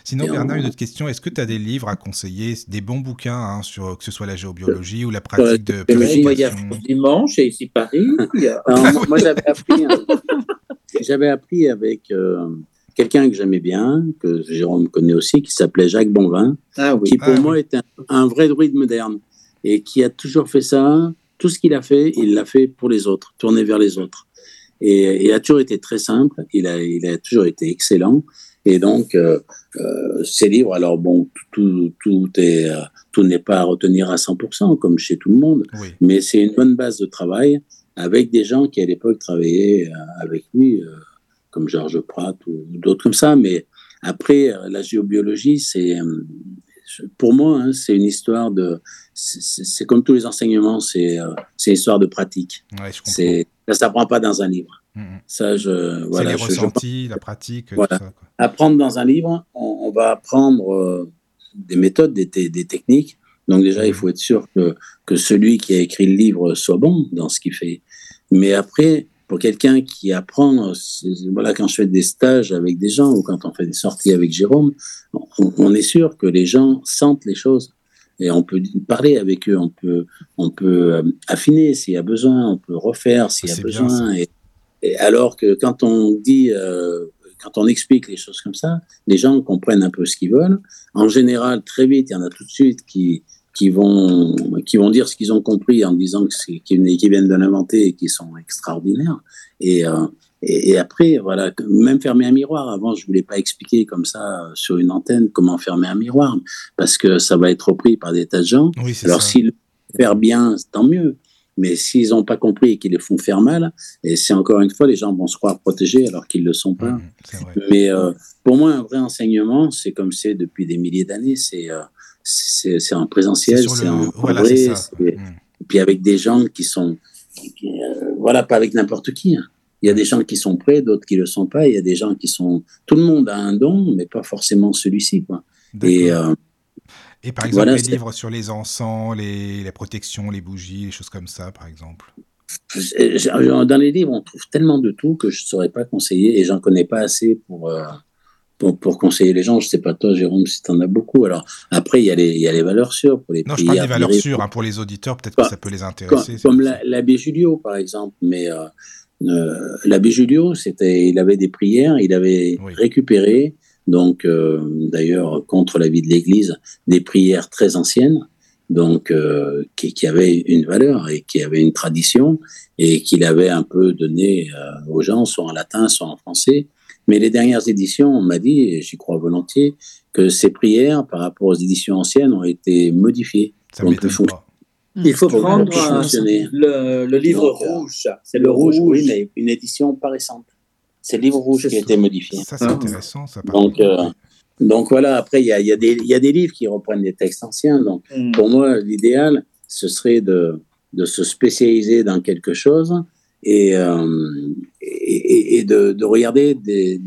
Sinon, Bernard, une autre question. Est-ce que tu as des livres à conseiller, des bons bouquins, hein, sur que ce soit la géobiologie ou la pratique de purification Dimanche, et ici Paris. moi, j'avais appris, j'avais appris avec euh, quelqu'un que j'aimais bien, que Jérôme connaît aussi, qui s'appelait Jacques Bonvin, ah qui pour ah moi est un, vrai druide moderne et qui a toujours fait ça. Tout ce qu'il a fait, il l'a fait pour les autres, tourné vers les autres. Et il a toujours été très simple, il a, il a toujours été excellent. Et donc, euh, euh, ces livres, alors bon, tout, tout, est, euh, tout n'est pas à retenir à 100%, comme chez tout le monde, mais c'est une bonne base de travail avec des gens qui, à l'époque, travaillaient avec lui comme Georges Pratt ou, d'autres comme ça. Mais après, euh, la géobiologie, c'est euh, pour moi, hein, c'est une histoire de. C'est comme tous les enseignements, c'est euh, une histoire de pratique. Ouais, je ça ne s'apprend pas dans un livre. Mm, mm. Ça, je. Voilà, les ressentis, la pratique. Voilà. Apprendre dans un livre, on, va apprendre des méthodes, des, des, techniques. Donc, déjà, il mm. faut être sûr que, que celui qui a écrit le livre soit bon dans ce qu'il fait. Mais après, pour quelqu'un qui apprend, voilà, quand je fais des stages avec des gens ou quand on fait des sorties avec Jérôme, on, est sûr que les gens sentent les choses et on peut parler avec eux, on peut, on peut euh, affiner s'il y a besoin, on peut refaire s'il y a besoin. Et, alors que quand on dit, euh, quand on explique les choses comme ça, les gens comprennent un peu ce qu'ils veulent. En général, très vite, il y en a tout de suite qui, qui vont, qui vont dire ce qu'ils ont compris en disant qu'ils viennent de l'inventer et qui sont extraordinaires. Et, euh, et, après, voilà, même fermer un miroir. Avant, je voulais pas expliquer comme ça euh, sur une antenne comment fermer un miroir parce que ça va être repris par des tas de gens. Alors, s'ils le font bien, tant mieux. Mais s'ils n'ont pas compris et qu'ils le font faire mal, et c'est encore une fois, les gens vont se croire protégés alors qu'ils ne le sont pas. Mmh, Mais euh, pour moi, un vrai enseignement, c'est comme c'est depuis des milliers d'années, c'est c'est en présentiel, c'est en vrai, et puis avec des gens qui sont, euh, voilà, pas avec n'importe qui. Hein. Il y a des gens qui sont prêts, d'autres qui le sont pas. Il y a des gens qui sont. Tout le monde a un don, mais pas forcément celui-ci, quoi. Et, euh, et par exemple, les livres sur les encens, les, les protections, les bougies, les choses comme ça, par exemple. Dans les livres, on trouve tellement de tout que je ne saurais pas conseiller et j'en connais pas assez pour, euh, pour, pour, conseiller les gens. Je sais pas toi, Jérôme, si tu en as beaucoup. Alors après, il y, a les, il y a les valeurs sûres pour les. Non, je parle des valeurs sûres hein, pour les auditeurs. Peut-être que ça peut les intéresser. Comme, l'abbé Julio, par exemple. Mais euh, euh, l'abbé Julio, c'était, il avait des prières, il avait récupéré, donc euh, d'ailleurs contre la vie de l'Église, des prières très anciennes. Donc, euh, qui, qui avaient une valeur et qui avaient une tradition et qu'il avait un peu donné euh, aux gens, soit en latin, soit en français, mais les dernières éditions, on m'a dit, et j'y crois volontiers, que ces prières, par rapport aux éditions anciennes, ont été modifiées. Ça m'étonne pas. Il faut prendre le, le, livre rouge. C'est le rouge, oui, mais une édition pas récente. C'est le livre rouge qui a été modifié. Ça, c'est intéressant. Ça, donc, euh, donc voilà, après, il y a, y, a y a, des livres qui reprennent des textes anciens. Donc mm. pour moi, l'idéal, ce serait de, de se spécialiser dans quelque chose et, euh, et, de, de, regarder des,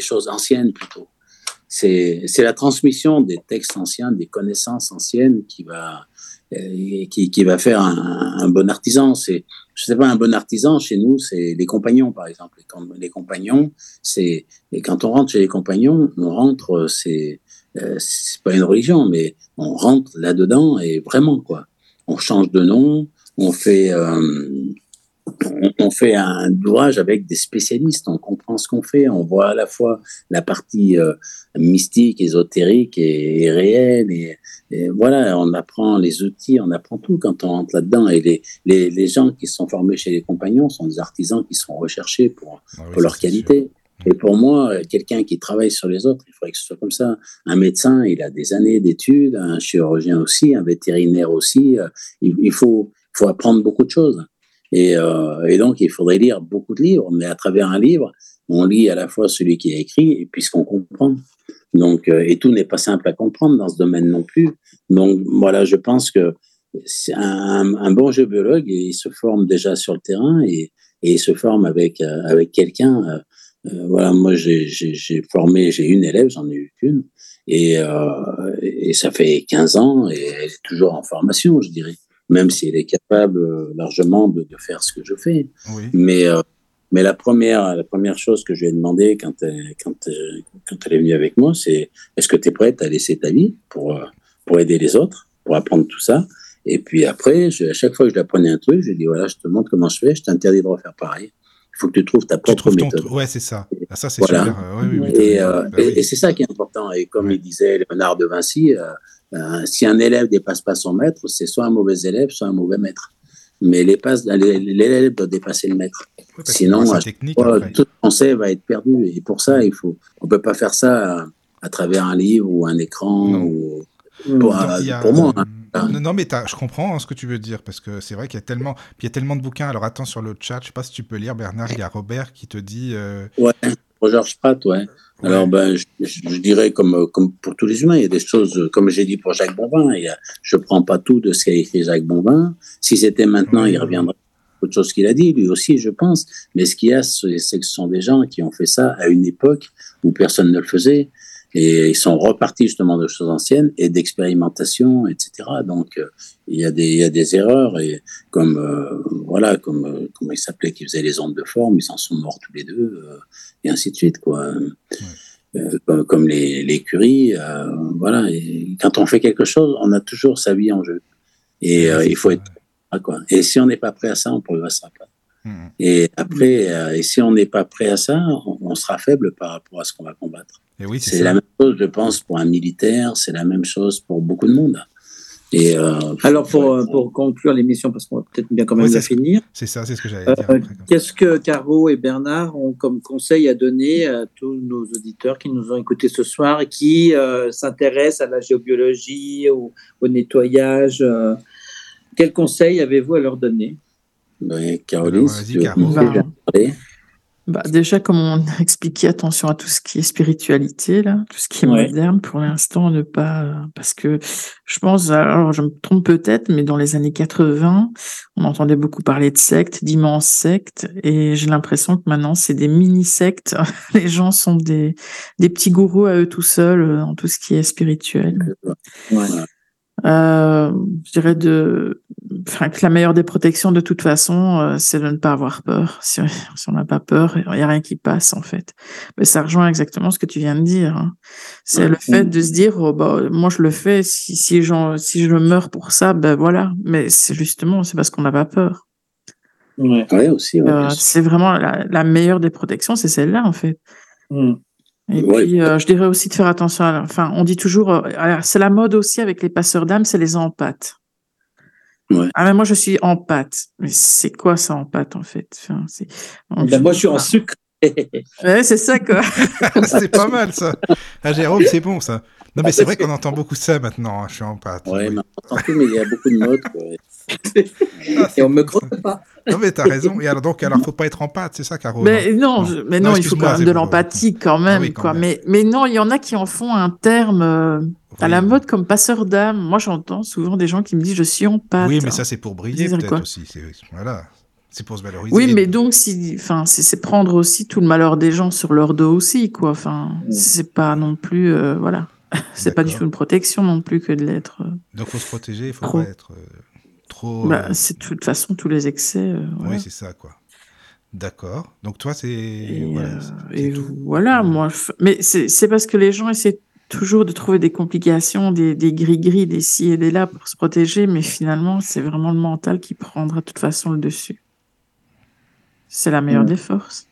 choses anciennes plutôt. C'est la transmission des textes anciens, des connaissances anciennes qui va, euh, qui, qui va faire un, un bon artisan. C'est je sais pas, un bon artisan chez nous, c'est les compagnons, par exemple. Les, compagnons, c'est et quand on rentre chez les compagnons, on rentre, c'est euh, c'est pas une religion, mais on rentre là-dedans et vraiment quoi. On change de nom, on fait euh, on fait un ouvrage avec des spécialistes, on comprend ce qu'on fait, on voit à la fois la partie euh, mystique, ésotérique et, réelle, et, voilà, on apprend les outils, on apprend tout quand on rentre là-dedans. Et les, les, les, gens qui sont formés chez les compagnons sont des artisans qui sont recherchés pour, ah pour leur qualité. Et pour moi, quelqu'un qui travaille sur les autres, il faudrait que ce soit comme ça. Un médecin, il a des années d'études, un chirurgien aussi, un vétérinaire aussi. Euh, il, il faut, faut apprendre beaucoup de choses. Et, euh, et, donc, il faudrait lire beaucoup de livres, mais à travers un livre, on lit à la fois celui qui est écrit et puis comprend. Donc, euh, et tout n'est pas simple à comprendre dans ce domaine non plus. Donc, voilà, je pense que un, un, bon géobiologue, il se forme déjà sur le terrain et, et il se forme avec, euh, avec quelqu'un. Voilà, moi, j'ai formé, j'ai une élève, j'en ai eu qu'une, et, et ça fait 15 ans et elle est toujours en formation, je dirais même si elle est capable euh, largement de, de faire ce que je fais. Oui. Mais, euh, mais la, première, la première chose que je lui ai demandé quand elle, quand, euh, quand elle est venue avec moi, c'est est-ce que tu es prête à laisser ta vie pour, pour aider les autres, pour apprendre tout ça? Et puis après, je, à chaque fois que je lui apprenais un truc, je lui dis voilà, je te montre comment je fais, je t'interdis de refaire pareil. Il faut que tu trouves ta propre méthode. Ouais, c'est ça. Ah, ça, c'est voilà. super. oui, oui, et, euh, bah, et, et c'est ça qui est important. Et comme il disait Léonard de Vinci, euh, euh, si un élève dépasse pas son maître, c'est soit un mauvais élève, soit un mauvais maître. Mais l'élève doit dépasser le maître. Sinon, tout le français va être perdu. Et pour ça, il faut, on peut pas faire ça à, travers un livre ou un écran. Ou, pour, pour, moi. Hein. Non, mais je comprends hein, ce que tu veux dire, parce que c'est vrai qu'il y a tellement, il y a tellement de bouquins. Alors attends sur le chat, je sais pas si tu peux lire Bernard, il y a Robert qui te dit. Euh... Ouais, pour Georges Pratt, ouais. Alors, ben, je, je, dirais comme, comme pour tous les humains, il y a des choses, comme j'ai dit pour Jacques Bonvin, il y a, je prends pas tout de ce qu'a écrit Jacques Bonvin. Si c'était maintenant, il reviendrait autre chose qu'il a dit, lui aussi, je pense. Mais ce qu'il y a, c'est que ce sont des gens qui ont fait ça à une époque où personne ne le faisait. Et ils sont repartis justement de choses anciennes et d'expérimentation, etc. Donc, euh, il, y a des, il y a des erreurs. Et comme, euh, voilà, comme, euh, comment il s'appelait, qui faisait les ondes de forme, ils en sont morts tous les deux, et ainsi de suite, quoi. Comme, comme, les, les Curie, voilà. Et quand on fait quelque chose, on a toujours sa vie en jeu. Et il faut être quoi. Et si on n'est pas prêt à ça, on ne progressera pas. Mmh. Et après, et si on n'est pas prêt à ça, on, on sera faible par rapport à ce qu'on va combattre c'est la même chose, je pense, pour un militaire, c'est la même chose pour beaucoup de monde. Et euh, Alors, pour, euh, pour conclure l'émission, parce qu'on va peut-être bien quand même la finir. C'est ça, c'est ce que j'allais dire. Euh, Qu'est-ce que Caro et Bernard ont comme conseil à donner à tous nos auditeurs qui nous ont écoutés ce soir et qui euh, s'intéressent à la géobiologie, au, au nettoyage euh, Quels conseils avez-vous à leur donner? Ben, Caroline, si tu veux bah, déjà, comme on a expliqué, attention à tout ce qui est spiritualité, là, tout ce qui est moderne, pour l'instant, ne pas, parce que je pense, alors je me trompe peut-être, mais dans les années 80, on entendait beaucoup parler de sectes, d'immenses sectes, et j'ai l'impression que maintenant, c'est des mini-sectes. Les gens sont des, des petits gourous à eux tout seuls, euh, dans tout ce qui est spirituel. Euh, je dirais de, enfin, que la meilleure des protections, de toute façon, euh, c'est de ne pas avoir peur. Si, on n'a pas peur, il n'y a rien qui passe, en fait. Mais ça rejoint exactement ce que tu viens de dire. Hein. C'est le fait de se dire, oh, bah, moi, je le fais. Si, si, si je meurs pour ça, ben voilà. Mais c'est justement, c'est parce qu'on n'a pas peur. Ouais, aussi. Euh, c'est vraiment la, la, meilleure des protections, c'est celle-là, en fait. Mm. Et puis, euh, je dirais aussi de faire attention à. Enfin, on dit toujours, euh, c'est la mode aussi avec les passeurs d'âme, c'est les empathes. Ouais. Ah, mais moi, je suis en pâte. Mais c'est quoi ça en pâte, en fait? Enfin, ben, Moi, je suis en sucre. ouais, c'est ça, quoi. c'est pas mal, ça. Ah, Jérôme, c'est bon, ça. Non, mais c'est vrai qu'on entend beaucoup ça maintenant. Hein, je suis en pâte. Ouais, oui. mais on entend tout, mais il y a beaucoup de. Quoi. Ah, et on me croit pas. Non, mais t'as raison. Et alors, donc, alors, faut pas être en pâte, c'est ça, Caro Mais non, je, mais non, non il faut quand même de l'empathie, quand même. Ah oui, quand quoi. Même. Mais, mais non, il y en a qui en font un terme euh, à la mode comme passeur d'âme. Moi, j'entends souvent des gens qui me disent je suis en pâte. Oui, mais ça, c'est pour briller, peut-être aussi. Voilà. C'est pour se valoriser. Oui, mais donc, si, enfin, c'est prendre aussi tout le malheur des gens sur leur dos aussi, quoi. Enfin, mm. c'est pas non plus, euh, voilà. c'est pas du tout une protection non plus que de l'être. Euh, donc, faut se protéger, il faut pas être. Euh, trop. Bah, c'est de toute façon tous les excès. Oui, c'est ça, quoi. D'accord. Donc toi, c'est... Et voilà, et voilà moi... Mais c'est parce que les gens essaient toujours de trouver des complications, des, des gris-gris, des ci et des là pour se protéger, mais finalement, c'est vraiment le mental qui prendra de toute façon le dessus. C'est la meilleure des forces.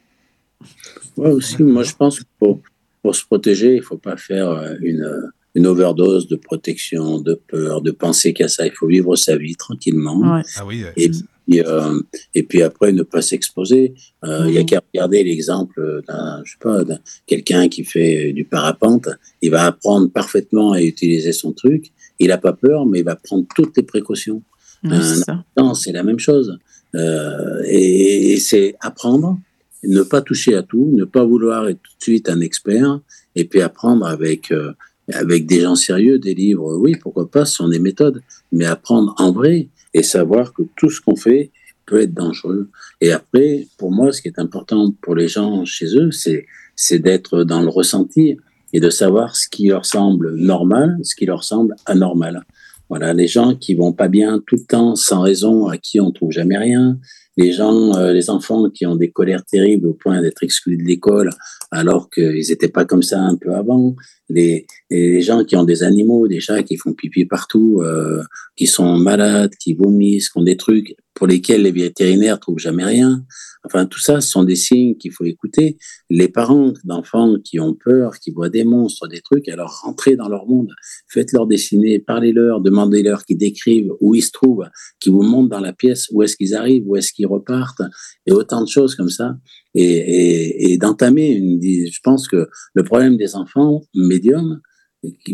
Oui, aussi, moi je pense que pour, pour se protéger, il ne faut pas faire euh, une, une, overdose de protection, de peur, de penser qu'à ça. Il faut vivre sa vie tranquillement. Ah oui, et, puis, euh, et puis après, ne pas s'exposer. Euh, il n'y a mhm. qu'à regarder l'exemple d'un, je sais pas, quelqu'un qui fait du parapente. Il va apprendre parfaitement à utiliser son truc. Il n'a pas peur, mais il va prendre toutes les précautions. non, c'est la même chose. Euh, et, c'est apprendre, ne pas toucher à tout, ne pas vouloir être tout de suite un expert, et puis apprendre avec euh, avec des gens sérieux, des livres, oui, pourquoi pas, ce sont des méthodes, mais apprendre en vrai et savoir que tout ce qu'on fait peut être dangereux. Et après, pour moi, ce qui est important pour les gens chez eux, c'est c'est d'être dans le ressenti et de savoir ce qui leur semble normal, ce qui leur semble anormal. Voilà, les gens qui vont pas bien tout le temps sans raison, à qui on trouve jamais rien. Les gens, euh, les enfants qui ont des colères terribles au point d'être exclus de l'école alors qu'ils n'étaient pas comme ça un peu avant. Les, les, gens qui ont des animaux, des chats qui font pipi partout, euh, qui sont malades, qui vomissent, qui ont des trucs pour lesquels les vétérinaires trouvent jamais rien. Enfin, tout ça, ce sont des signes qu'il faut écouter. Les parents d'enfants qui ont peur, qui voient des monstres, des trucs, alors rentrez dans leur monde, faites-leur dessiner, parlez-leur, demandez-leur qu'ils décrivent où ils se trouvent, qu'ils vous montrent dans la pièce où est-ce qu'ils arrivent, où est-ce qu'ils repartent, et autant de choses comme ça. Et, et d'entamer une, je pense que le problème des enfants médiums,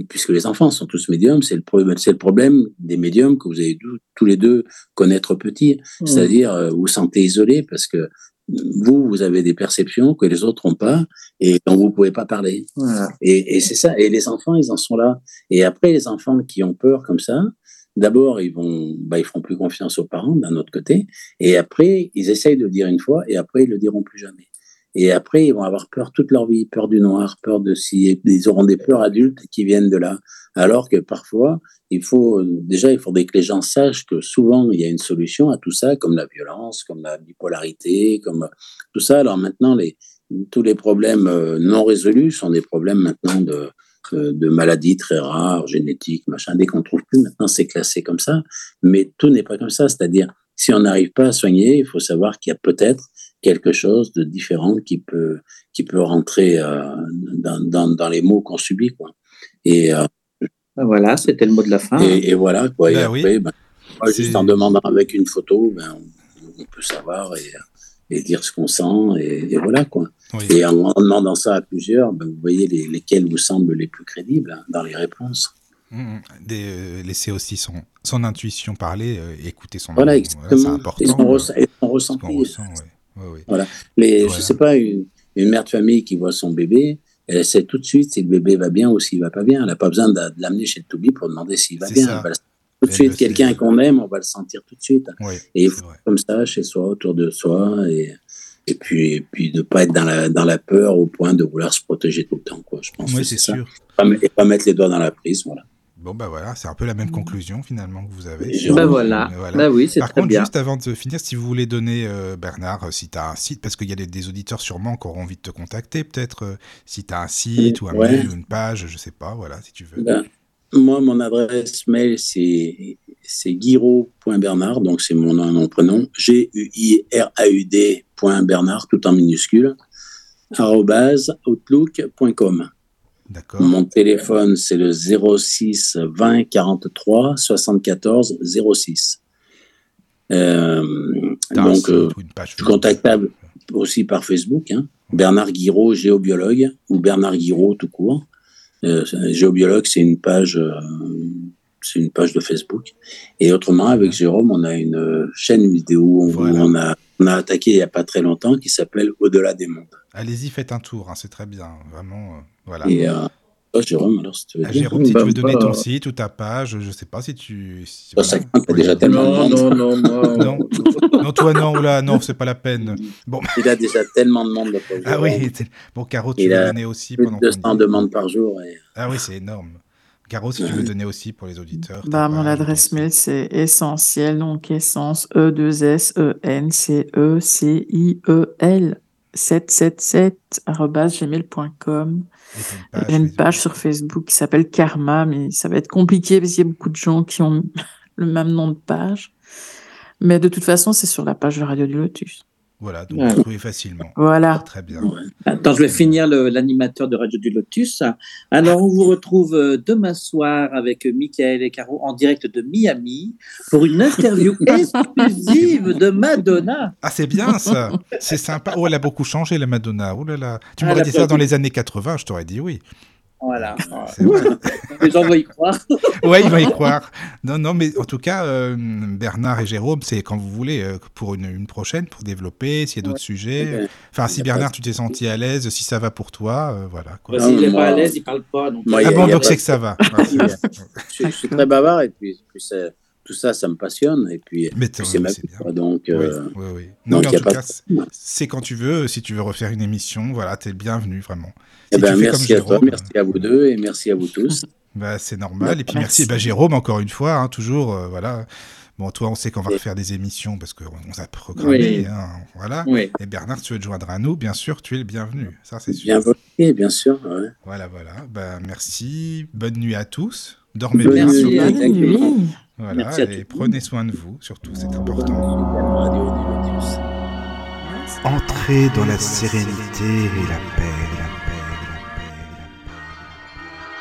puisque les enfants sont tous médiums, c'est le, problème, c'est le problème des médiums que vous avez tous les deux connaître petit, c'est-à-dire euh, vous vous sentez isolé parce que vous, vous avez des perceptions que les autres n'ont pas et dont vous ne pouvez pas parler. Et, c'est ça. Et les enfants, ils en sont là. Et après, les enfants qui ont peur comme ça, d'abord, ils vont, bah, ils feront plus confiance aux parents d'un autre côté. Et après, ils essayent de le dire une fois et après, ils le diront plus jamais. Et après, ils vont avoir peur toute leur vie, peur du noir, peur de si, ils auront des peurs adultes qui viennent de là. Alors que parfois, il faut, déjà, il faudrait que les gens sachent que souvent, il y a une solution à tout ça, comme la violence, comme la bipolarité, comme tout ça. Alors maintenant, tous les problèmes euh, non résolus sont des problèmes maintenant de, euh, de maladies très rares, génétiques, machin. Dès qu'on trouve plus, maintenant, c'est classé comme ça. Mais tout n'est pas comme ça. C'est-à-dire, si on n'arrive pas à soigner, il faut savoir qu'il y a peut-être quelque chose de différent qui peut, qui peut rentrer euh, dans, dans, dans, les mots qu'on subit. Quoi. Et, euh, ben voilà, c'était le mot de la fin. Et, voilà, quoi. et ben après, ben, juste en demandant avec une photo, ben, on, peut savoir et, et dire ce qu'on sent, et, voilà, quoi. Et en, demandant ça à plusieurs, ben, vous voyez les, lesquels vous semblent les plus crédibles hein, dans les réponses. Mmh, mmh. Euh, laisser aussi son, son intuition parler, écouter son voilà, exactement. Voilà, important, et son, et Ressent, voilà. Mais je sais pas, une, mère de famille qui voit son bébé, elle sait tout de suite si le bébé va bien ou s'il va pas bien. Elle n'a pas besoin de, l'amener chez le Toby pour demander s'il va bien. tout de suite, quelqu'un qu'on aime, on va le sentir tout de suite. et il faut comme ça, chez soi, autour de soi, et, et puis, et puis ne pas être dans la, dans la peur au point de vouloir se protéger tout le temps. Quoi. Je pense que c'est ça. Et pas mettre les doigts dans la prise. Voilà. Bon, bah voilà, c'est un peu la même conclusion finalement que vous avez. Bah voilà. Bah oui, c'est Par contre, juste avant de finir, si vous voulez donner, euh, Bernard, euh, si tu as un site, parce qu'il y a des, auditeurs sûrement qui auront envie de te contacter, peut-être, euh, si tu as un site ou un mail ou une page, je sais pas, voilà, si tu veux. Ben, moi, mon adresse mail, c'est guiraud.bernard, donc c'est mon nom, mon prénom, G-U-I-R-A-U-D.bernard, tout en minuscule, outlook.com. Mon téléphone, c'est le 06 20 43 74 06. Euh, donc, euh, je suis contactable aussi par Facebook. Hein. Bernard Guiraud, géobiologue, ou Bernard Guiraud tout court. Euh, géobiologue, c'est une page, c'est une page de Facebook. Et autrement, avec Jérôme, on a une chaîne vidéo où on, a, on a attaqué il n'y a pas très longtemps qui s'appelle Au-delà des mondes. Allez-y, faites un tour, hein, c'est très bien, vraiment. Voilà. Et, euh, Jérôme, alors si tu veux, ah, Jérôme, si tu veux donner ton site ou ta page, je sais pas si tu. Si, ça déjà tellement de monde. Non, non, non. non, toi, non, là, non, c'est pas la peine. Bon. Il a déjà tellement de monde. Ah oui, bon, Caro, tu veux donner aussi plus pendant 200 demandes par jour. Et... Ah oui, c'est énorme. Caro, si tu veux donner aussi pour les auditeurs. Bah, mon adresse mail, c'est essentiel, donc essence, E2S-E-N-C-E-C-I-E-L 777 gmail.com. J'ai une page sur Facebook qui s'appelle Karma, mais ça va être compliqué parce qu'il y a beaucoup de gens qui ont le même nom de page. Mais de toute façon, c'est sur la page de Radio du Lotus. Voilà, donc vous trouvez facilement. Voilà. Très bien. Attends, je vais finir l'animateur de Radio du Lotus. Alors, on vous retrouve euh, demain soir avec Michael et Caro en direct de Miami pour une interview exclusive de Madonna. Ah, c'est bien ça. C'est sympa. Oh, elle a beaucoup changé, la Madonna. Oh là là. Tu m'aurais dit ça dans les années 80, je t'aurais dit oui. Voilà. Les gens vont y croire. oui, ils vont y croire. Non, non, mais en tout cas, euh, Bernard et Jérôme, c'est quand vous voulez, euh, pour une, prochaine, pour développer, s'il y a d'autres sujets. Enfin, si Bernard, tu t'es senti à l'aise, si ça va pour toi, euh, voilà. Quoi. S'il n'est pas à l'aise, il parle pas. Donc... ah bon, donc c'est que ça va. je, suis très bavard et puis, tout ça, ça me passionne. Et puis, c'est ma bien. Donc, oui, oui, oui. Non, mais en tout cas, c'est quand tu veux, si tu veux refaire une émission, voilà, tu es bienvenu, vraiment. Eh ben, merci à toi, merci à vous deux et merci à vous tous. Bah, c'est normal. Et puis merci, bah, Jérôme, encore une fois, hein, toujours, euh, voilà. Bon, toi, on sait qu'on va refaire des émissions parce qu'on a programmé. Hein, voilà. Et Bernard, tu veux te joindre à nous, bien sûr, tu es le bienvenu. Ça, c'est sûr. Bienvenue, bien sûr. Voilà, voilà. Bah, merci. Bonne nuit à tous. Dormez bien. Bonne Voilà, et prenez soin de vous, surtout, c'est important. Entrez dans la sérénité et la paix.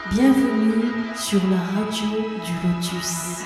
Bienvenue sur la radio du Lotus.